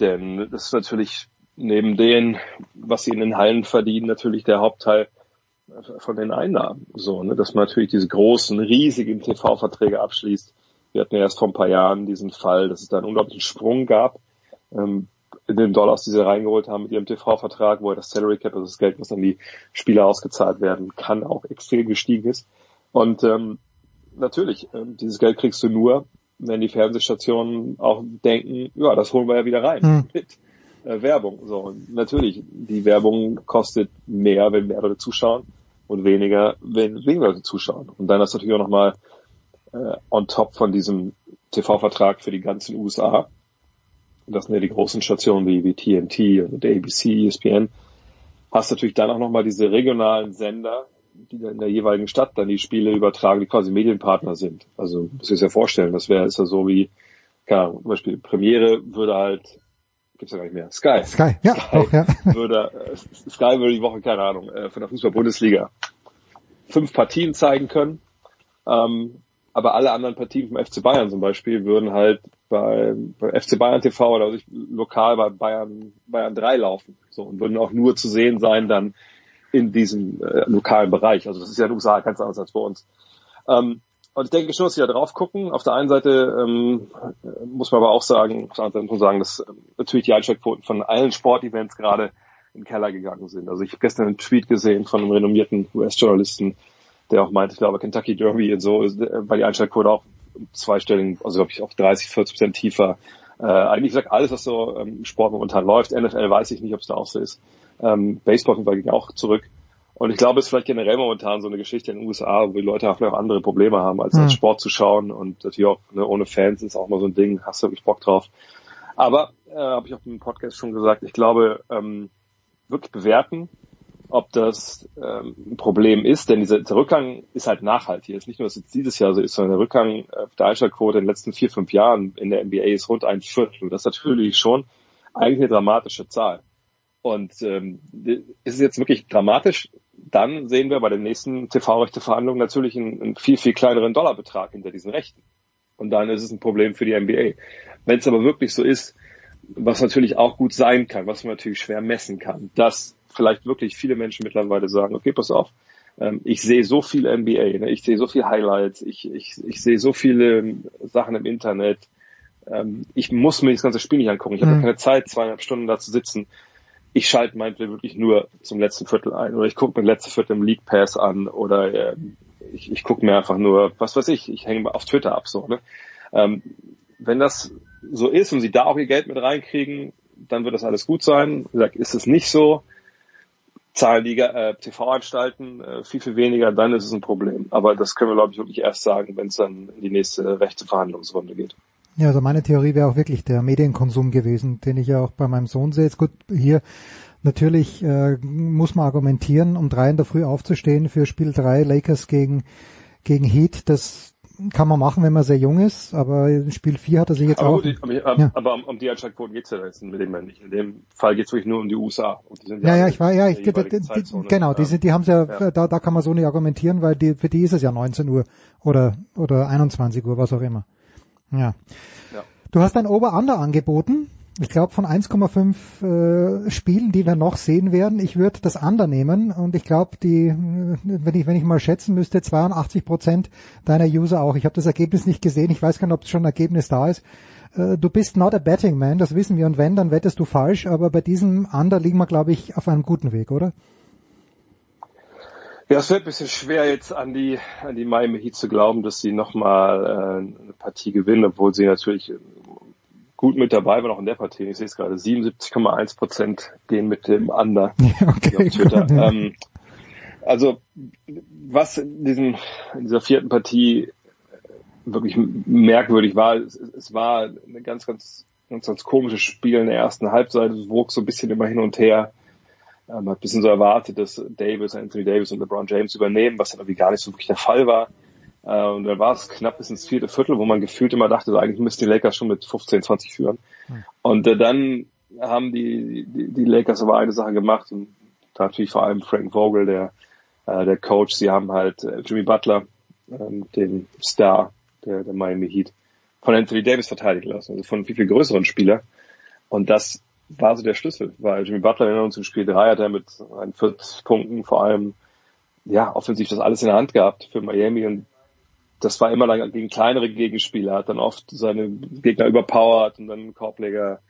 denn das ist natürlich neben dem, was sie in den Hallen verdienen, natürlich der Hauptteil von den Einnahmen. So, ne, dass man natürlich diese großen, riesigen TV-Verträge abschließt. Wir hatten ja erst vor ein paar Jahren diesen Fall, dass es da einen unglaublichen Sprung gab, ähm, in den Dollars, die sie reingeholt haben mit ihrem TV-Vertrag, wo das Salary Cap, also das Geld, was an die Spieler ausgezahlt werden kann, auch extrem gestiegen ist. Und ähm, natürlich, ähm, dieses Geld kriegst du nur, wenn die Fernsehstationen auch denken, ja, das holen wir ja wieder rein Hm. mit äh, Werbung. So, und natürlich, die Werbung kostet mehr, wenn mehr Leute zuschauen und weniger, wenn weniger Leute zuschauen. Und dann ist natürlich auch nochmal äh, on top von diesem TV-Vertrag für die ganzen USA. Und das sind ja die großen Stationen wie, wie TNT und ABC, ESPN. Hast natürlich dann auch nochmal diese regionalen Sender, die dann in der jeweiligen Stadt dann die Spiele übertragen, die quasi Medienpartner sind. Also, muss ich ja vorstellen, das wäre, ist ja so wie, keine Ahnung, zum Beispiel Premiere würde halt, gibt's ja gar nicht mehr, Sky. Sky, ja, Sky auch, ja. würde, äh, Sky würde die Woche, keine Ahnung, äh, von der Fußball-Bundesliga fünf Partien zeigen können. Ähm, aber alle anderen Partien vom FC Bayern zum Beispiel würden halt bei, bei FC Bayern TV oder sich lokal bei Bayern, Bayern 3 laufen. So, und würden auch nur zu sehen sein dann in diesem äh, lokalen Bereich. Also das ist ja in den USA ganz anders als bei uns. Ähm, und ich denke schon, dass sie da drauf gucken. Auf der einen Seite ähm, muss man aber auch sagen, auf der anderen Seite muss man sagen, dass ähm, natürlich die Einschaltquoten von allen Sportevents gerade in den Keller gegangen sind. Also ich habe gestern einen Tweet gesehen von einem renommierten US-Journalisten, der auch meinte, ich glaube, Kentucky Derby und so, äh, war die Einschaltquote auch zweistellig, also glaube ich auf 30, 40 Prozent tiefer. Äh, eigentlich sagt alles, was so ähm, Sport momentan läuft. NFL weiß ich nicht, ob es da auch so ist. Ähm, Baseball ging auch zurück. Und ich glaube, es ist vielleicht generell momentan so eine Geschichte in den USA, wo die Leute vielleicht auch andere Probleme haben, als, Hm. als Sport zu schauen. Und natürlich auch ne, ohne Fans ist auch mal so ein Ding, hast du wirklich Bock drauf. Aber, äh, habe ich auch im Podcast schon gesagt, ich glaube, ähm, wirklich bewerten, ob das ähm, ein Problem ist, denn dieser, dieser Rückgang ist halt nachhaltig. Es ist nicht nur, dass es dieses Jahr so ist, sondern der Rückgang äh, der Einschaltquote in den letzten vier, fünf Jahren in der NBA ist rund ein Viertel. Das ist natürlich schon eigentlich eine dramatische Zahl. Und ähm, ist es jetzt wirklich dramatisch, dann sehen wir bei den nächsten TV-Rechte-Verhandlungen natürlich einen, einen viel, viel kleineren Dollarbetrag hinter diesen Rechten. Und dann ist es ein Problem für die NBA. Wenn es aber wirklich so ist, was natürlich auch gut sein kann, was man natürlich schwer messen kann, dass vielleicht wirklich viele Menschen mittlerweile sagen, okay, pass auf, ähm, ich sehe so viel NBA, ne? ich sehe so viel Highlights, ich, ich, ich sehe so viele ähm, Sachen im Internet, ähm, ich muss mir das ganze Spiel nicht angucken, ich habe Mhm. keine Zeit, zweieinhalb Stunden da zu sitzen. Ich schalte meinetwegen wirklich nur zum letzten Viertel ein oder ich gucke mir das letzte Viertel im League Pass an oder ich, ich gucke mir einfach nur, was weiß ich, ich hänge auf Twitter ab so. Ne? Wenn das so ist und sie da auch ihr Geld mit reinkriegen, dann wird das alles gut sein. Wie gesagt, ist es nicht so, zahlen die äh, TV-Anstalten äh, viel, viel weniger, dann ist es ein Problem. Aber das können wir, glaube ich, wirklich erst sagen, wenn es dann in die nächste rechte Verhandlungsrunde geht. Ja, also meine Theorie wäre auch wirklich der Medienkonsum gewesen, den ich ja auch bei meinem Sohn sehe. Jetzt gut, hier natürlich äh, muss man argumentieren, um drei in der Früh aufzustehen für Spiel drei Lakers gegen, gegen Heat. Das kann man machen, wenn man sehr jung ist, aber in Spiel vier hat er sich jetzt aber, auch... gut, aber, Ja. aber um, um die Einschaltquoten geht es ja jetzt mit dem ja nicht. In dem Fall geht es wirklich nur um die USA. Und die sind Ja, ja, alle ich war, ja, in ich, die, die, genau, die sind, die haben ja, Ja. da, da kann man so nicht argumentieren, weil die, für die ist es ja 19 Uhr oder, oder 21 Uhr, was auch immer. Ja. Ja. Du hast ein Ober-Under angeboten. Ich glaube von 1,5 äh, Spielen, die wir noch sehen werden. Ich würde das Under nehmen und ich glaube, die, äh, wenn ich wenn ich mal schätzen müsste, 82 Prozent deiner User auch. Ich habe das Ergebnis nicht gesehen. Ich weiß gar nicht, ob schon ein Ergebnis da ist. Äh, Du bist not a betting man, das wissen wir. Und wenn, dann wettest du falsch. Aber bei diesem Under liegen wir, glaube ich, auf einem guten Weg, oder? Ja, es wird ein bisschen schwer jetzt an die, an die Miami Heat zu glauben, dass sie nochmal äh, eine Partie gewinnen, obwohl sie natürlich gut mit dabei waren, auch in der Partie. Ich sehe es gerade, 77,1 Prozent gehen mit dem Under okay, auf Twitter. gut, ja. ähm, Also was in, diesem, in dieser vierten Partie wirklich merkwürdig war, es, es war eine ganz, ganz, ganz, ganz komisches Spiel in der ersten Halbzeit. Es wog so ein bisschen immer hin und her. Ähm, man hat ein bisschen so erwartet, dass Davis, Anthony Davis und LeBron James übernehmen, was dann irgendwie gar nicht so wirklich der Fall war. Äh, und dann war es knapp bis ins vierte Viertel, wo man gefühlt immer dachte, so eigentlich müssten die Lakers schon mit 15, 20 führen. Mhm. Und äh, dann haben die, die, die Lakers aber eine Sache gemacht und natürlich vor allem Frank Vogel, der, äh, der Coach. Sie haben halt äh, Jimmy Butler, ähm, den Star der, der Miami Heat, von Anthony Davis verteidigen lassen, also von viel, viel größeren Spieler. Und das war so der Schlüssel, weil Jimmy Butler in uns im Spiel 3 hat er mit 41 Punkten vor allem, ja, offensiv das alles in der Hand gehabt für Miami und das war immer gegen kleinere Gegenspieler, hat dann oft seine Gegner überpowert und dann Korbleger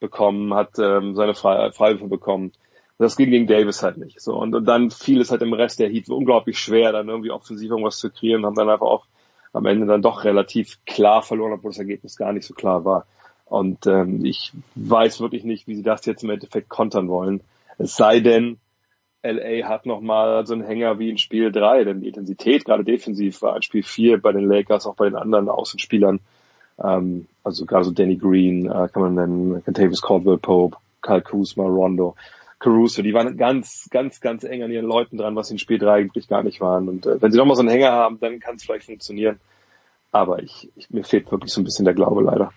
bekommen, hat ähm, seine Freiwürfe bekommen. Das ging gegen Davis halt nicht. So und, und dann fiel es halt im Rest der Heat unglaublich schwer, dann irgendwie offensiv irgendwas zu kreieren, haben dann einfach auch am Ende dann doch relativ klar verloren, obwohl das Ergebnis gar nicht so klar war. Und ähm, ich weiß wirklich nicht, wie sie das jetzt im Endeffekt kontern wollen. Es sei denn, LA hat nochmal so einen Hänger wie in Spiel 3, denn die Intensität, gerade defensiv, war in Spiel 4 bei den Lakers, auch bei den anderen Außenspielern. Ähm, also gerade so Danny Green, äh, kann man nennen, Contavious Caldwell Pope, Kyle Kuzma, Rondo, Caruso, die waren ganz, ganz, ganz eng an ihren Leuten dran, was in Spiel 3 eigentlich gar nicht waren. Und äh, wenn sie nochmal so einen Hänger haben, dann kann es vielleicht funktionieren. Aber ich, ich, mir fehlt wirklich so ein bisschen der Glaube leider.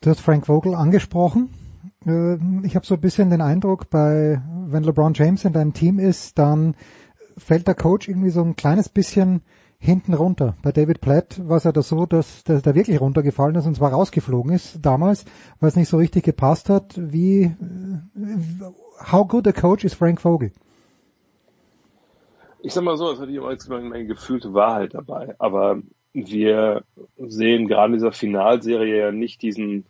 Du hast Frank Vogel angesprochen. Äh, ich habe so ein bisschen den Eindruck, bei wenn LeBron James in deinem Team ist, dann fällt der Coach irgendwie so ein kleines bisschen hinten runter. Bei David Platt war es ja das so, dass, der wirklich runtergefallen ist und zwar rausgeflogen ist damals, weil es nicht so richtig gepasst hat. Wie äh, how good a coach is Frank Vogel? Ich sag mal so, es hat immer eine gefühlte Wahrheit dabei, aber wir sehen gerade in dieser Finalserie ja nicht diesen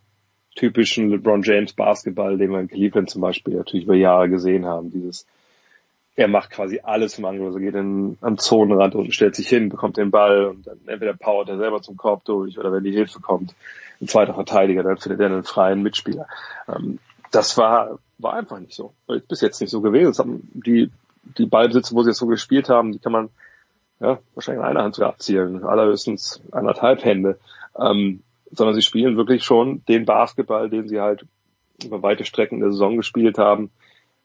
typischen LeBron James Basketball, den wir in Cleveland zum Beispiel natürlich über Jahre gesehen haben. Dieses, er macht quasi alles im Angriff, also geht in, am Zonenrand und stellt sich hin, bekommt den Ball und dann entweder powert er selber zum Korb durch oder wenn die Hilfe kommt, ein zweiter Verteidiger, dann findet er einen freien Mitspieler. Ähm, das war, war einfach nicht so. Bis jetzt nicht so gewesen. Das haben die, die Ballbesitze, wo sie jetzt so gespielt haben, die kann man ja, wahrscheinlich in einer Hand sogar abzielen, allerhöchstens anderthalb Hände. Ähm, sondern sie spielen wirklich schon den Basketball, den sie halt über weite Strecken der Saison gespielt haben.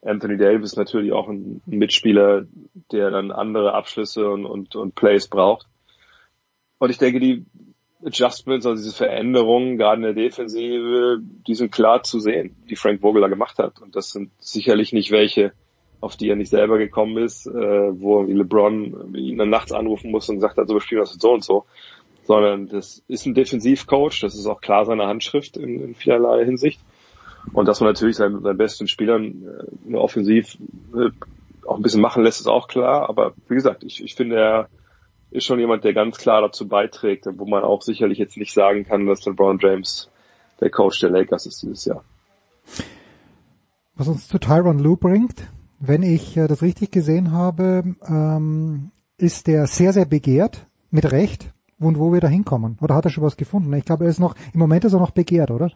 Anthony Davis natürlich auch ein Mitspieler, der dann andere Abschlüsse und, und, und Plays braucht. Und ich denke, die Adjustments, also diese Veränderungen, gerade in der Defensive, die sind klar zu sehen, die Frank Vogel da gemacht hat. Und das sind sicherlich nicht welche, auf die er nicht selber gekommen ist, äh, wo LeBron ihn dann nachts anrufen muss und sagt, also wir spielen das so und so, sondern das ist ein Defensivcoach, das ist auch klar seine Handschrift in, in vielerlei Hinsicht. Und dass man natürlich seinen, seinen besten Spielern äh, offensiv äh, auch ein bisschen machen lässt, ist auch klar. Aber wie gesagt, ich, ich finde, er ist schon jemand, der ganz klar dazu beiträgt, wo man auch sicherlich jetzt nicht sagen kann, dass LeBron James der Coach der Lakers ist dieses Jahr. Was uns zu Tyron Lue bringt, wenn ich äh, das richtig gesehen habe, ähm, ist der sehr, sehr begehrt, mit Recht, und wo wir da hinkommen. Oder hat er schon was gefunden? Ich glaube, er ist noch, im Moment ist er noch begehrt, oder?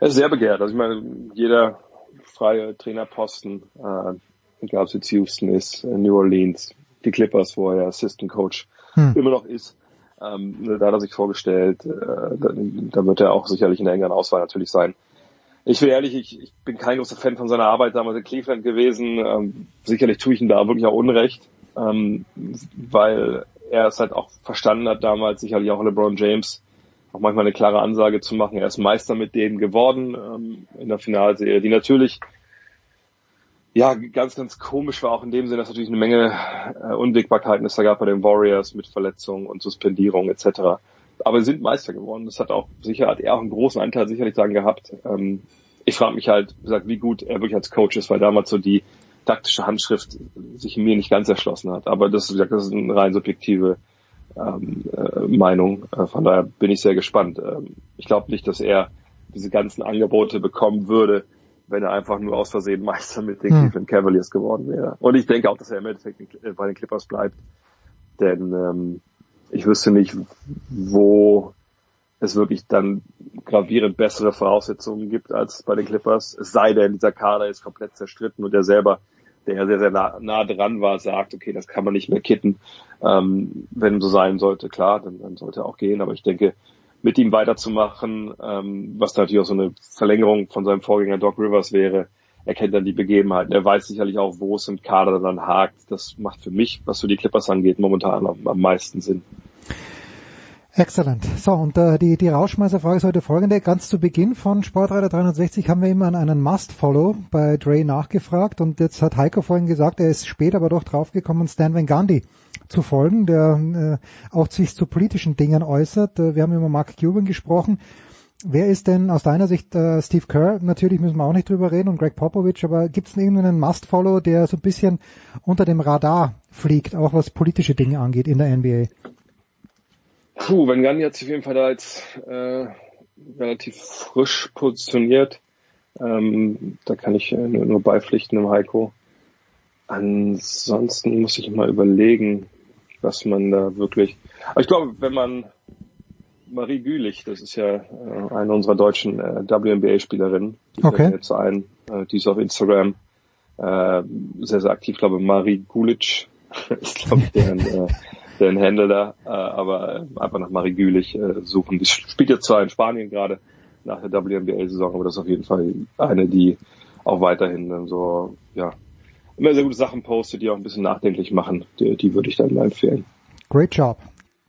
Er ist sehr begehrt. Also ich meine, jeder freie Trainerposten, äh, egal ob es jetzt Houston ist, äh, New Orleans, die Clippers, wo er Assistant Coach hm. immer noch ist, ähm, da hat er sich vorgestellt, äh, da, da wird er auch sicherlich in der engeren Auswahl natürlich sein. Ich will ehrlich, ich, ich bin kein großer Fan von seiner Arbeit damals in Cleveland gewesen. Ähm, sicherlich tue ich ihm da wirklich auch Unrecht, ähm, weil er es halt auch verstanden hat damals, sicherlich auch LeBron James, auch manchmal eine klare Ansage zu machen. Er ist Meister mit denen geworden ähm, in der Finalserie, die natürlich ja ganz, ganz komisch war, auch in dem Sinne, dass natürlich eine Menge äh, Unwägbarkeiten es da gab bei den Warriors mit Verletzungen und Suspendierung etc aber sie sind Meister geworden. Das hat auch sicher, hat er auch einen großen Anteil sicherlich daran gehabt. Ähm, ich frage mich halt, wie gesagt, wie gut er wirklich als Coach ist, weil damals so die taktische Handschrift sich mir nicht ganz erschlossen hat. Aber das, wie gesagt, das ist eine rein subjektive ähm, äh, Meinung. Äh, von daher bin ich sehr gespannt. Ähm, ich glaube nicht, dass er diese ganzen Angebote bekommen würde, wenn er einfach nur aus Versehen Meister mit den hm. Cleveland Cavaliers geworden wäre. Und ich denke auch, dass er im Endeffekt bei den Clippers bleibt. Denn ähm, ich wüsste nicht, wo es wirklich dann gravierend bessere Voraussetzungen gibt als bei den Clippers. Es sei denn, dieser Kader ist komplett zerstritten und er selber der ja sehr, sehr nah, nah dran war, sagt, okay, das kann man nicht mehr kitten. Ähm, wenn so sein sollte, klar, dann, dann sollte er auch gehen. Aber ich denke, mit ihm weiterzumachen, ähm, was natürlich auch so eine Verlängerung von seinem Vorgänger Doc Rivers wäre, er kennt dann die Begebenheiten. Er weiß sicherlich auch, wo es im Kader dann hakt. Das macht für mich, was so die Clippers angeht, momentan am, am meisten Sinn. Excellent. So, und äh, die, die Rauschmeißerfrage ist heute folgende. Ganz zu Beginn von Sportreiter 360 haben wir immer an einen Must-Follow bei Dre nachgefragt und jetzt hat Heiko vorhin gesagt, er ist spät aber doch draufgekommen, Stan Van Gundy zu folgen, der äh, auch sich zu politischen Dingen äußert. Äh, wir haben über Mark Cuban gesprochen. Wer ist denn aus deiner Sicht äh, Steve Kerr? Natürlich müssen wir auch nicht drüber reden und Greg Popovich, aber gibt es irgendeinen Must-Follow, der so ein bisschen unter dem Radar fliegt, auch was politische Dinge angeht in der NBA? Puh, Van Gundy hat sich auf jeden Fall da jetzt äh, relativ frisch positioniert. Ähm, da kann ich äh, nur, nur beipflichten im Heiko. Ansonsten muss ich mal überlegen, was man da wirklich. Aber ich glaube, wenn man Marie Gülich, das ist ja äh, eine unserer deutschen äh, WNBA-Spielerinnen, die okay. jetzt ein, äh, die ist auf Instagram äh, sehr, sehr aktiv. Ich glaube, Marie Gulic ist, glaube ich, deren, äh, deren Handle da, äh, aber äh, einfach nach Marie Gülich äh, suchen. Die spielt jetzt zwar in Spanien gerade nach der WNBA-Saison, aber das ist auf jeden Fall eine, die auch weiterhin äh, so, ja, immer sehr gute Sachen postet, die auch ein bisschen nachdenklich machen. Die, die würde ich dann empfehlen. Great job.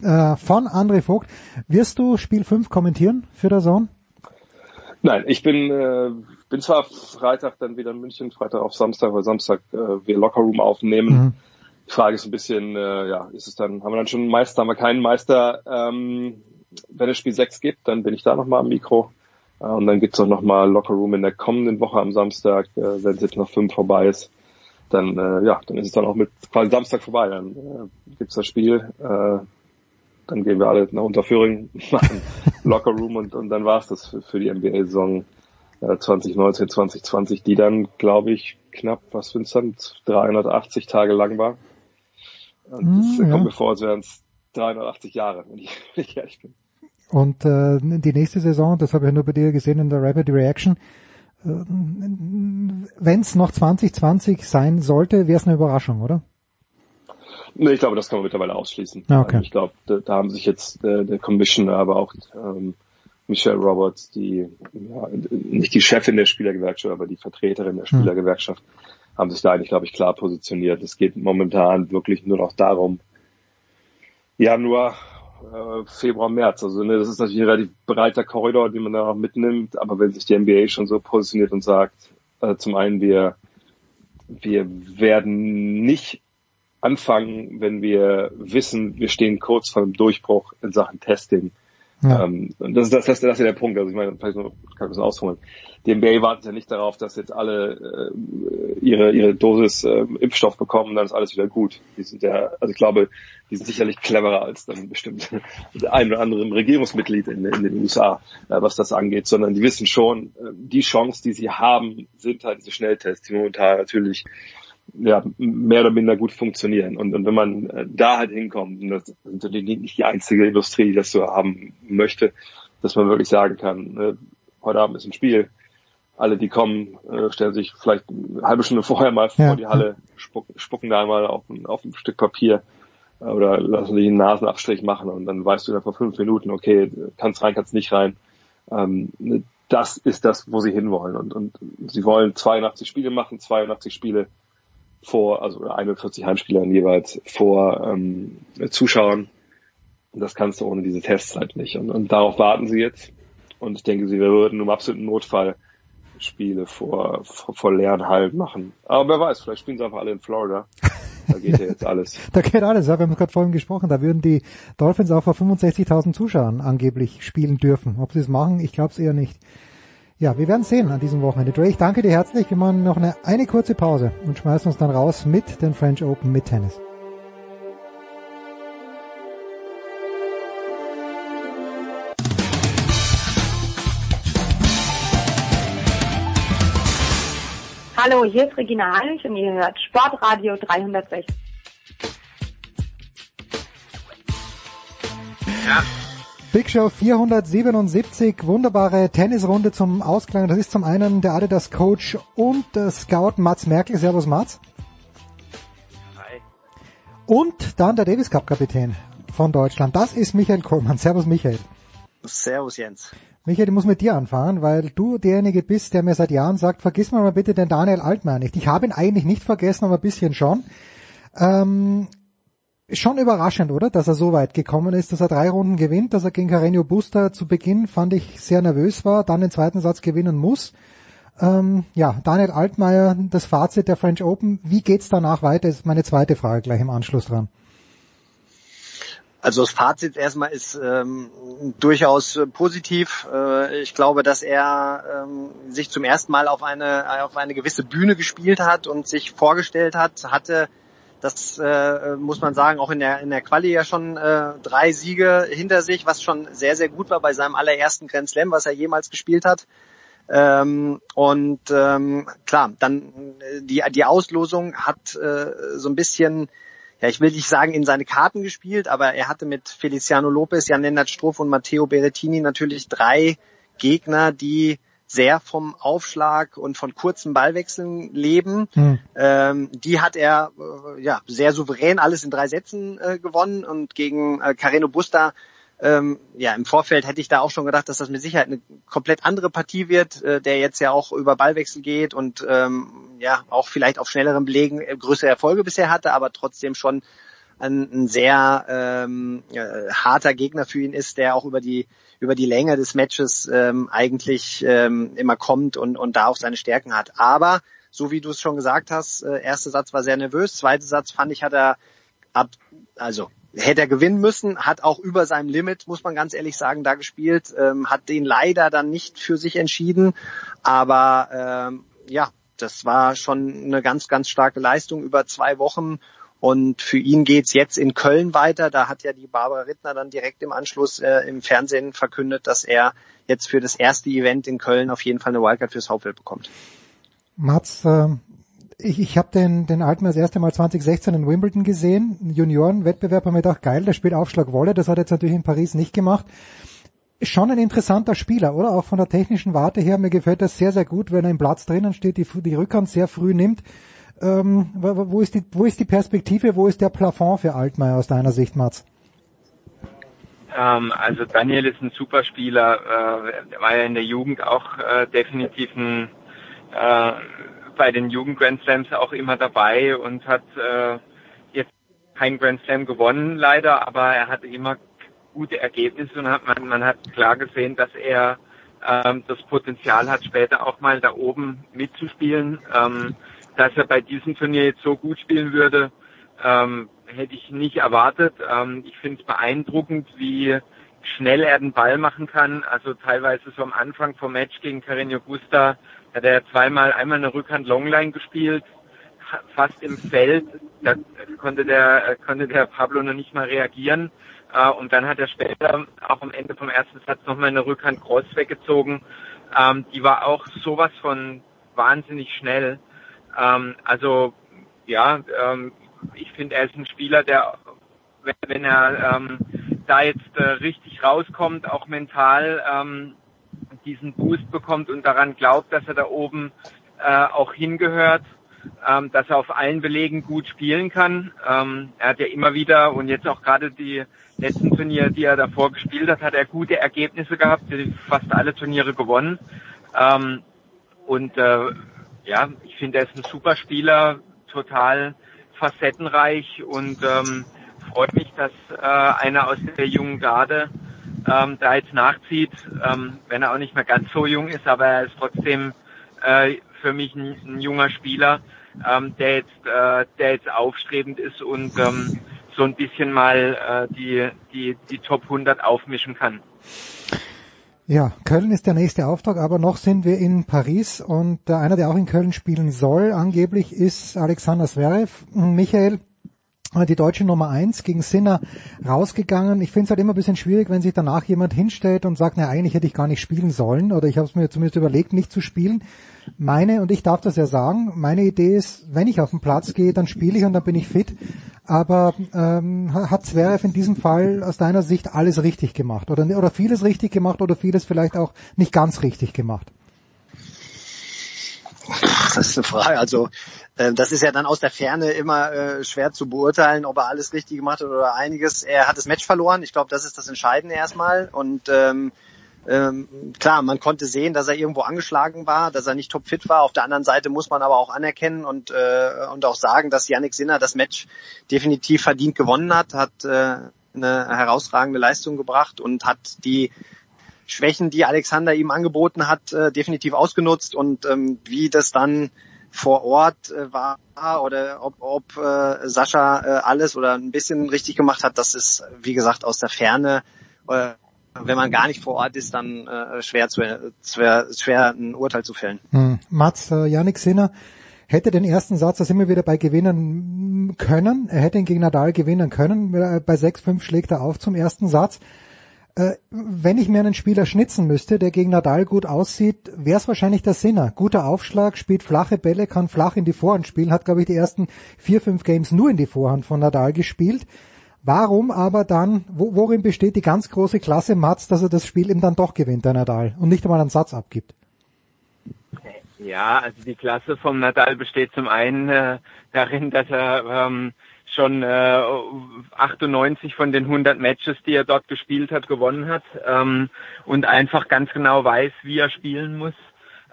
Äh, von André Vogt. Wirst du Spiel 5 kommentieren für der Zone? Nein, ich bin, äh, bin zwar Freitag dann wieder in München, Freitag auf Samstag, weil Samstag äh, wir Lockerroom aufnehmen. Mhm. Die Frage ist ein bisschen, äh, ja, ist es dann, haben wir dann schon einen Meister, haben wir keinen Meister? Ähm, wenn es Spiel 6 gibt, dann bin ich da nochmal am Mikro. Äh, und dann gibt's auch nochmal Lockerroom in der kommenden Woche am Samstag, äh, wenn es jetzt noch fünf vorbei ist. Dann, äh, ja, dann ist es dann auch mit quasi Samstag vorbei. Dann äh, gibt's das Spiel. Äh, dann gehen wir alle nach Unterföhring, machen Lockerroom und, und dann war's das für, für die NBA-Saison äh, 2019, 2020, die dann, glaube ich, knapp, was sind dann, 380 Tage lang war. Und das Mm, ja. kommt mir vor, als wären es 380 Jahre, wenn ich, wenn ich ehrlich bin. Und äh, die nächste Saison, das habe ich nur bei dir gesehen in der Rapid Reaction, äh, wenn es noch 2020 sein sollte, wäre es eine Überraschung, oder? Nee, ich glaube, das kann man mittlerweile ausschließen. Ah, okay. Ich glaube, da, da haben sich jetzt äh, der Commissioner, aber auch ähm, Michelle Roberts, die ja, nicht die Chefin der Spielergewerkschaft, aber die Vertreterin der Spielergewerkschaft, haben sich da eigentlich, glaube ich, klar positioniert. Es geht momentan wirklich nur noch darum, Januar, äh, Februar, März. Also ne, das ist natürlich ein relativ breiter Korridor, den man da auch mitnimmt. Aber wenn sich die NBA schon so positioniert und sagt, äh, zum einen wir wir werden nicht anfangen, wenn wir wissen, wir stehen kurz vor einem Durchbruch in Sachen Testing. Ja. Ähm, das ist das, das, das ist ja der Punkt. Also ich meine, vielleicht noch, kann ich das ausholen. Die NBA wartet ja nicht darauf, dass jetzt alle äh, ihre ihre Dosis äh, Impfstoff bekommen, dann ist alles wieder gut. Die sind ja, also ich glaube, die sind sicherlich cleverer als dann bestimmt ein oder andere Regierungsmitglied in, in den USA, äh, was das angeht, sondern die wissen schon, äh, die Chance, die sie haben, sind halt diese Schnelltests, die momentan natürlich ja, mehr oder minder gut funktionieren. Und, und wenn man äh, da halt hinkommt, und das ist natürlich nicht die einzige Industrie, die das so haben möchte, dass man wirklich sagen kann, äh, heute Abend ist ein Spiel, alle, die kommen, äh, stellen sich vielleicht eine halbe Stunde vorher mal vor Ja. die Halle, spucken, spucken da einmal auf ein, auf ein Stück Papier äh, oder lassen sich einen Nasenabstrich machen und dann weißt du dann vor fünf Minuten, okay, kannst rein, kannst nicht rein. Ähm, das ist das, wo sie hinwollen. Und, und sie wollen 82 Spiele machen, 82 Spiele vor, also 41 Heimspielern jeweils vor ähm, Zuschauern. Und das kannst du ohne diese Tests halt nicht. Und, und darauf warten sie jetzt. Und ich denke, sie würden im absoluten Notfall Spiele vor, vor, vor leeren Hallen machen. Aber wer weiß, vielleicht spielen sie einfach alle in Florida. Da geht ja jetzt alles. Da geht alles, ja, wir haben gerade vorhin gesprochen, da würden die Dolphins auch vor 65.000 Zuschauern angeblich spielen dürfen. Ob sie es machen, ich glaube es eher nicht. Ja, wir werden sehen an diesem Wochenende. Dre, ich danke dir herzlich. Wir machen noch eine, eine kurze Pause und schmeißen uns dann raus mit den French Open mit Tennis. Hallo, hier ist Regina Heinrich und ihr hört Sportradio 360. Big Show 477, wunderbare Tennisrunde zum Ausklang. Das ist zum einen der Adidas Coach und der Scout Mats Merkel. Servus Mats. Und dann der Davis Cup Kapitän von Deutschland. Das ist Michael Kohlmann. Servus Michael. Servus Jens. Michael, ich muss mit dir anfangen, weil du derjenige bist, der mir seit Jahren sagt, vergiss mal bitte den Daniel Altmaier nicht. Ich habe ihn eigentlich nicht vergessen, aber ein bisschen schon. Ähm, schon überraschend, oder? Dass er so weit gekommen ist, dass er drei Runden gewinnt, dass er gegen Carreño Busta zu Beginn, fand ich, sehr nervös war, dann den zweiten Satz gewinnen muss. Ähm, ja, Daniel Altmaier, das Fazit der French Open. Wie geht's danach weiter? Ist meine zweite Frage gleich im Anschluss dran. Also das Fazit erstmal ist ähm, durchaus äh, positiv. Äh, ich glaube, dass er ähm, sich zum ersten Mal auf eine auf eine gewisse Bühne gespielt hat und sich vorgestellt hat, hatte das äh, muss man sagen, auch in der in der Quali ja schon äh, drei Siege hinter sich, was schon sehr sehr gut war bei seinem allerersten Grand Slam, was er jemals gespielt hat. Ähm, und ähm, klar, dann äh, die die Auslosung hat äh, so ein bisschen ja, ich will nicht sagen, in seine Karten gespielt, aber er hatte mit Feliciano Lopez, Jan-Lennart Struff und Matteo Berrettini natürlich drei Gegner, die sehr vom Aufschlag und von kurzen Ballwechseln leben. Hm. Ähm, die hat er äh, ja sehr souverän alles in drei Sätzen äh, gewonnen und gegen äh, Carreno Busta ähm, ja, im Vorfeld hätte ich da auch schon gedacht, dass das mit Sicherheit eine komplett andere Partie wird, äh, der jetzt ja auch über Ballwechsel geht und ähm, ja auch vielleicht auf schnelleren Belegen äh, größere Erfolge bisher hatte, aber trotzdem schon ein, ein sehr ähm, äh, harter Gegner für ihn ist, der auch über die über die Länge des Matches ähm, eigentlich ähm, immer kommt und, und da auch seine Stärken hat. Aber so wie du es schon gesagt hast, äh, erster Satz war sehr nervös, zweiter Satz fand ich hat er ab also hätte er gewinnen müssen, hat auch über seinem Limit, muss man ganz ehrlich sagen, da gespielt, ähm, hat den leider dann nicht für sich entschieden, aber ähm, ja, das war schon eine ganz, ganz starke Leistung über zwei Wochen und für ihn geht's jetzt in Köln weiter. Da hat ja die Barbara Rittner dann direkt im Anschluss äh, im Fernsehen verkündet, dass er jetzt für das erste Event in Köln auf jeden Fall eine Wildcard fürs Hauptfeld bekommt. Mats, äh, ich, ich habe den, den Alten das erste Mal 2016 in Wimbledon gesehen, Juniorenwettbewerb, habe mir gedacht, geil, der spielt Aufschlagwolle, das hat er jetzt natürlich in Paris nicht gemacht. Schon ein interessanter Spieler, oder? Auch von der technischen Warte her, mir gefällt das sehr, sehr gut, wenn er im Platz drinnen steht, die, die Rückhand sehr früh nimmt. Ähm, wo, ist die, wo ist die Perspektive, wo ist der Plafond für Altmaier aus deiner Sicht, Mats? Ähm, also Daniel ist ein Superspieler, äh, war ja in der Jugend auch äh, definitiv ein äh, bei den Jugend Grand Slams auch immer dabei und hat äh, jetzt kein Grand Slam gewonnen leider, aber er hatte immer gute Ergebnisse und hat, man, man hat klar gesehen, dass er ähm, das Potenzial hat, später auch mal da oben mitzuspielen. Ähm, dass er bei diesem Turnier jetzt so gut spielen würde, ähm, hätte ich nicht erwartet. Ähm, ich finde es beeindruckend, wie schnell er den Ball machen kann. Also teilweise so am Anfang vom Match gegen Carreño Busta hat er zweimal einmal eine Rückhand Longline gespielt, fast im Feld. Da konnte der, konnte der Pablo noch nicht mal reagieren. Äh, und dann hat er später auch am Ende vom ersten Satz nochmal eine Rückhand Cross weggezogen. Ähm, die war auch sowas von wahnsinnig schnell. Ähm, also ja, ähm, ich finde, er ist ein Spieler, der, wenn, wenn er ähm, da jetzt äh, richtig rauskommt, auch mental, ähm, diesen Boost bekommt und daran glaubt, dass er da oben äh, auch hingehört, ähm, dass er auf allen Belegen gut spielen kann. Ähm, er hat ja immer wieder und jetzt auch gerade die letzten Turniere, die er davor gespielt hat, hat er gute Ergebnisse gehabt, fast alle Turniere gewonnen. Ähm, und äh, ja, ich finde, er ist ein super Spieler, total facettenreich und ähm, freut mich, dass äh, einer aus der jungen Garde ähm, da jetzt nachzieht, ähm, wenn er auch nicht mehr ganz so jung ist, aber er ist trotzdem äh, für mich ein, ein junger Spieler, ähm, der jetzt äh, der jetzt aufstrebend ist und ähm, so ein bisschen mal äh, die die die Top 100 aufmischen kann. Ja, Köln ist der nächste Auftrag, aber noch sind wir in Paris und äh, einer, der auch in Köln spielen soll, angeblich ist Alexander Zverev. Michael, die deutsche Nummer eins gegen Sinner rausgegangen. Ich finde es halt immer ein bisschen schwierig, wenn sich danach jemand hinstellt und sagt, na eigentlich hätte ich gar nicht spielen sollen oder ich habe es mir zumindest überlegt, nicht zu spielen. Meine, und ich darf das ja sagen, meine Idee ist, wenn ich auf den Platz gehe, dann spiele ich und dann bin ich fit. Aber ähm, hat Zverev in diesem Fall aus deiner Sicht alles richtig gemacht oder, oder vieles richtig gemacht oder vieles vielleicht auch nicht ganz richtig gemacht? das ist eine Frage. Also das ist ja dann aus der Ferne immer äh, schwer zu beurteilen, ob er alles richtig gemacht hat oder einiges. Er hat das Match verloren. Ich glaube, das ist das Entscheidende erstmal. Und ähm, ähm, klar, man konnte sehen, dass er irgendwo angeschlagen war, dass er nicht topfit war. Auf der anderen Seite muss man aber auch anerkennen und, äh, und auch sagen, dass Yannick Sinner das Match definitiv verdient gewonnen hat, hat äh, eine herausragende Leistung gebracht und hat die Schwächen, die Alexander ihm angeboten hat, äh, definitiv ausgenutzt und ähm, wie das dann vor Ort äh, war oder ob, ob äh, Sascha äh, alles oder ein bisschen richtig gemacht hat, das ist wie gesagt aus der Ferne. Wenn man gar nicht vor Ort ist, dann schwer, zu, schwer, schwer ein Urteil zu fällen. Hm. Mats, Yannick Sinner hätte den ersten Satz, da sind wir wieder bei gewinnen können. Er hätte ihn gegen Nadal gewinnen können. Bei 6-5 schlägt er auf zum ersten Satz. Äh, wenn ich mir einen Spieler schnitzen müsste, der gegen Nadal gut aussieht, wäre es wahrscheinlich der Sinner. Guter Aufschlag, spielt flache Bälle, kann flach in die Vorhand spielen, hat, glaube ich, die ersten vier, fünf Games nur in die Vorhand von Nadal gespielt. Warum aber dann, wo, worin besteht die ganz große Klasse Mats, dass er das Spiel eben dann doch gewinnt, der Nadal, und nicht einmal einen Satz abgibt? Ja, also die Klasse vom Nadal besteht zum einen äh, darin, dass er ähm, schon äh, 98 von den 100 Matches, die er dort gespielt hat, gewonnen hat ähm, und einfach ganz genau weiß, wie er spielen muss.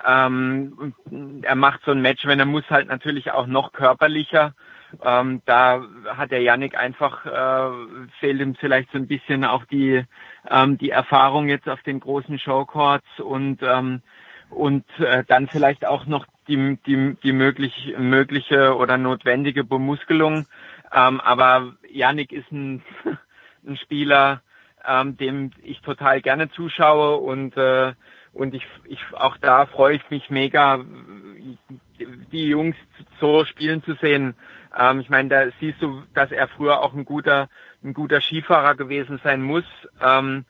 Ähm, er macht so ein Match, wenn er muss, halt natürlich auch noch körperlicher. Ähm, da hat der Yannick einfach, äh, fehlt ihm vielleicht so ein bisschen auch die, ähm, die Erfahrung jetzt auf den großen Showcourts und ähm, und äh, dann vielleicht auch noch die, die, die möglich, mögliche oder notwendige Bemuskelung. Ähm, aber Yannick ist ein, ein Spieler, ähm, dem ich total gerne zuschaue und äh, und ich, ich auch da freue ich mich mega, die Jungs so spielen zu sehen. Ähm, ich meine, da siehst du, dass er früher auch ein guter ein guter Skifahrer gewesen sein muss. Ähm,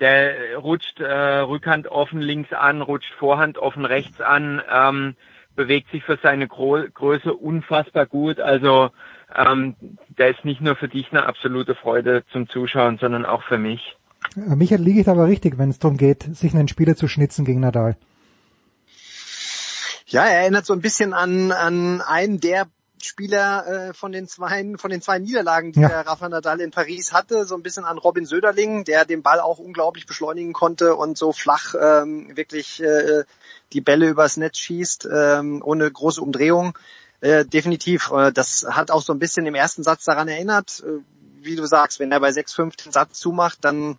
der rutscht äh, Rückhand offen links an, rutscht Vorhand offen rechts an, ähm, bewegt sich für seine Gro Größe unfassbar gut. Also ähm, der ist nicht nur für dich eine absolute Freude zum Zuschauen, sondern auch für mich. Äh, Michael, liege ich aber richtig, wenn es darum geht, sich einen Spieler zu schnitzen gegen Nadal? Ja, er erinnert so ein bisschen an, an einen der Spieler äh, von den zwei von den zwei Niederlagen, die ja. der Rafa Nadal in Paris hatte, so ein bisschen an Robin Söderling, der den Ball auch unglaublich beschleunigen konnte und so flach ähm, wirklich äh, die Bälle übers Netz schießt, ähm, ohne große Umdrehung. Äh, definitiv. Äh, das hat auch so ein bisschen im ersten Satz daran erinnert. Äh, wie du sagst, wenn er bei 6-5 den Satz zumacht, dann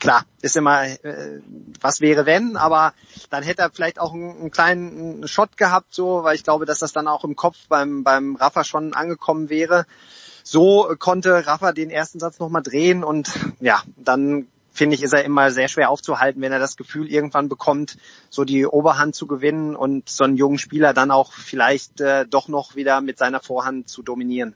klar, ist immer, äh, was wäre wenn, aber dann hätte er vielleicht auch einen, einen kleinen Shot gehabt, so, weil ich glaube, dass das dann auch im Kopf beim, beim Rafa schon angekommen wäre. So konnte Rafa den ersten Satz nochmal drehen und ja, dann finde ich, ist er immer sehr schwer aufzuhalten, wenn er das Gefühl irgendwann bekommt, so die Oberhand zu gewinnen und so einen jungen Spieler dann auch vielleicht äh, doch noch wieder mit seiner Vorhand zu dominieren.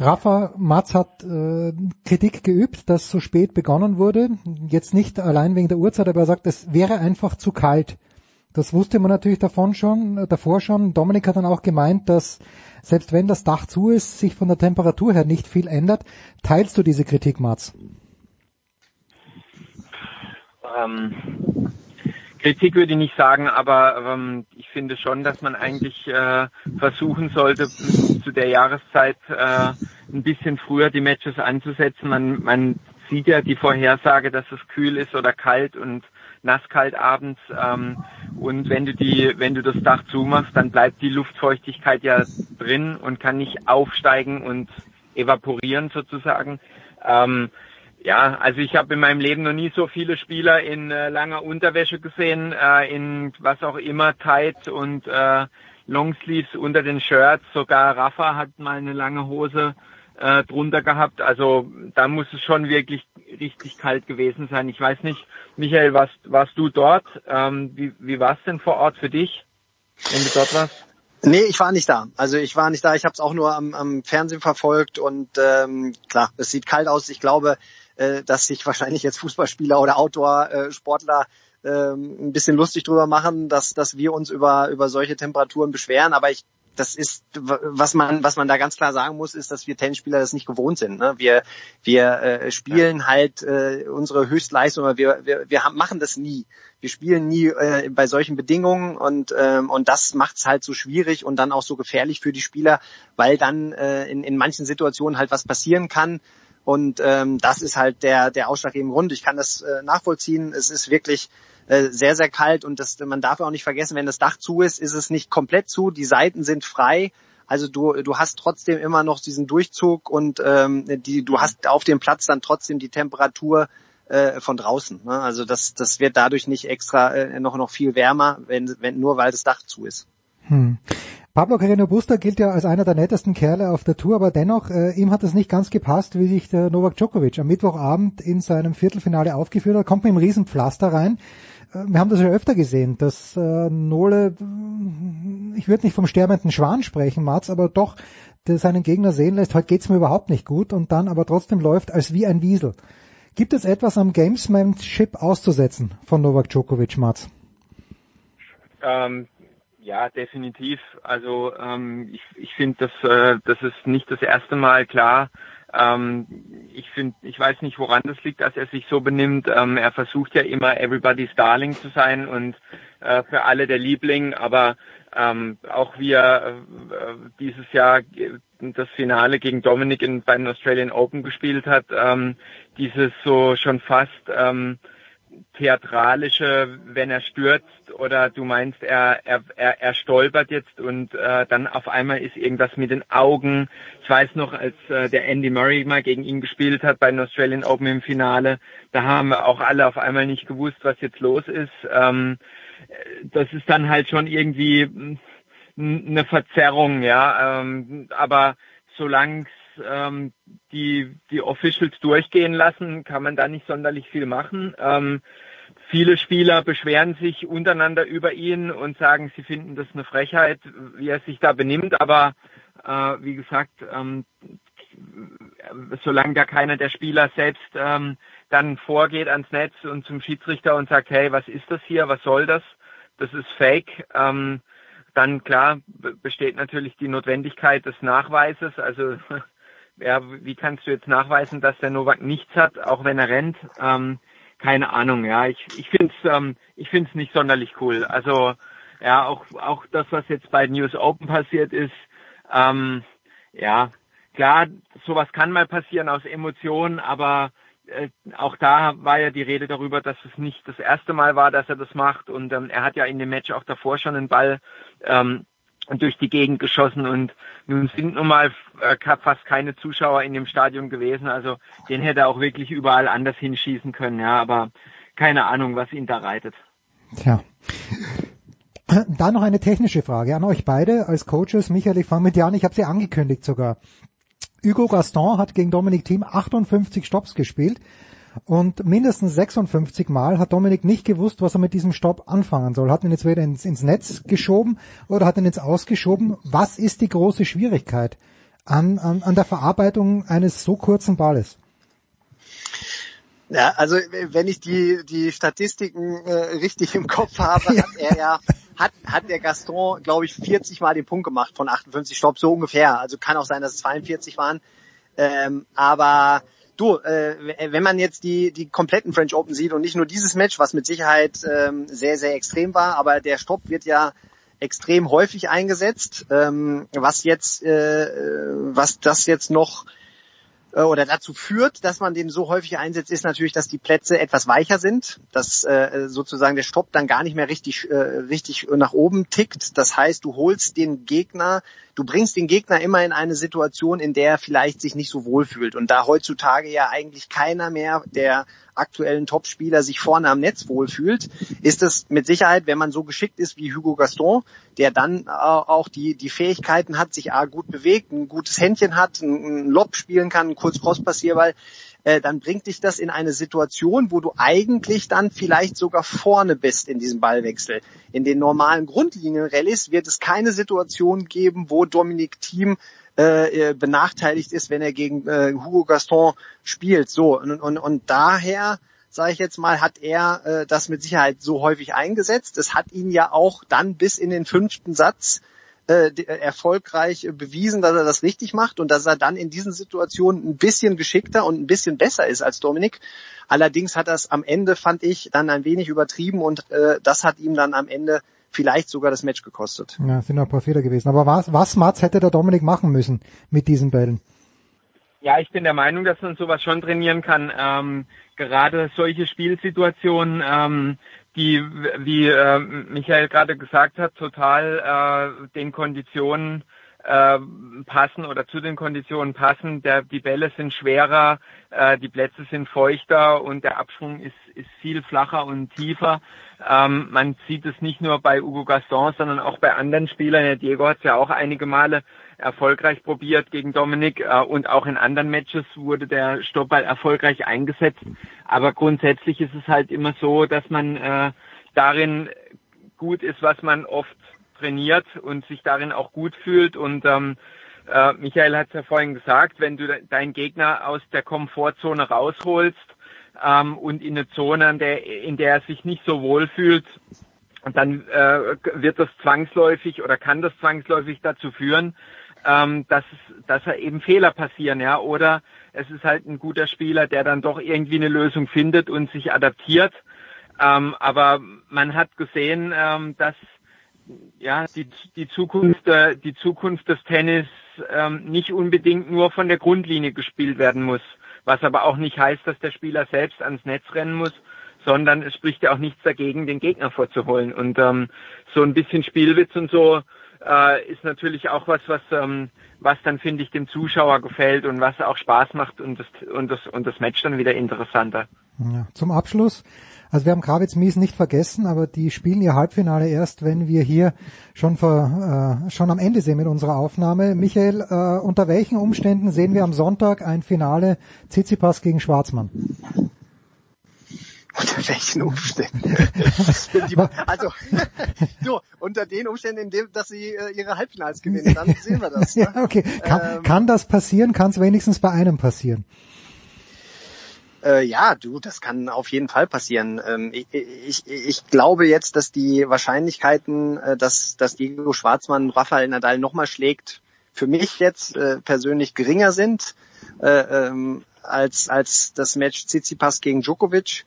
Rafa Matz hat äh, Kritik geübt, dass so spät begonnen wurde. Jetzt nicht allein wegen der Uhrzeit, aber er sagt, es wäre einfach zu kalt. Das wusste man natürlich davon schon, davor schon. Dominik hat dann auch gemeint, dass selbst wenn das Dach zu ist, sich von der Temperatur her nicht viel ändert. Teilst du diese Kritik, Mats? Ähm, Kritik würde ich nicht sagen, aber ähm, ich finde schon, dass man eigentlich äh, versuchen sollte, zu der Jahreszeit äh, ein bisschen früher die Matches anzusetzen. Man, man sieht ja die Vorhersage, dass es kühl ist oder kalt und nasskalt abends. Ähm, und wenn du die, wenn du das Dach zumachst, dann bleibt die Luftfeuchtigkeit ja drin und kann nicht aufsteigen und evaporieren sozusagen. Ähm, ja, also ich habe in meinem Leben noch nie so viele Spieler in äh, langer Unterwäsche gesehen, äh, in was auch immer, tight und äh, Longsleeves unter den Shirts. Sogar Rafa hat mal eine lange Hose äh, drunter gehabt. Also da muss es schon wirklich richtig kalt gewesen sein. Ich weiß nicht, Michael, warst, warst du dort? Ähm, wie wie war es denn vor Ort für dich, wenn du dort warst? Nee, ich war nicht da. Also ich war nicht da. Ich habe es auch nur am, am Fernsehen verfolgt und ähm, klar, es sieht kalt aus. Ich glaube, äh, dass sich wahrscheinlich jetzt Fußballspieler oder Outdoor-Sportler ähm, ein bisschen lustig drüber machen, dass, dass wir uns über, über solche Temperaturen beschweren. Aber ich das ist, was man, was man da ganz klar sagen muss, ist, dass wir Tennisspieler das nicht gewohnt sind. Ne? Wir, wir äh, spielen ja. halt äh, unsere Höchstleistung, aber wir, wir, wir haben, machen das nie. Wir spielen nie äh, bei solchen Bedingungen und ähm, und das macht es halt so schwierig und dann auch so gefährlich für die Spieler, weil dann äh, in, in manchen Situationen halt was passieren kann. Und ähm, das ist halt der, der ausschlaggebende Grund. Ich kann das äh, nachvollziehen. Es ist wirklich äh, sehr, sehr kalt und das, man darf auch nicht vergessen, wenn das Dach zu ist, ist es nicht komplett zu, die Seiten sind frei. Also du, du hast trotzdem immer noch diesen Durchzug und ähm, die, du hast auf dem Platz dann trotzdem die Temperatur äh, von draußen. Ne? Also das, das wird dadurch nicht extra äh, noch, noch viel wärmer, wenn, wenn nur weil das Dach zu ist. Hm. Pablo Carreno Busta gilt ja als einer der nettesten Kerle auf der Tour, aber dennoch, äh, ihm hat es nicht ganz gepasst, wie sich der Novak Djokovic am Mittwochabend in seinem Viertelfinale aufgeführt hat. Kommt mit einem Riesenpflaster rein. Äh, wir haben das ja öfter gesehen, dass äh, Nole, ich würde nicht vom sterbenden Schwan sprechen, Mats, aber doch seinen Gegner sehen lässt, heute geht's mir überhaupt nicht gut und dann aber trotzdem läuft als wie ein Wiesel. Gibt es etwas am Gamesmanship auszusetzen von Novak Djokovic, Mats? Ähm, ja, definitiv. Also ähm, ich, ich finde, dass äh, das ist nicht das erste Mal klar. Ähm, ich finde, ich weiß nicht, woran das liegt, dass er sich so benimmt. Ähm, er versucht ja immer Everybody's Darling zu sein und äh, für alle der Liebling, aber ähm, auch wie er äh, dieses Jahr das Finale gegen Dominik in, beim Australian Open gespielt hat, ähm, dieses so schon fast ähm, theatralische, wenn er stürzt oder du meinst, er, er, er, er stolpert jetzt und äh, dann auf einmal ist irgendwas mit den Augen. Ich weiß noch, als äh, der Andy Murray mal gegen ihn gespielt hat bei den Australian Open im Finale, da haben wir auch alle auf einmal nicht gewusst, was jetzt los ist. Ähm, das ist dann halt schon irgendwie hm, eine Verzerrung, ja. Ähm, aber solange ähm, die, die Officials durchgehen lassen, kann man da nicht sonderlich viel machen. Ähm, viele Spieler beschweren sich untereinander über ihn und sagen, sie finden das eine Frechheit, wie er sich da benimmt. Aber äh, wie gesagt, ähm, solange da keiner der Spieler selbst ähm, dann vorgeht ans Netz und zum Schiedsrichter und sagt, hey, was ist das hier, was soll das? Das ist Fake. Ähm, dann klar besteht natürlich die Notwendigkeit des Nachweises. Also ja, wie kannst du jetzt nachweisen, dass der Novak nichts hat, auch wenn er rennt? Ähm, keine Ahnung, ja. Ich, ich finde es ähm, ich find's nicht sonderlich cool. Also ja, auch, auch das, was jetzt bei News Open passiert ist, ähm, ja, klar, sowas kann mal passieren aus Emotionen, aber äh, auch da war ja die Rede darüber, dass es nicht das erste Mal war, dass er das macht und ähm, er hat ja in dem Match auch davor schon einen Ball ähm, durch die Gegend geschossen und nun sind nun mal äh, fast keine Zuschauer in dem Stadion gewesen. Also den hätte er auch wirklich überall anders hinschießen können, ja, aber keine Ahnung, was ihn da reitet. Tja. Da noch eine technische Frage an euch beide als Coaches. Michael, ich fange mit dir an, ich habe sie angekündigt sogar. Hugo Gaston hat gegen Dominik Thiem 58 Stops gespielt. Und mindestens 56 Mal hat Dominik nicht gewusst, was er mit diesem Stopp anfangen soll. Hat ihn jetzt wieder ins, ins Netz geschoben oder hat ihn jetzt ausgeschoben. Was ist die große Schwierigkeit an, an, an der Verarbeitung eines so kurzen Balles? Ja, also wenn ich die die Statistiken äh, richtig im Kopf habe, hat er ja hat hat der Gaston, glaube ich, 40 Mal den Punkt gemacht von 58 Stopp so ungefähr. Also kann auch sein, dass es 42 waren. Ähm, aber Du, äh, wenn man jetzt die, die kompletten French Open sieht und nicht nur dieses Match, was mit Sicherheit ähm, sehr, sehr extrem war, aber der Stopp wird ja extrem häufig eingesetzt, ähm, was jetzt, äh, was das jetzt noch äh, oder dazu führt, dass man den so häufig einsetzt, ist natürlich, dass die Plätze etwas weicher sind, dass äh, sozusagen der Stopp dann gar nicht mehr richtig, äh, richtig nach oben tickt. Das heißt, du holst den Gegner, du bringst den Gegner immer in eine Situation, in der er vielleicht sich nicht so wohl fühlt. Und da heutzutage ja eigentlich keiner mehr der aktuellen Topspieler sich vorne am Netz wohlfühlt, ist es mit Sicherheit, wenn man so geschickt ist wie Hugo Gaston, der dann auch die, die Fähigkeiten hat, sich A, gut bewegt, ein gutes Händchen hat, ein Lob spielen kann, ein Kurz-Cross-Passierball, äh, dann bringt dich das in eine Situation, wo du eigentlich dann vielleicht sogar vorne bist in diesem Ballwechsel. In den normalen Grundlinien-Rallyes wird es keine Situation geben, wo Dominik Thiem äh, benachteiligt ist, wenn er gegen äh, Hugo Gaston spielt. So und, und, und daher sage ich jetzt mal, hat er äh, das mit Sicherheit so häufig eingesetzt. Es hat ihn ja auch dann bis in den fünften Satz äh, erfolgreich bewiesen, dass er das richtig macht und dass er dann in diesen Situationen ein bisschen geschickter und ein bisschen besser ist als Dominik. Allerdings hat es am Ende, fand ich, dann ein wenig übertrieben und äh, das hat ihm dann am Ende vielleicht sogar das Match gekostet. Ja, sind noch ein paar Fehler gewesen. Aber was, was Mats hätte der Dominik machen müssen mit diesen Bällen? Ja, ich bin der Meinung, dass man sowas schon trainieren kann. Ähm, gerade solche Spielsituationen, ähm, die, wie äh, Michael gerade gesagt hat, total äh, den Konditionen äh, passen oder zu den Konditionen passen. Der, die Bälle sind schwerer, äh, die Plätze sind feuchter und der Abschwung ist, ist viel flacher und tiefer. Ähm, man sieht es nicht nur bei Hugo Gaston, sondern auch bei anderen Spielern. Der Diego hat es ja auch einige Male erfolgreich probiert gegen Dominik äh, und auch in anderen Matches wurde der Stoppball erfolgreich eingesetzt. Aber grundsätzlich ist es halt immer so, dass man äh, darin gut ist, was man oft trainiert und sich darin auch gut fühlt. Und ähm, äh, Michael hat es ja vorhin gesagt, wenn du deinen Gegner aus der Komfortzone rausholst ähm, und in eine Zone, in der, in der er sich nicht so wohl fühlt, dann äh, wird das zwangsläufig oder kann das zwangsläufig dazu führen, ähm, dass, dass er eben Fehler passieren, ja, oder es ist halt ein guter Spieler, der dann doch irgendwie eine Lösung findet und sich adaptiert. Ähm, aber man hat gesehen, ähm, dass ja die, die Zukunft, äh, die Zukunft des Tennis ähm, nicht unbedingt nur von der Grundlinie gespielt werden muss, was aber auch nicht heißt, dass der Spieler selbst ans Netz rennen muss, sondern es spricht ja auch nichts dagegen, den Gegner vorzuholen. Und ähm, so ein bisschen Spielwitz und so äh, ist natürlich auch was, was, ähm, was dann finde ich dem Zuschauer gefällt und was auch Spaß macht und das, und das, und das Match dann wieder interessanter. Ja, zum Abschluss. Also wir haben Kravitz Mies nicht vergessen, aber die spielen ihr Halbfinale erst, wenn wir hier schon vor, äh, schon am Ende sehen mit unserer Aufnahme. Michael, äh, unter welchen Umständen sehen wir am Sonntag ein Finale Tsitsipas gegen Schwarzmann? Unter welchen Umständen? also, so, unter den Umständen, in dem, dass sie äh, ihre Halbfinals gewinnen, dann sehen wir das. Ne? ja, okay. Kann, ähm, kann das passieren? Kann es wenigstens bei einem passieren? Äh, ja, du, das kann auf jeden Fall passieren. Ähm, ich, ich, ich glaube jetzt, dass die Wahrscheinlichkeiten, äh, dass, dass Diego Schwarzmann Rafael Nadal nochmal schlägt, für mich jetzt äh, persönlich geringer sind äh, ähm, als, als das Match Tsitsipas gegen Djokovic.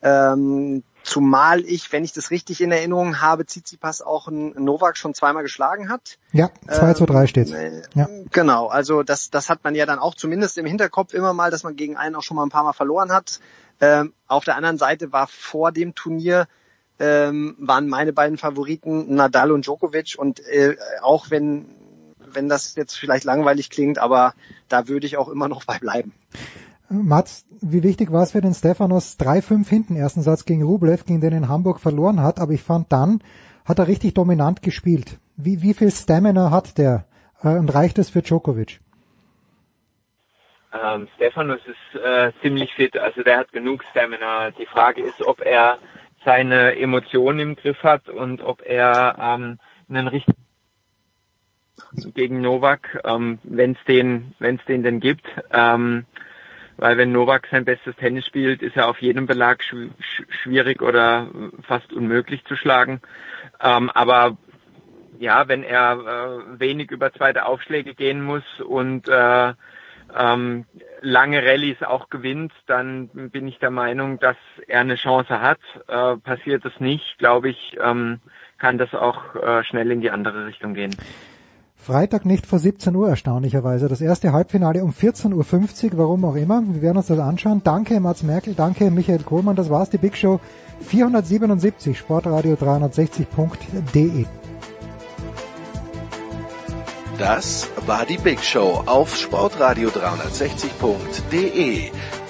Ähm, zumal ich, wenn ich das richtig in Erinnerung habe, Tsitsipas auch einen Novak schon zweimal geschlagen hat. Ja, 2 zu 3 steht. Äh, ja. Genau, also das, das hat man ja dann auch zumindest im Hinterkopf immer mal, dass man gegen einen auch schon mal ein paar Mal verloren hat. Ähm, auf der anderen Seite war vor dem Turnier ähm, waren meine beiden Favoriten Nadal und Djokovic und äh, auch wenn wenn das jetzt vielleicht langweilig klingt, aber da würde ich auch immer noch bei bleiben. Mats, wie wichtig war es für den Stefanos 3-5 hinten ersten Satz gegen Rublev, gegen den in Hamburg verloren hat, aber ich fand dann hat er richtig dominant gespielt. Wie, wie viel Stamina hat der äh, und reicht es für Djokovic? Ähm, Stefanos ist äh, ziemlich fit, also der hat genug Stamina. Die Frage ist, ob er seine Emotionen im Griff hat und ob er ähm, einen richtigen gegen Novak, ähm, wenn es den, wenn es den denn gibt. Ähm, weil wenn Novak sein bestes Tennis spielt, ist er auf jedem Belag schw schwierig oder fast unmöglich zu schlagen. Ähm, aber ja, wenn er äh, wenig über zweite Aufschläge gehen muss und äh, ähm, lange Rallyes auch gewinnt, dann bin ich der Meinung, dass er eine Chance hat. Äh, passiert es nicht, glaube ich, ähm, kann das auch äh, schnell in die andere Richtung gehen. Freitag nicht vor 17 Uhr erstaunlicherweise. Das erste Halbfinale um 14.50 Uhr, warum auch immer. Wir werden uns das anschauen. Danke Mats Merkel, danke Michael Kohlmann. Das war's, die Big Show 477, sportradio 360.de. Das war die Big Show auf sportradio 360.de.